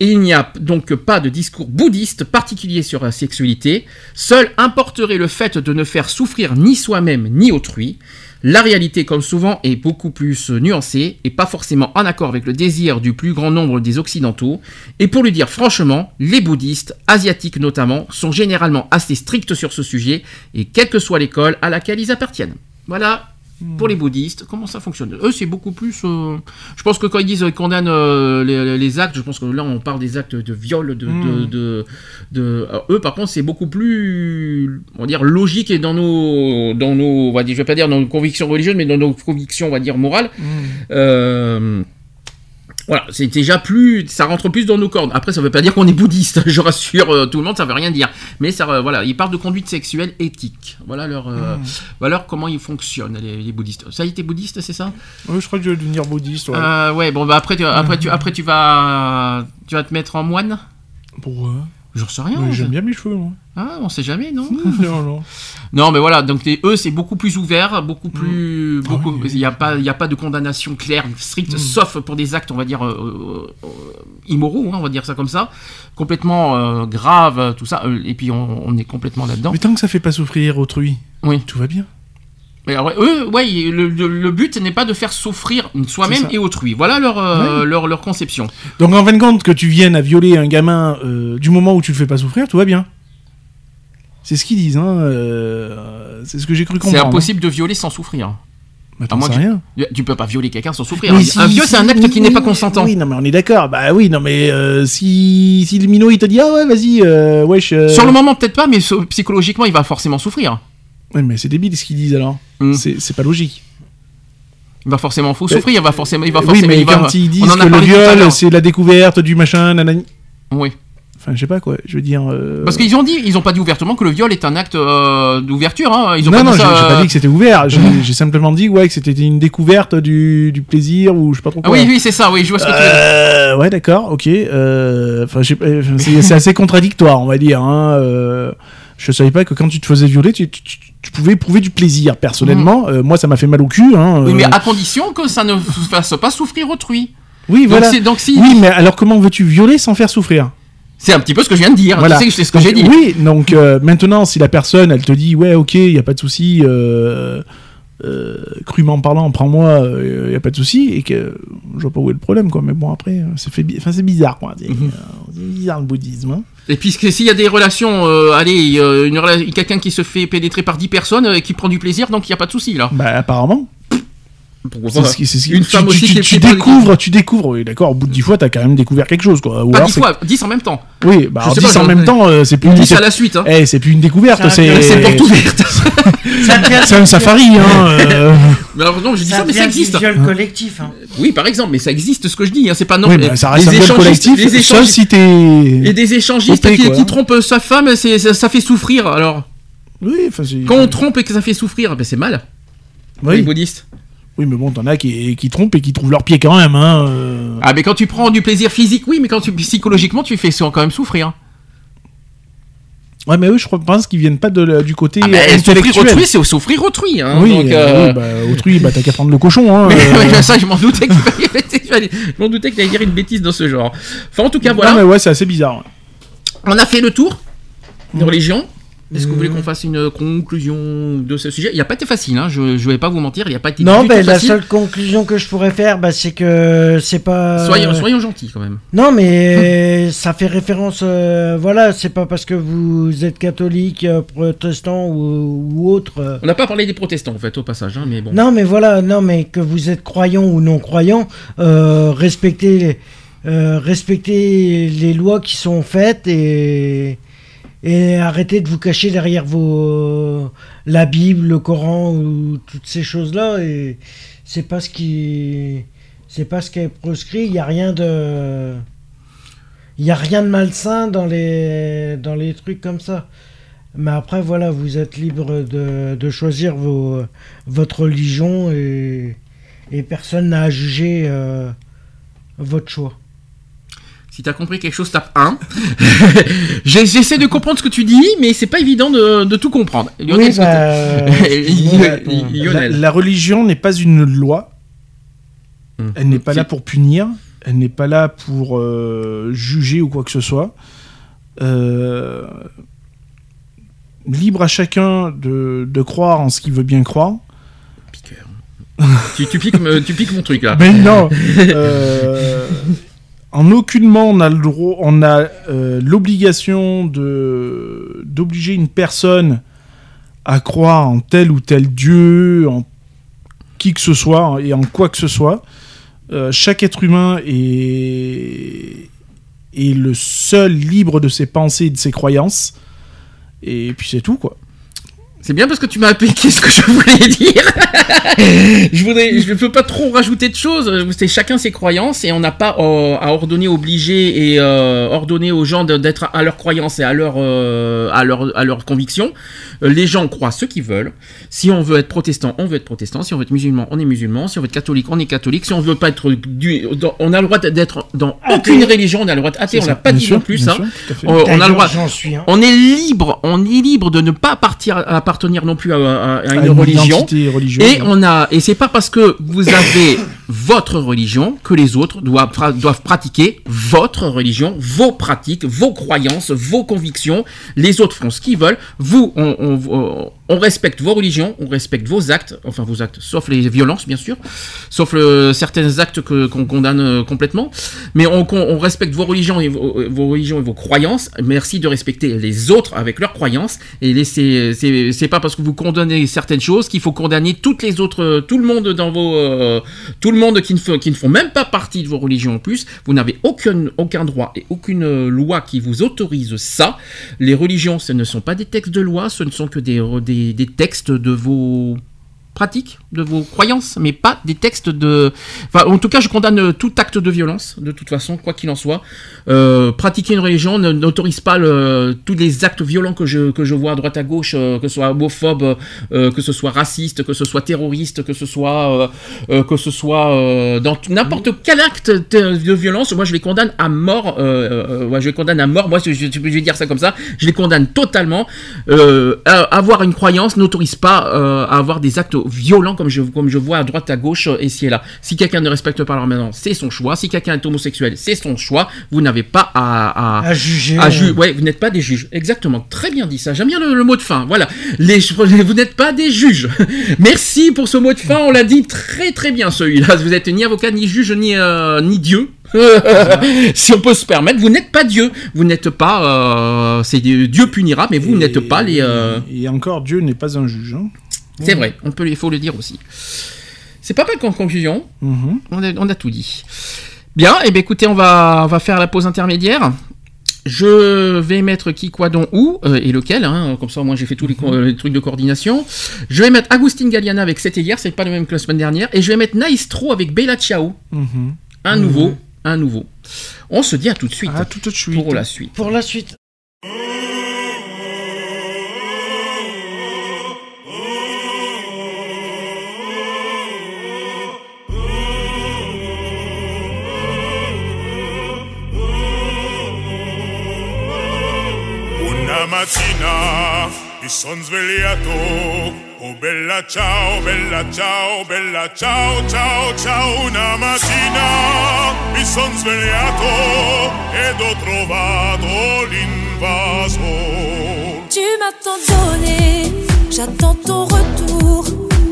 Speaker 1: et il n'y a donc pas de discours bouddhiste particulier sur la sexualité, seul importerait le fait de ne faire souffrir ni soi-même ni autrui. La réalité, comme souvent, est beaucoup plus nuancée et pas forcément en accord avec le désir du plus grand nombre des Occidentaux. Et pour le dire franchement, les bouddhistes, asiatiques notamment, sont généralement assez stricts sur ce sujet, et quelle que soit l'école à laquelle ils appartiennent. Voilà. Pour les bouddhistes, comment ça fonctionne? Eux, c'est beaucoup plus. euh, Je pense que quand ils disent qu'ils condamnent euh, les, les actes, je pense que là, on parle des actes de viol, de. de,
Speaker 2: Mm.
Speaker 1: de, de- alors, eux, par contre, c'est beaucoup plus. On va dire logique et dans nos. Dans nos on va dire, je vais pas dire dans nos convictions religieuses, mais dans nos convictions, on va dire, morales. Euh, voilà, c'est déjà plus, ça rentre plus dans nos cordes. Après, ça veut pas dire qu'on est bouddhiste, je rassure euh, tout le monde, ça veut rien dire. Mais ça, euh, voilà, ils parlent de conduite sexuelle éthique. Voilà leur, euh, voilà leur- comment ils fonctionnent les, les bouddhistes. Ça, y t'es bouddhiste, c'est ça?
Speaker 2: Ouais, je crois que je vais devenir bouddhiste. Ouais.
Speaker 1: Euh, Ouais, bon, bah après, tu, après, tu, après, tu vas, tu vas te mettre en moine?
Speaker 2: Pourquoi?
Speaker 1: J'en sais rien. Je-
Speaker 2: J'aime bien mes cheveux, moi.
Speaker 1: Ah, on sait jamais, non
Speaker 2: non, non.
Speaker 1: Non, mais voilà, donc les- eux, c'est beaucoup plus ouvert, beaucoup plus.
Speaker 2: Ah
Speaker 1: beaucoup,
Speaker 2: oui,
Speaker 1: il n'y a, pas- il y a pas de condamnation claire, stricte,
Speaker 2: Mm.
Speaker 1: sauf pour des actes, on va dire, euh, euh, euh, immoraux, hein, on va dire ça comme ça, complètement euh, grave, euh, tout ça, et puis on, on est complètement là-dedans.
Speaker 2: Mais tant que ça fait pas souffrir autrui,
Speaker 1: Oui.
Speaker 2: tout va bien.
Speaker 1: Mais alors, eux, ouais, le, but n'est pas de faire souffrir soi-même et autrui. Voilà leur, euh,
Speaker 2: Ouais.
Speaker 1: leur, leur conception.
Speaker 2: Donc en fin de compte, que tu viennes à violer un gamin euh, du moment où tu le fais pas souffrir, tout va bien. C'est ce qu'ils disent, hein. euh, c'est ce que j'ai cru comprendre.
Speaker 1: C'est impossible de violer sans souffrir.
Speaker 2: Mais
Speaker 1: À moins que-
Speaker 2: rien.
Speaker 1: Tu peux pas violer quelqu'un sans souffrir.
Speaker 2: Si-
Speaker 1: un viol,
Speaker 2: si-
Speaker 1: c'est un acte
Speaker 2: oui,
Speaker 1: qui n'est pas consentant.
Speaker 2: Oui, non, mais on est d'accord. Bah oui, non, mais euh, si, si le minot il te dit ah ouais, vas-y, euh, wesh.
Speaker 1: Sur le moment, peut-être pas, mais psychologiquement, il va forcément souffrir.
Speaker 2: Ouais, mais c'est débile ce qu'ils disent alors.
Speaker 1: Mm.
Speaker 2: C'est pas logique.
Speaker 1: Il va forcément faut souffrir, il va forcément, il va
Speaker 2: oui,
Speaker 1: forcément.
Speaker 2: mais
Speaker 1: il va-
Speaker 2: quand ils disent que le viol c'est la découverte du machin, nanani.
Speaker 1: Oui.
Speaker 2: Enfin, je sais pas quoi. Je veux dire. euh,
Speaker 1: Parce qu'ils ont dit, ils ont pas dit ouvertement que le viol est un acte euh, d'ouverture. Hein. Ils ont
Speaker 2: non,
Speaker 1: pas
Speaker 2: non,
Speaker 1: dit
Speaker 2: j'ai pas
Speaker 1: euh,
Speaker 2: dit que c'était ouvert. J'ai j'ai simplement dit ouais, que c'était une découverte du, du plaisir ou je sais pas trop
Speaker 1: Ah
Speaker 2: quoi.
Speaker 1: oui, oui, c'est ça. Oui, je vois ce que tu veux dire.
Speaker 2: Euh, ouais, d'accord, ok. Euh, Enfin, c'est assez contradictoire, on va dire. Hein. Je savais pas que quand tu te faisais violer, tu, tu- tu- tu pouvais éprouver du plaisir. Personnellement, euh, moi, ça m'a fait mal au cul. Hein.
Speaker 1: Mm. Oui, mais
Speaker 2: euh,
Speaker 1: à condition que ça ne fasse pas souffrir autrui.
Speaker 2: oui,
Speaker 1: Donc,
Speaker 2: voilà.
Speaker 1: donc si.
Speaker 2: Oui, mais alors comment veux-tu violer sans faire souffrir?
Speaker 1: C'est un petit peu ce que je viens de dire.
Speaker 2: Voilà.
Speaker 1: Tu sais, c'est ce que j'ai dit.
Speaker 2: Oui, donc euh, maintenant, si la personne, elle te dit, ouais, ok, il y a pas de souci, euh, euh, crûment parlant, prends-moi, il y a pas de souci, et que je vois pas où est le problème, quoi. Mais bon, après, euh, c'est bi- bizarre, quoi. C'est
Speaker 1: Mhm.
Speaker 2: euh, c'est bizarre le bouddhisme. hein.
Speaker 1: Et puis s'il y a des relations, euh, allez, euh, rela- quelqu'un qui se fait pénétrer par 10 personnes euh, et qui prend du plaisir, donc il n'y a pas de souci là.
Speaker 2: Bah, apparemment.
Speaker 1: Pourquoi
Speaker 2: qui-
Speaker 1: Une
Speaker 2: tu,
Speaker 1: femme aussi
Speaker 2: tu-
Speaker 1: qui
Speaker 2: tu découvres, tu découvres, oui, d'accord, au bout de 10 fois, t'as quand même découvert quelque chose, quoi. Ou
Speaker 1: Pas
Speaker 2: alors
Speaker 1: 10
Speaker 2: c'est-
Speaker 1: fois, 10 en même temps.
Speaker 2: Oui, bah,
Speaker 1: Je
Speaker 2: alors
Speaker 1: sais
Speaker 2: 10
Speaker 1: pas,
Speaker 2: en même temps, euh, c'est plus,
Speaker 1: 10
Speaker 2: c'est
Speaker 1: à la suite. Hein.
Speaker 2: eh, c'est plus une découverte,
Speaker 3: C'est
Speaker 2: c'est.
Speaker 1: C'est porte ouverte.
Speaker 2: C'est un safari, hein. euh.
Speaker 1: Mais alors non, j'ai dit ça,
Speaker 3: Ça
Speaker 1: mais ça existe.
Speaker 3: viol collectif. hein.
Speaker 1: Oui, par exemple, mais ça existe ce que je dis. Hein. C'est pas les-
Speaker 2: bah, ça reste un
Speaker 1: les
Speaker 2: viol collectif,
Speaker 1: les
Speaker 2: sauf si t'es.
Speaker 1: Et des échangistes qui, trompent sa femme, c'est- ça, fait souffrir. Alors,
Speaker 2: Oui,
Speaker 1: quand on trompe et que ça fait souffrir, ben c'est mal. Les
Speaker 2: Oui.
Speaker 1: bouddhistes.
Speaker 2: Oui, mais bon, t'en as qui, qui trompent et qui trouvent leur pied quand même, hein. euh.
Speaker 1: Ah, mais quand tu prends du plaisir physique, oui, mais quand tu psychologiquement, tu fais quand même souffrir.
Speaker 2: Ouais, mais eux, je crois- pense qu'ils viennent pas de, du côté
Speaker 1: Ah, mais souffrir autrui, c'est souffrir autrui. Hein.
Speaker 2: oui,
Speaker 1: donc,
Speaker 2: euh,
Speaker 1: euh,
Speaker 2: oui, bah, autrui, bah, t'as qu'à prendre le cochon, hein.
Speaker 1: Mais,
Speaker 2: euh.
Speaker 1: mais ça, je m'en doutais que je doutais que t'allais dire une bêtise dans ce genre. Enfin, en tout cas, voilà.
Speaker 2: Non, mais ouais, c'est assez bizarre.
Speaker 1: On a fait le tour de religion. Est-ce que vous voulez
Speaker 3: Mhm.
Speaker 1: qu'on fasse une conclusion de ce sujet? Il n'a pas été facile, hein, je ne vais pas vous mentir, il n'y a pas été
Speaker 3: Non,
Speaker 1: du
Speaker 3: ben,
Speaker 1: tout
Speaker 3: la
Speaker 1: facile.
Speaker 3: seule conclusion que je pourrais faire, bah, c'est que c'est pas.
Speaker 1: Soyons, soyons gentils quand même.
Speaker 3: Non, mais ça fait référence. euh, voilà, c'est pas parce que vous êtes catholique, euh, protestant ou, ou autre. euh,
Speaker 1: On n'a pas parlé des protestants en fait au passage, hein, mais bon.
Speaker 3: Non, mais voilà, non, mais que vous êtes croyant ou non croyant, euh, respectez, euh, respectez les lois qui sont faites et, et arrêtez de vous cacher derrière vos la Bible, le Coran ou toutes ces choses-là. Et c'est pas ce qui, c'est pas ce qui est proscrit. Il y a rien de, il y a rien de malsain dans les dans les trucs comme ça. Mais après, voilà, vous êtes libre de, de choisir vos, votre religion et, et personne n'a à juger euh, votre choix.
Speaker 1: Si t'as compris quelque chose, tape 1. J'ai- J'essaie de comprendre ce que tu dis, mais c'est pas évident de, de tout comprendre. Lionel,
Speaker 3: Oui,
Speaker 1: est-ce que
Speaker 3: bah,
Speaker 1: Lionel-.
Speaker 2: La, religion n'est pas une loi.
Speaker 1: Hum.
Speaker 2: Elle n'est pas là pour punir. Elle n'est pas là pour euh, juger ou quoi que ce soit. Euh, libre à chacun de, de croire en ce qu'il veut bien croire.
Speaker 1: Piqueur. tu, tu piques, me- tu piques mon truc là.
Speaker 2: Mais non euh, En aucunement on a on a euh, l'obligation de d'obliger une personne à croire en tel ou tel dieu, en qui que ce soit et en quoi que ce soit. Euh, chaque être humain est est le seul libre de ses pensées et de ses croyances. Et puis c'est tout quoi.
Speaker 1: C'est bien parce que tu m'as appliqué ce que je voulais dire. je voudrais, je ne peux pas trop rajouter de choses. C'est chacun ses croyances et on n'a pas euh, à ordonner, obliger et euh, ordonner aux gens d'être à leurs croyances et à leur, euh, à leur, à leurs convictions. Les gens croient ce qu'ils veulent. Si on veut être protestant, on veut être protestant. Si on veut être musulman, on est musulman. Si on veut être catholique, on est catholique. Si on veut pas être du, dans- on a le droit d'être dans aucune religion. On a le droit d'être athée. On n'a pas dit non plus
Speaker 2: sûr, à.
Speaker 1: On, on a le droit.
Speaker 3: Suis. hein.
Speaker 1: On est libre, on est libre de ne pas partir, appartenir non plus à, à- à une
Speaker 2: À
Speaker 1: religion. Et on a, et c'est pas parce que vous avez votre religion que les autres doivent, doivent pratiquer votre religion, vos pratiques, vos croyances, vos convictions. Les autres font ce qu'ils veulent. Vous, on, respecte vos religions, on respecte vos actes, enfin vos actes, sauf les violences bien sûr, sauf certains actes que- qu'on condamne euh, complètement, mais on, respecte vos religions, et vos, religions vos croyances. Merci de respecter les autres avec leurs croyances et c'est pas parce que vous condamnez certaines choses qu'il faut condamner toutes les autres, euh, tout le monde dans vos, euh, tout qui ne, font même pas partie de vos religions en plus. Vous n'avez aucun, droit et aucune loi qui vous autorise ça. Les religions, ce ne sont pas des textes de loi, ce ne sont que des textes de vos pratiques, de vos croyances, mais pas des textes de... Enfin, en tout cas, je condamne tout acte de violence, de toute façon, quoi qu'il en soit. Euh, pratiquer une religion n'autorise pas tous les actes violents que je, que je vois à droite à gauche, euh, que ce soit homophobe, euh, que ce soit raciste, que ce soit terroriste, que ce soit, que ce soit dans n'importe quel acte de violence, moi je les condamne à mort. Ouais, je les condamne à mort. Moi, je, je- vais dire ça comme ça. Je les condamne totalement. Avoir une croyance n'autorise pas à avoir des actes violents comme je, comme je vois à droite à gauche euh, ici et là. Si quelqu'un ne respecte pas leur maison, c'est son choix. Si quelqu'un est homosexuel, c'est son choix. Vous n'avez pas à, à,
Speaker 3: À juger.
Speaker 1: à ju-
Speaker 3: euh,
Speaker 1: ouais, vous n'êtes pas des juges. Exactement. Très bien dit ça. J'aime bien le, le mot de fin. Voilà. Les, vous n'êtes pas des juges. Merci pour ce mot de fin. On l'a dit très très bien celui-là. Vous êtes ni avocat, ni juge, ni, euh, ni Dieu. si on peut se permettre, vous n'êtes pas Dieu. Vous n'êtes pas. euh, c'est Dieu punira, mais vous n'êtes pas les. euh,
Speaker 2: Et encore, Dieu n'est pas un juge. hein.
Speaker 1: C'est vrai. On peut, il faut le dire aussi. C'est pas mal qu'en conclusion.
Speaker 2: Mhm.
Speaker 1: On a, on a tout dit. Bien, et bien écoutez, on va, on va faire la pause intermédiaire. Je vais mettre qui, quoi, dont, où, euh, et lequel, hein, comme ça au moins j'ai fait tous les, co- les trucs de coordination. Je vais mettre Agustin Galliana avec C'était hier, c'est pas le même que la semaine dernière. Et je vais mettre Naistro avec Bella Ciao,
Speaker 2: Mhm.
Speaker 1: un nouveau, un nouveau. On se dit à tout de suite
Speaker 2: Ah, tout de suite.
Speaker 1: pour la suite.
Speaker 3: Pour la suite.
Speaker 8: Mattina mi son svegliato, oh bella ciao, bella ciao, bella ciao, ciao, ciao. Una mattina mi son svegliato ed ho trovato l'invaso.
Speaker 5: Tu m'as tant donné, j'attends ton retour.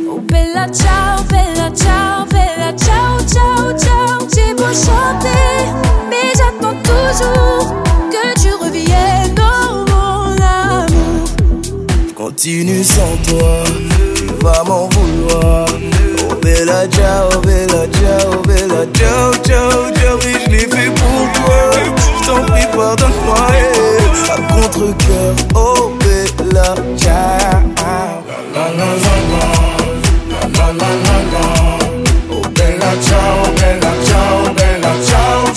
Speaker 5: Oh bella ciao, bella ciao, bella ciao, ciao, ciao. J'ai beau chanter, mais j'attends toujours que tu reviennes,
Speaker 9: Continue sans toi, tu vas m'en vouloir. Oh bella ciao, bella ciao, bella ciao, ciao, ciao, je l'ai fait pour toi. T'en prie, pardonne-moi, à contre-cœur. Oh bella ciao. La la la la la, la la la la. Oh bella ciao, bella ciao, bella ciao,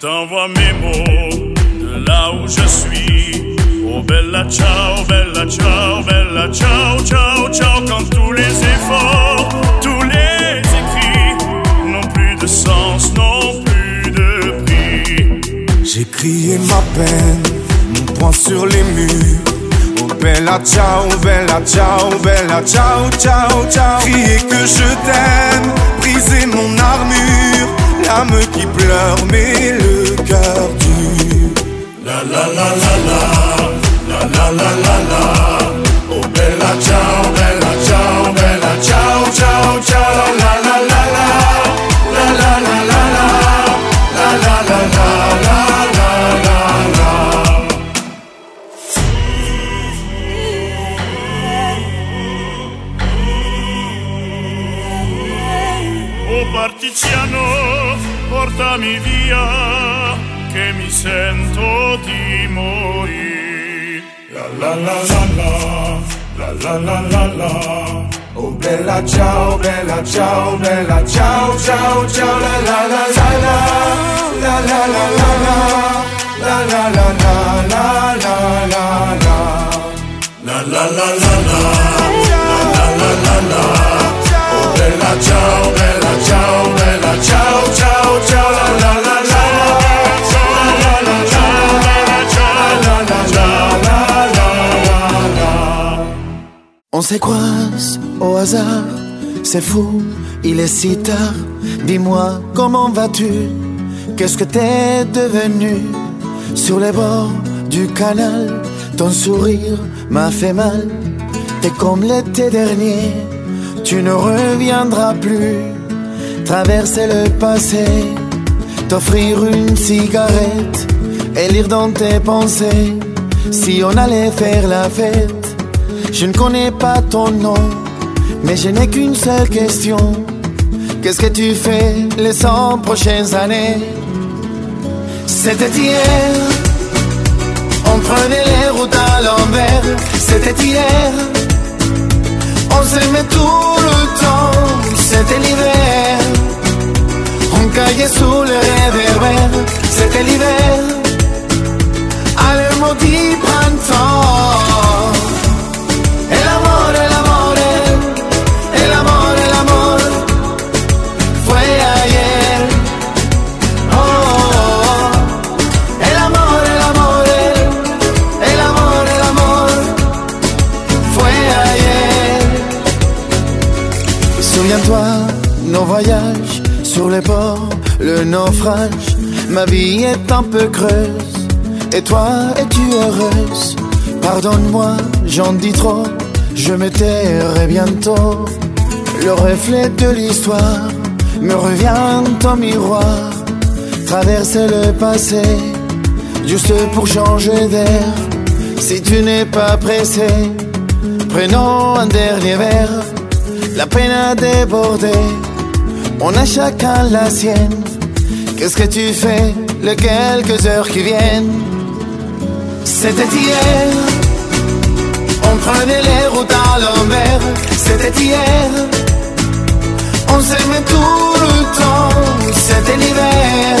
Speaker 8: t'envoie mes mots de là où je suis. Oh bella ciao, bella ciao, bella ciao, ciao, ciao. Quand tous les efforts, tous les écrits n'ont plus de sens, n'ont plus de prix.
Speaker 9: J'ai crié ma peine, mon poing sur les murs. Oh bella ciao, bella ciao, bella ciao, ciao, ciao. Crier que je t'aime, briser mon armure. L'âme qui pleure, mais le cœur dur. La la la la la, la la la la la. Oh bella ciao, bella ciao, bella ciao, ciao, ciao. La la la la la, la la la la la, la la la la la la la la.
Speaker 8: Oh partigiano, portami via, che mi sento di morire.
Speaker 9: La la la la la, la la la la. Oh bella ciao, bella ciao, bella ciao, ciao, ciao. La la la la la, la la la la la, la la la la la la la la. La la la la la, la la la la la. Oh bella ciao, bella ciao, bella ciao, ciao. On s'écroise au hasard, c'est fou,
Speaker 10: Il est si tard, dis-moi comment vas-tu? Qu'est-ce que t'es devenu? Sur les bords du canal, ton sourire m'a fait mal. T'es comme l'été dernier, tu ne reviendras plus. Traverser le passé, t'offrir une cigarette et lire dans tes pensées. Si on allait faire la fête, je ne connais pas ton nom, mais je n'ai qu'une seule question. Qu'est-ce que tu fais les 100 prochaines années? C'était hier, on prenait les routes à l'envers. C'était hier, on s'aimait tout le temps. C'était l'hiver, on caillait sous le réverbère. C'était l'hiver, à le maudit printemps. Nos sur les ports, le naufrage. Ma vie est un peu creuse. Et toi, es-tu heureuse? Pardonne-moi, j'en dis trop. Je me tairai bientôt. Le reflet de l'histoire me revient au miroir. Traverser le passé, juste pour changer d'air. Si tu n'es pas pressé, prenons un dernier verre. La peine a débordé, on a chacun la sienne. Qu'est-ce que tu fais les quelques heures qui viennent? C'était hier, on prenait les routes à l'envers. C'était hier, on s'aimait tout le temps. C'était l'hiver,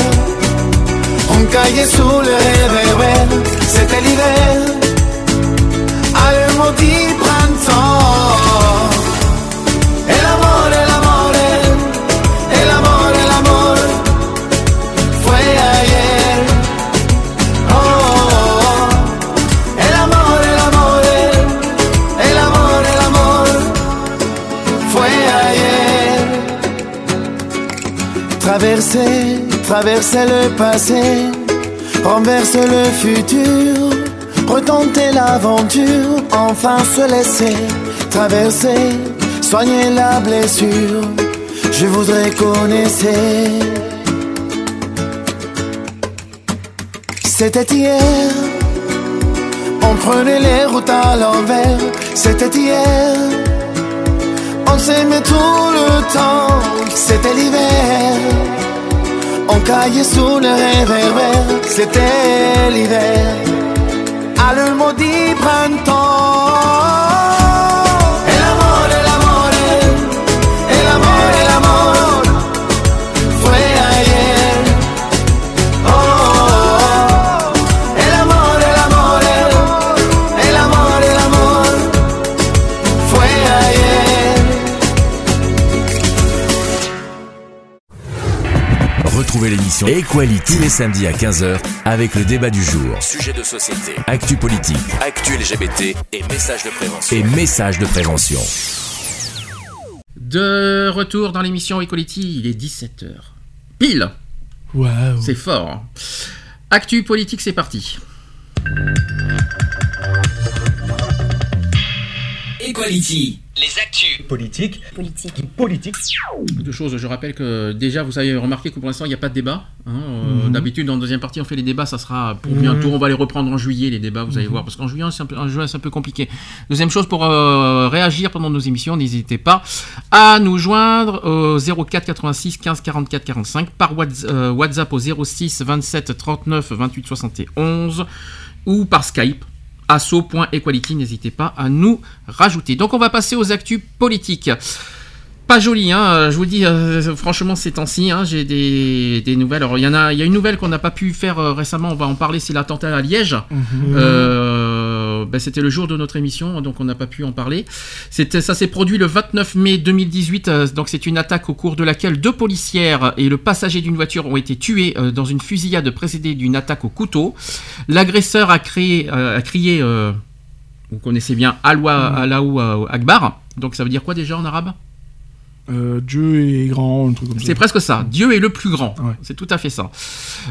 Speaker 10: on caillait sous le réverbère. C'était l'hiver, à le maudit printemps. Traverser, le passé, renverse le futur, retenter l'aventure, enfin se laisser traverser, soigner la blessure. Je voudrais connaître. C'était hier, on prenait les routes à l'envers. C'était hier, on s'aimait tout le temps. C'était l'hiver, on caillait sous le réverbère. C'était l'hiver, à le maudit printemps.
Speaker 11: L'émission Equality tous les samedis à 15h avec le débat du jour.
Speaker 7: Sujet de société,
Speaker 11: Actu politique
Speaker 7: actu LGBT et messages de prévention.
Speaker 11: et messages de prévention.
Speaker 1: De retour dans l'émission Equality, il est 17h. Pile
Speaker 2: Waouh.
Speaker 1: C'est fort. Actu politique, c'est parti.
Speaker 6: Equality. Les actus.
Speaker 12: Politique.
Speaker 13: Politique.
Speaker 12: Politique.
Speaker 1: Deux choses, je rappelle que déjà vous avez remarqué que pour l'instant il n'y a pas de débat. hein. Euh,
Speaker 2: Mhm.
Speaker 1: D'habitude en deuxième partie on fait les débats, ça sera pour
Speaker 2: Mhm.
Speaker 1: bientôt, on va les reprendre en juillet les débats, vous allez
Speaker 2: Mhm.
Speaker 1: voir, parce qu'en juillet c'est un, peu- en juin, c'est un peu compliqué. Deuxième chose, pour euh, réagir pendant nos émissions, n'hésitez pas à nous joindre au 04 86 15 44 45 par Whats- euh, WhatsApp au 06 27 39 28 71 ou par Skype asso.equality, n'hésitez pas à nous rajouter. Donc on va passer aux actus politiques. Pas joli, hein, je vous dis, euh, franchement, ces temps-ci, hein, j'ai des, des nouvelles. Alors, il y en a, il y a une nouvelle qu'on n'a pas pu faire euh, récemment, on va en parler, c'est l'attentat à Liège.
Speaker 2: Mhm.
Speaker 1: Euh, ben, c'était le jour de notre émission, donc on n'a pas pu en parler. Ça s'est produit le 29 mai 2018, euh, donc c'est une attaque au cours de laquelle deux policières et le passager d'une voiture ont été tués euh, dans une fusillade précédée d'une attaque au couteau. L'agresseur a, euh, a crié, vous connaissez bien, euh, Akbar, donc ça veut dire quoi déjà en arabe?
Speaker 2: Euh, Dieu est grand, un truc comme ça.
Speaker 1: C'est presque ça. Dieu est le plus grand. C'est tout à fait ça.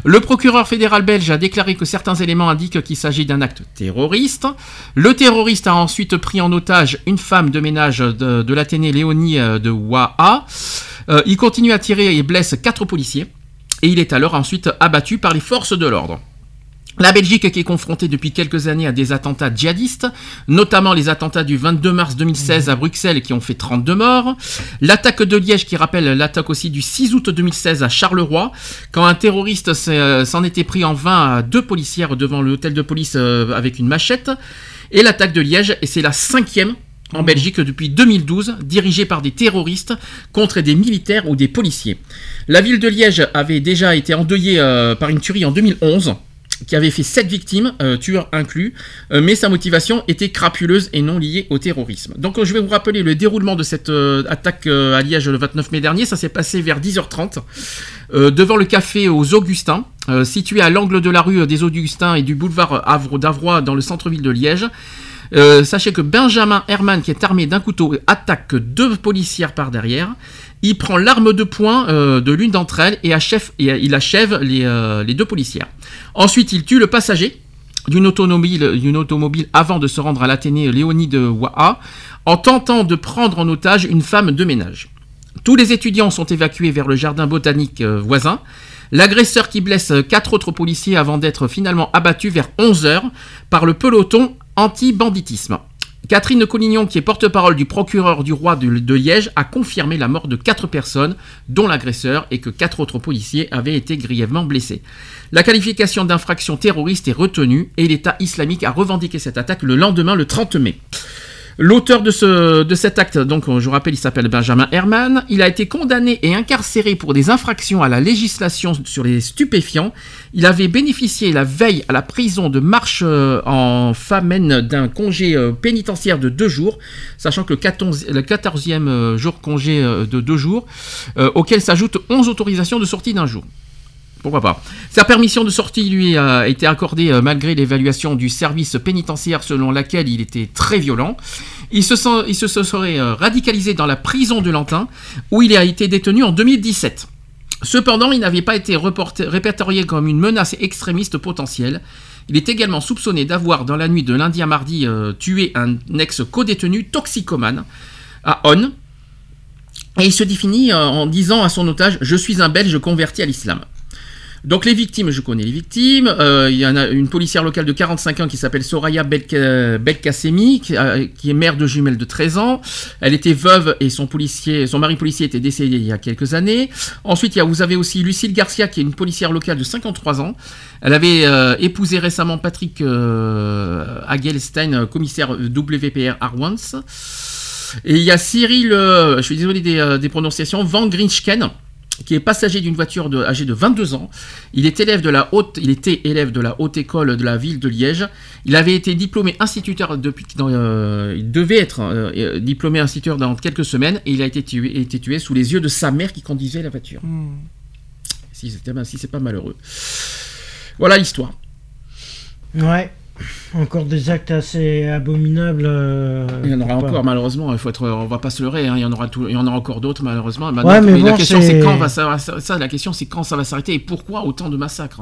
Speaker 1: Le procureur fédéral belge a déclaré que certains éléments indiquent qu'il s'agit d'un acte terroriste. Le terroriste a ensuite pris en otage une femme de ménage de, de l'Athénée Léonie euh, de Waha. Euh, il continue à tirer et blesse quatre policiers. Et il est alors ensuite abattu par les forces de l'ordre. La Belgique qui est confrontée depuis quelques années à des attentats djihadistes, notamment les attentats du 22 mars 2016 à Bruxelles qui ont fait 32 morts, l'attaque de Liège qui rappelle l'attaque aussi du 6 août 2016 à Charleroi, quand un terroriste euh, s'en était pris en vain à deux policières devant l'hôtel de police euh, avec une machette, et l'attaque de Liège, et c'est la cinquième en Belgique depuis 2012, dirigée par des terroristes contre des militaires ou des policiers. La ville de Liège avait déjà été endeuillée euh, par une tuerie en 2011 qui avait fait 7 victimes, euh, tueurs inclus, euh, mais sa motivation était crapuleuse et non liée au terrorisme. Donc euh, je vais vous rappeler le déroulement de cette attaque à Liège le 29 mai dernier, ça s'est passé vers 10h30, euh, devant le café aux Augustins, situé à l'angle de la rue des Augustins et du boulevard d'Avroy dans le centre-ville de Liège. Sachez que Benjamin Herman, qui est armé d'un couteau, attaque deux policières par derrière. Il prend l'arme de poing euh, de l'une d'entre elles et, achève, euh, il achève les, euh, les deux policières. Ensuite, il tue le passager d'une automobile, avant de se rendre à l'Athénée Léonie de Waha en tentant de prendre en otage une femme de ménage. Tous les étudiants sont évacués vers le jardin botanique voisin. L'agresseur qui blesse quatre autres policiers avant d'être finalement abattu vers 11h par le peloton anti-banditisme. Catherine Collignon, qui est porte-parole du procureur du roi de, de Liège, a confirmé la mort de quatre personnes, dont l'agresseur, et que quatre autres policiers avaient été grièvement blessés. La qualification d'infraction terroriste est retenue et l'État islamique a revendiqué cette attaque le lendemain, le 30 mai. L'auteur de, ce, de cet acte, donc je vous rappelle, il s'appelle Benjamin Herman. Il a été condamné et incarcéré pour des infractions à la législation sur les stupéfiants. Il avait bénéficié la veille à la prison de marche euh, en famine d'un congé euh, pénitentiaire de deux jours, sachant que le 14, le 14e euh, jour congé euh, de deux jours, euh, auquel s'ajoutent 11 autorisations de sortie d'un jour. Pourquoi pas Sa permission de sortie lui a été accordée euh, malgré l'évaluation du service pénitentiaire selon laquelle il était très violent. Il se, serait euh, radicalisé dans la prison de Lantin où il a été détenu en 2017. Cependant, il n'avait pas été répertorié comme une menace extrémiste potentielle. Il est également soupçonné d'avoir, dans la nuit de lundi à mardi, euh, tué un ex-codétenu toxicomane à On. Et il se définit euh, en disant à son otage Je suis un Belge converti à l'islam. Donc les victimes, je connais les victimes. Euh, il y en a une policière locale de 45 ans qui s'appelle Soraya Belka- Belkacemi, qui, euh, qui est mère de jumelles de 13 ans. Elle était veuve et son policier, son mari policier était décédé il y a quelques années. Ensuite, vous avez aussi Lucille Garcia, qui est une policière locale de 53 ans. Elle avait euh, épousé récemment Patrick euh, Hagelstein, euh, commissaire WPR Arwans. Et il y a Cyril, euh, je suis désolé des, euh, des prononciations, Van Grinchken, qui est passager d'une voiture de, âgé de 22 ans. Il est élève de la haute, il était élève de la haute école de la ville de Liège. Il avait été diplômé instituteur depuis, dans, euh, il devait être euh, euh, diplômé instituteur dans quelques semaines et il a été tué, été tué sous les yeux de sa mère qui conduisait la voiture. Si c'était, ben, si c'est pas malheureux. Voilà l'histoire.
Speaker 3: Ouais. Encore des actes assez abominables. euh,
Speaker 1: Il y en aura
Speaker 3: pas-
Speaker 1: encore malheureusement. Il faut être, on va pas se leurrer. hein, il y en aura tout, il y en aura encore d'autres malheureusement.
Speaker 3: Ouais, mais
Speaker 1: la
Speaker 3: bon,
Speaker 1: question
Speaker 3: c'est-
Speaker 1: quand va ça, ça, la question c'est quand ça va s'arrêter et pourquoi autant de massacres?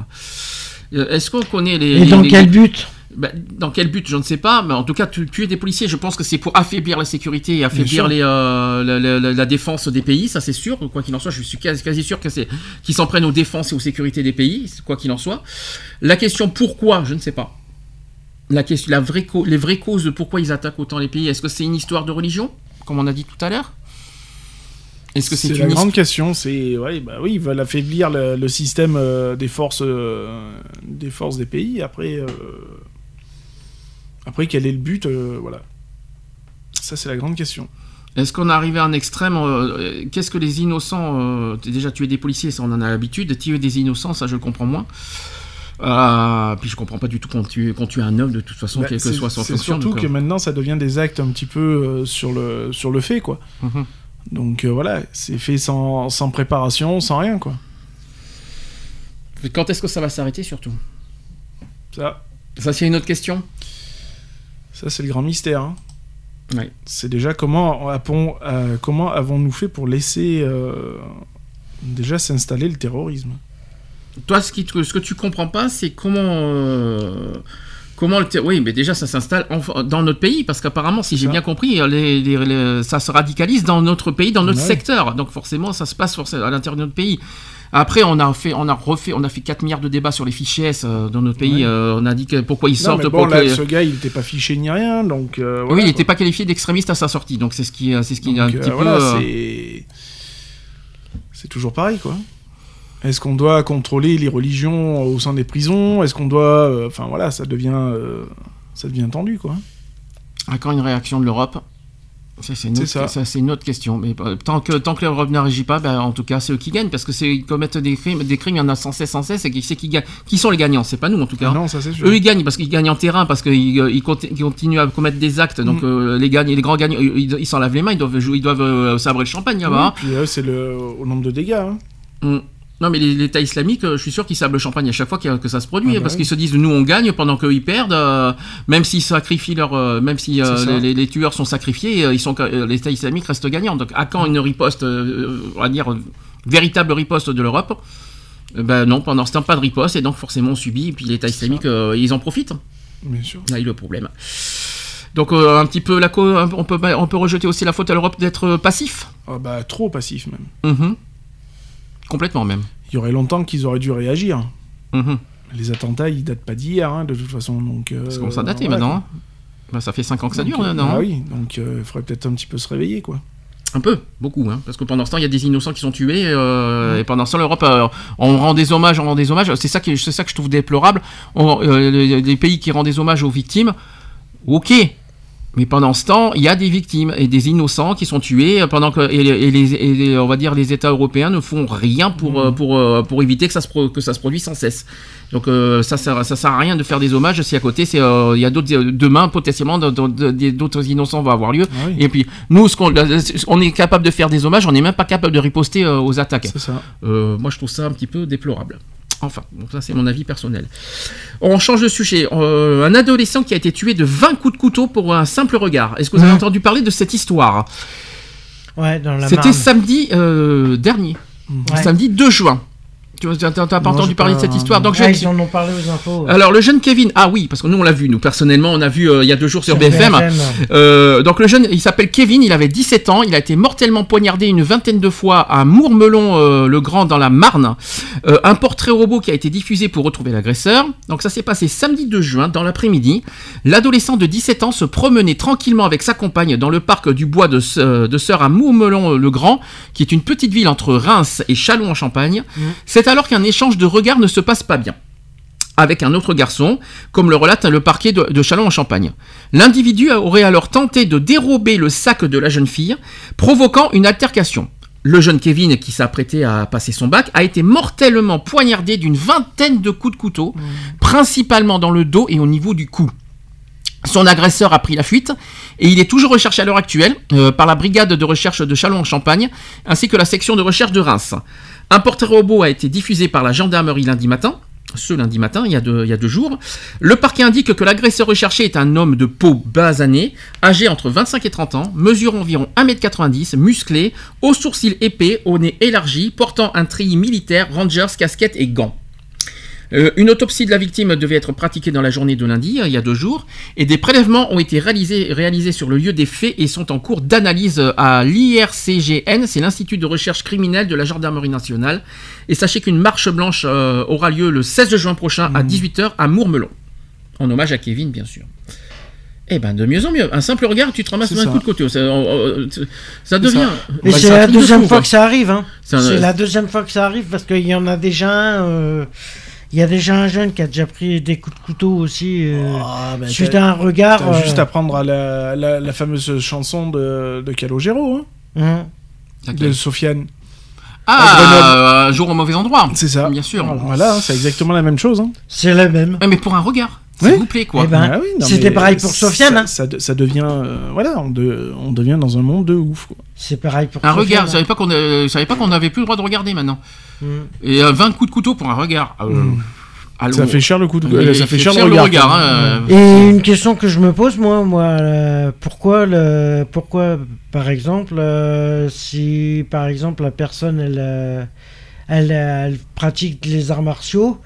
Speaker 1: Euh, Est-ce qu'on connaît les
Speaker 3: Et dans
Speaker 1: les-
Speaker 3: quel but?
Speaker 1: Bah, Dans quel but, je ne sais pas, mais en tout cas, tu- tuer des policiers, je pense que c'est pour affaiblir la sécurité et affaiblir les, euh, la, la- la- la défense des pays, ça c'est sûr, quoi qu'il en soit, je suis quasi, quasi sûr que c'est qu'ils s'en prennent aux défenses et aux sécurités des pays, quoi qu'il en soit. La question pourquoi, je ne sais pas. La question, la vraie cau- les vraies causes de pourquoi ils attaquent autant les pays, est-ce que c'est une histoire de religion, comme on a dit tout à l'heure? Est-ce que c'est une
Speaker 2: grande question. C'est ouais, bah oui, ils veulent affaiblir le, le système euh, des forces, euh, des forces des pays. Après, euh, après quel est le but Voilà. Ça, c'est la grande question.
Speaker 1: Est-ce qu'on est arrivé à un extrême Qu'est-ce que les innocents Déjà, tuer des policiers, ça on en a l'habitude. Tuer des innocents, ça je le comprends moins. Euh, puis je comprends pas du tout tue, qu'on tue un homme de toute façon,
Speaker 2: Bah,
Speaker 1: quelle que soit son
Speaker 2: c'est surtout
Speaker 1: donc,
Speaker 2: que
Speaker 1: euh,
Speaker 2: maintenant, ça devient des actes un petit peu euh, sur le sur le fait, quoi.
Speaker 1: Mhm.
Speaker 2: Donc euh, voilà, c'est fait sans, sans préparation, sans rien, quoi.
Speaker 1: Quand est-ce que ça va s'arrêter surtout?
Speaker 2: Ça,
Speaker 1: Ça, c'est une autre question?
Speaker 2: ça c'est le grand mystère. hein.
Speaker 1: Ouais.
Speaker 2: C'est déjà comment, comment avons-nous fait pour laisser déjà s'installer le terrorisme?
Speaker 1: Toi, ce, qui te- ce que tu comprends pas, c'est comment. euh, Comment le Oui, mais déjà, ça s'installe dans notre pays, parce qu'apparemment, si j'ai bien compris, les- les- les- ça se radicalise dans notre pays, dans notre
Speaker 2: Ouais.
Speaker 1: secteur. Donc forcément, ça se passe forcément à l'intérieur de notre pays. Après, on a fait, on a refait, on a fait 4 milliards de débats sur les fichiers S euh, dans notre pays.
Speaker 2: Ouais.
Speaker 1: euh, on a dit que pourquoi ils
Speaker 2: Non,
Speaker 1: sortent,
Speaker 2: mais bon, ce gars, il n'était pas fiché ni rien, donc. euh,
Speaker 1: oui, il n'était pas qualifié d'extrémiste à sa sortie, donc c'est ce qui, c'est ce qui est un
Speaker 2: Donc,
Speaker 1: petit
Speaker 2: euh,
Speaker 1: peu.
Speaker 2: voilà,
Speaker 1: euh,
Speaker 2: c'est c'est toujours pareil quoi. Est-ce qu'on doit contrôler les religions au sein des prisons? Est-ce qu'on doit, euh, enfin voilà, ça devient, euh, ça devient tendu quoi.
Speaker 1: Encore une réaction de l'Europe. Ça, C'est une, autre- une question. Mais euh, tant que, tant que l'Europe n'agit pas, ben, en tout cas, c'est eux qui gagnent. Parce que c'est, ils commettent des crimes, des crimes, il y en a sans cesse, sans cesse. Et qui, c'est qui gagne Qui sont les gagnants? C'est pas nous, en tout cas.
Speaker 2: Ah non, ça c'est sûr.
Speaker 1: Eux, ils gagnent parce qu'ils gagnent en terrain, parce qu'ils ils conti- ils continuent à commettre des actes. Donc,
Speaker 2: Mm.
Speaker 1: euh, les, les grands gagnants, ils s'en lavent les mains, ils doivent, jouer, ils doivent euh, sabrer le champagne
Speaker 2: Oui,
Speaker 1: là-bas.
Speaker 2: puis euh, c'est le au nombre de dégâts. hein.
Speaker 1: Mm. Non, mais l'État islamique, euh, je suis sûr qu'ils sablent le champagne à chaque fois que ça se produit,
Speaker 2: Ah bah
Speaker 1: parce
Speaker 2: oui.
Speaker 1: qu'ils se disent nous on gagne pendant qu'eux ils perdent, euh, même s'ils sacrifient leur, euh, même si euh, les, les- les tueurs sont sacrifiés, ils sont, l'État islamique reste gagnant. Donc à quand une riposte, on va dire véritable riposte de l'Europe? Ben non, pendant ce temps pas de riposte et donc forcément on subit. Et puis l'État islamique, ils en profitent.
Speaker 2: Bien sûr.
Speaker 1: Là, il y a le problème. Donc euh, un petit peu la on peut on peut rejeter aussi la faute à l'Europe d'être passif?
Speaker 2: Ah bah trop passif même.
Speaker 1: Mhm. Complètement même.
Speaker 2: Il y aurait longtemps qu'ils auraient dû réagir.
Speaker 1: Mhm.
Speaker 2: Les attentats, ils datent pas d'hier, hein, de toute façon. Donc. euh,
Speaker 1: Parce qu'on daté
Speaker 2: voilà,
Speaker 1: maintenant. hein. Ben, ça fait 5 ans que ça
Speaker 2: Donc,
Speaker 1: dure,
Speaker 2: euh,
Speaker 1: non
Speaker 2: ah oui, donc euh, il faudrait peut-être un petit peu se réveiller quoi.
Speaker 1: Un peu, beaucoup, hein, parce que pendant ce temps, il y a des innocents qui sont tués, euh, et pendant ce temps, l'Europe, euh, on rend des hommages, on rend des hommages, c'est ça, qui, c'est ça que je trouve déplorable. On- euh, les, les pays qui rendent des hommages aux victimes, ok, mais pendant ce temps, il y a des victimes et des innocents qui sont tués, euh, pendant que et, les- et les, et les- on va dire les États européens ne font rien pour, euh, pour, euh, pour éviter que ça, se pro- que ça se produise sans cesse. Donc euh, ça, sert, ça sert à rien de faire des hommages si à côté, c'est, euh, il y a d'autres, demain potentiellement d'autres- innocents vont avoir lieu.
Speaker 2: Ah oui.
Speaker 1: Et puis, nous, ce qu'on on est capable de faire des hommages, on n'est même pas capable de riposter euh, aux attaques.
Speaker 2: C'est ça.
Speaker 1: Moi, je trouve ça un petit peu déplorable. Enfin, bon, ça c'est mon avis personnel. On change de sujet. Euh, un adolescent qui a été tué de 20 coups de couteau pour un simple regard. Est-ce que vous avez entendu parler de cette histoire?
Speaker 3: Ouais, dans la
Speaker 1: C'était samedi euh, dernier.
Speaker 3: Ouais.
Speaker 1: Samedi 2 juin. Tu n'as pas entendu parler de cette histoire Donc, je
Speaker 3: Ah,
Speaker 1: vais-
Speaker 3: ils en ont parlé aux infos.
Speaker 1: Alors le jeune Kevin, ah oui, parce que nous on l'a vu, nous personnellement on a vu euh, il y a deux jours sur,
Speaker 3: Sur
Speaker 1: BFM.
Speaker 3: BFM.
Speaker 1: Euh, donc le jeune, il s'appelle Kevin, il avait 17 ans, il a été mortellement poignardé une vingtaine de fois à Mourmelon-le-Grand dans la Marne. Euh, un portrait robot qui a été diffusé pour retrouver l'agresseur. Donc ça s'est passé samedi 2 juin dans l'après-midi. L'adolescent de 17 ans se promenait tranquillement avec sa compagne dans le parc du bois de, de Sœur à Mourmelon-le-Grand, qui est une petite ville entre Reims et Châlons en Champagne. C'est alors qu'un échange de regards ne se passe pas bien avec un autre garçon, comme le relate le parquet de, de Châlons-en-Champagne. L'individu aurait alors tenté de dérober le sac de la jeune fille, provoquant une altercation. Le jeune Kevin, qui s'apprêtait à passer son bac, a été mortellement poignardé d'une vingtaine de coups de couteau, principalement dans le dos et au niveau du cou. Son agresseur a pris la fuite et il est toujours recherché à l'heure actuelle euh, par la brigade de recherche de Châlons-en-Champagne ainsi que la section de recherche de Reims. Un portrait robot a été diffusé par la gendarmerie lundi matin. Ce lundi matin, il y, a deux, jours. Le parquet indique que l'agresseur recherché est un homme de peau basanée, âgé entre 25 et 30 ans, mesurant environ 1m90, musclé, aux sourcils épais, au nez élargi, portant un treillis militaire, rangers, casquette et gants. Euh, une autopsie de la victime devait être pratiquée dans la journée de lundi, euh, il y a deux jours, et des prélèvements ont été réalisés, réalisés sur le lieu des faits et sont en cours d'analyse à l'IRCGN, c'est l'Institut de recherche criminelle de la Gendarmerie nationale. Et sachez qu'une marche blanche euh, aura lieu le 16 juin prochain à 18h à Mourmelon, en hommage à Kevin, bien sûr. Eh ben, de mieux en mieux. Un simple regard, tu te ramasses
Speaker 2: C'est
Speaker 1: un
Speaker 2: ça.
Speaker 1: coup de côté. Ça, euh, ça devient.
Speaker 3: Mais
Speaker 1: Bah,
Speaker 3: c'est la
Speaker 1: de
Speaker 3: deuxième
Speaker 1: fou,
Speaker 3: fois
Speaker 1: quoi.
Speaker 3: que ça arrive. Hein.
Speaker 1: C'est un-
Speaker 3: la deuxième fois que ça arrive parce qu'il y en a déjà un. euh, Il y a déjà un jeune qui a déjà pris des coups de couteau aussi. euh,
Speaker 2: bah,
Speaker 3: suite
Speaker 2: t'as-
Speaker 3: à un regard.
Speaker 2: T'as
Speaker 3: euh,
Speaker 2: juste à prendre à la, la, la fameuse chanson de, de Calogero, hein,
Speaker 3: hein.
Speaker 2: de Sofiane.
Speaker 1: Ah, un jour au mauvais endroit.
Speaker 2: C'est ça.
Speaker 1: Bien sûr.
Speaker 2: Voilà, c'est exactement la même chose. Hein.
Speaker 3: C'est la même.
Speaker 1: Mais pour un regard, s'il
Speaker 2: Oui.
Speaker 1: vous plaît, quoi.
Speaker 3: Eh ben,
Speaker 2: Ah oui,
Speaker 3: c'était pareil pour Sofiane. hein.
Speaker 2: Ça, ça devient. euh, voilà, on, de- on devient dans un monde de ouf. Quoi.
Speaker 3: C'est pareil pour
Speaker 1: Un
Speaker 3: Sofiane,
Speaker 1: regard,
Speaker 3: hein.
Speaker 1: je savais pas qu'on euh, je savais pas qu'on avait plus le droit de regarder maintenant.
Speaker 3: Mm.
Speaker 1: Et euh, 20 coups de couteau pour un regard. Euh, Ah,
Speaker 2: Ça fait cher le coup de
Speaker 1: Oui,
Speaker 2: ça fait cher,
Speaker 1: cher
Speaker 2: le
Speaker 1: le
Speaker 2: regard.
Speaker 1: regard, hein,
Speaker 3: Et une question que je me pose, moi, moi euh, pourquoi, le, pourquoi, par exemple, euh, si par exemple la personne elle, euh, elle, euh, elle pratique les arts martiaux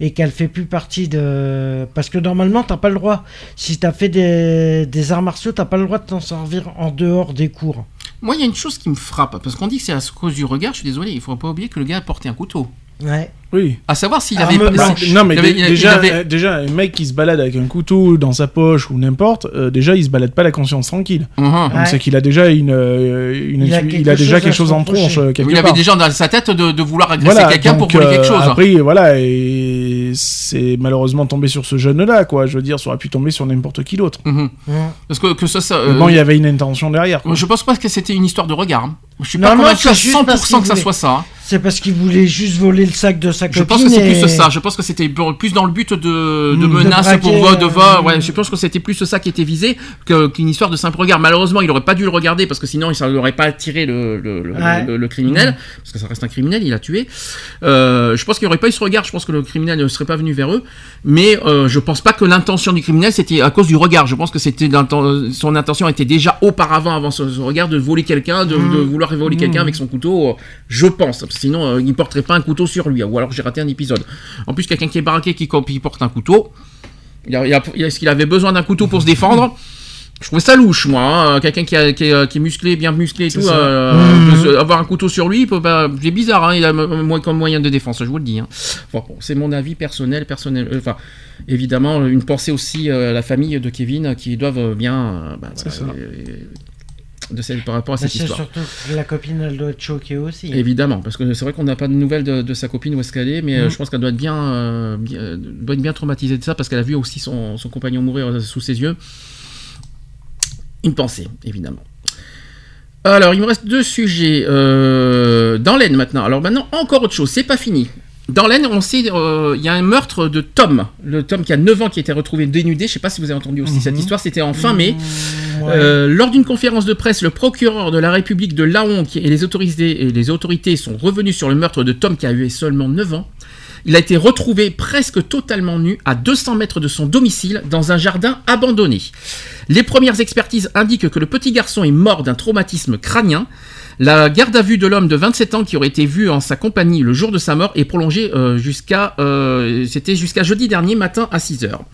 Speaker 3: et qu'elle fait plus partie de. Parce que normalement, t'as pas le droit. Si t'as fait des, des arts martiaux, t'as pas le droit de t'en servir en dehors des cours.
Speaker 1: Moi, il y a une chose qui me frappe, parce qu'on dit que c'est à cause du regard, je suis désolé, il faut pas oublier que le gars a porté un couteau.
Speaker 3: Ouais.
Speaker 2: Oui.
Speaker 1: À savoir s'il avait...
Speaker 3: blanche.
Speaker 1: si-
Speaker 2: Non mais
Speaker 1: il avait-
Speaker 2: dé-
Speaker 1: il
Speaker 2: déjà,
Speaker 1: avait-
Speaker 2: euh, déjà un mec qui se balade avec un couteau dans sa poche ou n'importe, euh, déjà il se balade pas la conscience tranquille. Donc
Speaker 3: Ouais.
Speaker 2: c'est qu'il a déjà une, euh, une
Speaker 3: Il a
Speaker 2: il a,
Speaker 3: quelque
Speaker 2: déjà
Speaker 3: chose
Speaker 2: quelque
Speaker 3: se
Speaker 2: chose en tronche quelque
Speaker 1: Il avait déjà dans sa tête de, de vouloir agresser
Speaker 2: Voilà,
Speaker 1: quelqu'un pour voler quelque
Speaker 2: euh,
Speaker 1: chose.
Speaker 2: Après, voilà, et c'est malheureusement tombé sur ce jeune-là, quoi. Je veux dire, ça aurait pu tomber sur n'importe qui d'autre.
Speaker 1: Mhm.
Speaker 3: Ouais.
Speaker 1: Parce que, que ça... ça
Speaker 2: Mais
Speaker 1: euh,
Speaker 2: bon, il y avait une intention derrière. quoi.
Speaker 1: Je pense pas que c'était une histoire de regard. hein. Je suis
Speaker 3: Non,
Speaker 1: pas convaincu à
Speaker 3: c'est juste parce
Speaker 1: 100% que ça soit ça.
Speaker 3: C'est parce qu'il voulait juste voler le sac de sa
Speaker 1: Je
Speaker 3: copine.
Speaker 1: pense que c'est
Speaker 3: et-
Speaker 1: plus ça. Je pense que c'était plus dans le but de, de
Speaker 2: Mmh.
Speaker 1: menaces
Speaker 3: De
Speaker 1: pour
Speaker 3: braquer,
Speaker 1: vol, de vol.
Speaker 3: euh,
Speaker 1: Ouais, je pense que c'était plus ça qui était visé qu'une histoire de simple regard. Malheureusement, il aurait pas dû le regarder parce que sinon, ça n'aurait pas attiré le, le, le-
Speaker 3: Ouais.
Speaker 1: le- le criminel. Parce que ça reste un criminel, il a tué. Euh, je pense qu'il n'y aurait pas eu ce regard. Je pense que le criminel ne serait pas venu vers eux. Mais euh, je pense pas que l'intention du criminel c'était à cause du regard. Je pense que c'était son intention était déjà auparavant, avant ce, ce regard, de voler quelqu'un, de, de vouloir voler quelqu'un avec son couteau. euh, Je pense. Sinon, euh, il porterait pas un couteau sur lui. Ou alors j'ai raté un épisode. En plus, quelqu'un qui est baraqué, qui, qui porte un couteau. Il a- il a- Est-ce qu'il avait besoin d'un couteau pour se défendre? Je trouvais ça louche, moi. hein. Quelqu'un qui, a- qui est, qui est musclé, bien musclé et tout,
Speaker 2: ça.
Speaker 1: euh, se- avoir un couteau sur lui, il peut pas- c'est bizarre. hein, il a m- moins comme moyen de défense, je vous le dis. hein. Bon, c'est mon avis personnel, personnel. euh, évidemment, une pensée aussi euh, à la famille de Kevin qui doivent bien, bah,
Speaker 2: C'est
Speaker 1: voilà, euh, de cette, par rapport à cette
Speaker 3: c'est
Speaker 1: histoire.
Speaker 3: surtout que la copine, elle doit être choquée aussi.
Speaker 1: Évidemment, parce que c'est vrai qu'on n'a pas de nouvelles de, de sa copine où est-ce qu'elle est, mais euh,
Speaker 3: Mm.
Speaker 1: je pense qu'elle doit être bien, euh, bien, euh, doit être bien traumatisée de ça parce qu'elle a vu aussi son, son compagnon mourir sous ses yeux. Une pensée, évidemment. Alors, il me reste deux sujets. euh, dans l'Aisne maintenant. Alors maintenant, encore autre chose, c'est pas fini. Dans l'Aisne, on sait, euh, il y a un meurtre de Tom. Le Tom qui a 9 ans qui a été retrouvé dénudé. Je sais pas si vous avez entendu aussi cette histoire, c'était en fin mai.
Speaker 3: Ouais.
Speaker 1: Euh, lors d'une conférence de presse, le procureur de la République de Laon et les autorités, et les autorités sont revenus sur le meurtre de Tom qui avait seulement 9 ans. Il a été retrouvé presque totalement nu à 200 mètres de son domicile dans un jardin abandonné. Les premières expertises indiquent que le petit garçon est mort d'un traumatisme crânien. La garde à vue de l'homme de 27 ans qui aurait été vu en sa compagnie le jour de sa mort est prolongée euh, jusqu'à euh, c'était jusqu'à jeudi dernier matin à 6 heures.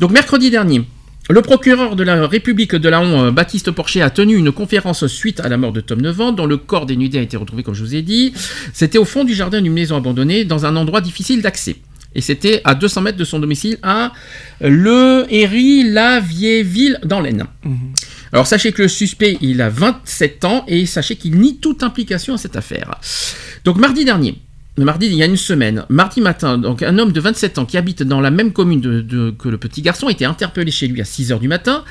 Speaker 1: Donc mercredi dernier, le procureur de la République de Laon, Baptiste Porcher, a tenu une conférence suite à la mort de Tom Nevant, dont le corps dénudé a été retrouvé, comme je vous ai dit. C'était au fond du jardin d'une maison abandonnée, dans un endroit difficile d'accès. Et c'était à 200 mètres de son domicile à Le Héry-la-Vieille-Ville, dans l'Aisne. Alors sachez que le suspect, il a 27 ans et sachez qu'il nie toute implication à cette affaire. Donc mardi dernier, mardi il y a une semaine, mardi matin, un homme de 27 ans qui habite dans la même commune que le petit garçon a été interpellé chez lui à 6h du matin.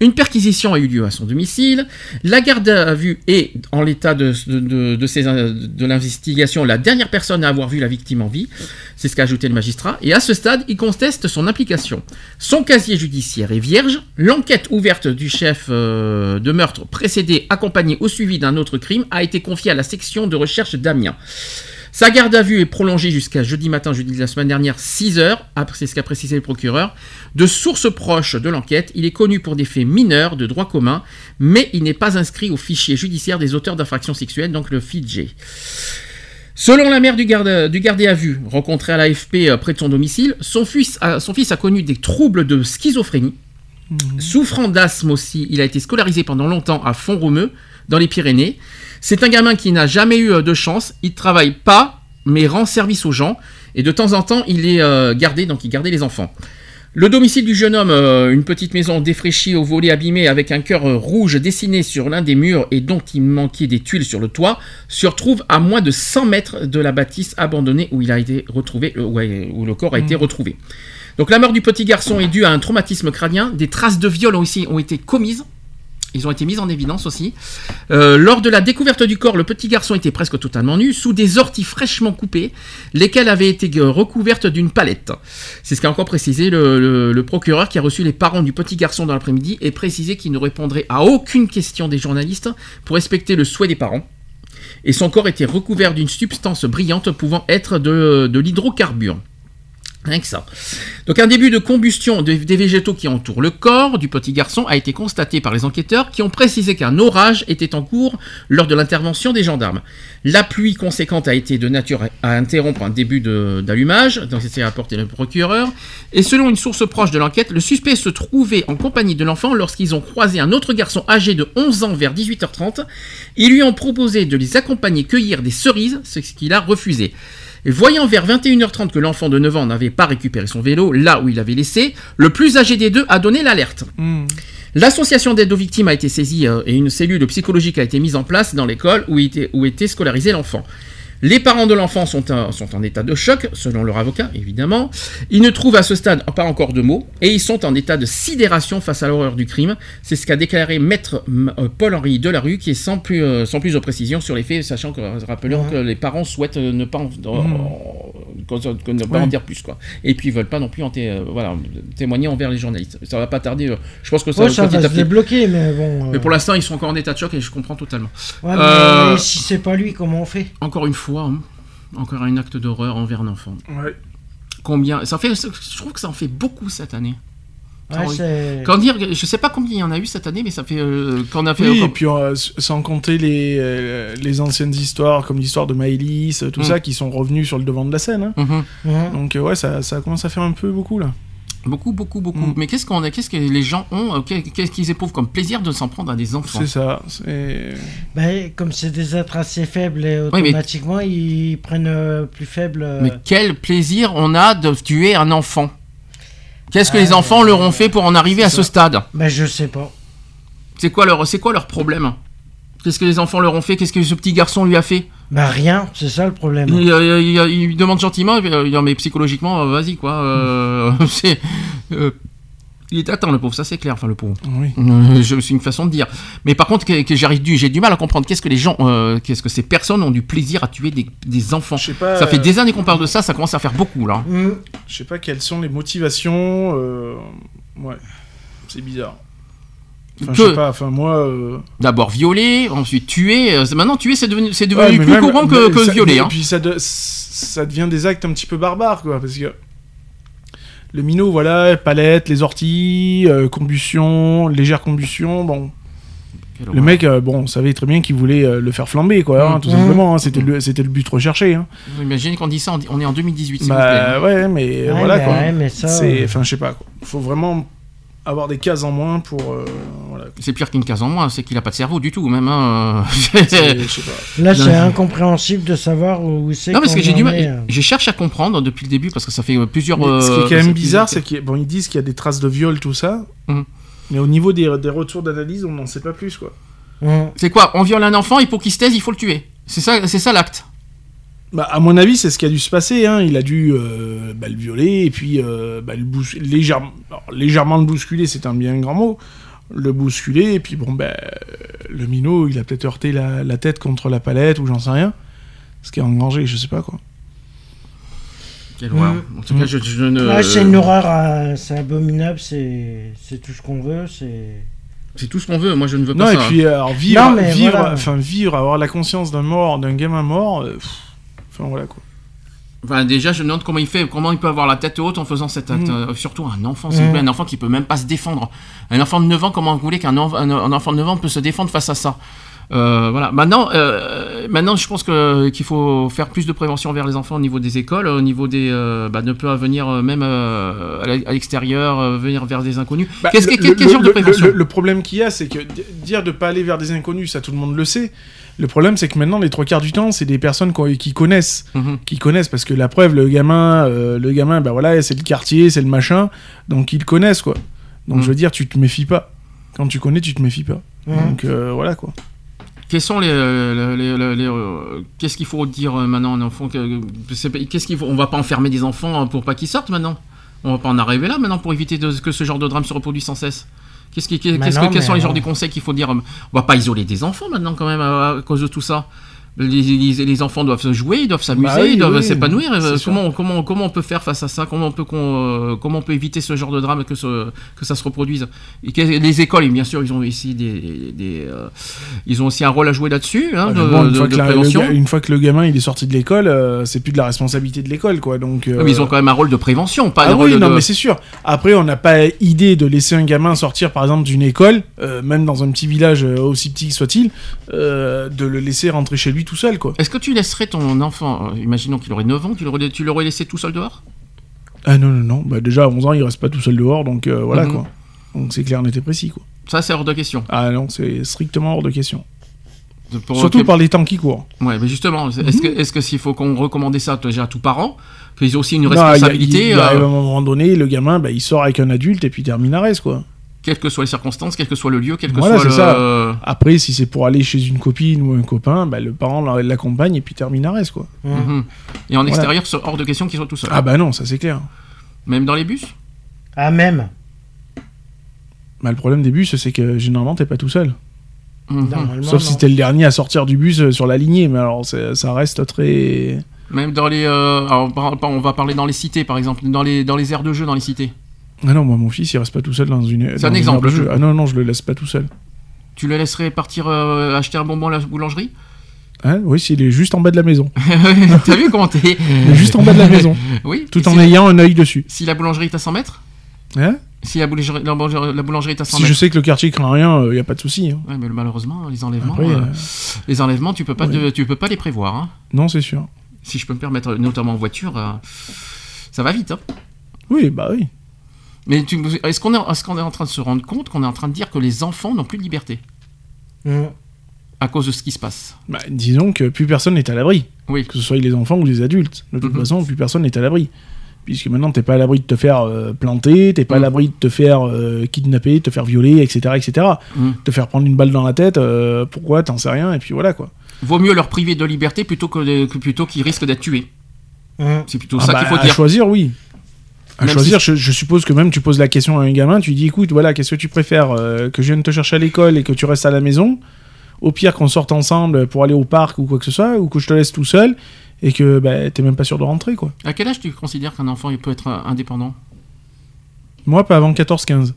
Speaker 1: Une perquisition a eu lieu à son domicile. La garde à vue est, en l'état de, l'investigation, la dernière personne à avoir vu la victime en vie. C'est ce qu'a ajouté le magistrat. Et à ce stade, il conteste son implication. Son casier judiciaire est vierge. L'enquête ouverte du chef euh, de meurtre précédé, accompagné au suivi d'un autre crime, a été confiée à la section de recherche d'Amiens. Sa garde à vue est prolongée jusqu'à jeudi matin, jeudi de la semaine dernière, 6 heures, c'est ce qu'a précisé le procureur. De sources proches de l'enquête, il est connu pour des faits mineurs de droit commun, mais il n'est pas inscrit au fichier judiciaire des auteurs d'infractions sexuelles, donc le FIDG. Selon la mère du, garde, gardé à vue, rencontré à l'AFP euh, près de son domicile, son fils a connu des troubles de schizophrénie. Souffrant d'asthme aussi, il a été scolarisé pendant longtemps à Font-Romeu, dans les Pyrénées. C'est un gamin qui n'a jamais eu euh, de chance, il travaille pas, mais rend service aux gens, et de temps en temps, il est euh, gardé, donc il gardait les enfants. Le domicile du jeune homme, euh, une petite maison défraîchie au volet abîmé avec un cœur rouge dessiné sur l'un des murs et dont il manquait des tuiles sur le toit, se retrouve à moins de 100 mètres de la bâtisse abandonnée où il a été retrouvé, euh, ouais, où le corps a été retrouvé. Donc la mort du petit garçon est due à un traumatisme crânien. Des traces de viol ont aussi ont été commises. Ils ont été mises en évidence aussi. Euh, lors de la découverte du corps, le petit garçon était presque totalement nu, sous des orties fraîchement coupées, lesquelles avaient été euh, recouvertes d'une palette. C'est ce qu'a encore précisé le, procureur qui a reçu les parents du petit garçon dans l'après-midi et précisé qu'il ne répondrait à aucune question des journalistes pour respecter le souhait des parents. Et son corps était recouvert d'une substance brillante pouvant être de l'hydrocarbure. Rien que ça. Donc un début de combustion des, végétaux qui entourent le corps du petit garçon a été constaté par les enquêteurs qui ont précisé qu'un orage était en cours lors de l'intervention des gendarmes. La pluie conséquente a été de nature à interrompre un début d'allumage, donc c'est apporté le procureur. Et selon une source proche de l'enquête, le suspect se trouvait en compagnie de l'enfant lorsqu'ils ont croisé un autre garçon âgé de 11 ans vers 18h30. Ils lui ont proposé de les accompagner cueillir des cerises, ce qu'il a refusé. Et voyant vers 21h30 que l'enfant de 9 ans n'avait pas récupéré son vélo là où il l'avait laissé, le plus âgé des deux a donné l'alerte. L'association d'aide aux victimes a été saisie euh, et une cellule psychologique a été mise en place dans l'école où était, où était scolarisé l'enfant. Les parents de l'enfant sont, en- sont en état de choc, selon leur avocat, évidemment. Ils ne trouvent à ce stade pas encore de mots, et ils sont en état de sidération face à l'horreur du crime. C'est ce qu'a déclaré maître euh, Paul-Henri Delarue, qui est sans plus, euh, sans plus de précision sur les faits, sachant que, rappelons que les parents souhaitent euh, ne pas en, en- que- que ne pas en dire plus, quoi. Et puis ils veulent pas non plus en té- euh, voilà, témoigner envers les journalistes. Ça va pas tarder, euh, je pense que ça,
Speaker 3: Ouais, ça va se débloquer, mais bon. euh,
Speaker 1: Mais pour l'instant, ils sont encore en état de choc et je comprends totalement.
Speaker 3: ouais, mais
Speaker 1: Euh,
Speaker 3: si c'est pas lui, comment on fait?
Speaker 1: encore une fois, hein, encore un acte d'horreur envers un enfant.
Speaker 2: Ouais.
Speaker 1: Combien Ça fait, je trouve que ça en fait beaucoup cette année.
Speaker 3: Ouais,
Speaker 1: Quand-
Speaker 3: c'est-
Speaker 1: Quand dire, je sais pas combien il y en a eu cette année, mais ça fait euh, qu'on a fait.
Speaker 2: Oui,
Speaker 1: euh,
Speaker 2: et puis euh, sans compter les, euh, les anciennes histoires, comme l'histoire de Maëlys, tout
Speaker 1: Mm.
Speaker 2: ça, qui sont revenus sur le devant de la scène. hein.
Speaker 1: Mhm.
Speaker 3: Mhm.
Speaker 2: Donc euh, ouais, ça, ça commence à faire un peu beaucoup là.
Speaker 1: Beaucoup, beaucoup, beaucoup.
Speaker 2: Mm.
Speaker 1: Mais qu'est-ce qu'on a, qu'est-ce que les gens ont, euh, qu'est- qu'est-ce qu'ils éprouvent comme plaisir de s'en prendre à des enfants?
Speaker 2: C'est ça. c'est-
Speaker 3: Ben, comme c'est des êtres assez faibles, et
Speaker 1: Oui, mais-
Speaker 3: automatiquement, ils prennent euh, plus faible. euh,
Speaker 1: Mais quel plaisir on a de tuer un enfant? Qu'est-ce que les enfants leur ont fait pour en arriver à ce stade
Speaker 3: Ben, je sais pas.
Speaker 1: C'est quoi leur, c'est quoi leur problème Qu'est-ce que les enfants leur ont fait Qu'est-ce que ce petit garçon lui a fait
Speaker 3: Ben, rien, c'est ça le problème.
Speaker 1: il, euh, il- il- il lui demande gentiment, il dit, Non, mais psychologiquement, euh, vas-y quoi. euh, c'est, euh, il est atteint le pauvre, ça c'est clair. Enfin le pauvre.
Speaker 2: Oui.
Speaker 1: Euh, je- C'est une façon de dire. Mais par contre, que, que j'arrive du, j'ai du mal à comprendre. Qu'est-ce que les gens, euh, qu'est-ce que ces personnes ont du plaisir à tuer des, des enfants
Speaker 2: Je sais pas.
Speaker 1: Ça fait
Speaker 2: euh,
Speaker 1: des années qu'on parle de ça, ça commence à faire beaucoup là.
Speaker 3: Mhm.
Speaker 2: Je sais pas quelles sont les motivations. euh, Ouais. C'est bizarre. Enfin, je
Speaker 1: Que-
Speaker 2: sais pas. Enfin moi. euh,
Speaker 1: D'abord violer, ensuite tuer. euh, c'est- Maintenant, tuer, c'est devenu, c'est
Speaker 2: ouais,
Speaker 1: devenu plus
Speaker 2: même-
Speaker 1: courant que,
Speaker 2: mais
Speaker 1: que
Speaker 2: ça-
Speaker 1: violer.
Speaker 2: Et
Speaker 1: hein.
Speaker 2: puis ça, de- ça devient des actes un petit peu barbares quoi, parce que. Le minot, voilà, palette, les orties, euh, combustion, légère combustion, bon.
Speaker 1: Quelle
Speaker 2: Le mec, euh, bon, on savait très bien qu'il voulait euh, le faire flamber, quoi, hein,
Speaker 1: Mm.
Speaker 2: tout
Speaker 3: Mm.
Speaker 2: simplement. hein, c'était le, c'était le but recherché. Hein.
Speaker 1: Vous imaginez qu'on dit ça, on est en 2018, s'il vous plaît.
Speaker 2: Bah ouais, mais
Speaker 3: Ouais,
Speaker 2: voilà
Speaker 3: mais
Speaker 2: quoi.
Speaker 3: ouais, mais ça,
Speaker 2: C'est, enfin, je sais pas quoi. Faut vraiment avoir des cases en moins pour, euh, voilà.
Speaker 1: C'est pire qu'une case en moins, c'est qu'il a pas de cerveau du tout, même. Hein.
Speaker 2: C'est- je sais pas.
Speaker 3: Là, c'est incompréhensible de savoir où c'est.
Speaker 1: Non, parce que j'ai du mal.
Speaker 3: euh.
Speaker 1: Je cherche à comprendre depuis le début parce que ça fait euh, plusieurs.
Speaker 2: Mais ce qui est
Speaker 1: euh,
Speaker 2: quand même bizarre, c'est qu'ils bon, ils disent qu'il y a des traces de viol, tout ça.
Speaker 1: Mhm.
Speaker 2: Mais au niveau des, des retours d'analyse, on n'en sait pas plus, quoi.
Speaker 3: Mhm.
Speaker 1: C'est quoi? On viole un enfant et pour qu'il se taise, il faut le tuer. C'est ça, c'est ça l'acte.
Speaker 2: Bah, à mon avis, c'est ce qui a dû se passer. Hein. Il a dû euh, bah, le violer et puis euh, bah, le bous- légèrement, alors, légèrement le bousculer, c'est un bien grand mot. Le bousculer et puis bon, bah, le minot, il a peut-être heurté la, la tête contre la palette ou j'en sais rien. Ce qui est engrangé, je sais pas quoi.
Speaker 1: Quelle horreur. En tout cas, je, je ne.
Speaker 3: Ouais, c'est une horreur, euh, c'est abominable, c'est c'est tout ce qu'on veut, c'est.
Speaker 1: C'est tout ce qu'on veut. Moi, je ne veux
Speaker 2: Non,
Speaker 1: pas
Speaker 2: et
Speaker 1: ça.
Speaker 2: puis alors, vivre,
Speaker 3: Non, mais
Speaker 2: vivre,
Speaker 3: voilà.
Speaker 2: enfin vivre, avoir la conscience d'un mort, d'un gamin mort. euh, pff, Enfin voilà quoi.
Speaker 1: Enfin, déjà, je me demande comment il fait, comment il peut avoir la tête haute en faisant cet acte.
Speaker 2: Mm.
Speaker 1: Euh, surtout un enfant, s'il vous
Speaker 3: Mm.
Speaker 1: plaît, un enfant qui peut même pas se défendre. Un enfant de 9 ans, comment vous voulez qu'un enf- un, un enfant de 9 ans peut se défendre face à ça? Euh, voilà. Maintenant, euh, maintenant, je pense que qu'il faut faire plus de prévention vers les enfants au niveau des écoles, au niveau des, euh, bah, ne pas venir même à l'extérieur, venir vers des inconnus.
Speaker 2: Bah,
Speaker 1: Qu'est-ce quel, quel
Speaker 2: le-
Speaker 1: genre de prévention
Speaker 2: le, le problème qu'il y a, c'est que di- dire de pas aller vers des inconnus, ça tout le monde le sait. Le problème, c'est que maintenant, les trois quarts du temps, c'est des personnes qui connaissent,
Speaker 1: Mhm.
Speaker 2: qui connaissent, parce que la preuve, le gamin, euh, le gamin, bah voilà, c'est le quartier, c'est le machin, donc ils le connaissent quoi. Donc
Speaker 1: Mhm.
Speaker 2: je veux dire, tu te méfies pas. Quand tu connais, tu te méfies pas.
Speaker 3: Mhm.
Speaker 2: Donc euh, voilà quoi.
Speaker 1: Quels sont les, euh, les- les- les, qu'est-ce qu'il faut dire maintenant à un enfant que- c'est pas- Qu'est-ce qu'il faut On va pas enfermer des enfants euh, pour pas qu'ils sortent maintenant. On va pas en arriver là maintenant pour éviter de- que ce genre de drame se reproduise sans cesse. Qu'est-ce qui, que, quels sont les genres de conseils qu'il faut dire On va pas isoler des enfants maintenant quand même à, à cause de tout ça? Les, les- les enfants doivent se jouer, ils doivent s'amuser,
Speaker 2: Bah oui,
Speaker 1: ils doivent
Speaker 2: oui,
Speaker 1: s'épanouir. Euh. Comment, comment, comment on peut faire face à ça? Comment on, peut, euh, comment on peut éviter ce genre de drame que, ce- que ça se reproduise? Et que Les écoles, bien sûr, ils ont ici des, des, euh, ils ont aussi un rôle à jouer là-dessus, hein,
Speaker 2: Ah,
Speaker 1: de,
Speaker 2: bon, une,
Speaker 1: de- de
Speaker 2: le
Speaker 1: prévention.
Speaker 2: une fois que le gamin il est sorti de l'école, euh, c'est plus de la responsabilité de l'école, quoi. Donc. euh,
Speaker 1: Mais ils ont quand même un rôle de prévention, pas
Speaker 2: ah
Speaker 1: un rôle
Speaker 2: oui,
Speaker 1: de.
Speaker 2: non, mais c'est sûr. Après, on n'a pas idée de laisser un gamin sortir, par exemple, d'une école, même dans un petit village aussi petit que soit-il, de le laisser rentrer chez lui tout seul, quoi.
Speaker 1: Est-ce que tu laisserais ton enfant, euh, imaginons qu'il aurait 9 ans, tu l'aurais, tu l'aurais laissé tout seul dehors?
Speaker 2: Ah non, non, non. Bah, déjà, à 11 ans, il reste pas tout seul dehors, donc euh, voilà,
Speaker 1: Mhm.
Speaker 2: quoi. Donc c'est clair, net et précis, quoi.
Speaker 1: Ça, c'est hors de question.
Speaker 2: Ah non, c'est strictement hors de question.
Speaker 1: Pour-
Speaker 2: Surtout
Speaker 1: que-
Speaker 2: par les temps qui courent.
Speaker 1: Ouais, mais justement, est-ce que, est-ce que s'il faut qu'on recommande ça déjà à tous parents, qu'ils ont aussi une
Speaker 2: Non, il y a-
Speaker 1: responsabilité,
Speaker 2: il, il arrive
Speaker 1: euh,
Speaker 2: à un moment donné, le gamin, bah, il sort avec un adulte et puis termine à reste, quoi.
Speaker 1: Quelles que soient les circonstances, quel que soit le lieu, quel que
Speaker 2: Voilà,
Speaker 1: soit
Speaker 2: c'est
Speaker 1: le.
Speaker 2: ça. Après, si c'est pour aller chez une copine ou un copain, bah, le parent l'a- l'accompagne et puis termine à reste, quoi.
Speaker 1: Mhm. Et en
Speaker 2: Voilà.
Speaker 1: extérieur, c'est hors de question qu'ils soient tout seuls.
Speaker 2: Ah bah non, ça c'est clair.
Speaker 1: Même dans les bus?
Speaker 3: Ah, même.
Speaker 2: Bah, le problème des bus, c'est que généralement, t'es pas tout seul.
Speaker 1: Mhm.
Speaker 2: Sauf si
Speaker 3: non.
Speaker 2: t'es le dernier à sortir du bus euh, sur la lignée, mais alors ça reste très.
Speaker 1: Même dans les. euh, alors, on va parler dans les cités, par exemple, dans les, dans les aires de jeu dans les cités.
Speaker 2: Ah non, moi mon fils il reste pas tout seul dans une.
Speaker 1: C'est un exemple,
Speaker 2: jeu. Ah non, non, je le laisse pas tout seul.
Speaker 1: Tu le laisserais partir euh, acheter un bonbon à la boulangerie?
Speaker 2: Hein oui, s'il est juste en bas de la maison.
Speaker 1: T'as vu comment t'es
Speaker 2: juste en bas de la maison.
Speaker 1: Oui.
Speaker 2: Tout en
Speaker 1: si-
Speaker 2: ayant un œil dessus.
Speaker 1: Si la boulangerie est à 100 mètres?
Speaker 2: Hein?
Speaker 1: Si la boulangerie, la boulangerie- la boulangerie est à 100
Speaker 2: si
Speaker 1: mètres
Speaker 2: je sais que le quartier craint rien, il y a pas de souci. hein.
Speaker 1: Ouais, mais malheureusement, les enlèvements,
Speaker 2: Après,
Speaker 1: euh,
Speaker 2: euh,
Speaker 1: les enlèvements, tu peux pas,
Speaker 2: ouais.
Speaker 1: de- tu peux pas les prévoir. hein.
Speaker 2: Non, c'est sûr.
Speaker 1: Si je peux me permettre, notamment en voiture, euh, ça va vite. hein.
Speaker 2: Oui, bah oui.
Speaker 1: Mais tu- est-ce qu'on est, est-ce qu'on est en train de se rendre compte qu'on est en train de dire que les enfants n'ont plus de liberté
Speaker 3: Mm.
Speaker 1: à cause de ce qui se passe?
Speaker 2: Bah, disons que plus personne n'est à l'abri.
Speaker 1: Oui.
Speaker 2: Que ce soit les enfants ou les adultes. De toute
Speaker 1: Mhm.
Speaker 2: façon, plus personne n'est à l'abri. Puisque maintenant, t'es pas à l'abri de te faire euh, planter, t'es pas à
Speaker 1: Mhm.
Speaker 2: l'abri de te faire euh, kidnapper, te faire violer, etc. etc.
Speaker 1: Mhm.
Speaker 2: Te faire prendre une balle dans la tête, euh, pourquoi, t'en sais rien, et puis voilà quoi.
Speaker 1: Vaut mieux leur priver de liberté plutôt que, de- que plutôt qu'ils risquent d'être tués.
Speaker 3: Mm.
Speaker 1: C'est plutôt
Speaker 2: Ah
Speaker 1: ça
Speaker 2: bah,
Speaker 1: qu'il faut
Speaker 2: à
Speaker 1: dire.
Speaker 2: choisir, oui. À
Speaker 1: Même
Speaker 2: choisir, je, je suppose que même tu poses la question à un gamin, tu dis écoute, voilà, qu'est-ce que tu préfères euh, Que je vienne te chercher à l'école et que tu restes à la maison? Au pire, qu'on sorte ensemble pour aller au parc ou quoi que ce soit, ou que je te laisse tout seul et que bah, t'es même pas sûr de rentrer, quoi.
Speaker 1: À quel âge tu considères qu'un enfant il peut être euh, indépendant?
Speaker 2: Moi, pas avant 14-15.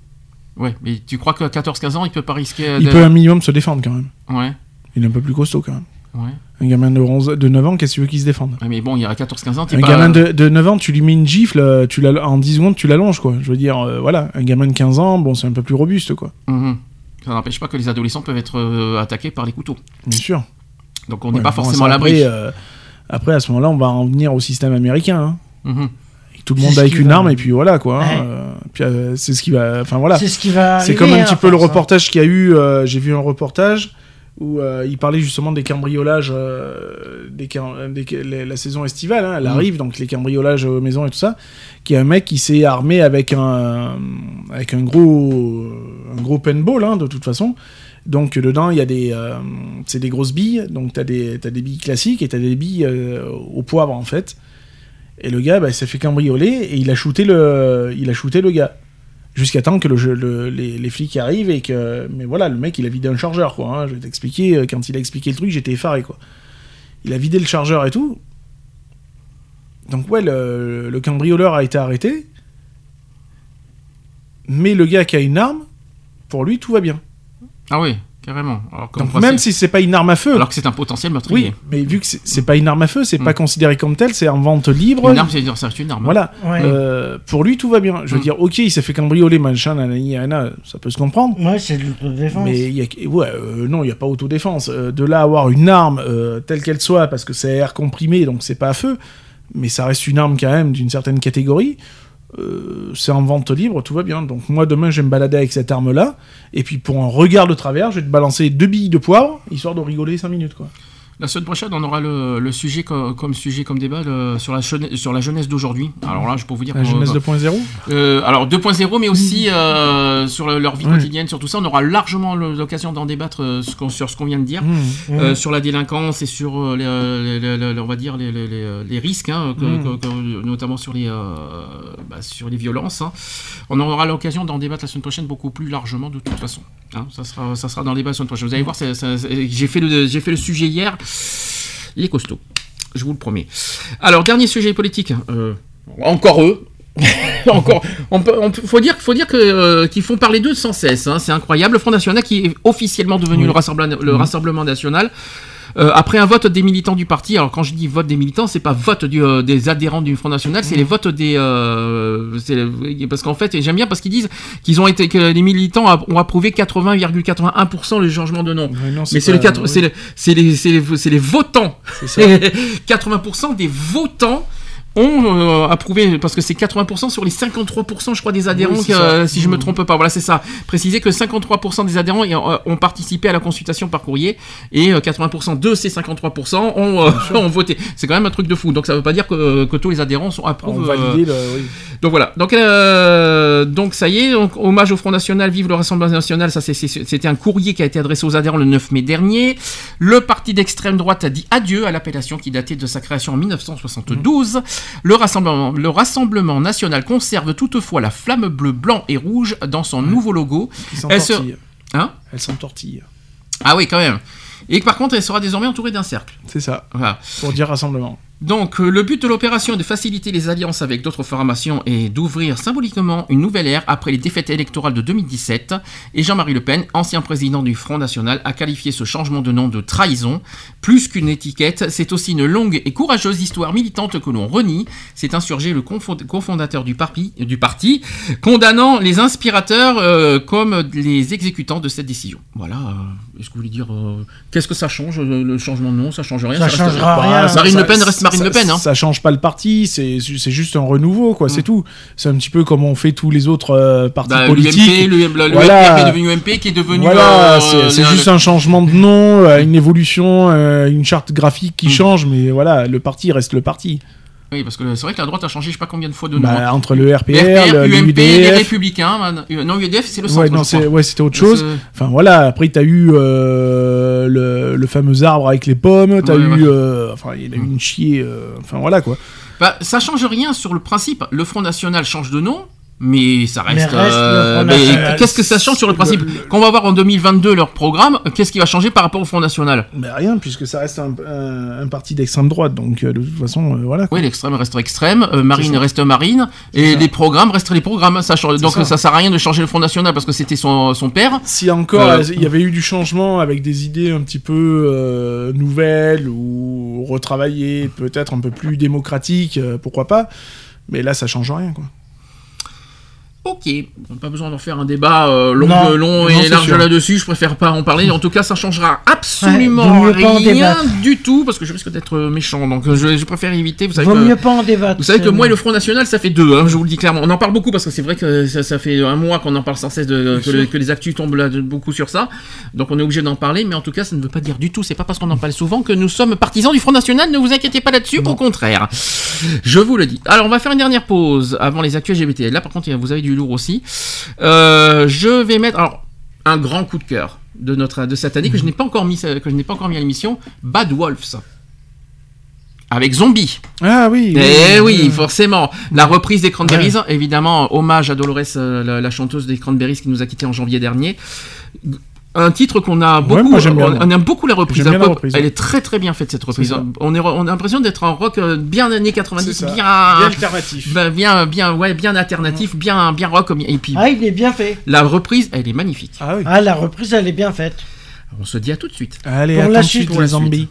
Speaker 1: Ouais, mais tu crois qu'à 14-15 ans, il peut pas risquer
Speaker 2: Il
Speaker 1: de-
Speaker 2: peut un minimum se défendre quand même.
Speaker 1: Ouais,
Speaker 2: Il est un peu plus costaud quand même.
Speaker 1: ouais.
Speaker 2: Un gamin de, 11, de 9 ans, qu'est-ce que tu veux qu'il se défende?
Speaker 1: Ouais, mais bon, il y a 14-15 ans, t'es
Speaker 2: Un
Speaker 1: pas...
Speaker 2: gamin de, de 9 ans, tu lui mets une gifle, euh, tu l'as- en 10 secondes, tu l'allonges, quoi. Je veux dire, euh, voilà, un gamin de 15 ans, bon, c'est un peu plus robuste, quoi.
Speaker 1: Mhm. Ça n'empêche pas que les adolescents peuvent être euh, attaqués par les couteaux.
Speaker 2: Bien sûr.
Speaker 1: Donc on n'est
Speaker 2: Ouais,
Speaker 1: pas
Speaker 2: bon,
Speaker 1: forcément à l'abri.
Speaker 2: Après, euh, après, à ce moment-là, on va en venir au système américain. hein.
Speaker 1: Mhm.
Speaker 2: Et tout le monde avec une
Speaker 3: va-
Speaker 2: arme, et puis voilà, quoi. hein.
Speaker 3: Ouais.
Speaker 2: Euh, puis, euh, c'est ce qui va. Enfin, voilà.
Speaker 3: C'est ce qui va
Speaker 2: C'est comme un petit peu le reportage qu'il y a eu. euh, J'ai vu un reportage où euh, il parlait justement des cambriolages, euh, des, cam- des- les- la saison estivale, hein, elle
Speaker 1: Mhm.
Speaker 2: arrive, donc les cambriolages aux maisons et tout ça. Qui est un mec qui s'est armé avec un, avec un gros, un gros paintball, hein, de toute façon. Donc dedans, il y a des, euh, c'est des grosses billes. Donc t'as des, t'as des billes classiques et t'as des billes euh, au poivre en fait. Et le gars, bah, il s'est fait cambrioler et il a shooté le, il a shooté le gars. Jusqu'à temps que les, flics arrivent et que. Mais voilà, le mec, il a vidé un chargeur, quoi. hein. Je vais t'expliquer. euh, Quand il a expliqué le truc, j'étais effaré, quoi. Il a vidé le chargeur et tout. Donc, ouais, le cambrioleur a été arrêté. Mais le gars qui a une arme, pour lui, tout va bien.
Speaker 1: Ah oui, carrément. Alors,
Speaker 2: Donc, même si c'est pas une arme à feu.
Speaker 1: Alors que c'est un potentiel meurtrier.
Speaker 2: Oui, mais vu que c'est pas une arme à feu, c'est
Speaker 1: Mm.
Speaker 2: pas considéré comme tel, c'est en vente libre.
Speaker 1: Une arme, c'est c'est une arme.
Speaker 2: Voilà.
Speaker 3: Ouais.
Speaker 2: Euh, pour lui, tout va bien. Je veux
Speaker 1: Mm.
Speaker 2: dire, ok, il s'est fait cambrioler, machin, nanani, nanana, ça peut se comprendre.
Speaker 3: Ouais, c'est de l'autodéfense.
Speaker 2: Mais il y a, ouais, euh, non, il n'y a pas autodéfense. Euh, de là à avoir une arme, euh, telle qu'elle soit, parce que c'est air comprimé, donc c'est pas à feu, mais ça reste une arme quand même d'une certaine catégorie. Euh, c'est en vente libre, tout va bien. Donc moi demain je vais me balader avec cette arme-là, et puis pour un regard de travers, je vais te balancer deux billes de poivre, histoire de rigoler 5 minutes quoi.
Speaker 1: La semaine prochaine, on aura le, le sujet co- comme sujet, comme débat le- sur, la jeunesse, sur la jeunesse d'aujourd'hui. Alors là, je peux vous dire.
Speaker 2: La jeunesse
Speaker 1: qu'on-
Speaker 2: 2.0
Speaker 1: Euh, alors 2.0, mais aussi euh, sur le- leur vie quotidienne, sur tout ça. On aura largement l'occasion d'en débattre euh, ce sur ce qu'on vient de dire.
Speaker 2: Mmh.
Speaker 1: Euh, sur la délinquance et sur les, les- les- les- on va dire les, risques, hein, que-
Speaker 2: Mm.
Speaker 1: que- que- notamment sur les, bah, sur les violences. hein. On aura l'occasion d'en débattre la semaine prochaine beaucoup plus largement de toute façon. hein. ça, sera, ça sera dans le débat la semaine prochaine. Vous allez voir, j'ai fait, le- fait le sujet hier. Il est costaud. Je vous le promets. Alors, dernier sujet politique. Euh, encore eux. encore. On peut, on peut- faut dire, faut dire que, euh, qu'ils font parler d'eux sans cesse. hein. C'est incroyable. Le Front National qui est officiellement devenu
Speaker 2: Oui.
Speaker 1: le, Rassemblement, le
Speaker 2: Mhm.
Speaker 1: Rassemblement National. Euh, après un vote des militants du parti, alors quand je dis vote des militants, c'est pas vote du, euh, des adhérents du Front National, c'est les votes des, euh, parce qu'en fait, et j'aime bien parce qu'ils disent qu'ils ont été, que les militants ont approuvé 80,81% le changement de nom.
Speaker 2: Non,
Speaker 1: Mais c'est le
Speaker 2: pas-
Speaker 1: quatre-
Speaker 2: oui.
Speaker 1: les, c'est les, c'est les votants.
Speaker 2: C'est ça.
Speaker 1: 80% des votants ont euh, approuvé parce que c'est 80% sur les 53% je crois des adhérents
Speaker 2: Oui,
Speaker 1: euh, si je me
Speaker 2: Mhm.
Speaker 1: trompe pas voilà c'est ça préciser que 53% des adhérents euh, ont participé à la consultation par courrier et euh, 80% de ces 53% ont, euh, ont voté c'est quand même un truc de fou donc ça veut pas dire que, que tous les adhérents sont
Speaker 2: On
Speaker 1: approuvent
Speaker 2: le, oui.
Speaker 1: donc voilà. Donc, euh, donc ça y est. Donc, hommage au Front National, vive le Rassemblement National. Ça, c'était un courrier qui a été adressé aux adhérents le 9 mai dernier. Le parti d'extrême droite a dit adieu à l'appellation qui datait de sa création en 1972. Le Rassemblement, le Rassemblement National conserve toutefois la flamme bleue, blanc et rouge dans son nouveau logo. Elle se-
Speaker 2: s'entortille.
Speaker 1: Hein
Speaker 2: Elle s'entortille.
Speaker 1: Ah oui, quand même. Et par contre, elle sera désormais entourée d'un cercle.
Speaker 2: C'est ça.
Speaker 1: Voilà.
Speaker 2: Pour dire rassemblement.
Speaker 1: Donc, euh, le but de l'opération est de faciliter les alliances avec d'autres formations et d'ouvrir symboliquement une nouvelle ère après les défaites électorales de 2017. Et Jean-Marie Le Pen, ancien président du Front National, a qualifié ce changement de nom de trahison. Plus qu'une étiquette, c'est aussi une longue et courageuse histoire militante que l'on renie. C'est insurgé le cofondateur du parti, du parti, condamnant les inspirateurs euh, comme les exécutants de cette décision. Voilà. euh, Est-ce que vous voulez dire euh, qu'est-ce que ça change le, changement de nom? Ça change rien.
Speaker 3: Ça changera rien.
Speaker 1: Marine Le Pen reste Marine
Speaker 2: ça-
Speaker 1: Le Pen. Hein.
Speaker 2: Ça change pas le parti, c'est juste un renouveau, quoi, c'est tout. C'est un petit peu comme on fait tous les autres euh, partis
Speaker 1: Bah,
Speaker 2: politiques.
Speaker 1: L'UMP,
Speaker 2: Voilà.
Speaker 1: Est devenu UMP, qui est devenu.
Speaker 2: Voilà,
Speaker 1: euh,
Speaker 2: c'est juste un changement de nom, euh, une évolution, euh, une charte graphique
Speaker 1: Mm.
Speaker 2: qui change, mais voilà, le parti reste le parti.
Speaker 1: Oui, parce que c'est vrai que la droite a changé, je sais pas combien de fois de nom.
Speaker 2: Bah, entre le RPR,
Speaker 1: RPR,
Speaker 2: le
Speaker 1: UMP, les
Speaker 2: l'UDF.
Speaker 1: Républicains. man. Euh, Non, UDF, c'est le centre.
Speaker 2: Ouais, non, c'est- ouais, c'était autre chose. Enfin voilà, après t'as eu euh, le, le fameux arbre avec les pommes, t'as
Speaker 1: Ouais,
Speaker 2: eu, euh, enfin il y a eu une chier, euh, enfin voilà quoi.
Speaker 1: Bah, ça change rien sur le principe. Le Front National change de nom. Mais ça reste.
Speaker 3: Mais Front
Speaker 1: mais qu'est-ce que ça change sur le principe
Speaker 2: Le-
Speaker 1: Quand on va voir en 2022 leur programme, qu'est-ce qui va changer par rapport au Front National
Speaker 2: Mais rien, puisque ça reste un, un- un parti d'extrême droite, donc euh, de toute façon, euh, voilà. quoi.
Speaker 1: Oui, l'extrême reste extrême, euh, Marine reste Marine, et
Speaker 2: ça.
Speaker 1: les programmes restent les programmes. Ça change, donc ça.
Speaker 2: ça.
Speaker 1: sert à rien de changer le Front National parce que c'était son, son père.
Speaker 2: Si encore
Speaker 1: Euh,
Speaker 2: il y avait eu du changement avec des idées un petit peu euh, nouvelles ou retravaillées, peut-être un peu plus démocratiques, euh, pourquoi pas. Mais là, ça change rien, quoi.
Speaker 1: Ok, on n'a pas besoin d'en faire un débat euh, long,
Speaker 3: Non.
Speaker 1: long
Speaker 2: Non,
Speaker 1: et large là-dessus. Je préfère pas en parler. En tout cas, ça changera absolument rien du tout parce que je risque d'être euh, méchant. Donc, euh, je, je préfère éviter. Vous savez
Speaker 3: Vaut
Speaker 1: que,
Speaker 3: mieux pas en débattre.
Speaker 1: vous savez que moi et le Front National, ça fait deux. hein, je vous le dis clairement. On en parle beaucoup parce que c'est vrai que ça, ça fait un mois qu'on en parle sans cesse de, que, le- que les actus tombent là, de- beaucoup sur ça. Donc, on est obligé d'en parler. Mais en tout cas, ça ne veut pas dire du tout. C'est pas parce qu'on en parle souvent que nous sommes partisans du Front National. Ne vous inquiétez pas là-dessus. Au contraire. Je vous le dis. Alors, on va faire une dernière pause avant les actus LGBT. Là, par contre, vous avez du lourd aussi. Euh, je vais mettre alors un grand coup de cœur de notre de cette année que je n'ai pas encore mis que je n'ai pas encore mis à l'émission. Bad Wolves. Avec Zombie.
Speaker 2: Ah oui.
Speaker 1: Eh oui, forcément. La reprise des Cranberries, évidemment, hommage à Dolores, euh, la, la chanteuse des Cranberries qui nous a quittés en janvier dernier. Un titre qu'on a beaucoup,
Speaker 2: moi, j'aime bien,
Speaker 1: on, aime beaucoup la reprise.
Speaker 2: J'aime bien la
Speaker 1: Pop,
Speaker 2: reprise,
Speaker 1: Elle
Speaker 2: ouais.
Speaker 1: est très très bien faite cette reprise. On, est, on a l'impression d'être en rock euh, bien années 90,
Speaker 2: C'est ça.
Speaker 1: bien,
Speaker 2: Bien alternatif.
Speaker 1: ben, bien, bien, ouais, bien alternatif, bien, bien rock. Et puis
Speaker 3: Ah, il est bien fait.
Speaker 1: la reprise, elle est magnifique.
Speaker 2: Ah oui.
Speaker 3: Ah, la reprise, elle est bien faite.
Speaker 1: On se dit à tout de suite.
Speaker 2: Allez,
Speaker 3: Pour
Speaker 2: à
Speaker 3: la
Speaker 2: tout de
Speaker 3: suite,
Speaker 2: suite,
Speaker 1: pour
Speaker 2: les zombies.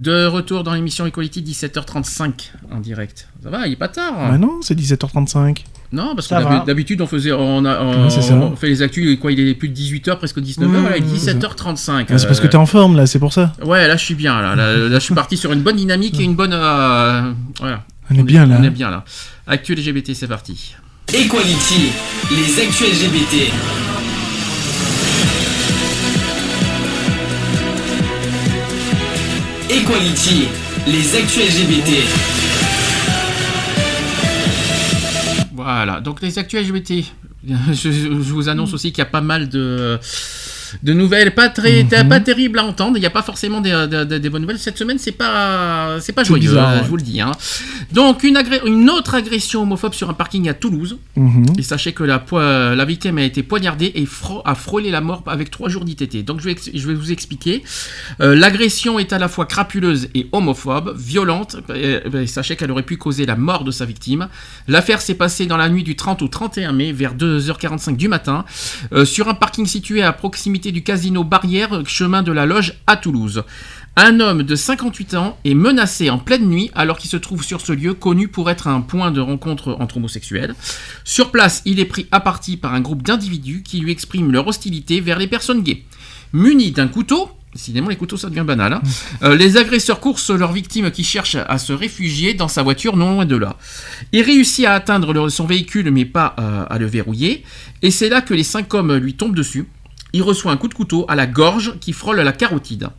Speaker 1: De retour dans l'émission Equality 17h35 en direct. Ça va, il est pas tard.
Speaker 2: Bah non, c'est 17h35.
Speaker 1: Non, parce que
Speaker 2: Ça
Speaker 1: d'habitude on faisait, on, a- on-
Speaker 2: Ouais, c'est ça.
Speaker 1: on fait les actus, quoi, il est plus de 18h, presque 19h,
Speaker 2: Mmh,
Speaker 1: là, il est
Speaker 2: c'est ça.
Speaker 1: 17h35.
Speaker 2: Ah, c'est parce que
Speaker 1: euh,
Speaker 2: t'es en forme là, c'est pour ça.
Speaker 1: Ouais, là je suis bien, là, là, là, je suis parti sur une bonne dynamique et une bonne... euh, voilà.
Speaker 2: On est bien, là.
Speaker 1: On est bien là. Actu LGBT, c'est parti.
Speaker 6: Equality, les actus LGBT. Equality, les actus LGBT.
Speaker 1: Voilà, donc les actus LGBT. Je, je vous annonce aussi qu'il y a pas mal de, de nouvelles, pas très,
Speaker 2: Mhm.
Speaker 1: pas terribles à entendre. Il n'y a pas forcément des, des- bonnes nouvelles cette semaine. C'est pas, c'est pas joyeux.
Speaker 2: bizarre, ouais.
Speaker 1: Je vous le dis. hein. Donc une, autre agression homophobe sur un parking à Toulouse.
Speaker 2: Mhm.
Speaker 1: Et sachez que la, victime a été poignardée et fro- a frôlé la mort avec trois jours d'ITT. Donc je vais, ex- je vais vous expliquer. Euh, L'agression est à la fois crapuleuse et homophobe, violente. Et- et sachez qu'elle aurait pu causer la mort de sa victime. L'affaire s'est passée dans la nuit du 30 au 31 mai, vers 2h45 du matin, euh, sur un parking situé à proximité du casino Barrière, euh, chemin de la Loge à Toulouse. Un homme de 58 ans est menacé en pleine nuit alors qu'il se trouve sur ce lieu connu pour être un point de rencontre entre homosexuels. Sur place, il est pris à partie par un groupe d'individus qui lui expriment leur hostilité vers les personnes gays. Muni d'un couteau, décidément les couteaux ça devient banal, hein, euh, les agresseurs coursent leur victime qui cherche à se réfugier dans sa voiture non loin de là. Il réussit à atteindre le- son véhicule mais pas euh, à le verrouiller et c'est là que les cinq hommes lui tombent dessus. Il reçoit un coup de couteau à la gorge qui frôle la carotide.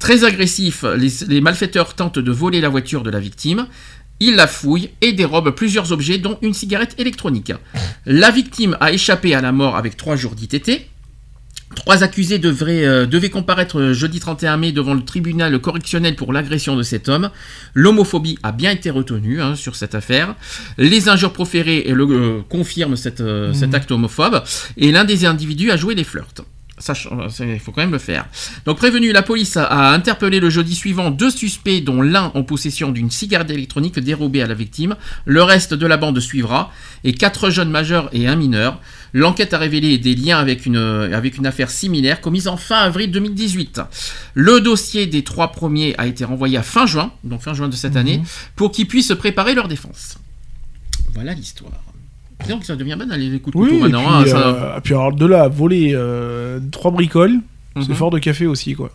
Speaker 1: Très agressif, les, les malfaiteurs tentent de voler la voiture de la victime. Ils la fouillent et dérobent plusieurs objets, dont une cigarette électronique. La victime a échappé à la mort avec trois jours d'ITT. Trois accusés devraient, euh, devaient comparaître euh, jeudi 31 mai devant le tribunal correctionnel pour l'agression de cet homme. L'homophobie a bien été retenue hein, sur cette affaire. Les injures proférées euh, le, euh, confirment cette, euh, cet acte homophobe. Et l'un des individus a joué les flirts. Ça, il faut quand même le faire. Donc prévenu, la police a, interpellé le jeudi suivant deux suspects dont l'un en possession d'une cigarette électronique dérobée à la victime. Le reste de la bande suivra et quatre jeunes majeurs et un mineur. L'enquête a révélé des liens avec une, avec une affaire similaire commise en fin avril 2018. Le dossier des trois premiers a été renvoyé à fin juin, donc fin juin de cette année, pour qu'ils puissent préparer leur défense. Voilà l'histoire. Donc ça devient banal les coups de
Speaker 2: Oui,
Speaker 1: couteau
Speaker 2: et
Speaker 1: maintenant.
Speaker 2: puis,
Speaker 1: hein, ça-
Speaker 2: euh, et puis alors de là, voler euh, trois bricoles,
Speaker 1: Mhm.
Speaker 2: c'est fort de café aussi, quoi.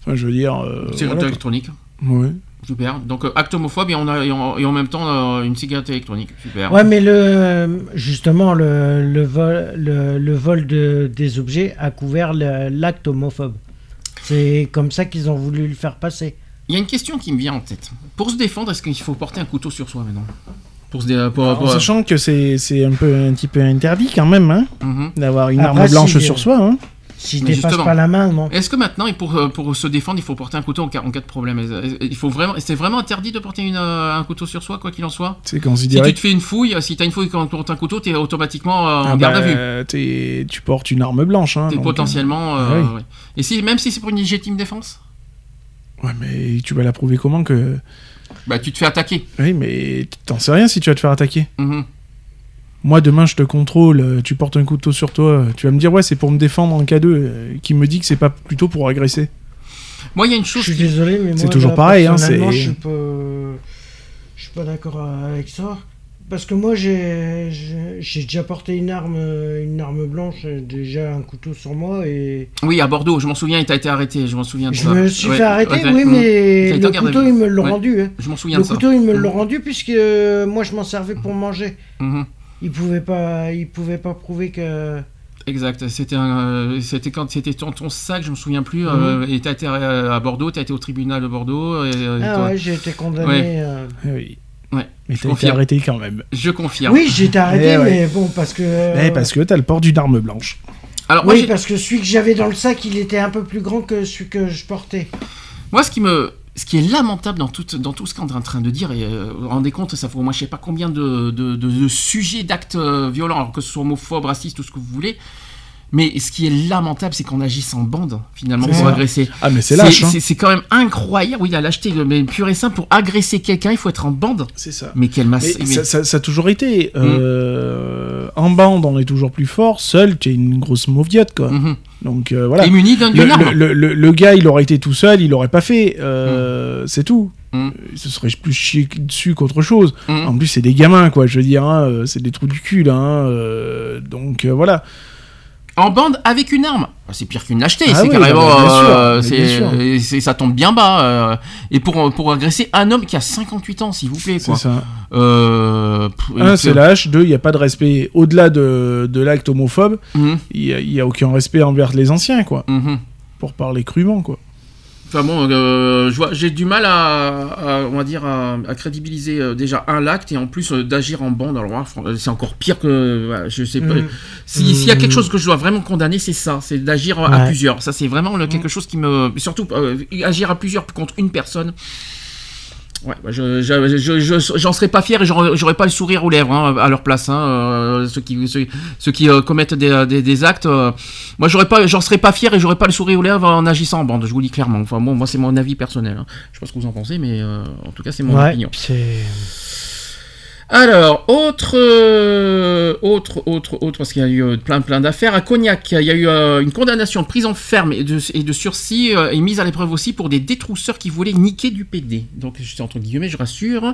Speaker 2: Enfin, je veux dire. euh,
Speaker 1: Cigarette
Speaker 2: voilà,
Speaker 1: électronique.
Speaker 2: Ouais.
Speaker 1: Super. Donc euh, acte homophobe et, on a, et, en, et en même temps euh, une cigarette électronique. Super.
Speaker 3: Ouais, mais le, justement, le, le vol, le, le vol de, des objets a couvert l'acte homophobe. C'est comme ça qu'ils ont voulu le faire passer.
Speaker 1: Il y a une question qui me vient en tête. Pour se défendre, est-ce qu'il faut porter un couteau sur soi maintenant? Pour se dé- pour-
Speaker 2: En
Speaker 1: pour-
Speaker 2: sachant que c'est c'est un peu un petit peu interdit quand même, hein,
Speaker 1: Mhm.
Speaker 2: d'avoir une
Speaker 3: Après,
Speaker 2: arme blanche
Speaker 3: si-
Speaker 2: sur soi. Hein.
Speaker 3: S'il
Speaker 1: Mais
Speaker 3: dépasse
Speaker 1: justement.
Speaker 3: pas la main, non.
Speaker 1: Est-ce que maintenant, pour, euh, pour se défendre, il faut porter un couteau en cas, en cas de problème? Est-ce- Il faut vraiment, c'est vraiment interdit de porter une, euh, un couteau sur soi, quoi qu'il en soit?
Speaker 2: C'est
Speaker 1: Si tu te fais une fouille, si t'as une fouille quand tu portes un couteau, t'es automatiquement euh, en
Speaker 2: Ah
Speaker 1: garde
Speaker 2: bah,
Speaker 1: à vue.
Speaker 2: t'es- tu portes une arme blanche. Hein,
Speaker 1: T'es
Speaker 2: donc,
Speaker 1: potentiellement. Euh,
Speaker 2: oui.
Speaker 1: ouais. Et si, même si c'est pour une légitime défense,
Speaker 2: euh, Ouais, mais tu vas la prouver comment que.
Speaker 1: Bah tu te fais attaquer.
Speaker 2: Oui, mais t'en sais rien si tu vas te faire attaquer.
Speaker 1: Mhm.
Speaker 2: Moi, demain, je te contrôle, euh, tu portes un couteau sur toi, tu vas me dire, ouais, c'est pour me défendre en cas de. euh, qui me dit que c'est pas plutôt pour agresser.
Speaker 1: Moi, il y a une
Speaker 3: Je
Speaker 1: chose.
Speaker 3: suis
Speaker 1: qui-
Speaker 3: désolé, mais
Speaker 2: C'est toujours
Speaker 3: là,
Speaker 2: pareil, hein, c'est-
Speaker 3: Je suis pas, je suis pas d'accord avec ça. Parce que moi, j'ai déjà porté une arme, euh, une arme blanche, euh, déjà un couteau sur moi et
Speaker 1: Oui, à Bordeaux, je m'en souviens, il t'a été arrêté. Je m'en souviens de
Speaker 3: je
Speaker 1: ça.
Speaker 3: me suis
Speaker 1: Ouais,
Speaker 3: fait arrêter.
Speaker 1: ouais,
Speaker 3: oui,
Speaker 1: mhm.
Speaker 3: mais
Speaker 1: T'as
Speaker 3: le couteau, ils me l'ont
Speaker 1: Ouais.
Speaker 3: rendu. hein.
Speaker 1: Je m'en souviens
Speaker 3: Le
Speaker 1: de ça.
Speaker 3: couteau, ils me l'ont rendu puisque euh, moi, je m'en servais pour manger.
Speaker 1: Mhm.
Speaker 3: Ils pouvaient pas, ils pouvaient pas prouver que.
Speaker 1: Exact. C'était euh, quand c'était ton, ton sac, je me souviens plus. euh, et t'as été à, à Bordeaux, t'as été au tribunal de Bordeaux. Et,
Speaker 3: Ah
Speaker 1: toi-
Speaker 3: ouais, j'ai été condamné.
Speaker 1: Ouais.
Speaker 2: oui.
Speaker 1: Ouais,
Speaker 2: Mais t'as été arrêté quand même.
Speaker 1: Je confirme.
Speaker 3: Oui, j'ai été arrêté,
Speaker 2: Eh ouais.
Speaker 3: mais bon, parce que.
Speaker 2: Eh, parce que t'as le port d'une arme blanche.
Speaker 1: Alors moi,
Speaker 3: oui, parce que celui que j'avais dans le sac, il était un peu plus grand que celui que je portais.
Speaker 1: moi, ce qui me, ce qui est lamentable dans tout, dans tout ce qu'on est en train de dire, et euh, vous vous rendez compte, ça fait au moins je sais pas combien de, de, de- de sujets d'actes euh, violents, alors que ce soit homophobe, raciste, tout ce que vous voulez. Mais ce qui est lamentable, c'est qu'on agisse en bande, finalement, pour
Speaker 2: ça.
Speaker 1: agresser.
Speaker 2: Ah, mais c'est lâche, hein.
Speaker 1: C'est quand même incroyable. Oui, il a lâcheté, mais pur et simple, pour agresser quelqu'un, il faut être en bande.
Speaker 2: C'est ça.
Speaker 1: Mais quelle masse.
Speaker 2: Mais
Speaker 1: mais-
Speaker 2: ça, ça- ça a toujours été. Euh, En bande, on est toujours plus fort. Seul, t'es une grosse mauviote, quoi.
Speaker 1: Mhm.
Speaker 2: Donc euh, voilà.
Speaker 1: Et muni d'un-
Speaker 2: Le,
Speaker 1: d'une arme.
Speaker 2: le- le- le gars, il aurait été tout seul, il aurait pas fait. euh, C'est tout.
Speaker 1: Mm.
Speaker 2: Il se serait plus chié dessus qu'autre chose. En plus, c'est des gamins, quoi. Je veux dire, hein, c'est des trous du cul, là. hein, euh, donc voilà.
Speaker 1: En bande avec une arme. Ah, C'est pire qu'une lâcheté.
Speaker 2: Ah
Speaker 1: c'est
Speaker 2: oui,
Speaker 1: carrément.
Speaker 2: bien sûr,
Speaker 1: euh,
Speaker 2: bien sûr.
Speaker 1: c'est- ça tombe bien bas. euh, et pour, pour agresser un homme qui a 58 ans, s'il vous plaît.
Speaker 2: C'est ça.
Speaker 1: Euh,
Speaker 2: Un, c'est lâche. Deux, il n'y a pas de respect. Au-delà de, de l'acte homophobe,
Speaker 1: Mhm,
Speaker 2: il n'y a, il y a aucun respect envers les anciens, quoi.
Speaker 1: mhm.
Speaker 2: Pour parler crûment, quoi.
Speaker 1: Enfin bon, euh, j'ai du mal à, à, on va dire, à, à crédibiliser euh, déjà un l'acte et en plus euh, d'agir en bande. Alors fran- c'est encore pire que, voilà, je sais pas. Si- S'il y a quelque
Speaker 3: Mhm.
Speaker 1: chose que je dois vraiment condamner, c'est ça, c'est d'agir à plusieurs. Ça, c'est vraiment le- quelque chose qui me, surtout euh, agir à plusieurs contre une personne. Ouais, bah, je, je, je- je- j'en serais pas fier et j'aurais pas le sourire aux lèvres hein, à leur place. Hein, euh, ceux qui, ceux, ceux qui euh, commettent des, des, des actes, euh, moi j'aurais pas, j'en serais pas fier et j'aurais pas le sourire aux lèvres en agissant en bande. Je vous le dis clairement. Enfin bon, moi c'est mon avis personnel. hein. Je sais pas ce que vous en pensez, mais euh, en tout cas c'est mon
Speaker 3: ouais,
Speaker 1: opinion.
Speaker 3: c'est.
Speaker 1: Alors, autre, euh, autre, autre, autre, parce qu'il y a eu euh, plein, plein d'affaires. À Cognac, il y a eu euh, une condamnation de prison ferme et de, sursis et mise à l'épreuve aussi pour des détrousseurs qui voulaient niquer du PD. Donc, je suis entre guillemets, je rassure.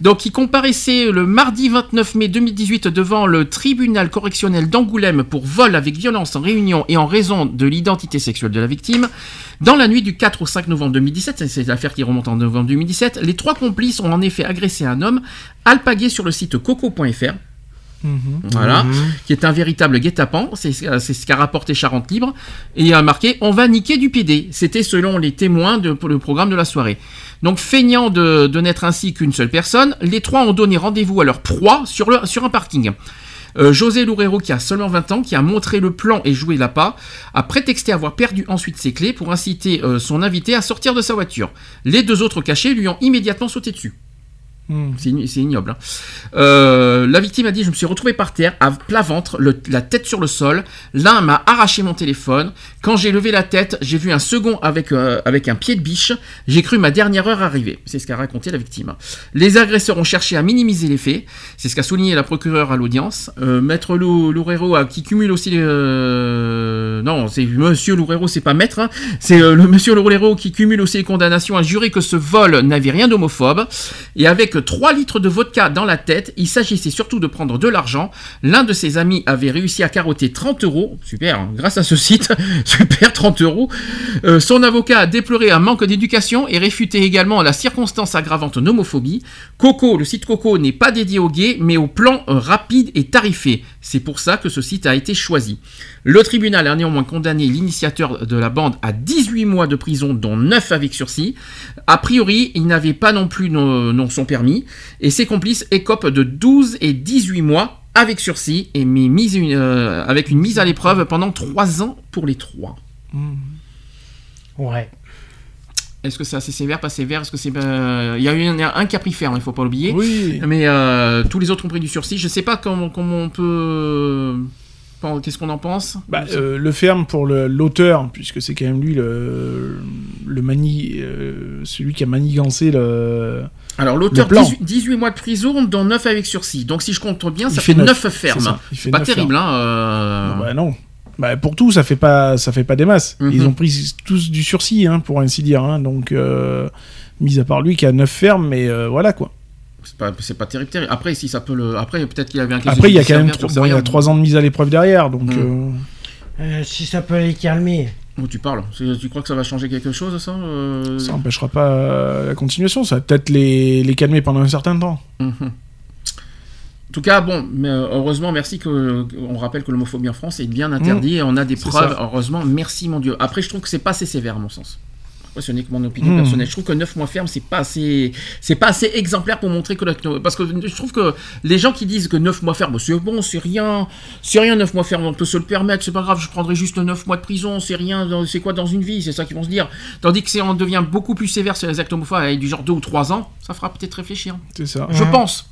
Speaker 1: Donc, ils comparaissaient le mardi 29 mai 2018 devant le tribunal correctionnel d'Angoulême pour vol avec violence en réunion et en raison de l'identité sexuelle de la victime. Dans la nuit du 4 au 5 novembre 2017, c'est- c'est l'affaire qui remonte en novembre 2017, les trois complices ont en effet agressé un homme alpagué sur le site coco.fr. Voilà, qui est un véritable guet-apens, c'est c'est ce qu'a rapporté Charente Libre, et a marqué On va niquer du PD. C'était selon les témoins de, pour le programme de la soirée. Donc, feignant de, de n'être ainsi qu'une seule personne, les trois ont donné rendez-vous à leur proie sur, le, sur un parking. Euh, José Loureiro, qui a seulement 20 ans, qui a montré le plan et joué l'appât, a prétexté avoir perdu ensuite ses clés pour inciter euh, son invité à sortir de sa voiture. Les deux autres cachés lui ont immédiatement sauté dessus.
Speaker 2: Hmm.
Speaker 1: C'est ign- c'est ignoble. hein. Euh, la victime a dit Je me suis retrouvé par terre, à plat ventre, la tête sur le sol. L'un m'a arraché mon téléphone. Quand j'ai levé la tête, j'ai vu un second avec, euh, avec un pied de biche. J'ai cru ma dernière heure arriver. C'est ce qu'a raconté la victime. Les agresseurs ont cherché à minimiser les faits. C'est ce qu'a souligné la procureure à l'audience. Euh, Maître Lou- Loureiro, qui cumule aussi les. euh, Non, c'est Monsieur Loureiro, c'est pas maître. hein. C'est euh, le Monsieur Loureiro qui cumule aussi les condamnations, a juré que ce vol n'avait rien d'homophobe. Et avec 3 litres de vodka dans la tête, il s'agissait surtout de prendre de l'argent. L'un de ses amis avait réussi à carotter 30 euros. Super, hein, grâce à ce site. Super, 30 euros. Euh, son avocat a déploré un manque d'éducation et réfuté également la circonstance aggravante d'homophobie. Coco, le site Coco n'est pas dédié aux gays, mais au plan euh, rapide et tarifé. C'est pour ça que ce site a été choisi. Le tribunal a néanmoins condamné l'initiateur de la bande à 18 mois de prison, dont 9 avec sursis. A priori, il n'avait pas non plus non son permis, et ses complices écopent de 12 et 18 mois avec sursis, et mise une- euh, avec une mise à l'épreuve pendant 3 ans pour les trois.
Speaker 3: Ouais.
Speaker 1: Est-ce que c'est assez sévère, pas sévère? Est-ce que c'est euh, il y a eu un, un qui a pris ferme, il faut pas l'oublier.
Speaker 2: Oui.
Speaker 1: Mais euh, tous les autres ont pris du sursis. Je sais pas comment, comment on peut. Qu'est-ce qu'on en pense?
Speaker 2: Bah, euh, le ferme pour l'auteur, puisque c'est quand même lui le, le mani, celui qui a manigancé le.
Speaker 1: Alors l'auteur,
Speaker 2: le plan.
Speaker 1: 18, 18 mois de prison, dont 9 avec sursis. Donc si je compte bien, ça
Speaker 2: Il
Speaker 1: fait,
Speaker 2: fait
Speaker 1: 9,
Speaker 2: neuf,
Speaker 1: fermes.
Speaker 2: c'est fait
Speaker 1: C'est pas terrible,
Speaker 2: fermes.
Speaker 1: hein euh,
Speaker 2: Bah non. Bah, pour tout, ça fait pas, ça fait pas des masses.
Speaker 1: Mhm.
Speaker 2: Ils ont pris tous du sursis, hein, pour ainsi dire. hein. donc, euh, mis à part lui qui a 9 fermes, mais euh, voilà quoi.
Speaker 1: C'est pas, c'est pas terrible, terrible. Après, si ça peut le. Après, peut-être qu'il avait un
Speaker 2: Après, il y a quand même
Speaker 1: vert,
Speaker 2: trois-
Speaker 1: j'en sais
Speaker 2: bon, il y a
Speaker 1: rien.
Speaker 2: 3 ans de mise à l'épreuve derrière, donc.
Speaker 1: Mhm.
Speaker 2: euh,
Speaker 3: Euh, si ça peut les calmer.
Speaker 1: Où tu parles Tu crois que ça va changer quelque chose, ça euh
Speaker 2: Ça n'empêchera pas euh, la continuation, ça va peut-être les, les calmer pendant un certain temps.
Speaker 1: Mhm. En tout cas, bon, mais euh, heureusement, merci que on rappelle que l'homophobie en France est bien interdit et on a des
Speaker 2: Mmh.
Speaker 1: Preuves.
Speaker 2: ça.
Speaker 1: Heureusement, merci mon Dieu. Après, je trouve que c'est pas assez sévère à mon sens. Mon opinion
Speaker 2: Mmh.
Speaker 1: personnelle. Je trouve que 9 mois ferme, c'est pas assez, c'est pas assez exemplaire pour montrer que la- parce que je trouve que les gens qui disent que 9 mois ferme, c'est bon, c'est rien, c'est rien 9 mois ferme, on peut se le permettre, c'est pas grave, je prendrai juste 9 mois de prison, c'est rien, c'est quoi dans une vie, c'est ça qu'ils vont se dire. Tandis que si on devient beaucoup plus sévère sur les actes homophobes avec du genre 2 ou 3 ans, ça fera peut-être réfléchir.
Speaker 2: C'est ça.
Speaker 1: Je pense.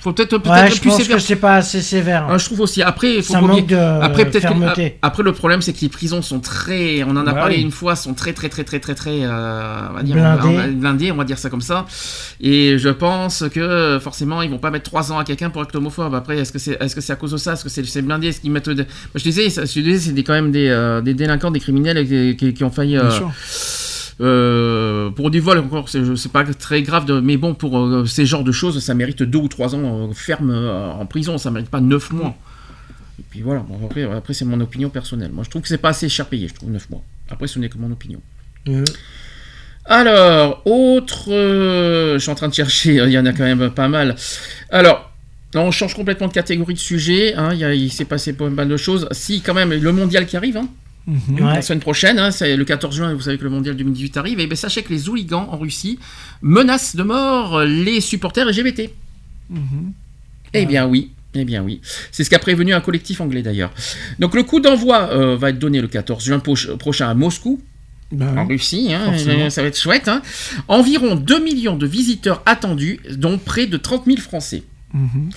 Speaker 1: Faut peut-être peut-être
Speaker 3: Ouais, je
Speaker 1: plus
Speaker 3: pense
Speaker 1: sévère.
Speaker 3: que c'est pas assez sévère.
Speaker 1: Ah, je trouve aussi. Après, il faut
Speaker 3: Ça manque de
Speaker 1: après peut-être que-
Speaker 3: fermeté.
Speaker 1: après le problème c'est que les prisons sont très, on en a
Speaker 2: Bah
Speaker 1: parlé
Speaker 2: oui.
Speaker 1: une fois, sont très très très très très très, euh, on va dire
Speaker 3: Blindées.
Speaker 1: on va- blindées, on va dire ça comme ça. Et je pense que forcément ils vont pas mettre 3 ans à quelqu'un pour être homophobe. Après, est-ce que c'est est-ce que c'est à cause de ça, est-ce que c'est c'est blindé, est-ce qu'ils mettent, de- Moi, je disais, je disais, c'est des- quand même des, euh, des délinquants, des criminels qui, qui- qui ont failli.
Speaker 2: Bien
Speaker 1: euh,
Speaker 2: sûr.
Speaker 1: Euh, pour du vol, encore, c'est pas très grave, de, mais bon, pour euh, ces genres de choses, ça mérite deux ou trois ans euh, ferme en prison, ça mérite pas neuf mois. Et puis voilà, bon, après, après c'est mon opinion personnelle. Moi, je trouve que c'est pas assez cher payé, je trouve neuf mois. Après, ce n'est que mon opinion. Alors, autre. euh, je suis en train de chercher, il y en a quand même pas mal. Alors. on change complètement de catégorie de sujet. hein, il s'est passé pas mal de choses. Si, quand même, le mondial qui arrive. hein,
Speaker 2: Mhm.
Speaker 1: La semaine prochaine, hein, c'est le 14 juin, vous savez que le mondial 2018 arrive, et bien sachez que les hooligans en Russie menacent de mort les supporters LGBT.
Speaker 2: Mhm.
Speaker 1: Eh bien oui, eh bien oui. C'est ce qu'a prévenu un collectif anglais d'ailleurs. Donc le coup d'envoi euh, va être donné le 14 juin prochain à Moscou,
Speaker 2: Bah,
Speaker 1: en Russie, hein, euh, ça va être chouette. hein. Environ 2 millions de visiteurs attendus, dont près de 30 000 Français.
Speaker 2: Mhm.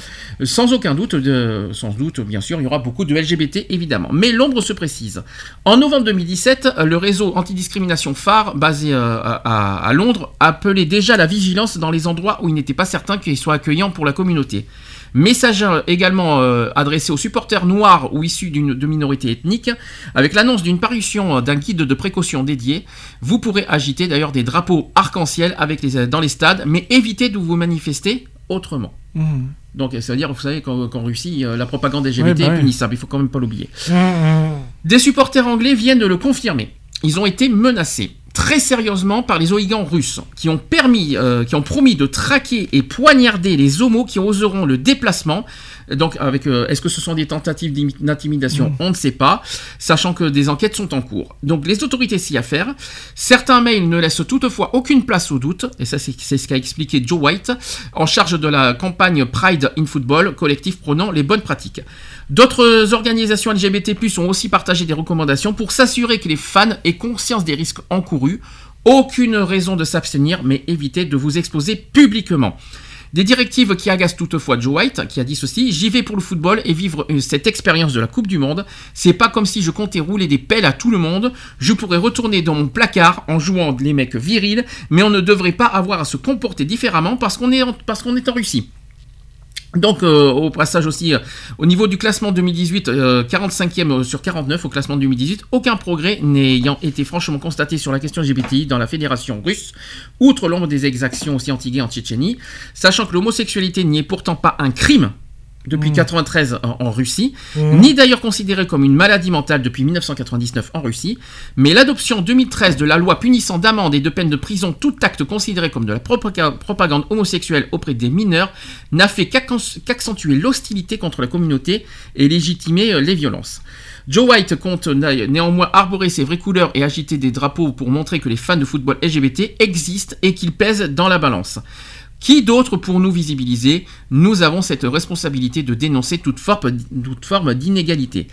Speaker 1: Sans aucun doute, de, sans doute, bien sûr, il y aura beaucoup de LGBT, évidemment. Mais l'ombre se précise. En novembre 2017, le réseau antidiscrimination phare, basé euh, à, Londres, appelait déjà la vigilance dans les endroits où il n'était pas certain qu'il soit accueillant pour la communauté. Message euh, également euh, adressé aux supporters noirs ou issus d'une de minorités ethniques, avec l'annonce d'une parution euh, d'un guide de précaution dédié. Vous pourrez agiter d'ailleurs des drapeaux arc-en-ciel avec les, dans les stades, mais évitez de vous manifester autrement.
Speaker 2: Mhm.
Speaker 1: Donc ça veut dire, vous savez, qu'en Russie, euh, la propagande LGBT
Speaker 2: Ouais, bah
Speaker 1: est
Speaker 2: ouais.
Speaker 1: punissable, il faut quand même pas l'oublier.
Speaker 3: Mhm.
Speaker 1: Des supporters anglais viennent de le confirmer. Ils ont été menacés très sérieusement par les hooligans russes, qui ont permis, euh, qui ont promis de traquer et poignarder les homos qui oseront le déplacement. Donc, avec, euh, est-ce que ce sont des tentatives d'intimidation? On ne sait pas, sachant que des enquêtes sont en cours. Donc, les autorités s'y affairent. Certains mails ne laissent toutefois aucune place au doute, et ça, c'est ce qu'a expliqué Joe White, en charge de la campagne Pride in Football, collectif prônant les bonnes pratiques. D'autres organisations LGBT+, ont aussi partagé des recommandations pour s'assurer que les fans aient conscience des risques encourus. Aucune raison de s'abstenir, mais évitez de vous exposer publiquement. Des directives qui agacent toutefois Joe White, qui a dit ceci J'y vais pour le football et vivre euh, cette expérience de la Coupe du Monde. C'est pas comme si je comptais rouler des pelles à tout le monde. Je pourrais retourner dans mon placard en jouant les mecs virils, mais on ne devrait pas avoir à se comporter différemment parce qu'on est, parce qu'on est en Russie. Donc euh, au passage aussi, euh, au niveau du classement 2018, euh, 45e sur 49 au classement 2018, aucun progrès n'ayant été franchement constaté sur la question LGBTI dans la fédération russe, outre l'ombre des exactions aussi antiguées en Tchétchénie, sachant que l'homosexualité n'y est pourtant pas un crime depuis 93 en, en Russie,
Speaker 3: Mhm.
Speaker 1: ni d'ailleurs considéré comme une maladie mentale depuis 1999 en Russie, mais l'adoption en 2013 de la loi punissant d'amende et de peine de prison tout acte considéré comme de la propaga- propagande homosexuelle auprès des mineurs n'a fait qu'accen- qu'accentuer l'hostilité contre la communauté et légitimer euh, les violences. Joe White compte néanmoins arborer ses vraies couleurs et agiter des drapeaux pour montrer que les fans de football LGBT existent et qu'ils pèsent dans la balance. Qui d'autre pour nous visibiliser Nous avons cette responsabilité de dénoncer toute forme, d'inégalité.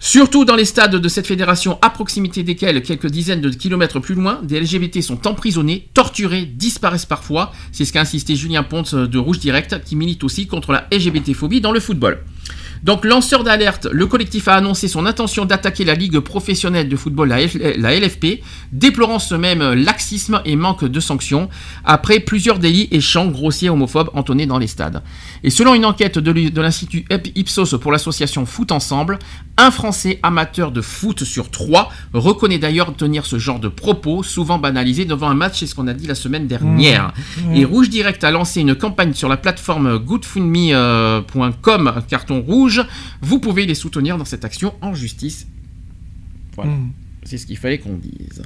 Speaker 1: Surtout dans les stades de cette fédération, à proximité desquels, quelques dizaines de kilomètres plus loin, des LGBT sont emprisonnés, torturés, disparaissent parfois. C'est ce qu'a insisté Julien Ponce de Rouge Direct, qui milite aussi contre la LGBT-phobie dans le football. Donc, lanceur d'alerte, le collectif a annoncé son intention d'attaquer la Ligue professionnelle de football, la, F- la LFP, déplorant ce même laxisme et manque de sanctions, après plusieurs délits et chants grossiers homophobes entonnés dans les stades. Et selon une enquête de l'I- de l'Institut Ipsos pour l'association Foot Ensemble, un Français amateur de foot sur trois reconnaît d'ailleurs tenir ce genre de propos, souvent banalisés devant un match, c'est ce qu'on a dit la semaine dernière.
Speaker 12: Mmh.
Speaker 1: Et Rouge Direct a lancé une campagne sur la plateforme goodfundme.com, carton rouge. Vous pouvez les soutenir dans cette action en justice. Voilà.
Speaker 2: Mm.
Speaker 1: C'est ce qu'il fallait qu'on dise.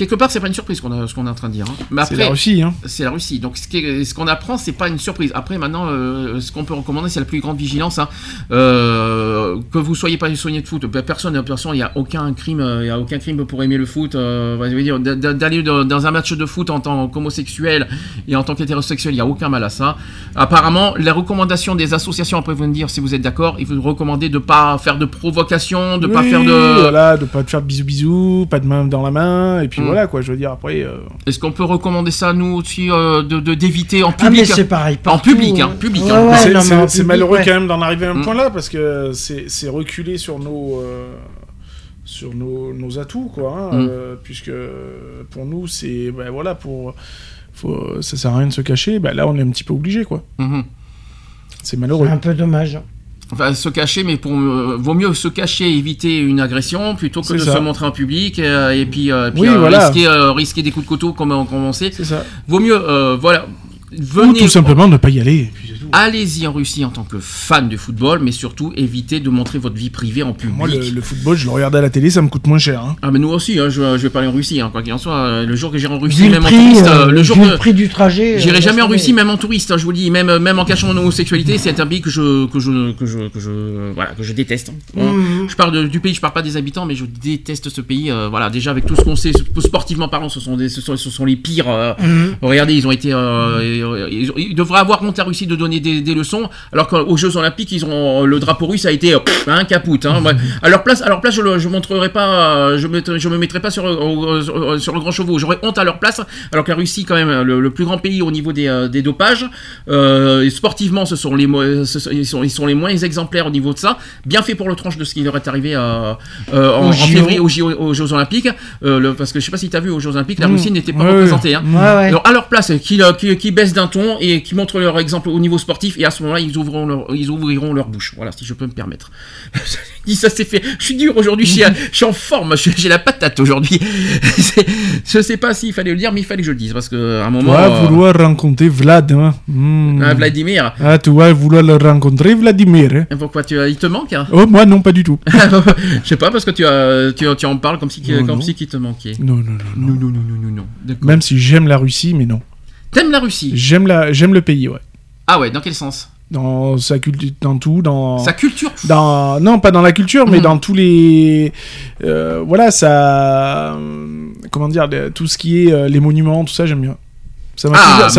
Speaker 1: Quelque part, c'est pas une surprise qu'on a, ce qu'on est en train de dire. hein. Mais
Speaker 2: C'est la Russie, hein.
Speaker 1: C'est la Russie. Donc, ce qui- ce qu'on apprend, c'est pas une surprise. Après, maintenant, euh, ce qu'on peut recommander, c'est la plus grande vigilance. hein. Euh, que vous soyez pas soigné de foot, ben, personne, personne, il n'y a aucun crime, euh, il y a aucun crime pour aimer le foot. euh, je veux dire, d'aller dans un match de foot en tant qu'homosexuel et en tant qu'hétérosexuel, il n'y a aucun mal à ça. Apparemment, la recommandation des associations, après vous me dire si vous êtes d'accord, il vous recommander de pas faire de provocation, de pas
Speaker 2: Oui,
Speaker 1: faire de.
Speaker 2: Voilà, de pas faire de bisous bisous, pas de main dans la main, et puis
Speaker 1: Mm.
Speaker 2: Voilà quoi, je veux dire, après. euh,
Speaker 1: Est-ce qu'on peut recommander ça nous aussi euh, de d'éviter en
Speaker 2: Ah,
Speaker 1: public
Speaker 2: mais c'est pareil
Speaker 1: En
Speaker 2: partout,
Speaker 1: public, hein,
Speaker 2: hein.
Speaker 1: public. Hein.
Speaker 2: c'est- malheureux quand même d'en arriver à un
Speaker 1: Mm.
Speaker 2: point là parce que c'est c'est reculer sur nos euh, sur nos, nos atouts quoi hein,
Speaker 1: Mm.
Speaker 2: euh, puisque pour nous c'est ben voilà pour faut, ça sert à rien de se cacher ben là on est un petit peu obligé quoi
Speaker 1: Mhm.
Speaker 2: c'est malheureux
Speaker 3: Un peu dommage.
Speaker 1: Enfin, se cacher, mais pour euh, vaut mieux se cacher et éviter une agression plutôt que de
Speaker 2: ça.
Speaker 1: se montrer en public euh, et puis, euh, puis,
Speaker 2: Oui, voilà.
Speaker 1: risquer, risquer des coups de couteau comme on, comme on sait.
Speaker 2: C'est ça.
Speaker 1: Vaut mieux, euh, voilà.
Speaker 2: ou
Speaker 1: Venez,
Speaker 2: tout simplement ne pas y aller
Speaker 1: allez-y en Russie en tant que fan de football, mais surtout évitez de montrer votre vie privée en public.
Speaker 2: moi le, le football je le regarde à la télé ça me coûte moins cher hein.
Speaker 1: Ah mais nous aussi, hein, je, je vais pas aller en Russie, hein, quoi qu'il en soit. euh, Le jour que j'irai en Russie,
Speaker 3: Vu le
Speaker 1: même
Speaker 3: prix,
Speaker 1: en touriste,
Speaker 3: euh,
Speaker 1: euh, le jour
Speaker 3: vu
Speaker 1: que-
Speaker 3: le prix du trajet, euh,
Speaker 1: j'irai jamais en Russie, même en touriste. hein, je vous le dis, même même en cachant mon homosexualité, c'est un pays que je que je que je que je voilà que je déteste. hein.
Speaker 3: Mhm.
Speaker 1: Je parle de- du pays, je parle pas des habitants, mais je déteste ce pays. euh, voilà, déjà avec tout ce qu'on sait, sportivement parlant, ce sont des, ce sont, ce sont les pires. euh,
Speaker 3: Mhm.
Speaker 1: Regardez, ils ont été, euh, ils, ils devraient avoir honte la Russie de donner des, des leçons, alors qu'aux Jeux Olympiques, ils ont le drapeau russe a été euh, un capoute. Hein, Ouais. À leur place, à leur place, je, je montrerai pas, euh, je, mettrai- je me mettrai pas sur, euh, euh, sur le grand chevaux. J'aurais honte à leur place, alors que la Russie, quand même, le, le plus grand pays au niveau des, euh, des dopages, euh, sportivement, ce sont les, ce ils sont, ils sont les moins exemplaires au niveau de ça. Bien fait pour le tranche de ce qui leur est arrivé euh, euh, en, en février aux, Jeux Olympiques, euh, le- parce que je sais pas si tu as vu aux Jeux Olympiques, la
Speaker 3: Mm.
Speaker 1: Russie n'était pas représentée. Hein.
Speaker 3: ouais. Ouais,
Speaker 1: à leur place, euh, qu'ils- qu'ils baissent d'un ton et qui montrent leur exemple au niveau sportif, et à ce moment-là, ils ouvriront leur, ils ouvriront leur bouche. Voilà, si je peux me permettre. Ça, c'est fait. Je suis dur aujourd'hui, je suis, je suis en forme, j'ai la patate aujourd'hui. Je sais pas s'il fallait le dire, mais il fallait que je le dise, parce qu'à un moment.
Speaker 2: tu vas
Speaker 1: euh,
Speaker 2: vouloir rencontrer Vlad hein. Hmm.
Speaker 1: Ah, Vladimir.
Speaker 2: ah tu vas vouloir le rencontrer Vladimir hein.
Speaker 1: Pourquoi tu, il te manque hein
Speaker 2: oh moi non pas du tout
Speaker 1: Je sais pas, parce que tu, as, tu, tu en parles comme si,
Speaker 2: Non,
Speaker 1: comme
Speaker 2: non.
Speaker 1: si qu'il te manquait.
Speaker 2: non non non
Speaker 1: Non, non, non, non,
Speaker 2: même si j'aime la Russie mais non
Speaker 1: T'aimes la Russie
Speaker 2: j'aime la j'aime le pays ouais.
Speaker 1: Ah ouais, dans quel sens?
Speaker 2: Dans sa culture dans tout dans
Speaker 1: Sa culture?
Speaker 2: Dans non pas dans la culture mais
Speaker 1: Mhm.
Speaker 2: dans tous les euh, voilà ça euh, comment dire tout ce qui est euh, les monuments tout ça j'aime bien Ça m'a
Speaker 1: Ah,
Speaker 2: toujours,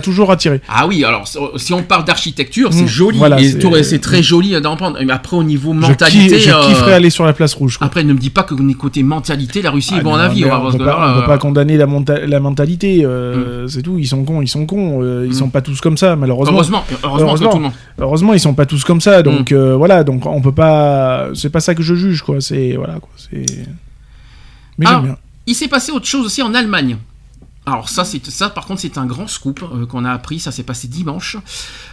Speaker 2: toujours attiré.
Speaker 1: Ah oui, alors si on parle d'architecture, c'est
Speaker 2: Mm,
Speaker 1: joli,
Speaker 2: voilà, c'est-
Speaker 1: très joli d'en prendre. Mais après, au niveau
Speaker 2: Je,
Speaker 1: mentalité,
Speaker 2: ki- je
Speaker 1: euh,
Speaker 2: kifferais aller sur la place rouge. quoi.
Speaker 1: après, ne me dis pas que côté mentalité, la Russie
Speaker 2: Ah,
Speaker 1: est bon
Speaker 2: mais
Speaker 1: hein,
Speaker 2: on
Speaker 1: parce
Speaker 2: peut pas, peut condamner la, monta- la mentalité, euh, c'est tout. Ils sont cons, ils sont cons. euh, ils
Speaker 1: Mm.
Speaker 2: sont pas tous comme ça, malheureusement.
Speaker 1: Heureusement, heureusement, que tout le monde.
Speaker 2: Heureusement, ils sont pas tous comme ça. Donc
Speaker 1: Mm.
Speaker 2: voilà, donc on peut pas. C'est pas ça que je juge, quoi. C'est voilà, quoi. Mais
Speaker 1: Ah.
Speaker 2: j'aime bien.
Speaker 1: Il s'est passé autre chose aussi en Allemagne. Alors ça, c'est ça par contre, c'est un grand scoop euh, qu'on a appris. Ça s'est passé dimanche.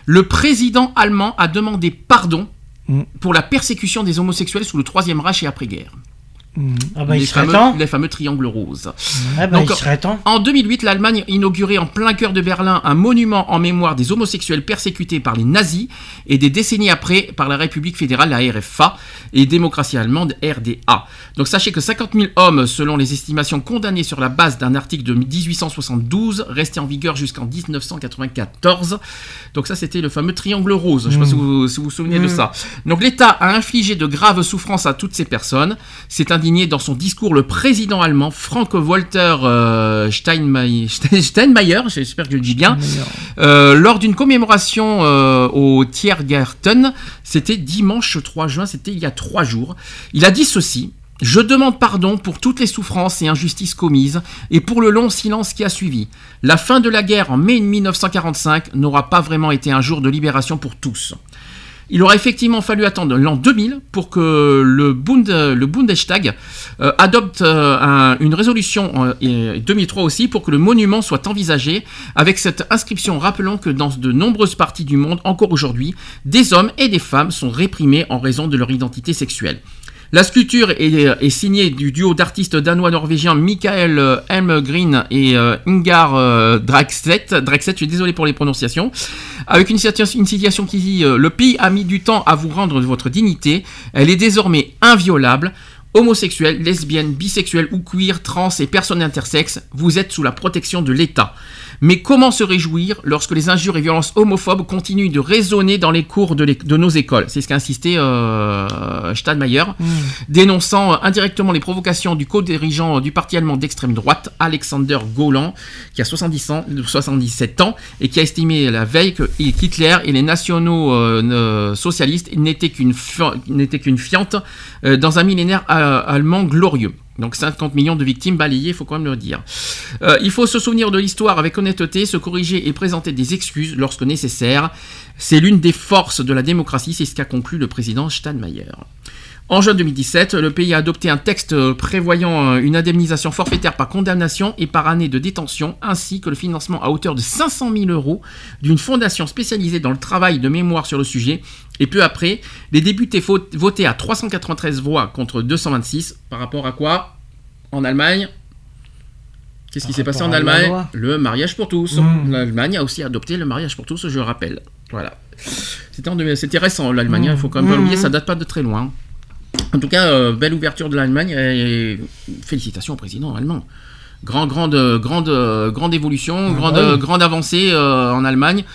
Speaker 1: Le président allemand a demandé pardon
Speaker 2: Mm.
Speaker 1: pour la persécution des homosexuels sous le Troisième Reich et après-guerre.
Speaker 2: Mm.
Speaker 3: Ah bah,
Speaker 1: les,
Speaker 3: il serait
Speaker 1: fameux,
Speaker 3: temps.
Speaker 1: les fameux triangles roses.
Speaker 3: Ah bah,
Speaker 1: Donc,
Speaker 3: il serait temps.
Speaker 1: En 2008, l'Allemagne inaugurait en plein cœur de Berlin un monument en mémoire des homosexuels persécutés par les nazis et des décennies après par la République fédérale, la RFA, et démocratie allemande, RDA. Donc sachez que 50 000 hommes, selon les estimations condamnés sur la base d'un article de 1872, resté en vigueur jusqu'en 1994. Donc ça, c'était le fameux triangle rose. Je ne sais pas si vous si vous, vous souvenez de ça. Donc l'État a infligé de graves souffrances à toutes ces personnes. C'est indigné dans son discours le président allemand Frank-Walter euh, Steinmeier, Steinmeier, j'espère que je le dis bien, euh, lors d'une commémoration euh, au Tiergarten. C'était dimanche 3 juin, c'était il y a trois jours. Il a dit ceci. Je demande pardon pour toutes les souffrances et injustices commises et pour le long silence qui a suivi. La fin de la guerre en mai 1945 n'aura pas vraiment été un jour de libération pour tous. Il aura effectivement fallu attendre l'an 2000 pour que le, Bund, le Bundestag euh, adopte euh, un- une résolution, euh, et 2003 aussi, pour que le monument soit envisagé, avec cette inscription rappelant que dans de nombreuses parties du monde, encore aujourd'hui, des hommes et des femmes sont réprimés en raison de leur identité sexuelle. La sculpture est, est signée du duo d'artistes danois-norvégiens Michael euh, Helmgren et euh, Ingar euh, Draxet. Draxet, je suis désolé pour les prononciations. Avec une une situation qui dit euh, Le pays a mis du temps à vous rendre votre dignité. Elle est désormais inviolable. Homosexuels, lesbiennes, bisexuels ou queer, trans et personnes intersexes, vous êtes sous la protection de l'État. Mais comment se réjouir lorsque les injures et violences homophobes continuent de résonner dans les cours de, nos écoles? C'est ce qu'a insisté euh, Steinmeier, dénonçant euh, indirectement les provocations du co-dirigeant euh, du parti allemand d'extrême droite, Alexander Golan, qui a 70 ans, 77 ans et qui a estimé la veille que Hitler et les nationaux euh, socialistes n'étaient qu'une fi- n'étaient qu'une fiente euh, dans un millénaire euh, allemand glorieux. Donc 50 millions de victimes balayées, il faut quand même le dire. Euh, il faut se souvenir de l'histoire avec honnêteté, se corriger et présenter des excuses lorsque nécessaire. C'est l'une des forces de la démocratie, c'est ce qu'a conclu le président Steinmeier. En juin 2017, le pays a adopté un texte prévoyant euh, une indemnisation forfaitaire par condamnation et par année de détention, ainsi que le financement à hauteur de 500 000 euros d'une fondation spécialisée dans le travail de mémoire sur le sujet. Et peu après, les députés votaient à 393 voix contre 226. Par rapport à quoi? En Allemagne Qu'est-ce qui s'est passé en Allemagne? Le mariage pour tous.
Speaker 2: Mmh.
Speaker 1: L'Allemagne a aussi adopté le mariage pour tous, je rappelle. Voilà. C'était en 2000 c'était récent, l'Allemagne, il faut quand même pas
Speaker 3: Mmh.
Speaker 1: l'oublier, ça date pas de très loin. En tout cas, euh, belle ouverture de l'Allemagne et félicitations au président allemand. Grand, grande, grande, grande évolution, grande,
Speaker 2: bah oui.
Speaker 1: grande avancée euh, en Allemagne.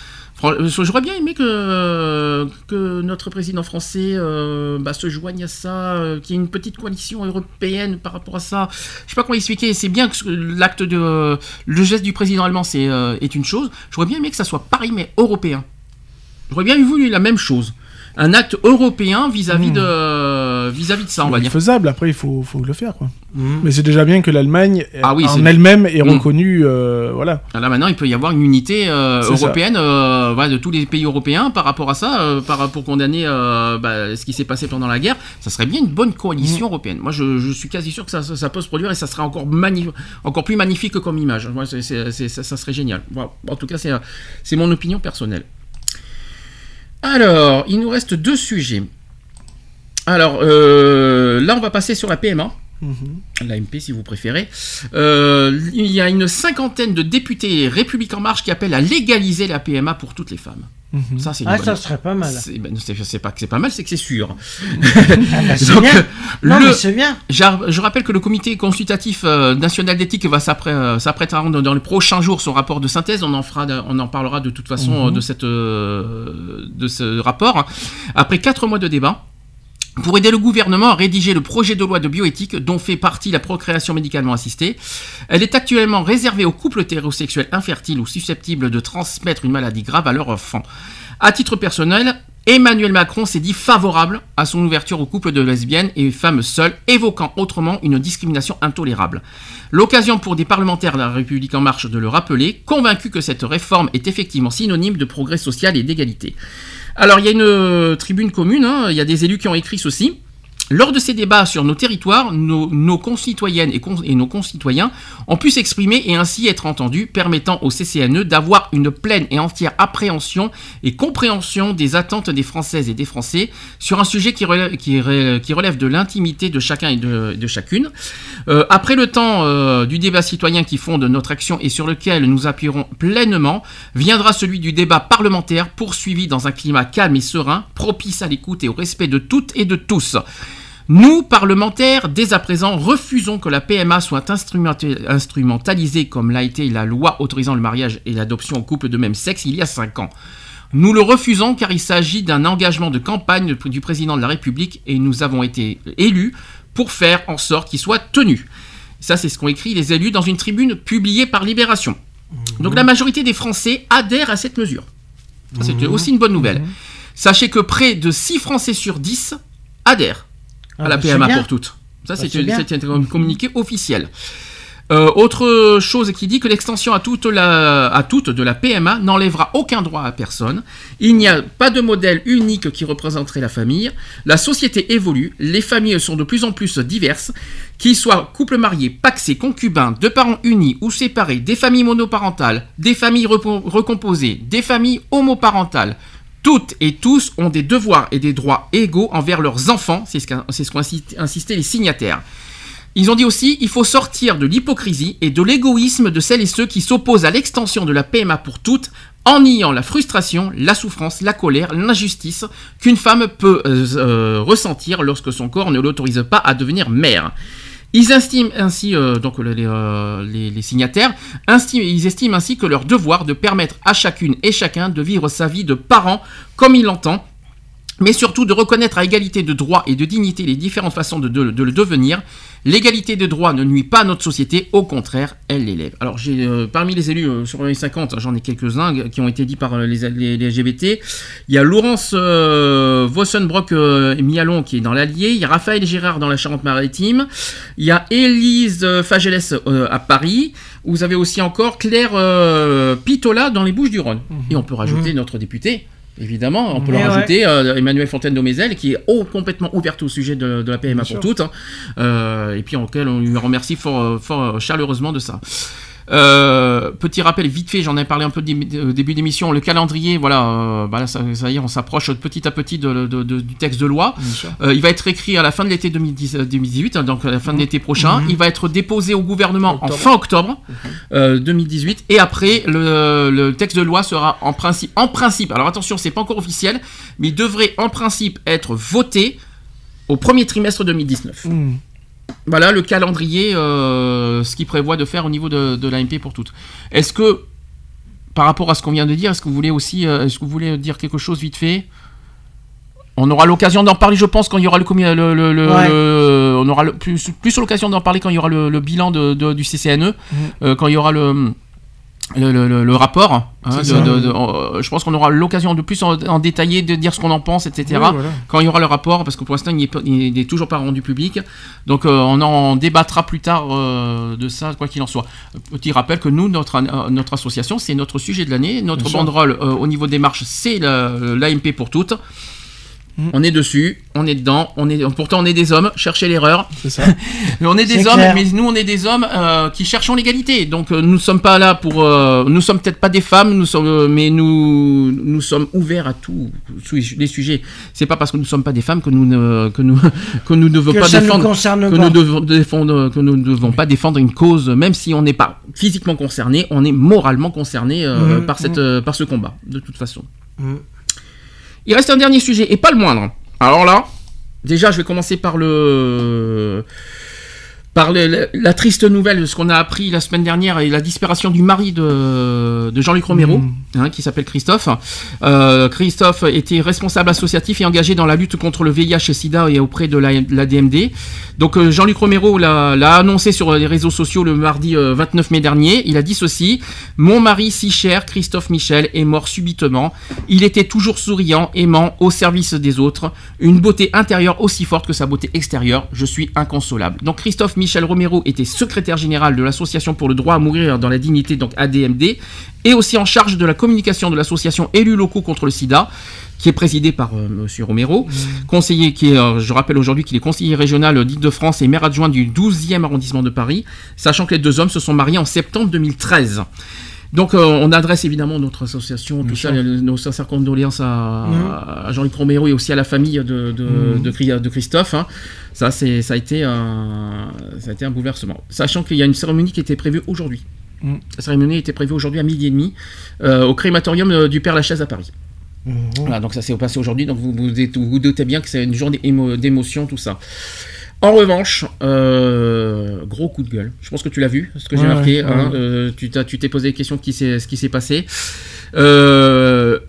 Speaker 1: Euh, J'aurais bien aimé que, que notre président français euh, bah, se joigne à ça, euh, qu'il y ait une petite coalition européenne par rapport à ça. Je sais pas comment expliquer. C'est bien que l'acte de le geste du président allemand c'est euh, est une chose. J'aurais bien aimé que ça soit pareil mais européen. J'aurais bien voulu la même chose. Un acte européen vis-à-vis
Speaker 2: Mmh.
Speaker 1: de vis-à-vis de ça, on va
Speaker 2: C'est
Speaker 1: dire.
Speaker 2: faisable, après il faut, faut le faire quoi. Mais c'est déjà bien que l'Allemagne
Speaker 1: Ah oui,
Speaker 2: en elle-même est
Speaker 1: Mm.
Speaker 2: reconnue, euh, voilà.
Speaker 1: Ah, Là maintenant, il peut y avoir une unité euh, européenne euh, voilà, de tous les pays européens par rapport à ça, euh, par, pour condamner euh, bah, ce qui s'est passé pendant la guerre. Ça serait bien une bonne coalition européenne. Moi, je, je suis quasi sûr que ça, ça, ça peut se produire et ça serait encore, encore plus magnifique comme image. Moi, ça, ça serait génial. Voilà. En tout cas, euh, c'est mon opinion personnelle. Alors, il nous reste deux sujets. Alors, euh, là, on va passer sur la PMA. L'AMP si vous préférez. Euh, il y a une cinquantaine de députés républicains en marche qui appellent à légaliser la PMA pour toutes les femmes.
Speaker 2: Mhm.
Speaker 1: Ça, c'est
Speaker 3: Ah,
Speaker 1: bonne-
Speaker 3: ça serait pas mal.
Speaker 1: C'est ben, c'est- c'est pas que c'est pas mal, c'est que c'est sûr.
Speaker 3: Ah bah, c'est
Speaker 1: Donc,
Speaker 3: bien. Non,
Speaker 1: le-
Speaker 3: mais c'est bien.
Speaker 1: Je rappelle que le comité consultatif euh, national d'éthique va s'apprê- euh, s'apprête à rendre dans les prochains jours son rapport de synthèse. On en fera, on en parlera de toute façon
Speaker 2: Mhm.
Speaker 1: euh, de cette, euh, de ce rapport. Après quatre mois de débat. Pour aider le gouvernement à rédiger le projet de loi de bioéthique dont fait partie la procréation médicalement assistée. Elle est actuellement réservée aux couples hétérosexuels infertiles ou susceptibles de transmettre une maladie grave à leur enfant. À titre personnel, Emmanuel Macron s'est dit favorable à son ouverture aux couples de lesbiennes et femmes seules, évoquant autrement une discrimination intolérable. L'occasion pour des parlementaires de la République en marche de le rappeler, convaincus que cette réforme est effectivement synonyme de progrès social et d'égalité. Alors il y a une euh, tribune commune, hein, il y a des élus qui ont écrit ceci. Lors de ces débats sur nos territoires, nos, concitoyennes et, nos concitoyens ont pu s'exprimer et ainsi être entendus, permettant au CCNE d'avoir une pleine et entière appréhension et compréhension des attentes des Françaises et des Français sur un sujet qui relève, de l'intimité de chacun et de, de chacune. Euh, après le temps euh, du débat citoyen qui fonde notre action et sur lequel nous appuierons pleinement, viendra celui du débat parlementaire poursuivi dans un climat calme et serein, propice à l'écoute et au respect de toutes et de tous. Nous, parlementaires, dès à présent, refusons que la PMA soit instrumenta- instrumentalisée comme l'a été la loi autorisant le mariage et l'adoption en couple de même sexe il y a cinq ans. Nous le refusons car il s'agit d'un engagement de campagne du président de la République et nous avons été élus pour faire en sorte qu'il soit tenu. Ça, c'est ce qu'ont écrit les élus dans une tribune publiée par Libération. Donc la majorité des Français adhèrent à cette mesure. C'est
Speaker 3: Mhm.
Speaker 1: aussi une bonne nouvelle. Sachez que près de 6 Français sur 10 adhèrent
Speaker 3: Ah,
Speaker 1: à la PMA pour toutes. Ça,
Speaker 3: Bah,
Speaker 1: c'est un communiqué officiel. Euh, autre chose qui dit que l'extension à toute, la, à toute de la PMA n'enlèvera aucun droit à personne. Il n'y a pas de modèle unique qui représenterait la famille. La société évolue, les familles sont de plus en plus diverses, qu'ils soient couples mariés, paxés, concubins, de parents unis ou séparés, des familles monoparentales, des familles recomposées, des familles homoparentales. Toutes et tous ont des devoirs et des droits égaux envers leurs enfants, c'est ce qu'ont insisté- insisté les signataires. Ils ont dit aussi il faut sortir de l'hypocrisie et de l'égoïsme de celles et ceux qui s'opposent à l'extension de la PMA pour toutes en niant la frustration, la souffrance, la colère, l'injustice qu'une femme peut euh, euh, ressentir lorsque son corps ne l'autorise pas à devenir mère. Ils estiment ainsi, euh, donc les, euh, les- signataires, ils que leur devoir de permettre à chacune et chacun de vivre sa vie de parent comme il l'entend, mais surtout de reconnaître à égalité de droits et de dignité les différentes façons de, de- de le devenir. L'égalité de droits ne nuit pas à notre société, au contraire, elle l'élève. Alors, j'ai euh, parmi les élus euh, sur les 50, j'en ai quelques-uns qui ont été dits par euh, les, les, les LGBT. Il y a Laurence Vossenbrock Mialon qui est dans l'Allier. Il y a Raphaël Gérard dans la Charente-Maritime. Il y a Élise euh, à Paris. Vous avez aussi encore Claire Pitola dans les Bouches-du-Rhône. Et on peut rajouter notre député. Évidemment, on peut le
Speaker 3: ouais.
Speaker 1: rajouter, euh, Emmanuel Fontaine d'Omézel, qui est oh, complètement ouverte au sujet de, de la PMA
Speaker 2: Bien
Speaker 1: pour
Speaker 2: sûr.
Speaker 1: toutes, hein. Euh, et puis auquel on lui remercie fort, euh, fort chaleureusement de ça. Euh, petit rappel vite fait, j'en ai parlé un peu au début d'émission, le calendrier, voilà, euh, bah là, ça, ça y est, on s'approche petit à petit de- de- de- du texte de loi. Euh, il va être écrit à la fin de l'été 2010 euh, 2018, hein, donc à la fin de l'été prochain. Il va être déposé au gouvernement en fin octobre euh, 2018, et après le, le texte de loi sera en principe, en principe. Alors attention, c'est pas encore officiel, mais il devrait en principe être voté au premier trimestre 2019.
Speaker 2: Hmm.
Speaker 1: Voilà le calendrier, euh, ce qu'il prévoit de faire au niveau de, de l'AMP pour toutes. Est-ce que, par rapport à ce qu'on vient de dire, est-ce que vous voulez aussi, euh, est-ce que vous voulez dire quelque chose vite fait? On aura l'occasion d'en parler, je pense, quand il y aura le, le, le- le-
Speaker 3: Ouais.
Speaker 1: le- on aura plus, plus l'occasion d'en parler quand il y aura le, bilan de, de- du CCNE, euh, quand il y aura le le, le- le- rapport. hein,
Speaker 2: C'est
Speaker 1: de-
Speaker 2: ça.
Speaker 1: de- de- euh, je pense qu'on aura l'occasion de plus en, en détailler, de dire ce qu'on en pense, etc.
Speaker 2: Oui, voilà.
Speaker 1: Quand il y aura le rapport, parce que pour l'instant il n'est toujours pas rendu public. Donc euh, on en débattra plus tard euh, de ça, quoi qu'il en soit. Petit rappel que nous, notre, notre association, c'est notre sujet de l'année. Notre
Speaker 2: Bien
Speaker 1: banderole au niveau des marches, c'est la- l'AMP pour toutes.
Speaker 2: Mm.
Speaker 1: On est dessus, on est dedans, on est, pourtant on est des hommes, cherchez l'erreur.
Speaker 2: C'est ça.
Speaker 1: Mais on est des
Speaker 3: C'est
Speaker 1: hommes,
Speaker 3: clair.
Speaker 1: mais nous on est des hommes euh, qui cherchons l'égalité. Donc euh, nous ne sommes pas là pour, euh, nous sommes peut-être pas des femmes, nous sommes, euh, mais nous nous sommes ouverts à tous les sujets. C'est pas parce que nous ne sommes pas des femmes que nous ne que nous que nous ne devons
Speaker 3: Que
Speaker 1: pas défendre que
Speaker 3: pas.
Speaker 1: nous devons défendre que nous ne devons pas défendre une cause, même si on n'est pas physiquement concerné, on est moralement concerné euh,
Speaker 3: Mhm,
Speaker 1: par cette euh, par ce combat de toute façon. Il reste un dernier sujet et pas le moindre. Alors là, déjà je vais commencer par le par le- la triste nouvelle de ce qu'on a appris la semaine dernière et la disparition du mari de, de Jean-Luc Romero,
Speaker 2: Mm.
Speaker 1: hein, qui s'appelle Christophe. Euh, Christophe était responsable associatif et engagé dans la lutte contre le VIH et SIDA et auprès de la, DMD. Donc euh, Jean-Luc Romero l'a annoncé sur les réseaux sociaux le mardi euh, 29 mai dernier. Il a dit ceci Mon mari si cher, Christophe Michel, est mort subitement. Il était toujours souriant, aimant, au service des autres. Une beauté intérieure aussi forte que sa beauté extérieure. Je suis inconsolable. Donc Christophe Michel Romero était secrétaire général de l'association pour le droit à mourir dans la dignité, donc ADMD, et aussi en charge de la communication de l'association Élus locaux contre le sida qui est présidée par euh, Monsieur Romero, conseiller qui est, euh, je rappelle aujourd'hui qu'il est conseiller régional d'Île-de-France et maire adjoint du 12e arrondissement de Paris, sachant que les deux hommes se sont mariés en septembre 2013. Donc euh, on adresse évidemment notre association, tout ça, nos sincères condoléances à,
Speaker 3: Mhm.
Speaker 1: à Jean-Luc Romero et aussi à la famille de, de,
Speaker 2: Mhm.
Speaker 1: de Chri- de Christophe. hein. Ça, c'est, ça, a été un, ça a été un bouleversement. Sachant qu'il y a une cérémonie qui était prévue aujourd'hui.
Speaker 2: Mhm.
Speaker 1: La cérémonie était prévue aujourd'hui à midi et demi euh, au crématorium euh, du Père Lachaise à Paris. Voilà, donc ça s'est passé aujourd'hui, donc vous vous, vous vous doutez bien que c'est une journée émo- d'émotion, tout ça. En revanche, euh, gros coup de gueule. Je pense que tu l'as vu, ce que j'ai marqué.
Speaker 2: ouais,
Speaker 1: hein,
Speaker 2: ouais.
Speaker 1: euh, tu t'es posé des questions qui ce qui s'est passé. Euh,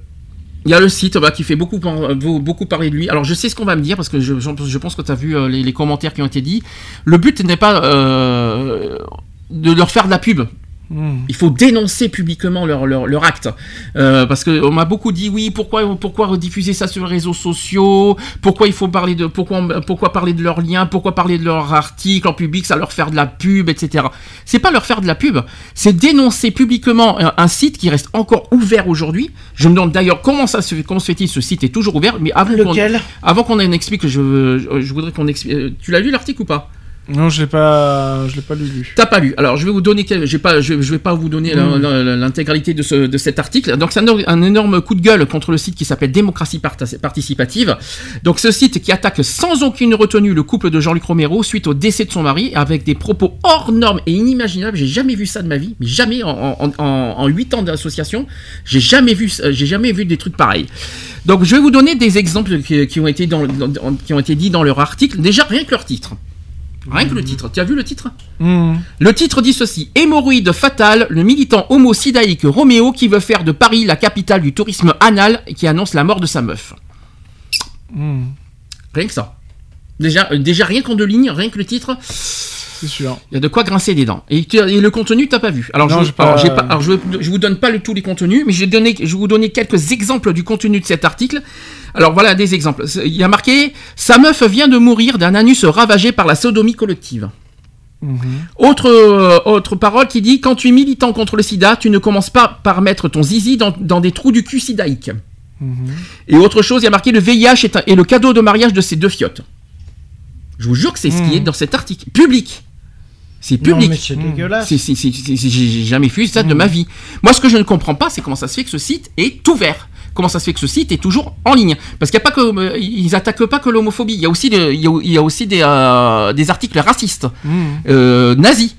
Speaker 1: Il y a le site bah, qui fait beaucoup, beaucoup parler de lui. Alors je sais ce qu'on va me dire parce que je, je pense que tu as vu les, les commentaires qui ont été dits. Le but n'est pas de leur faire de la pub. Il faut dénoncer publiquement leur, leur, leur acte. Euh, parce qu'on m'a beaucoup dit oui, pourquoi, pourquoi rediffuser ça sur les réseaux sociaux? Pourquoi il faut parler de pourquoi, pourquoi parler de leurs liens? Pourquoi parler de leurs articles en public? Ça leur faire de la pub, etc. C'est pas leur faire de la pub, c'est dénoncer publiquement un, un site qui reste encore ouvert aujourd'hui. Je me demande d'ailleurs comment ça se comment se fait-il? Ce site est toujours ouvert, mais avant qu'on avant qu'on en explique, je, je, je voudrais qu'on explique. euh, Tu l'as lu l'article ou pas?
Speaker 2: Non, je l'ai pas, je l'ai pas lu. lu.
Speaker 1: T'as pas lu. Alors je vais vous donner, quel- j'ai pas, je, je vais pas vous donner
Speaker 2: Mm.
Speaker 1: l'intégralité de, ce, de cet article. Donc c'est un, un énorme coup de gueule contre le site qui s'appelle Démocratie Participative. Donc ce site qui attaque sans aucune retenue le couple de Jean-Luc Romero suite au décès de son mari avec des propos hors normes et inimaginables. J'ai jamais vu ça de ma vie, mais jamais en, en, en, en 8 ans d'association, j'ai jamais vu, j'ai jamais vu des trucs pareils. Donc je vais vous donner des exemples qui, qui ont été dans, dans- qui ont été dits dans leur article. Déjà rien que leur titre. Rien que le titre. Tu as vu le titre
Speaker 2: Hmm.
Speaker 1: le titre dit ceci Hémorroïde fatale, le militant homosidaïque Roméo qui veut faire de Paris la capitale du tourisme anal et qui annonce la mort de sa meuf.
Speaker 2: Hmm.
Speaker 1: Rien que ça. Déjà, euh, déjà rien qu'en deux lignes, rien que le titre,
Speaker 2: C'est sûr.
Speaker 1: il y a de quoi grincer des dents. Et, le contenu, t'as pas vu. Alors,
Speaker 2: Non,
Speaker 1: je,
Speaker 2: pas-
Speaker 1: alors, j'ai pas- alors, je, je vous donne pas le, tous les contenus, mais je vais, donner, je vais vous donner quelques exemples du contenu de cet article. Alors voilà des exemples. Il y a marqué Sa meuf vient de mourir d'un anus ravagé par la sodomie collective.
Speaker 2: Mhm.
Speaker 1: Autre, euh, autre parole qui dit Quand tu es militant contre le sida, tu ne commences pas par mettre ton zizi dans, dans des trous du cul sidaïque.
Speaker 2: Mhm.
Speaker 1: Et autre chose, il y a marqué Le VIH est, un- est le cadeau de mariage de ces deux fiottes. Je vous jure que c'est ce qui
Speaker 2: Mhm.
Speaker 1: est dans cet article. Public. C'est
Speaker 3: Non,
Speaker 1: public.
Speaker 3: mais c'est
Speaker 2: Hmm.
Speaker 3: dégueulasse.
Speaker 1: C'est- c'est- c'est- c'est- c'est- J'ai jamais vu ça de
Speaker 2: Mm.
Speaker 1: ma vie. Moi, ce que je ne comprends pas, c'est comment ça se fait que ce site est ouvert. Comment ça se fait que ce site est toujours en ligne Parce qu'il y a pas que euh, ils attaquent pas que l'homophobie. Il y a aussi des, il y a, il y a aussi des, euh, des articles racistes,
Speaker 2: Hmm.
Speaker 1: euh, nazis.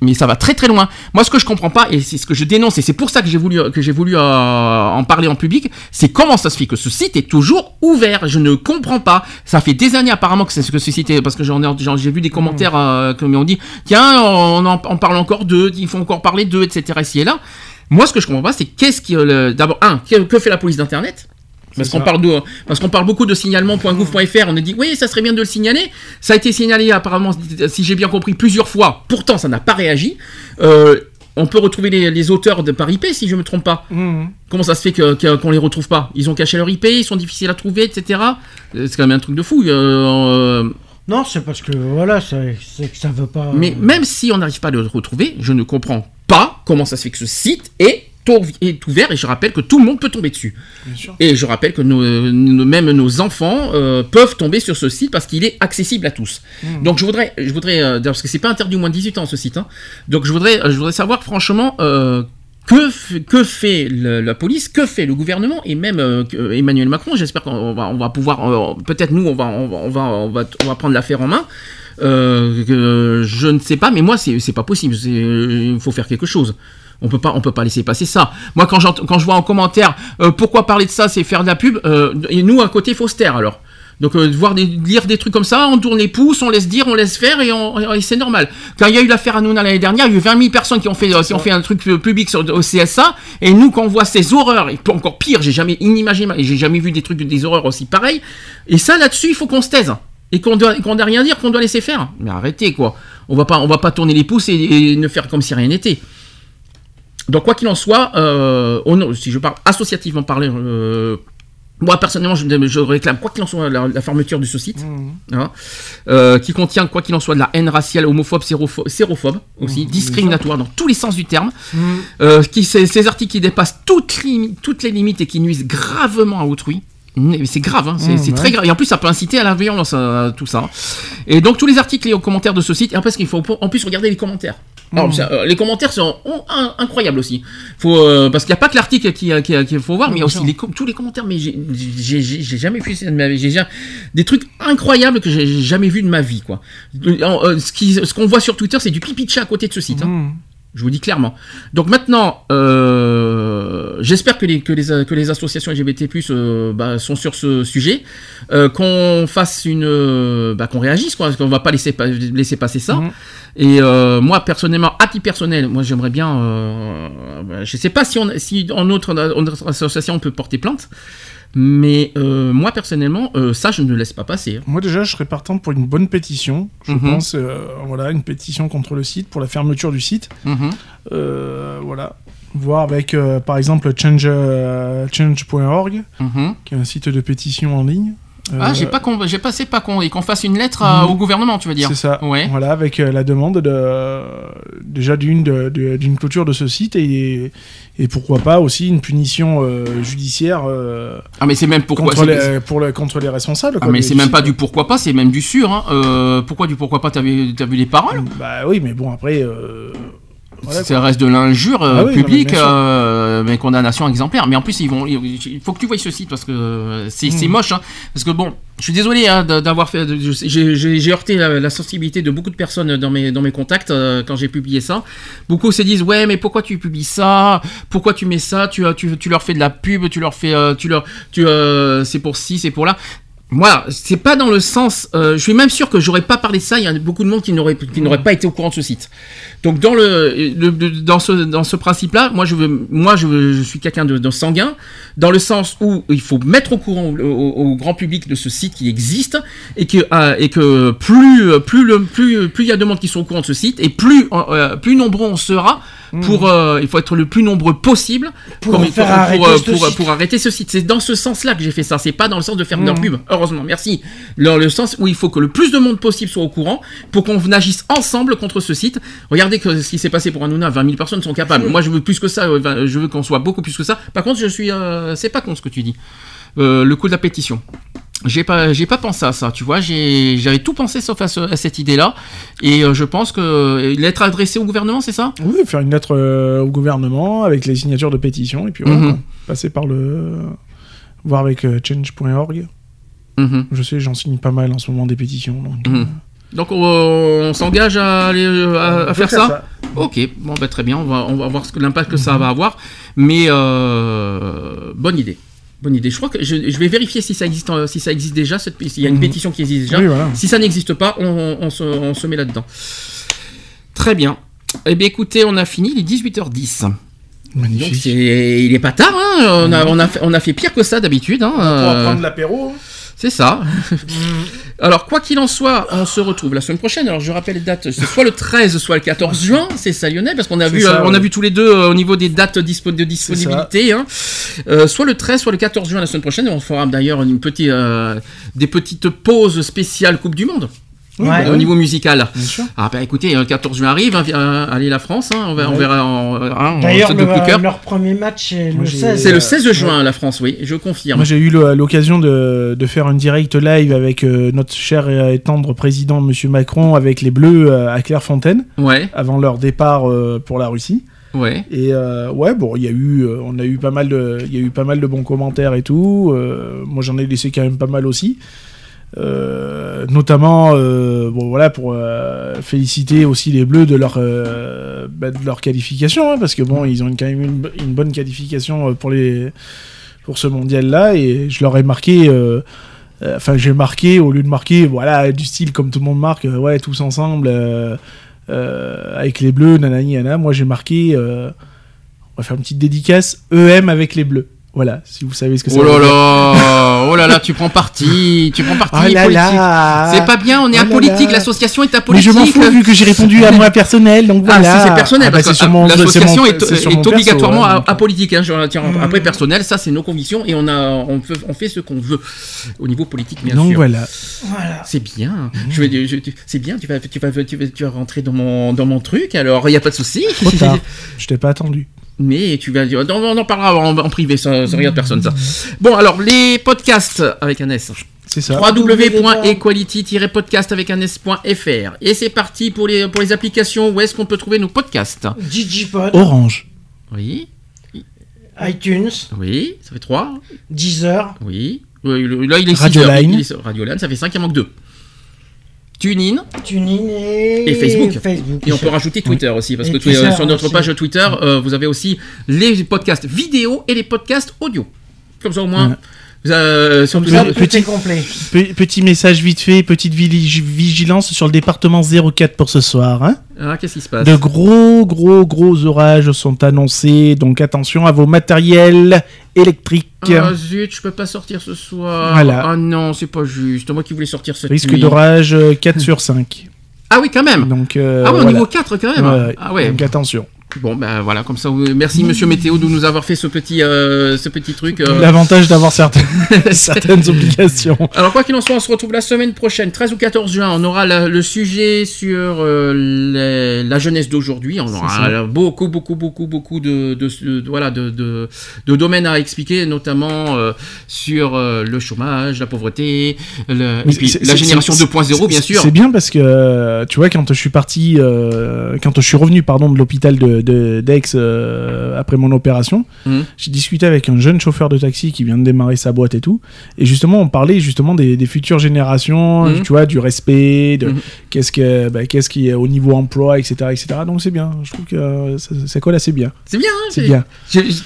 Speaker 1: Mais ça va très très loin. Moi, ce que je comprends pas, et c'est ce que je dénonce, et c'est pour ça que j'ai voulu que j'ai voulu euh, en parler en public, c'est comment ça se fait que ce site est toujours ouvert. Je ne comprends pas. Ça fait des années apparemment que c'est ce que ce site est, parce que j'en ai, j'ai vu des commentaires euh, qui m'ont dit, tiens, on en on parle encore d'eux, il faut encore parler d'eux, etc. Ici et là. Moi, ce que je comprends pas, c'est qu'est-ce qui, euh, d'abord, un, que, que fait la police d'internet? Parce qu'on parle de, parce qu'on parle beaucoup de signalement.gouv.fr. On a dit oui, ça serait bien de le signaler. Ça a été signalé apparemment, si j'ai bien compris, plusieurs fois. Pourtant, ça n'a pas réagi. Euh, on peut retrouver les, les auteurs de par IP si je me trompe pas.
Speaker 2: Hmm.
Speaker 1: Comment ça se fait que- que- qu'on les retrouve pas? Ils ont caché leur IP, ils sont difficiles à trouver, etc. Euh, C'est quand même un truc de fou. euh,
Speaker 3: Non, c'est parce que voilà, c'est que ça veut pas.
Speaker 1: mais même si on n'arrive pas à le retrouver, je ne comprends pas comment ça se fait que ce site est, est ouvert et je rappelle que tout le monde peut tomber dessus.
Speaker 2: Bien sûr.
Speaker 1: Et je rappelle que nos, nos- même nos enfants euh, peuvent tomber sur ce site parce qu'il est accessible à tous.
Speaker 2: Hmm.
Speaker 1: Donc je voudrais, je voudrais euh, parce que c'est pas interdit au moins de 18 ans ce site. hein. Donc je voudrais, je voudrais savoir franchement euh, que, que fait le- la police, que fait le gouvernement et même euh, Emmanuel Macron. J'espère qu'on va, on va pouvoir, euh, peut-être nous, on va, on va, on va, on va, on va prendre l'affaire en main. Euh, je ne sais pas, mais moi c'est pas possible. Il faut faire quelque chose. On peut pas, on peut pas laisser passer ça. Moi, quand, quand je vois en commentaire, euh, pourquoi parler de ça, c'est faire de la pub. euh, et nous, à côté, faut se taire alors. Donc euh, voir des, lire des trucs comme ça, on tourne les pouces, on laisse dire, on laisse faire et, c'est normal. Quand il y a eu l'affaire Hanouna l'année dernière, il y a eu 20 000 personnes qui ont fait, euh, qui ont fait un truc public sur, au CSA et nous quand on voit ces horreurs, et encore pire, j'ai jamais inimaginé, j'ai jamais vu des trucs, des horreurs aussi pareilles. Et ça là-dessus, il faut qu'on se taise et qu'on doit, qu'on doit rien dire, qu'on doit laisser faire. Mais arrêtez quoi. On va pas, on va pas tourner les pouces et ne faire comme si rien n'était. Donc quoi qu'il en soit, euh, nom- si je parle associativement parler, euh, moi personnellement je, je réclame quoi qu'il en soit la, la fermeture de ce site, hein, euh, qui contient quoi qu'il en soit de la haine raciale, homophobe, séropho- sérophobe aussi, discriminatoire dans tous les sens du terme, euh, qui ces, ces articles qui dépassent toutes les limites et qui nuisent gravement à autrui. Mais C'est grave, hein, c'est
Speaker 2: Mmh,
Speaker 1: c'est très grave. Et en plus, ça peut inciter à la violence, euh, tout ça. Et donc, tous les articles et aux commentaires de ce site, et après, qu'il faut en plus regarder les commentaires. Alors,
Speaker 2: Mmh.
Speaker 1: ça, euh, les commentaires sont oh, in- incroyables aussi. Faut, euh, parce qu'il n'y a pas que l'article qui, qui- qu'il faut voir, mais il y a aussi les, tous les commentaires. Mais j'ai- jamais vu. J'ai des trucs incroyables que j'ai jamais vu de ma vie, quoi. Euh, euh, ce qui- qu'on voit sur Twitter, c'est du pipi de chat à côté de ce site. hein.
Speaker 2: Mmh.
Speaker 1: Je vous dis clairement. Donc maintenant, euh, j'espère que les, que, les, que les associations LGBT+, euh, bah, sont sur ce sujet, euh, qu'on fasse une... bah, qu'on réagisse, quoi, parce qu'on va pas laisser, pa- laisser passer ça.
Speaker 2: Mhm.
Speaker 1: Et moi, personnellement, à titre personnel, moi j'aimerais bien... Bah, je sais pas si, on, si en, notre, en notre association on peut porter plainte, mais euh, moi personnellement, euh, ça je ne le laisse pas passer. hein.
Speaker 2: Moi déjà, je serais partant pour une bonne pétition. Je
Speaker 1: Mhm.
Speaker 2: pense, euh, voilà, une pétition contre le site pour la fermeture du site.
Speaker 1: Mhm.
Speaker 2: Voilà, voir avec, par exemple, change, change.org,
Speaker 1: Mhm.
Speaker 2: qui est un site de pétition en ligne.
Speaker 1: Ah,
Speaker 2: Euh,
Speaker 1: j'ai pas, con- j'ai pas, c'est pas con. Et qu'on fasse une lettre à-
Speaker 2: Mhm.
Speaker 1: au gouvernement, tu veux dire
Speaker 2: C'est ça.
Speaker 1: Ouais.
Speaker 2: Voilà, avec euh, la demande de, déjà d'une d'une clôture de ce site et, et pourquoi pas aussi une punition euh, judiciaire euh,
Speaker 1: Ah, mais c'est même pourquoi.
Speaker 2: contre, les, pour le, contre les responsables.
Speaker 1: Ah, mais c'est même pas du pourquoi pas, c'est même du sûr. Hein. Pourquoi du pourquoi pas T'as vu, t'as vu les paroles
Speaker 2: Bah oui, mais bon, après. Voilà,
Speaker 1: Ça reste de l'injure euh,
Speaker 2: Ah oui, non, mais
Speaker 1: publique, euh, mais condamnation exemplaire. Mais en plus, ils vont, il faut que tu voies ce site parce que euh, c'est c'est
Speaker 2: Mm.
Speaker 1: moche. Hein. Parce que bon, je suis désolé hein, d'a- d'avoir fait. J'ai heurté la, la sensibilité de beaucoup de personnes dans mes, dans mes contacts euh, quand j'ai publié ça. Beaucoup se disent ouais, mais pourquoi tu publies ça? Pourquoi tu mets ça? Tu, tu, tu leur fais de la pub, tu leur fais, tu leur, tu, c'est pour ci, c'est pour là. Moi, c'est pas dans le sens. euh, je suis même sûr que j'aurais pas parlé de ça. Il y a beaucoup de monde qui n'aurait qui n'aurait pas été au courant de ce site. Donc dans le, dans ce dans ce principe-là, moi je veux, moi je, veux- je suis quelqu'un de, sanguin, dans le sens où il faut mettre au courant au, grand public de ce site qui existe et que euh, et que plus plus le plus plus il y a de monde qui sont au courant de ce site et plus euh, plus nombreux on sera pour euh, il faut être le plus nombreux possible
Speaker 3: Pour
Speaker 1: comme-
Speaker 3: faire
Speaker 1: pour,
Speaker 3: arrêter
Speaker 1: euh,
Speaker 3: ce
Speaker 1: pour, arrêter ce site. C'est dans ce sens-là que j'ai fait ça. C'est pas dans le sens de faire de la
Speaker 2: Mhm.
Speaker 1: pub. Heureusement, merci. Dans le sens où il faut que le plus de monde possible soit au courant pour qu'on agisse ensemble contre ce site. Regardez que ce qui s'est passé pour Hanouna. 20 000 personnes sont capables. Moi, je veux plus que ça. euh, Je veux qu'on soit beaucoup plus que ça. Par contre, je suis. euh, c'est pas con ce que tu dis. Euh, le coup de la pétition. J'ai pas, j'ai pas pensé à ça, tu vois. J'avais tout pensé sauf à, ce- à cette idée-là. Et euh, je pense que euh, lettre adressée au gouvernement, c'est ça?
Speaker 2: Oui, faire une lettre euh, au gouvernement avec les signatures de pétition et puis voilà,
Speaker 1: Mhm.
Speaker 2: quoi. passer par le. voir avec euh, change.org.
Speaker 1: Mhm.
Speaker 2: Je sais, j'en signe pas mal en ce moment des pétitions. Donc,
Speaker 1: Mhm. Donc on, on s'engage à, aller, à, à
Speaker 2: on
Speaker 1: faire ça, Ok, bon bah très bien, on va, on va voir l'impact que ça va avoir, mais bonne idée. Bonne idée. Je crois que je, je vais vérifier si ça existe, euh, si ça existe déjà, cette, s'il y a une
Speaker 2: Mhm.
Speaker 1: pétition qui existe déjà.
Speaker 2: Oui, voilà.
Speaker 1: Si ça n'existe pas, on, on- on se, on se met là-dedans. Très bien. Eh bien écoutez, on a fini, il est 18h10. Donc
Speaker 2: Magnifique.
Speaker 1: c'est, il est pas tard, hein on, a, on, a fait, on a fait pire que ça d'habitude. Hein
Speaker 2: On va prendre l'apéro. hein.
Speaker 1: C'est ça. Alors, quoi qu'il en soit, on se retrouve la semaine prochaine. Alors, je rappelle les dates. C'est soit le 13, soit le 14 juin. C'est ça, Lionel, parce qu'on a vu,
Speaker 2: ça,
Speaker 1: euh, on a vu tous les deux euh, au niveau des dates dispo- de disponibilité. hein. Euh, soit le 13, soit le 14 juin la semaine prochaine. Et on fera d'ailleurs une petite, des petites pauses spéciales Coupe du Monde.
Speaker 3: Ouais.
Speaker 1: euh, au niveau musical.
Speaker 2: Bien sûr.
Speaker 1: Ah bah écoutez, le 14 juin arrive, hein, euh, allez la France, hein, on, va- on
Speaker 2: Ouais.
Speaker 1: verra en, hein, en
Speaker 3: D'ailleurs, le-
Speaker 1: coup de cœur.
Speaker 3: leur premier match, c'est
Speaker 2: Moi,
Speaker 3: le
Speaker 2: j'ai-
Speaker 3: 16.
Speaker 1: C'est le 16 juin la France, oui, je confirme.
Speaker 2: Moi, j'ai eu l'occasion de, de faire une direct live avec euh, notre cher et tendre président, Monsieur Macron, avec les Bleus euh, à Clairefontaine,
Speaker 1: Ouais,
Speaker 2: avant leur départ euh, pour la Russie.
Speaker 1: ouais.
Speaker 2: Et euh, ouais, bon, il y a eu, euh, on a eu pas mal de, il y a eu pas mal de bons commentaires et tout. Euh, moi, j'en ai laissé quand même pas mal aussi. Euh, notamment, euh, bon voilà, pour euh, féliciter aussi les Bleus de leur, bah, de leur qualification, hein, parce que bon, ils ont quand même une, une bonne qualification pour les, pour ce mondial-là, et je leur ai marqué. enfin, j'ai marqué au lieu de marquer, voilà, du style comme tout le monde marque, ouais, tous ensemble, avec les bleus, nanani, nana. Moi, j'ai marqué, on va faire une petite dédicace, EM avec les bleus. Voilà, si vous savez ce que ça
Speaker 1: Oh là là, oh là là, tu prends parti, tu prends parti
Speaker 2: Oh là
Speaker 1: politique.
Speaker 2: là.
Speaker 1: C'est pas bien, on est
Speaker 2: Oh
Speaker 1: apolitique,
Speaker 2: là.
Speaker 1: l'association est
Speaker 2: Mais
Speaker 1: apolitique.
Speaker 2: je m'en fous vu que j'ai répondu à moi personnel, donc voilà.
Speaker 1: Ah, si c'est personnel,
Speaker 2: Ah, bah,
Speaker 1: parce que ah, l'association est,
Speaker 2: perso,
Speaker 1: obligatoirement
Speaker 2: ouais,
Speaker 1: apolitique. Hein, je retiens. Après, personnel, ça c'est nos convictions et on, a, on, peut- on fait ce qu'on veut au niveau politique, bien
Speaker 2: Donc
Speaker 1: sûr.
Speaker 2: voilà.
Speaker 3: Voilà.
Speaker 1: C'est bien. Je vais, je- tu- c'est bien. Tu vas, tu vas, tu vas, tu vas rentrer dans mon, dans mon truc. Alors, il y a pas de souci.
Speaker 2: Trop tard. Je t'ai pas attendu.
Speaker 1: Mais tu vas dire, on, on en parlera en, en privé, ça, ça regarde personne ça. Bon, alors les podcasts avec un S.
Speaker 2: C'est ça.
Speaker 1: www.equality-podcast avec un s.fr. Et c'est parti pour les, pour les applications. Où est-ce qu'on peut trouver nos podcasts
Speaker 3: Digipod,
Speaker 2: Orange.
Speaker 1: Oui,
Speaker 3: iTunes,
Speaker 1: oui, ça fait 3.
Speaker 3: Deezer,
Speaker 1: Oui. Le- Là, il est heures. Il est- Radioline, ça fait 5, il en manque 2. TuneIn.
Speaker 3: TuneIn et,
Speaker 1: Et Facebook.
Speaker 3: Facebook.
Speaker 1: Et on peut rajouter Twitter aussi, parce
Speaker 3: Et
Speaker 1: que
Speaker 3: Twitter
Speaker 1: euh, sur notre
Speaker 3: aussi.
Speaker 1: page Twitter, euh, vous avez aussi les podcasts vidéo et les podcasts audio. Comme ça au moins.
Speaker 2: Ouais.
Speaker 1: vous, euh, sur
Speaker 3: Tout ça,
Speaker 1: tout-
Speaker 3: est complet.
Speaker 2: Pe- petit message vite fait, petite vigilance sur le département 04 pour ce soir. Hein
Speaker 1: Ah, qu'est-ce qui se passe?
Speaker 2: De gros, gros, gros orages sont annoncés, donc attention à vos matériels électriques.
Speaker 1: Ah zut, je peux pas sortir ce soir.
Speaker 2: Voilà.
Speaker 1: Ah non, c'est pas juste. Moi qui voulais sortir cette
Speaker 2: Risque
Speaker 1: nuit.
Speaker 2: d'orage euh, 4 sur 5.
Speaker 1: Ah oui, quand même.
Speaker 2: Donc, euh,
Speaker 1: ah ouais, au
Speaker 2: voilà.
Speaker 1: niveau 4 quand même.
Speaker 2: Ouais,
Speaker 1: ah ouais.
Speaker 2: Donc attention.
Speaker 1: Bon, ben voilà, comme ça, merci Monsieur Météo de nous avoir fait ce petit, euh, ce petit truc. euh.
Speaker 2: L'avantage d'avoir certaines, certaines obligations.
Speaker 1: Alors quoi qu'il en soit, on se retrouve la semaine prochaine, 13 ou 14 juin. On aura la- le sujet sur euh, les- la jeunesse d'aujourd'hui. On aura beaucoup, beaucoup, beaucoup, beaucoup de, de, de- de- voilà, de, de, de domaines à expliquer, notamment sur le chômage, la pauvreté, le-
Speaker 2: Mais
Speaker 1: et puis
Speaker 2: c'est-
Speaker 1: la génération
Speaker 2: c'est-
Speaker 1: 2.0, bien sûr.
Speaker 2: C'est bien parce que, tu vois, quand je suis parti, quand je suis revenu, pardon, de l'hôpital de, de- d'Aix euh, après mon opération,
Speaker 1: Mhm.
Speaker 2: j'ai discuté avec un jeune chauffeur de taxi qui vient de démarrer sa boîte et tout. Et justement, on parlait justement des, des futures générations,
Speaker 1: Mhm.
Speaker 2: tu vois, du respect, de
Speaker 1: Mhm.
Speaker 2: qu'est-ce que, bah, qu'est-ce qui est au niveau emploi, etc., etc. Donc c'est bien. Je trouve que euh, ça, ça colle assez bien.
Speaker 1: C'est bien, hein,
Speaker 2: C'est bien.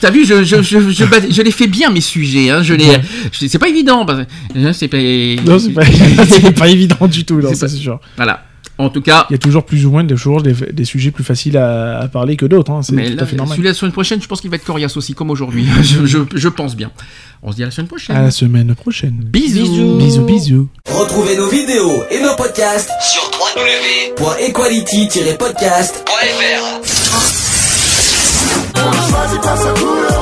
Speaker 1: T'as vu, je, je, je, je, je les fais bien mes sujets. Hein, je
Speaker 2: Ouais.
Speaker 1: c'est pas évident. Parce, hein, c'est pas,
Speaker 2: Non, c'est pas, pas évident du tout,
Speaker 1: pas-
Speaker 2: c'est sûr.
Speaker 1: Voilà. En tout cas,
Speaker 2: Il y a toujours plus ou moins des, toujours des, des sujets plus faciles à, à parler que d'autres. hein, C'est
Speaker 1: mais
Speaker 2: tout
Speaker 1: là,
Speaker 2: à fait normal.
Speaker 1: celui-là, la semaine prochaine, je pense qu'il va être coriace aussi, comme aujourd'hui. je, je, je pense bien. On se dit à la semaine prochaine.
Speaker 2: À la semaine prochaine.
Speaker 1: Bisous.
Speaker 2: Bisous, bisous.
Speaker 6: Retrouvez nos vidéos et nos podcasts sur www.equality-podcast.fr.